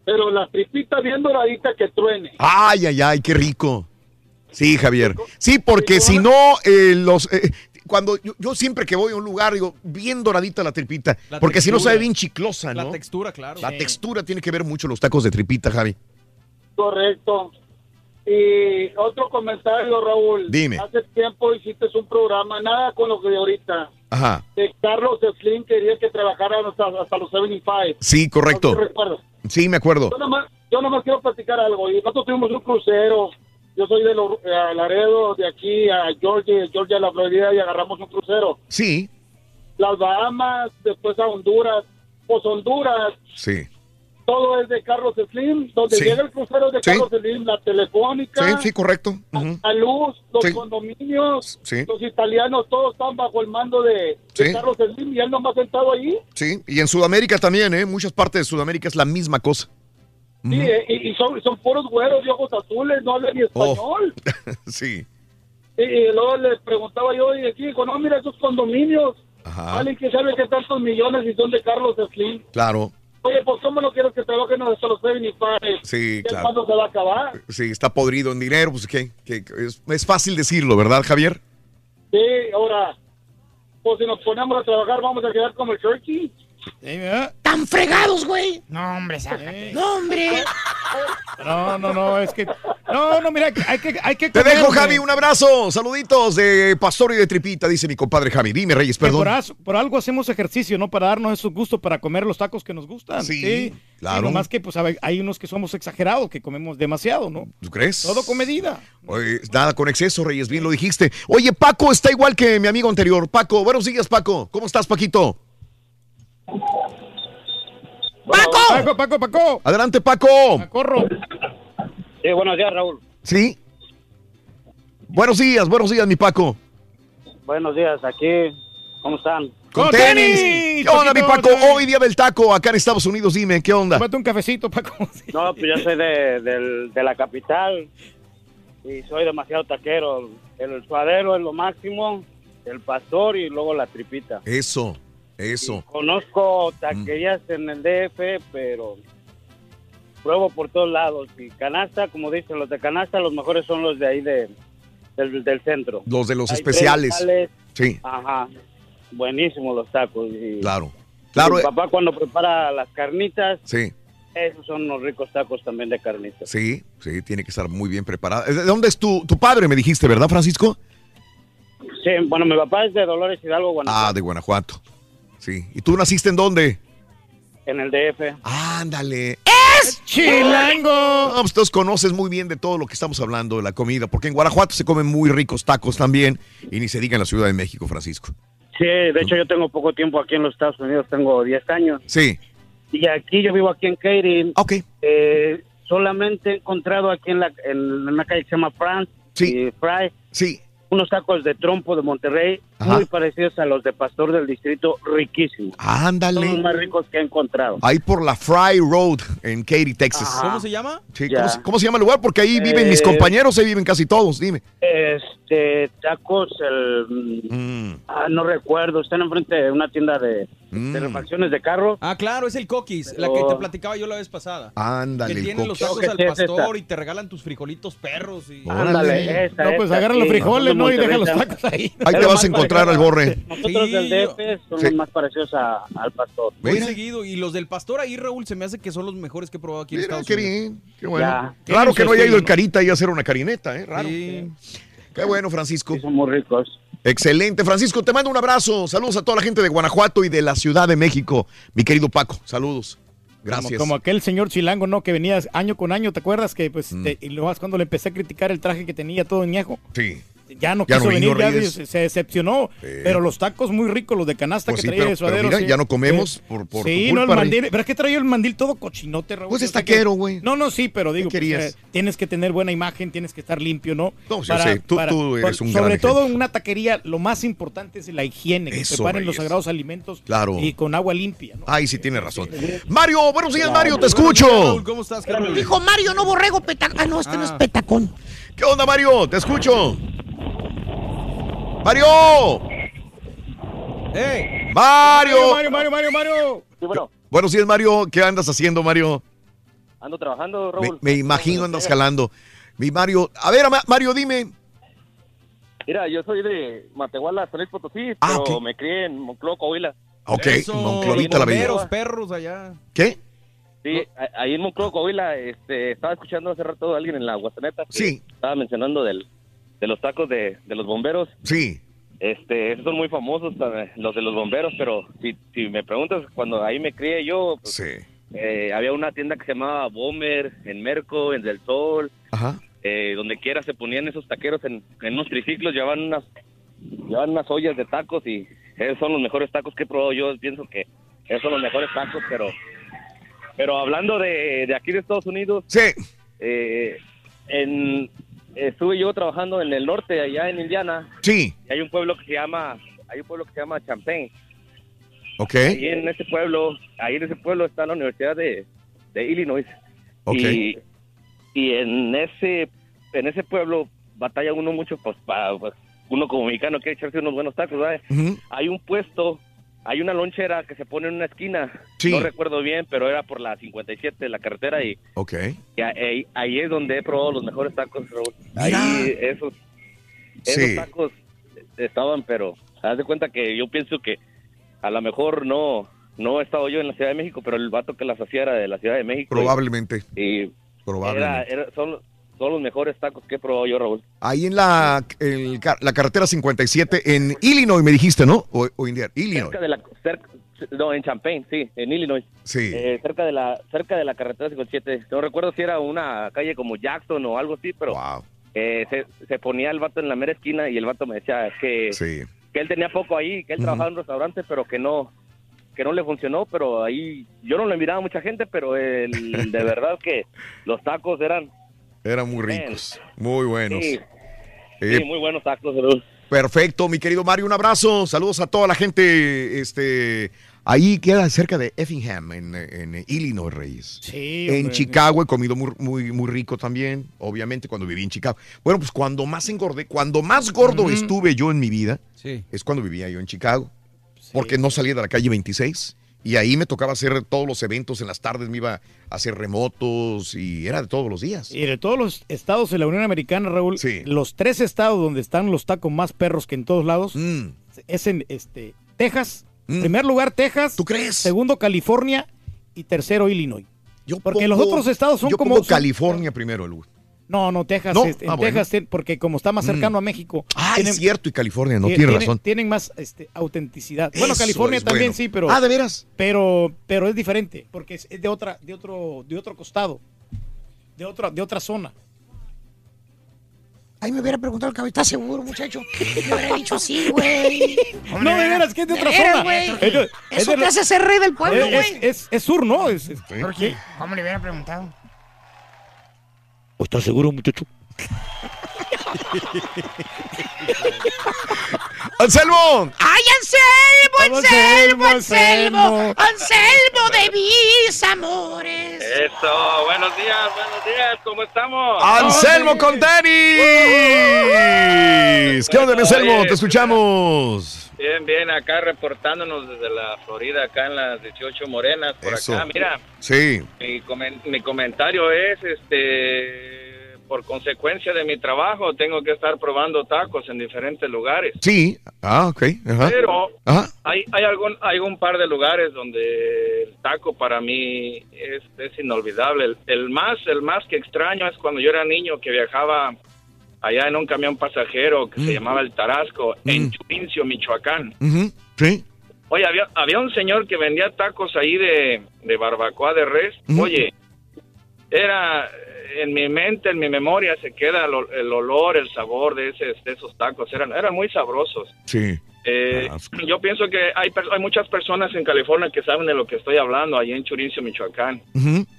Pero las tripitas bien doraditas que truene. Ay, ay, ay, qué rico. Sí, Javier. Sí, porque si no, eh, los. eh, cuando yo, yo siempre que voy a un lugar digo bien doradita la tripita, La porque si no sabe bien chiclosa, ¿no? La textura, claro. La textura tiene que ver mucho los tacos de tripita, Javi. Correcto. Y otro comentario, Raúl. Dime. Hace tiempo hiciste un programa, nada con lo que de ahorita. Ajá. Que Carlos Slim quería que trabajara hasta, hasta los 75. Sí, correcto. No sé si recuerdas. Sí, me acuerdo. Yo nomás, yo nomás quiero platicar algo. Y nosotros tuvimos un crucero. Yo soy de Lo- eh, Laredo, de aquí a Georgia, Georgia a la Florida, y agarramos un crucero. Sí, Las Bahamas, después a Honduras. Pues Honduras, sí. todo es de Carlos Slim. Donde Sí. llega el crucero de Sí. Carlos Slim, la telefónica. Sí, sí, correcto. Ujú. La luz, los Sí. condominios, Sí. los italianos, todos están bajo el mando de. Carlos Slim y él nomás sentado ahí. Sí, y en Sudamérica también, ¿eh? Muchas partes de Sudamérica es la misma cosa. Sí, eh, y, y son, son puros güeros de ojos azules, no hablan ni Oh. español. sí. Y, y luego le preguntaba yo, y aquí, dijo, no, mira esos condominios. Ajá. Alguien que sabe que tantos millones y son de Carlos Slim. Claro. Oye, pues ¿cómo no quieres que trabajen hasta los 75? Sí, ¿Ya claro. ¿Cuándo se va a acabar? Sí, está podrido en dinero, pues ¿qué? ¿Qué? Es, es fácil decirlo, ¿verdad, Javier? Sí, ahora, pues si nos ponemos a trabajar vamos a quedar como el turkey. ¡Tan fregados, güey! No, hombre, No, hombre. No, no, no, es que. No, no, mira, hay que. Hay que Te comer, dejo, hombre. Javi, un abrazo. Saluditos de Pastor y de Tripita, dice mi compadre Javi. Dime, Reyes, perdón. Por, as- por algo hacemos ejercicio, ¿no? Para darnos esos gustos para comer los tacos que nos gustan. Sí, claro. Y nomás que, pues, hay hay unos que somos exagerados, que comemos demasiado, ¿no? ¿Tú crees? Todo con medida. Oye, nada con exceso, Reyes, bien lo dijiste. Oye, Paco está igual que mi amigo anterior. Paco, buenos días, Paco. ¿Cómo estás, Paquito? ¡Paco! Paco, Paco, Paco. Adelante, Paco. Corro. Sí, buenos días, Raúl. Sí. Buenos días, buenos días, mi Paco. Buenos días, aquí. ¿Cómo están? Con ¡Con tenis. tenis, ¿Qué onda, mi? Paco? Hoy día del taco acá en Estados Unidos. Dime, ¿qué onda? Tómate un cafecito, Paco. No, pues yo soy de, de la capital y soy demasiado taquero. El suadero es lo máximo, el pastor y luego la tripita. Eso, eso. Conozco taquerías en el DF, pero pruebo por todos lados. Y canasta, como dicen los de canasta, los mejores son los de ahí de, del, del centro. Los de los Hay especiales. Sí, Ajá, buenísimos los tacos. Y claro. Claro, Mi eh, papá cuando prepara las carnitas, sí, esos son unos ricos tacos también de carnitas. sí, sí, tiene que estar muy bien preparado. ¿De dónde es tu, tu padre, me dijiste, verdad, Francisco? Sí, bueno, mi papá es de Dolores Hidalgo, Guanajuato, Ah, de Guanajuato. Sí. ¿Y tú naciste en dónde? en el DF. Ándale. ¡Chilango! No, pues conoces muy bien de todo lo que estamos hablando de la comida, porque en Guanajuato se comen muy ricos tacos también, y ni se diga en la Ciudad de México, Francisco. Sí, de hecho yo tengo poco tiempo aquí en los Estados Unidos, tengo 10 años. Sí. Y aquí yo vivo aquí en Katy. Ok. Eh, solamente he encontrado aquí en la en una calle que se llama France y Fry. Sí. Unos tacos de trompo de Monterrey Ajá. muy parecidos a los de Pastor del Distrito, riquísimos. Ándale. Son los más ricos que he encontrado. Ahí por la Fry Road en Katy, Texas. Ajá. ¿Cómo se llama? Sí. ¿cómo, se- cómo se llama el lugar? Porque ahí viven mis Eh, compañeros, ahí viven casi todos, dime. Este, tacos, el, Mm. ah, no recuerdo, están enfrente de una tienda de, de refacciones de carro. Ah, claro, es el Coquis, la que te platicaba yo la vez pasada. Ándale. Que tienen los tacos al Creo que sí es pastor esta. y te regalan tus frijolitos perros. Y... Ándale, esa, No, pues agarra los sí. frijoles, ¿no? Y deja los tacos ahí. Ahí te vas a encontrar al borre. Nosotros del DF son Sí. los más parecidos a- al pastor. Muy seguido. Y los del pastor ahí, Raúl, se me hace que son los mejores que he probado aquí en Mira, Estados qué Unidos. bien, qué bueno. Ya. Raro que no haya ido el. Carita ahí a hacer una carineta, ¿eh? Raro. Sí. Qué bueno, Francisco. son muy ricos. Excelente, Francisco. Te mando un abrazo. Saludos a toda la gente de Guanajuato y de la Ciudad de México. Mi querido Paco, saludos. Gracias. Como, como aquel señor chilango, ¿no? Que venía año con año, ¿te acuerdas? Que pues, Mm. te- y luego cuando le empecé a criticar el traje que tenía todo ñejo. Sí. Ya no Ya quiso no vino, venir, ya Reyes. se, se decepcionó. Pero los tacos muy ricos, los de canasta Pues que sí, traía pero- de suadero. pero mira, sí. ya no comemos Sí. por- por Sí, tu no, el mandil. Pero es que traía el mandil todo cochinote, Raúl. Pues es taquero, güey. No, no, sí, pero digo, ¿Qué pues, eh, tienes que tener buena imagen, tienes que estar limpio, ¿no? No, yo sé, tú- tú eres un gran Sobre todo en una taquería, lo más importante es la higiene, que Eso, preparen los sagrados alimentos Claro. y con agua limpia, ¿no? Ahí sí tiene razón. Mario, buenos días, Mario, te escucho. ¿Cómo estás, Dijo Mario, no borrego, petacón. Ah, no, este no es petacón. ¿Qué onda, Mario? Te escucho. Mario. ¡Hey! Mario. Mario, Mario, Mario, Mario. Sí, bueno, Buenos días, Mario. ¿Qué andas haciendo, Mario? ando trabajando, Me, Raúl. me imagino andas jalando. Mi Mario, a ver, Ma- Mario, dime. Mira, yo soy de Matehuala, San Luis Potosí, Ah, pero ok. me crié en Monclova, Coahuila. Ok, Eso, Monclovita la Bella. perros allá. ¿Qué? Sí, ahí en Monclova, Coahuila, este, estaba escuchando hace rato a alguien en la Guasaneta. Sí. Estaba mencionando del, de los tacos de, de los bomberos. Sí. Este, esos son muy famosos, eh, los de los bomberos, pero si, si me preguntas, cuando ahí me crié yo, pues, eh, había una tienda que se llamaba Bomber, en Merco, en Del Sol, Ajá. eh, donde quiera se ponían esos taqueros en, en unos triciclos, llevaban unas, llevaban unas ollas de tacos y esos son los mejores tacos que he probado. Yo pienso que esos son los mejores tacos, pero pero hablando de, de aquí de Estados Unidos, sí. eh, en, estuve yo trabajando en el norte, allá en Indiana, Sí. y hay un pueblo que se llama, hay un pueblo que se llama Champaign. Ok. Ahí en ese pueblo, ahí en ese pueblo está la Universidad de, de Illinois. Ok. Y, y en ese en ese pueblo batalla uno mucho pues para pues, uno como mexicano quiere echarse unos buenos tacos, ¿sabes? Hay un puesto, hay una lonchera que se pone en una esquina. Sí. No recuerdo bien, pero era por la 57 de la carretera y, Ok. y ahí, ahí es donde he probado los mejores tacos, Raúl. Mira. Ahí esos esos Sí. tacos estaban, pero haz de cuenta que yo pienso que a lo mejor no no he estado yo en la Ciudad de México, pero el vato que las hacía era de la Ciudad de México. y- Probablemente. Y, era, Probablemente. era- son, son los mejores tacos que he probado yo, Raúl. Ahí en la, el la carretera 57 en Illinois, me dijiste, ¿no? O, o Indiana. Illinois. Cerca de la, cerca- no, en Champaign, sí, en Illinois. Sí. Eh, cerca de la cerca de la carretera 57. No recuerdo si era una calle como Jackson o algo así, pero eh, se, se ponía el vato en la mera esquina y el vato me decía que, Sí. que él tenía poco ahí, que él trabajaba en un restaurante, pero que no que no le funcionó, pero ahí yo no le miraba a mucha gente, pero el, de verdad que los tacos eran Eran muy ricos. Muy buenos. sí, Eh, sí, muy buenos tacos, Raúl. Perfecto, mi querido Mario, un abrazo. Saludos a toda la gente. Este, ahí queda cerca de Effingham, en, en Illinois, Reyes. Sí, En hombre. Chicago he comido muy, muy, muy rico también, obviamente, cuando viví en Chicago. Bueno, pues cuando más engordé, cuando más gordo estuve yo en mi vida, Sí. es cuando vivía yo en Chicago. Porque no salía de la calle 26. Y ahí me tocaba hacer todos los eventos en las tardes, me iba a hacer remotos y era de todos los días. Y de todos los estados de la Unión Americana, Raúl, los tres estados donde están los tacos más perros que en todos lados, Mm. es en este Texas. Primer lugar, Texas. ¿Tú crees? Segundo, California. Y tercero, Illinois. Porque los otros estados son yo como... pongo son- California primero, Lu. No, no, Texas. No, este, en ah, bueno. Texas, ten- porque como está más Mm. cercano a México. Ah, es cierto, y California, no tie- tiene razón. Tienen más este, autenticidad. Bueno, Eso California también bueno. sí, pero. Ah, ¿de veras? Pero, pero es diferente, porque es de otra, de otro, de otro costado. De otra, de otra zona. Ahí me hubiera preguntado el cabello, ¿estás seguro, muchacho? Me hubiera dicho sí, güey. No, de veras, que es de otra zona. güey. Es Eso te la- hace ser rey del pueblo, es, güey. es, es sur, ¿no? Es, es- ¿Por qué? ¿Cómo le hubiera preguntado? ¿Estás seguro, muchacho? ¡Anselmo! ¡Ay, Anselmo, Anselmo, Anselmo, Anselmo! ¡Anselmo de mis amores! Eso, buenos días, buenos días, ¿cómo estamos? ¡Anselmo con tenis! ¿Qué onda, Anselmo? Te escuchamos. Bien, bien, acá reportándonos desde la Florida, acá en las 18 Morenas, por Eso. acá. Mira, Sí. mi, comen- mi comentario es, este, por consecuencia de mi trabajo, tengo que estar probando tacos en diferentes lugares. Sí. Ah, ok. Ajá. Pero Ajá. hay, hay algún hay un par de lugares donde el taco para mí es, es inolvidable. El, el más el más que extraño es cuando yo era niño que viajaba allá en un camión pasajero que se llamaba el Tarasco en Churincio, Michoacán. Ujú, Sí. Oye, había, había un señor que vendía tacos ahí de, de barbacoa de res. Oye, era en mi mente, en mi memoria se queda el, el olor, el sabor de, ese, de esos tacos. Eran, eran muy sabrosos. Sí. Eh, yo pienso que hay, hay muchas personas en California que saben de lo que estoy hablando, allí en Churincio, Michoacán.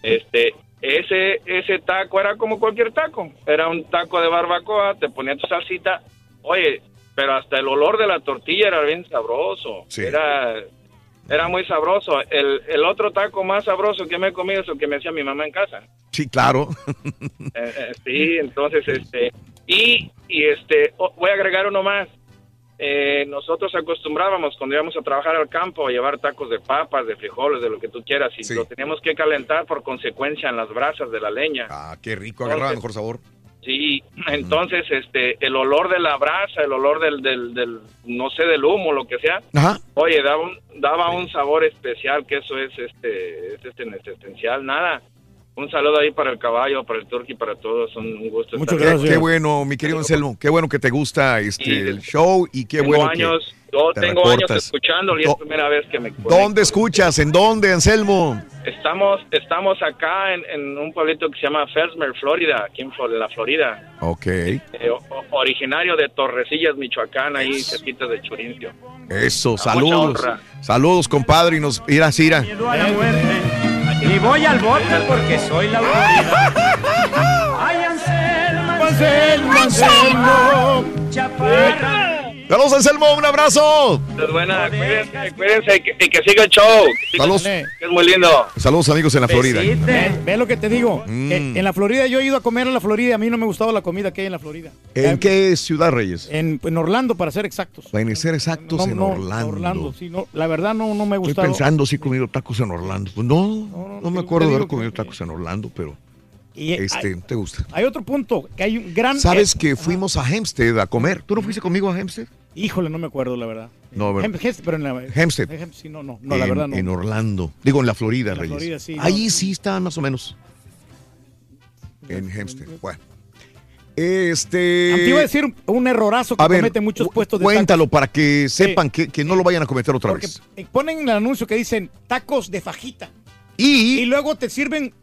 Este, ese, ese taco era como cualquier taco. Era un taco de barbacoa, te ponía tu salsita. Oye, pero hasta el olor de la tortilla era bien sabroso. Era, era muy sabroso. El, el otro taco más sabroso que me he comido es el que me hacía mi mamá en casa. Sí, claro. Eh, eh, sí, entonces, este, y, y este, oh, voy a agregar uno más. Eh, nosotros acostumbrábamos cuando íbamos a trabajar al campo a llevar tacos de papas, de frijoles, de lo que tú quieras, y lo teníamos que calentar por consecuencia en las brasas de la leña. Ah, qué rico, agarraba mejor sabor. Sí, entonces, este, el olor de la brasa, el olor del, del, del, no sé, del humo, lo que sea, Ajá. Oye, daba un, daba un sabor especial, que eso es este, es este es esencial, nada. Un saludo ahí para el caballo, para el turqui, para todos, son un gusto. estar Qué, aquí. qué bueno, mi querido Anselmo. Qué bueno que te gusta este el show y qué Tengo bueno años, que yo te tengo años reportas. escuchándolo y es la primera vez que me conecto. ¿Dónde escuchas? ¿En dónde, Anselmo? Estamos, estamos acá en, en un pueblito que se llama Felsmer, Florida, aquí en la Florida. Ok. Eh, originario de Torrecillas, Michoacán, ahí cerquita de Churincio. Eso, mucha saludos. Saludos, compadre, y nos irá, Cira. Y voy al bote porque soy la autoridad. Ay, Anselmo, Anselmo, Anselmo, chaparra. Saludos, Anselmo, un abrazo. Es buena, cuídense, cuídense y que, y que siga el show. Saludos. Que es muy lindo. Saludos, amigos en la Florida. Ve, ve lo que te digo. Mm. que en la Florida yo he ido a comer a la Florida y a mí no me gustaba la comida que hay en la Florida. ¿En qué ciudad, Reyes? En, en Orlando, para ser exactos. Para ser exactos, No, en no, Orlando. sí, no, la verdad no, no me Estoy gustaba. pensando si he comido tacos en Orlando. Pues no, no, me acuerdo de haber comido tacos en Orlando, pero Y, eh, este, hay, ¿te gusta? hay otro punto, que hay un gran... ¿Sabes eh, que fuimos a Hempstead a comer? ¿Tú no fuiste conmigo a Hempstead? Híjole, no me acuerdo, la verdad. No, pero- Hem- Hempstead, pero en la... Hempstead. No, no, no, la en, verdad no. en Orlando. Digo, en la Florida, En la Reyes. Florida, sí, Ahí no. sí está más o menos. En Hempstead. Bueno. Este. Te iba a decir un, errorazo que A ver, cometen muchos puestos de Cuéntalo para que sepan que, que no lo vayan a cometer otra Porque vez. eh, ponen el anuncio que dicen tacos de fajita. Y, luego te sirven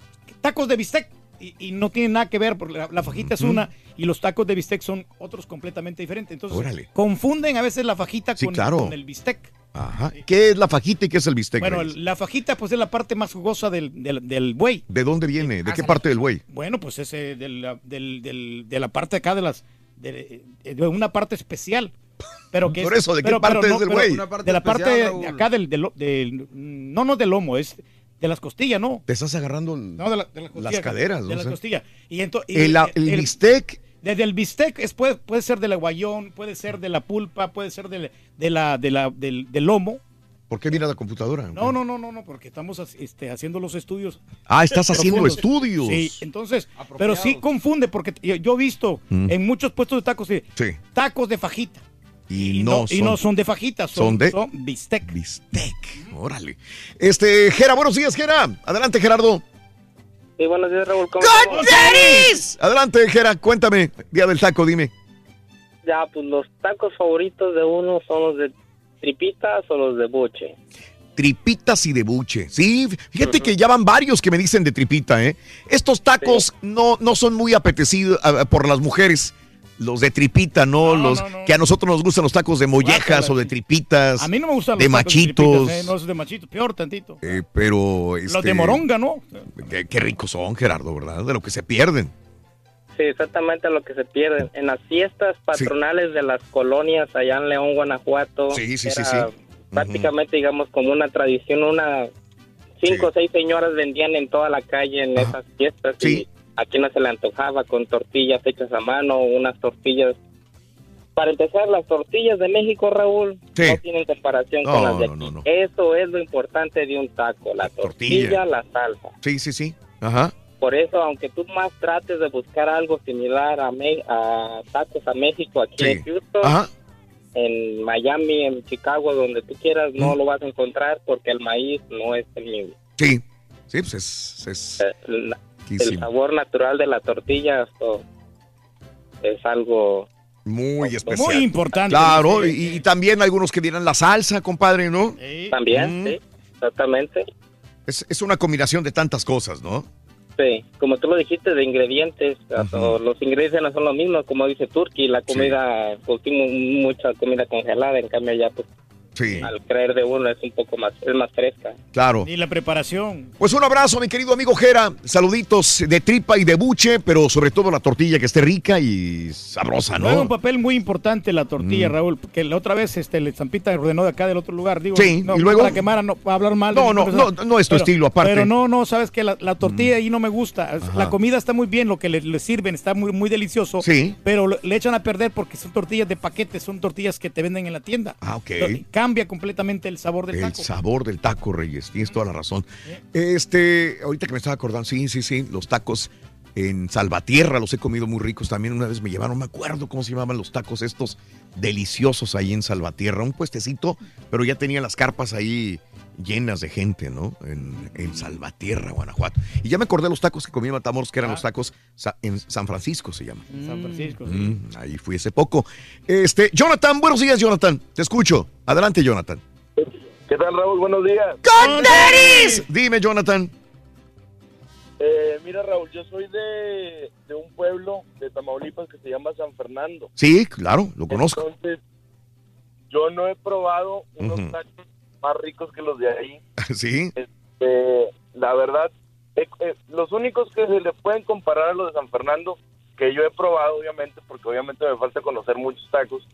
tacos de bistec. Y, y no tiene nada que ver, porque la, la fajita es una y los tacos de bistec son otros completamente diferentes. Entonces, Órale. confunden a veces la fajita Sí, con, claro. con el bistec. Ajá. ¿Qué es la fajita y qué es el bistec? Bueno, Reyes? la fajita pues es la parte más jugosa del, del, del buey. ¿De dónde viene? ¿De qué parte del buey? Bueno, pues ese de la, del, del- de la parte acá de las de, de una parte especial. Pero que Por es- eso, ¿de qué pero- parte pero es no, Una parte de la parte especial, de Raúl. acá del, del, del- no no del lomo, es de las costillas, ¿no? Te estás agarrando el- No, de, la- de las caderas. De no las costillas. Y El, el bistec. Desde el bistec es, puede, puede ser del aguayón, puede ser de la pulpa, puede ser del, de la, de la, del, del lomo. ¿Por qué mira la computadora? No, no, no, no, no, porque estamos este, haciendo los estudios. Ah, estás haciendo estudios. Sí, entonces, pero sí confunde, porque yo, he visto Mm. en muchos puestos de tacos, Sí. tacos de fajita. Y, Y no, no, y no son de fajita, son, son de- son bistec. Bistec. Órale. Este, Gera, buenos días, Gera. Adelante, Gerardo. Sí, buenos días, Raúl. ¿Cómo Adelante, Gera, cuéntame. Día del taco, dime. Ya, pues los tacos favoritos de uno son los de tripitas o los de buche. Tripitas y de buche. Sí, fíjate que ya van varios que me dicen de tripita, ¿eh? Estos tacos no, no son muy apetecidos por las mujeres. Los de tripita, ¿no? los que a nosotros nos gustan los tacos de mollejas o de tripitas. A mí no me gustan de los tacos machitos. tripitas, eh, no es de machitos, peor tantito. Eh, pero Los de este, moronga, ¿no? Qué, qué ricos son, Gerardo, ¿verdad? De lo que se pierden. Sí, exactamente lo que se pierden. En las fiestas patronales de las colonias allá en León, Guanajuato, Sí, sí, sí, era sí. prácticamente, digamos, como una tradición, una cinco o seis señoras vendían en toda la calle en esas fiestas y aquí no se le antojaba con tortillas hechas a mano, unas tortillas. Para empezar, las tortillas de México, Raúl, Sí. no tienen comparación con las de aquí. no, no. Eso es lo importante de un taco, la tortilla, tortilla. la salsa. Sí, sí, sí. Ajá. Por eso, aunque tú más trates de buscar algo similar a, Me- a tacos a México aquí Sí. en Houston, Ajá. en Miami, en Chicago, donde tú quieras, no lo vas a encontrar porque el maíz no es el mismo. Sí. Sí, pues es. el riquísimo. sabor natural de la tortilla esto es algo... Muy especial. Muy importante. Claro, Sí. y, y también algunos que dirán la salsa, compadre, ¿no? También, Mm. sí, exactamente. Es, es una combinación de tantas cosas, ¿no? Sí, como tú lo dijiste, de ingredientes, los ingredientes no son los mismos, como dice Turkey, la comida, consumimos mucha comida congelada, en cambio ya pues Sí. al creer de uno es un poco más, es más fresca. Claro. Y la preparación. Pues un abrazo, mi querido amigo Jera. Saluditos de tripa y de buche, pero sobre todo la tortilla que esté rica y sabrosa, Juega un ¿no? papel muy importante la tortilla, Mm. Raúl, porque la otra vez este, el Zampita ordenó de acá del otro lugar. Digo, Sí, no, y luego- para quemar, no, para hablar mal. de No, no, no, no es tu estilo, aparte. Pero no, no, sabes que la, la tortilla ahí no me gusta. La comida está muy bien, lo que le, le sirven está muy, muy delicioso. Sí. Pero le, le echan a perder porque son tortillas de paquete, son tortillas que te venden en la tienda. Ah, ok. Entonces, Cambia completamente el sabor del El taco. sabor del taco, Reyes. Tienes toda la razón. Este, ahorita que me estaba acordando, sí, sí, sí, los tacos en Salvatierra los he comido muy ricos también. Una vez me llevaron, me acuerdo cómo se llamaban los tacos estos deliciosos ahí en Salvatierra. Un puestecito, pero ya tenía las carpas ahí llenas de gente, ¿no? En, en Salvatierra, Guanajuato. Y ya me acordé de los tacos que comí en Matamoros, que eran Ah. los tacos sa- en San Francisco, se llama. San Francisco, sí. Mm, ahí fui hace poco. Este, Jonathan, buenos días, Jonathan. Te escucho. Adelante, Jonathan. ¿Qué tal, Raúl? Buenos días. Dime, Jonathan. Eh, mira, Raúl, yo soy de, de un pueblo de Tamaulipas que se llama San Fernando. Sí, claro, lo conozco. Entonces, yo no he probado unos tacos más ricos que los de ahí. Sí. Eh, la verdad, eh, eh, los únicos que se le pueden comparar a los de San Fernando, que yo he probado, obviamente, porque obviamente me falta conocer muchos tacos,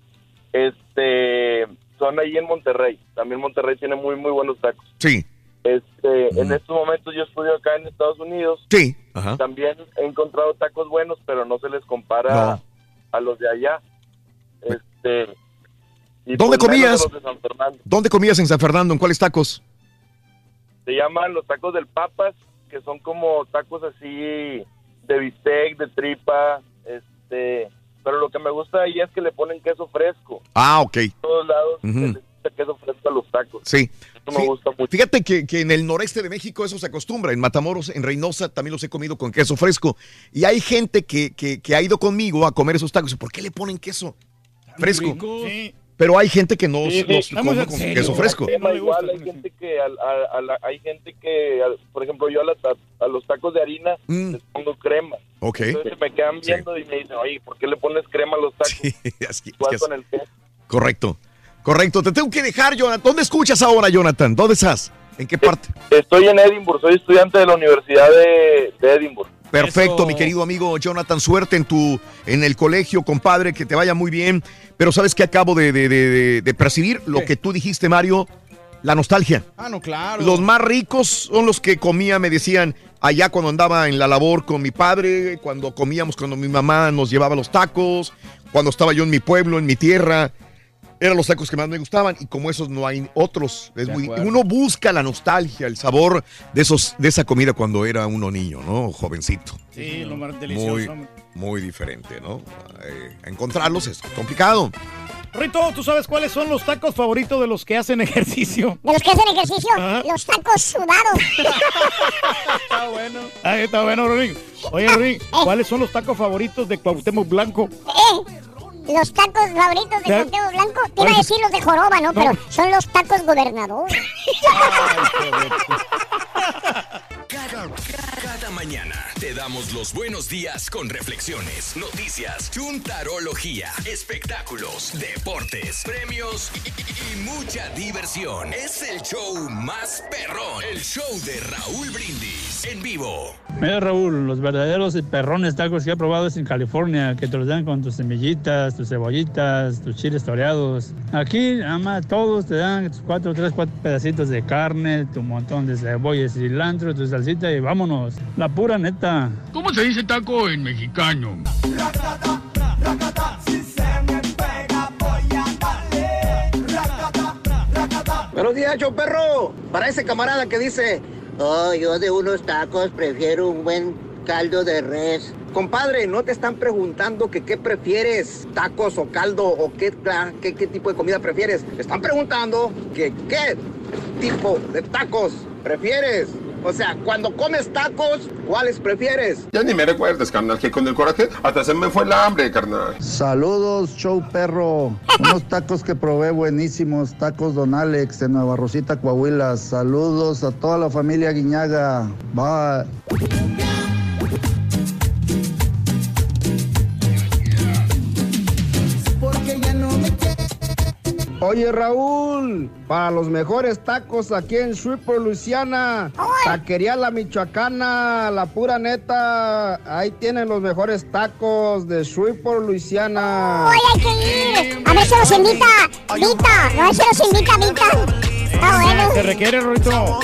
este, son ahí en Monterrey. También Monterrey tiene muy, muy buenos tacos. Sí. Este, En estos momentos yo estudio acá en Estados Unidos. Sí. Ajá. También he encontrado tacos buenos, pero no se les compara No. a los de allá. Este, y ¿Dónde pues comías? a los de San Fernando. ¿Dónde comías en San Fernando? ¿En cuáles tacos? Se llaman los tacos del Papas, que son como tacos así de bistec, de tripa, este, pero lo que me gusta ahí es que le ponen queso fresco. Ah, ok. En todos lados les echa queso fresco a los tacos. Sí. Eso me gusta mucho. Fíjate que, que en el noreste de México eso se acostumbra. En Matamoros, en Reynosa, también los he comido con queso fresco. Y hay gente que, que- que ha ido conmigo a comer esos tacos. ¿Por qué le ponen queso fresco? Sí. Pero hay gente que no Sí, sí. los come con serio. queso fresco. Igual, hay gente que, al- a- a la- hay gente que, al- por ejemplo, yo a, la ta- a los tacos de harina Mm. les pongo crema. Ok. Entonces se me quedan viendo y me dicen, oye, ¿por qué le pones crema a los tacos? Así- Igual es que con el queso. Correcto. Correcto. Te tengo que dejar, Jonathan. ¿Dónde escuchas ahora, Jonathan? ¿Dónde estás? ¿En qué parte? Estoy en Edinburgh, soy estudiante de la Universidad de, de Edinburgh. Perfecto, mi querido amigo Jonathan, suerte en tu en el colegio, compadre, que te vaya muy bien. Pero sabes que acabo de, de- de- de- de percibir lo que tú dijiste, Mario, la nostalgia. Ah, no, claro. Los más ricos son los que comía, me decían, allá cuando andaba en la labor con mi padre, cuando comíamos, cuando mi mamá nos llevaba los tacos, cuando estaba yo en mi pueblo, en mi tierra. Eran los tacos que más me gustaban y como esos no hay otros. Es muy- uno busca la nostalgia, el sabor de esos de esa comida cuando era uno niño, ¿no? Jovencito. Sí, lo más delicioso. Muy, muy diferente, ¿no? Eh, encontrarlos es complicado. Rito, ¿tú sabes cuáles son los tacos favoritos de los que hacen ejercicio? De los que hacen ejercicio, los tacos sudados. está bueno. Ahí está bueno, Rodrigo. Oye, Rodrigo, ¿cuáles son los tacos favoritos de Cuauhtémoc Blanco? Eh, los tacos favoritos de. Cuauhtémoc Blanco, te iba a decir los de Joroba, ¿no? Pero son los tacos gobernador. Mañana te damos los buenos días con reflexiones, noticias, chuntarología, espectáculos, deportes, premios y, mucha diversión. Es el show más perrón, el show de Raúl Brindis en vivo. Mira Raúl, los verdaderos perrones tacos que he probado es en California, que te los dan con tus semillitas, tus cebollitas, tus chiles toreados. Aquí, más, todos te dan tus cuatro, tres, cuatro pedacitos de carne, tu montón de cebolla y cilantro, tu salsita y vámonos. La pura neta. ¿Cómo se dice taco en mexicano? Buenos días, perro. Para ese camarada que dice, oh, yo de unos tacos prefiero un buen caldo de res. Compadre, no te están preguntando que qué prefieres, tacos o caldo o qué, qué, qué tipo de comida prefieres. Te están preguntando que qué tipo de tacos prefieres. O sea, cuando comes tacos, ¿cuáles prefieres? Ya ni me recuerdes, carnal, que con el coraje hasta se me fue el hambre, carnal. Saludos, show perro. Unos tacos que probé buenísimos, tacos Don Alex de Nueva Rosita, Coahuila. Saludos a toda la familia Guiñaga. Bye. Oye Raúl, para los mejores tacos aquí en Shreveport, Luisiana, taquería La Michoacana, la pura neta, ahí tienen los mejores tacos de Shreveport, Luisiana. Hoy hay que ir. A ver si nos invita. Vita. A ver si nos invita Vita. Está bueno. Se requiere, Rorito.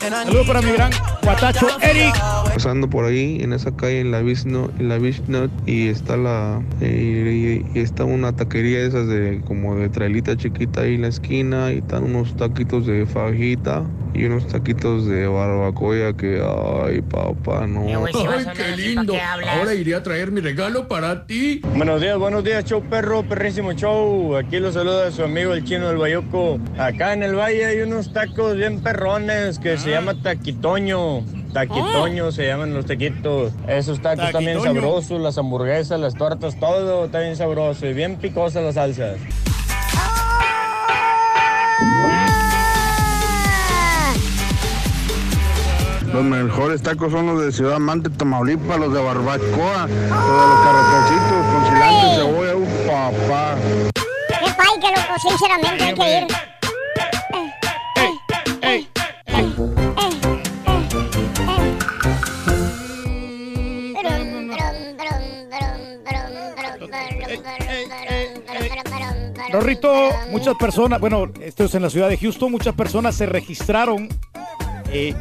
Saludos para mi gran guatacho Eric. Pasando por ahí en esa calle en la Bisno, en la Bishnut y está la y, y está una taquería de esas de como de trailita chiquita ahí en la esquina y están unos taquitos de fajita y unos taquitos de barbacoa que ay papá no. Ay, qué lindo. Ahora iré a traer mi regalo para ti. Buenos días, buenos días, show perro, perrísimo show. Aquí lo saluda su amigo el chino del Bayuco. Acá en el valle hay unos tacos bien perrones que se llama taquitoño. Taquitoño se llaman los taquitos. Esos tacos también Taquitoño. sabrosos, las hamburguesas, las tortas, todo está bien sabroso y bien picosas las salsas. Los mejores tacos son los de Ciudad Mante, Tamaulipas, los de barbacoa, los de los carretecitos con cilantro y cebolla, uf, papá. Qué pay, que loco, sinceramente hay que ir. Rorrito, muchas personas, bueno, esto es en la ciudad de Houston, muchas personas se registraron eh,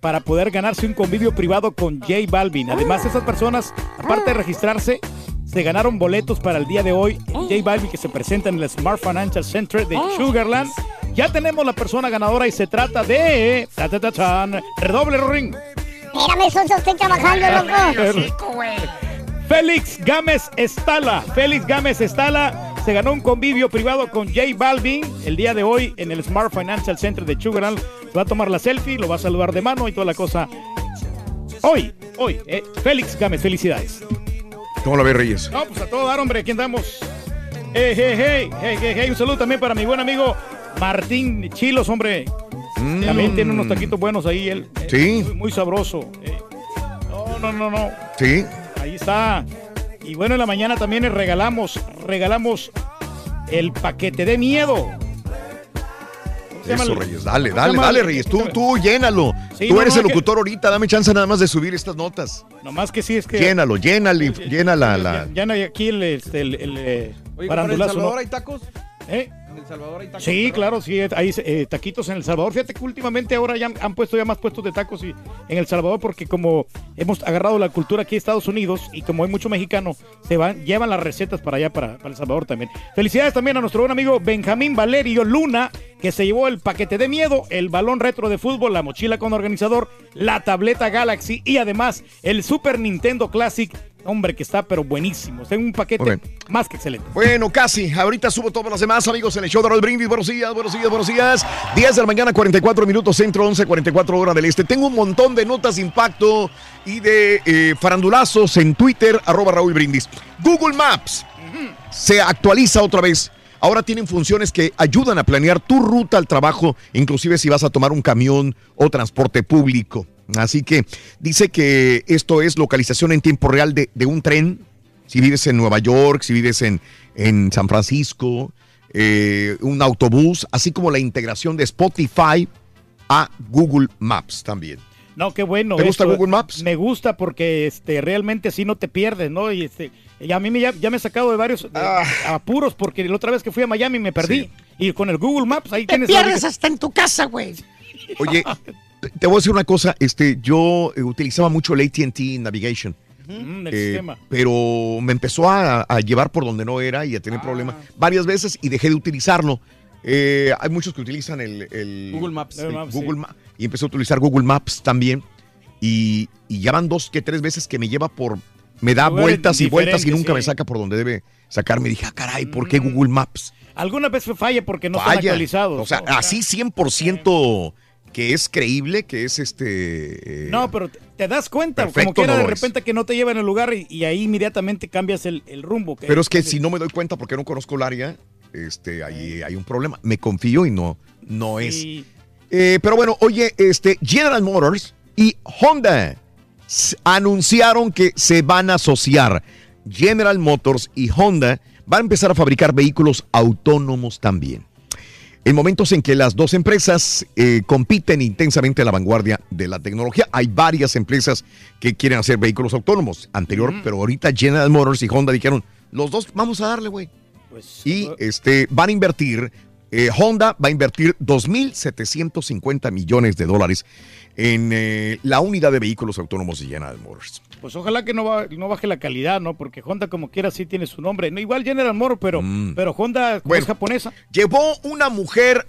para poder ganarse un convivio privado con J Balvin. Además, esas personas, aparte de registrarse, se ganaron boletos para el día de hoy. J Balvin que se presenta en el Smart Financial Center de Sugarland. Ya tenemos la persona ganadora y se trata de... ta, ta, ta, chan. Redoble, Rorín. Espérame, Sonso, estoy trabajando, loco. Félix Gámez Estala. Félix Gámez Estala se ganó un convivio privado con J Balvin el día de hoy en el Smart Financial Center de Sugarland. Va a tomar la selfie, lo va a saludar de mano y toda la cosa. Hoy, hoy, eh, Félix Gámez, felicidades. ¿Cómo la ves, Reyes? No, pues a todo dar, hombre, aquí andamos. Hey, hey, hey, hey, hey, Un saludo también para mi buen amigo Martín Chilos, hombre. También tiene unos taquitos buenos ahí, él. Sí. Muy, muy sabroso. eh. No, no, no, no. Sí. Está. Y bueno, en la mañana también les regalamos, regalamos el paquete de miedo. Eso, el- Reyes. Dale, ¿cómo se dale, llama dale, el- Reyes. Tú, tú llénalo. Sí, tú no, eres no, el que- locutor ahorita. Dame chance nada más de subir estas notas. Nomás que sí es que. Llénalo, llénalo, y- llena la... Ya aquí el, este, el, el, eh, Oye, ¿para El Salvador ¿no? hay tacos? ¿Eh? En El Salvador hay tacos. Sí, ¿verdad? claro, sí, hay eh, taquitos en El Salvador. Fíjate que últimamente ahora ya han puesto ya más puestos de tacos y, en El Salvador porque como hemos agarrado la cultura aquí en Estados Unidos y como hay mucho mexicano, se van, llevan las recetas para allá, para, para El Salvador también. Felicidades también a nuestro buen amigo Benjamín Valerio Luna, que se llevó el paquete de miedo, el balón retro de fútbol, la mochila con organizador, la tableta Galaxy y además el Super Nintendo Classic. Hombre, que está pero buenísimo. En un paquete más que excelente. Bueno, casi. Ahorita subo todas las demás, amigos, en el show de Roll Brindis. Buenos días, buenos días, buenos días. 10 de la mañana, 44 minutos centro, 11, 44 horas del este. Tengo un montón de notas de impacto y de eh, farandulazos en Twitter, arroba Raúl Brindis. Google Maps se actualiza otra vez. Ahora tienen funciones que ayudan a planear tu ruta al trabajo, inclusive si vas a tomar un camión o transporte público. Así que dice que esto es localización en tiempo real de, de un tren. Si vives en Nueva York, si vives en, en San Francisco, eh, un autobús, así como la integración de Spotify a Google Maps también. No, qué bueno. ¿Te gusta esto. Google Maps? Me gusta porque este, realmente así no te pierdes, ¿no? Y este, y a mí me, ya, ya me he sacado de varios de- Ah. apuros porque la otra vez que fui a Miami me perdí. Y con el Google Maps ahí Te tienes... pierdes hasta en tu casa, güey. Oye, te, te voy a decir una cosa. Este, yo eh, utilizaba mucho el AT&T Navigation. Mm, el Eh, sistema. pero me empezó a, a llevar por donde no era y a Ah. tener problemas varias veces y dejé de utilizarlo. Eh, hay muchos que utilizan el, el- Google Maps. el Google Maps, Google sí. Ma- y empecé a utilizar Google Maps también y, y ya van dos que tres veces que me lleva por me da vueltas y vueltas y nunca me saca por donde debe sacarme. Dije, ah, caray, ¿por qué Google Maps? Alguna vez falla porque no están Falla. actualizados. O sea, así 100% que es creíble, que es este... eh, No, pero te, das cuenta, Perfecto, como quiera no de es. repente que no te lleva en el lugar y, y ahí inmediatamente cambias el, el rumbo. que- Pero es que si no me doy cuenta porque no conozco el área, este, ahí hay un problema. Me confío y no, no es. Eh, pero bueno, oye, este, General Motors y Honda anunciaron que se van a asociar. General Motors y Honda van a empezar a fabricar vehículos autónomos también. En momentos en que las dos empresas eh, compiten intensamente a la vanguardia de la tecnología, hay varias empresas que quieren hacer vehículos autónomos. Anterior, pero ahorita General Motors y Honda dijeron, los dos vamos a darle, güey. Pues, Y este, van a invertir, eh, Honda va a invertir 2.750 millones de dólares en eh, la unidad de vehículos autónomos de General Motors. Pues ojalá que no, ba- no baje la calidad, ¿no? Porque Honda como quiera sí tiene su nombre. No, igual General Motors, pero, pero Honda Mm. Bueno. es japonesa. Llevó una mujer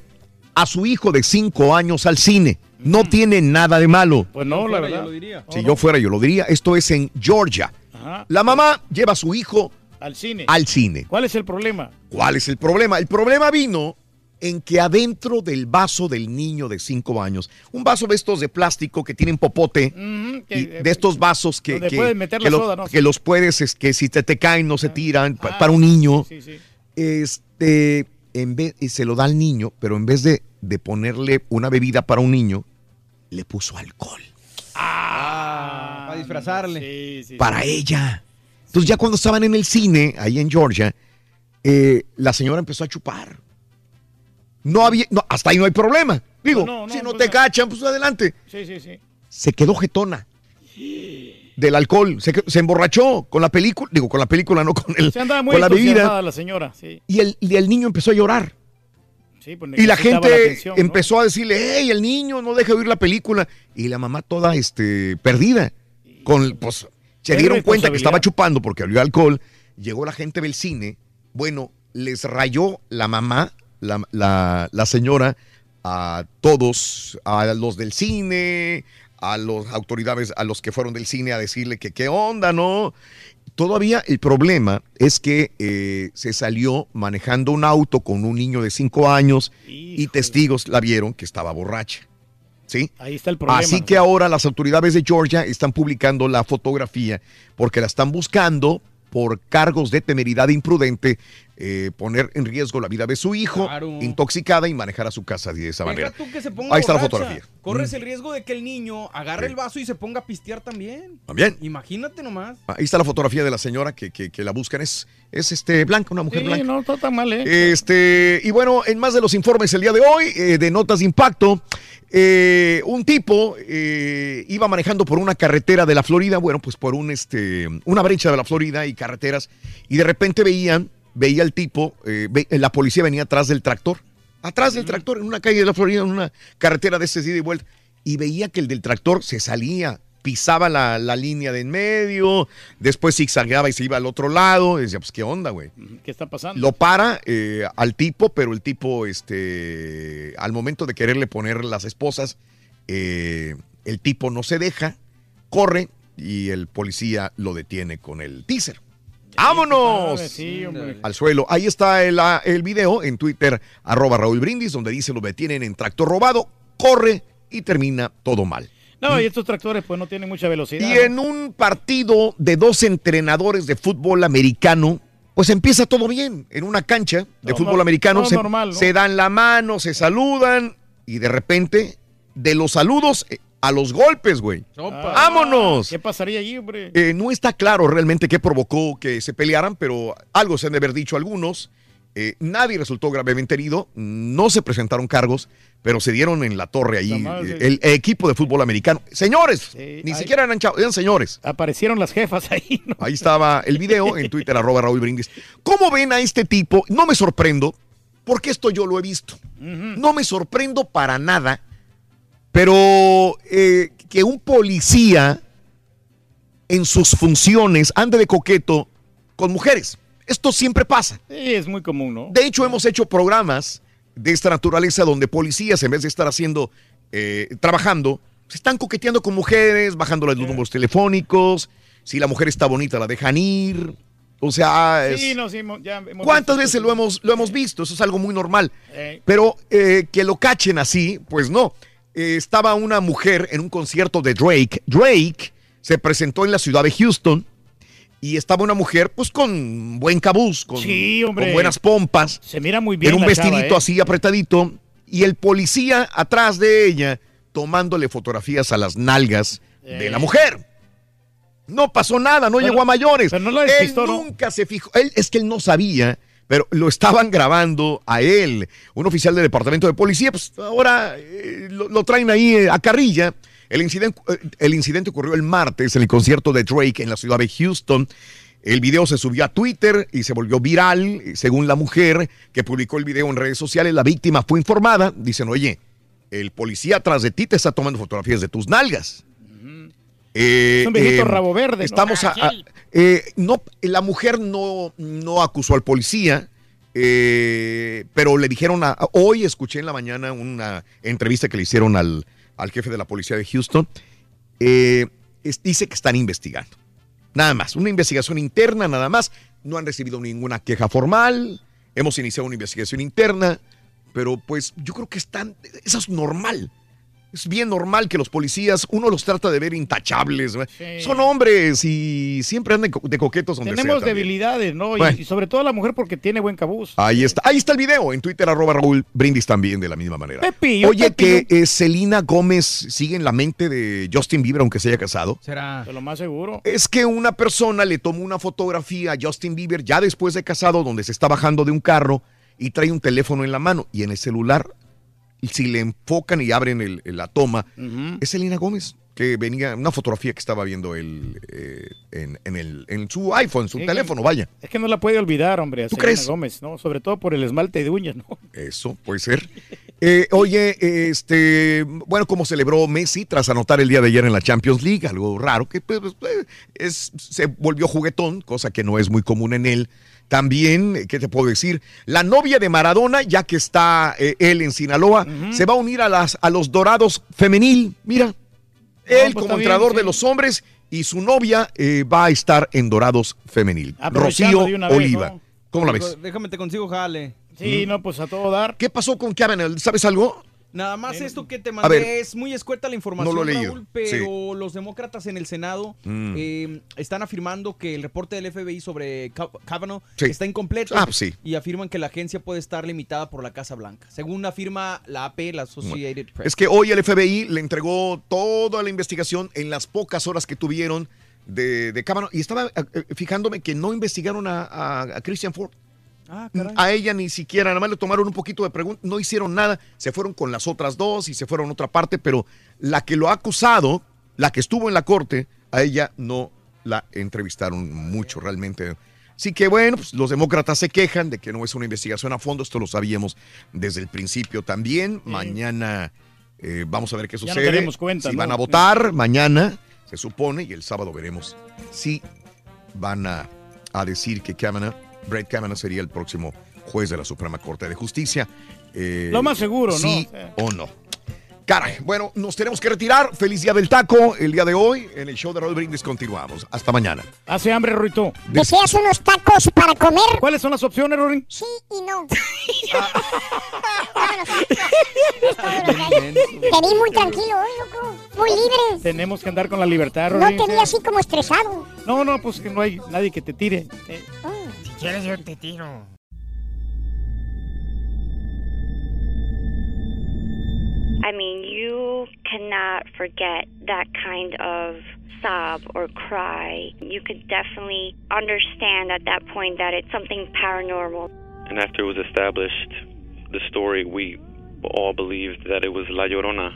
a su hijo de 5 años al cine. No tiene nada de malo. Pues no, la verdad. Si yo fuera, yo lo diría. Esto es en Georgia. Ajá. La mamá lleva a su hijo Al cine. al cine. ¿Cuál es el problema? ¿Cuál es el problema? El problema vino en que adentro del vaso del niño de 5 años, un vaso de estos de plástico que tienen popote, Ujú, que- y de estos vasos que, que- que la lo- soda, ¿no? que los puedes, es que si te, te caen no se tiran, pa- Ah, para un niño, Sí, sí. este, en vez, y se lo da al niño, pero en vez de, de ponerle una bebida para un niño, le puso alcohol Ah, para disfrazarle. Sí, sí, para sí. ella. Entonces ya cuando estaban en el cine, ahí en Georgia, eh, la señora empezó a chupar. No había, no, hasta ahí no hay problema. Digo, No, no, si no pues te cachan, pues adelante. Sí, sí, sí. Se quedó jetona del alcohol, se, se emborrachó con la película, digo, con la película, no con el, Se andaba muy con la bebida. la señora, sí. Y el, y el niño empezó a llorar. Sí, pues Y la gente atención, ¿no? empezó a decirle, hey, el niño no deja de oír la película. Y la mamá toda este, perdida. Con, pues, se dieron cuenta que estaba chupando porque olió alcohol. Llegó la gente del cine. Bueno, les rayó la mamá, la, la- la señora, a todos, a los del cine, a las autoridades, a los que fueron del cine a decirle que qué onda, ¿no? Todavía el problema es que eh, se salió manejando un auto con un niño de 5 años y testigos la vieron que estaba borracha. ¿Sí? Ahí está el problema. Así que ahora las autoridades de Georgia están publicando la fotografía porque la están buscando por cargos de temeridad imprudente, eh, poner en riesgo la vida de su hijo, Claro. intoxicada y manejar a su casa de esa manera. Deja Ahí está la fotografía. Corres Mm. el riesgo de que el niño agarre el vaso y se ponga a pistear también. También. Imagínate nomás. Ahí está la fotografía de la señora que, que- que la buscan. Es, es este, blanca, una mujer Sí, blanca. no está tan mal, ¿eh? Este, y bueno, en más de los informes el día de hoy, eh, de notas de impacto, eh, un tipo eh, iba manejando por una carretera de la Florida, bueno, pues por un, este, una brecha de la Florida y carreteras, y de repente veían, veía el tipo, eh, ve- la policía venía atrás del tractor, atrás del tractor, en una calle de la Florida, en una carretera de este ida y vuelta, y veía que el del tractor se salía, pisaba la, la línea de en medio, después zigzagueaba y se iba al otro lado, y decía, pues, ¿qué onda, güey? ¿Qué está pasando? Lo para eh, al tipo, pero el tipo, este, al momento de quererle poner las esposas, eh, el tipo no se deja, corre y el policía lo detiene con el teaser. ¡Vámonos! Sí. Al suelo. Ahí está el, ah, el video en Twitter, arroba Raúl Brindis, donde dice lo detienen en tractor robado, corre y termina todo mal. No, y estos tractores pues no tienen mucha velocidad. Y ¿no? en un partido de dos entrenadores de fútbol americano, pues empieza todo bien. En una cancha de fútbol americano todo se, normal, ¿no? se dan la mano, se saludan y de repente de los saludos eh, a los golpes, güey. ¡Vámonos! ¿Qué pasaría allí, hombre? Eh, no está claro realmente qué provocó que se pelearan, pero algo se han de haber dicho algunos. Eh, nadie resultó gravemente herido, no se presentaron cargos, pero se dieron en la torre ahí La eh, el equipo de fútbol americano. Señores, ni ahí- siquiera eran chavos, eran señores. Aparecieron las jefas ahí. ¿no? Ahí estaba el video en Twitter, arroba Raúl Brindis. ¿Cómo ven a este tipo? No me sorprendo, porque esto yo lo he visto. No me sorprendo para nada, pero eh, que un policía en sus funciones ande de coqueto con mujeres. Esto siempre pasa. Sí, es muy común, ¿no? De hecho, hemos hecho programas de esta naturaleza donde policías, en vez de estar haciendo, eh, trabajando, se están coqueteando con mujeres, bajándoles los números telefónicos. Si la mujer está bonita, la dejan ir. O sea, es- Sí, no, sí, ya hemos ¿cuántas visto veces lo hemos, lo hemos visto? Eso es algo muy normal. Pero eh, que lo cachen así, pues no. Eh, estaba una mujer en un concierto de Drake. Drake se presentó en la ciudad de Houston y estaba una mujer pues con buen cabuz, con, Sí, con buenas pompas. Se mira muy bien En un chava, vestidito ¿eh? así apretadito y el policía atrás de ella tomándole fotografías a las nalgas de Eh. la mujer. No pasó nada, no Pero- llegó a mayores. pero no la él nunca se fijó. Él, es que él no sabía, pero lo estaban grabando a él. Un oficial del departamento de policía, pues ahora eh, lo, lo traen ahí eh, a carrilla. El incidente, eh, el incidente ocurrió el martes en el concierto de Drake en la ciudad de Houston. El video se subió a Twitter y se volvió viral. Según la mujer que publicó el video en redes sociales, la víctima fue informada. Dicen, oye, el policía atrás de ti te está tomando fotografías de tus nalgas. Eh, Es un viejito eh, rabo verde, ¿no? Estamos a- a- eh, no, la mujer no, no acusó al policía, eh, pero le dijeron a, hoy escuché en la mañana una entrevista que le hicieron al, al jefe de la policía de Houston. eh, es- dice que están investigando. Nada más, una investigación interna, nada más. No han recibido ninguna queja formal. Hemos iniciado una investigación interna, pero pues yo creo que están, eso es normal. Es bien normal que los policías, uno los trata de ver intachables. Son hombres y siempre andan de co- de coquetos donde sea Tenemos debilidades, ¿no? Y- Bueno. Y, sobre todo la mujer porque tiene buen cabuz. Ahí está, ahí está el video, en Twitter arroba Raúl Brindis también de la misma manera. Pepillo, Oye, Pepillo. que eh, Selena Gómez sigue en la mente de Justin Bieber aunque se haya casado. Será. De lo más seguro. Es que una persona le tomó una fotografía a Justin Bieber ya después de casado donde se está bajando de un carro y trae un teléfono en la mano y en el celular, si le enfocan y abren el- la toma, es Selena Gómez que venía, una fotografía que estaba viendo él eh, en, en el, en su iPhone, su teléfono, que- vaya. Es que no la puede olvidar, hombre. a ¿Tú Selena crees? Gómez, ¿no? Sobre todo por el esmalte de uñas, ¿no? Eso puede ser. Eh, oye, este, bueno, como celebró Messi tras anotar el día de ayer en la Champions League, algo raro que pues, eh, es, se volvió juguetón, cosa que no es muy común en él. También, ¿qué te puedo decir? La novia de Maradona, ya que está eh, él en Sinaloa, se va a unir a, las, a los Dorados femenil. Mira, él pues como bien, entrenador sí. de los hombres y su novia eh, va a estar en Dorados femenil. Rocío vez, Oliva. ¿no? ¿Cómo la ves? Déjame te consigo jale. Sí, no, pues a todo dar. ¿Qué pasó con Kavanaugh? ¿Sabes algo? Nada más esto que te A mandé ver. es muy escueta la información, No lo Raúl, pero los demócratas en el Senado Mm. eh, están afirmando que el reporte del FBI sobre Ka- Kavanaugh Sí. está incompleto Ah, sí. y afirman que la agencia puede estar limitada por la Casa Blanca, según afirma la AP, la Associated Press. Es que hoy el FBI le entregó toda la investigación en las pocas horas que tuvieron de, de Kavanaugh. Y estaba eh, fijándome que no investigaron a, a- a Christian Ford. Ah, caray. A ella ni siquiera, nada más le tomaron un poquito de preguntas, no hicieron nada, se fueron con las otras dos y se fueron a otra parte, pero la que lo ha acusado, la que estuvo en la corte, a ella no la entrevistaron mucho realmente. Así que bueno, pues, los demócratas se quejan de que no es una investigación a fondo, esto lo sabíamos desde el principio también. Mañana eh, vamos a ver qué Ya sucede. daremos cuenta, si ¿no? van a votar mañana, se supone, y el sábado veremos si van a, a decir que Kavanaugh, Brett Kavanaugh sería el próximo juez de la Suprema Corte de Justicia. Eh, Lo más seguro, ¿no? Sí o no. Caray, bueno, nos tenemos que retirar. Feliz día del taco el día de hoy. En el show de Raúl Brindis continuamos. Hasta mañana. Hace hambre, Ruito. ¿Deseas unos tacos para comer? ¿Cuáles son las opciones, Rorín? Sí y no. Te vi muy tranquilo hoy, loco. Muy libre. Tenemos que andar con la libertad, No Rorín. te vi así como estresado. No, no, pues que no hay nadie que te tire. Eh, quieres, yo te tiro. I mean, you cannot forget that kind of sob or cry. You could definitely understand at that point that it's something paranormal. And after it was established, the story, we all believed that it was La Llorona.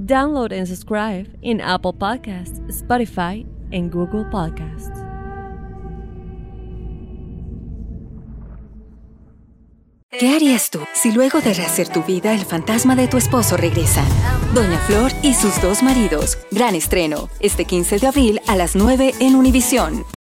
Download and subscribe in Apple Podcasts, Spotify, and Google Podcasts. ¿Qué harías tú si luego de rehacer tu vida el fantasma de tu esposo regresa? Doña Flor y sus dos maridos. Gran estreno, este 15 de abril a las 9 en Univisión.